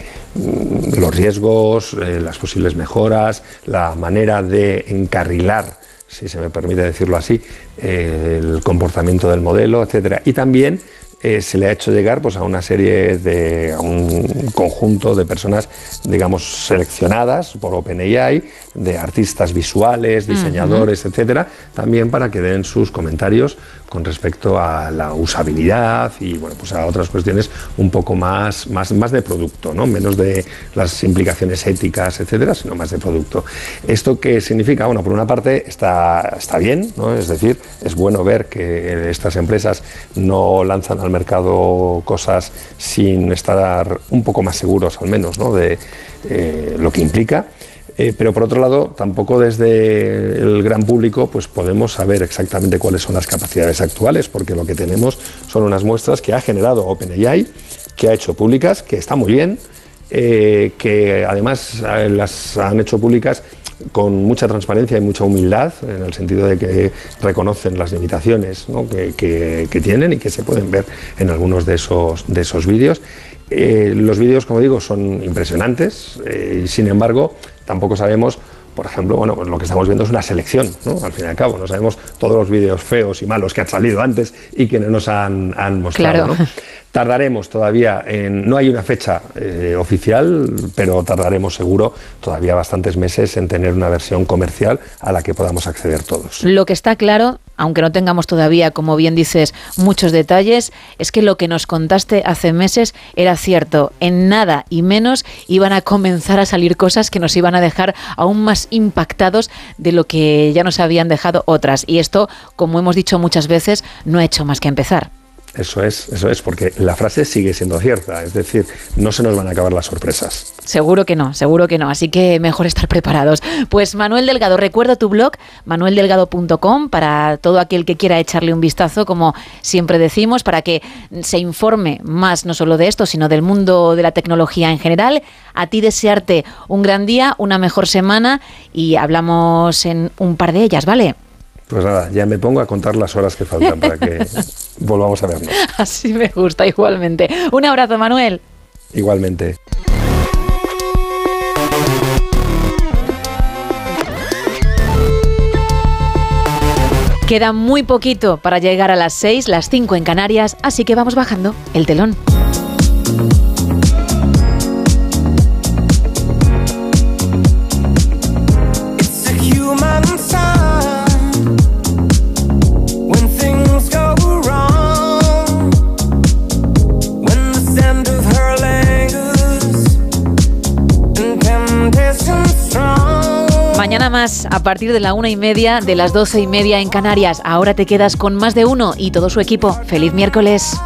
los riesgos, las posibles mejoras, la manera de encarrilar si se me permite decirlo así, eh, el comportamiento del modelo, etcétera. Y también eh, se le ha hecho llegar pues, a una serie de, a un conjunto de personas, digamos, seleccionadas por OpenAI, de artistas visuales, diseñadores, etcétera, también para que den sus comentarios con respecto a la usabilidad y bueno, pues a otras cuestiones un poco más, más, más de producto, ¿no? menos de las implicaciones éticas, etcétera, sino más de producto. ¿Esto qué significa? Bueno, por una parte está, está bien, ¿no? es decir, es bueno ver que estas empresas no lanzan al mercado cosas sin estar un poco más seguros, al menos, ¿no? de eh, lo que implica. Eh, pero por otro lado, tampoco desde el gran público pues podemos saber exactamente cuáles son las capacidades actuales, porque lo que tenemos son unas muestras que ha generado OpenAI, que ha hecho públicas, que está muy bien, eh, que además eh, las han hecho públicas con mucha transparencia y mucha humildad, en el sentido de que reconocen las limitaciones que, tienen y que se pueden ver en algunos de esos, de esos vídeos. Los vídeos, como digo, son impresionantes sin embargo tampoco sabemos, por ejemplo, bueno, pues lo que estamos viendo es una selección, ¿no? Al fin y al cabo, no sabemos todos los vídeos feos y malos que han salido antes y que no nos han, han mostrado. Claro. ¿no? Tardaremos todavía en. No hay una fecha eh, oficial, pero tardaremos seguro todavía bastantes meses en tener una versión comercial a la que podamos acceder todos. Lo que está claro, aunque no tengamos todavía, como bien dices, muchos detalles, es que lo que nos contaste hace meses era cierto. En nada y menos iban a comenzar a salir cosas que nos iban a dejar aún más impactados de lo que ya nos habían dejado otras. Y esto, como hemos dicho muchas veces, no ha hecho más que empezar. Eso es, eso es, porque la frase sigue siendo cierta, es decir, no se nos van a acabar las sorpresas. Seguro que no, seguro que no. Así que mejor estar preparados. Pues Manuel Delgado, recuerdo tu blog, manueldelgado.com, para todo aquel que quiera echarle un vistazo, como siempre decimos, para que se informe más no solo de esto, sino del mundo de la tecnología en general. A ti desearte un gran día, una mejor semana y hablamos en un par de ellas, ¿vale? Pues nada, ya me pongo a contar las horas que faltan para que <laughs> volvamos a vernos. Así me gusta igualmente. Un abrazo, Manuel. Igualmente. Queda muy poquito para llegar a las 6, las 5 en Canarias, así que vamos bajando el telón. Más, a partir de la una y media, de las doce y media en Canarias. Ahora te quedas con más de uno y todo su equipo. ¡Feliz miércoles!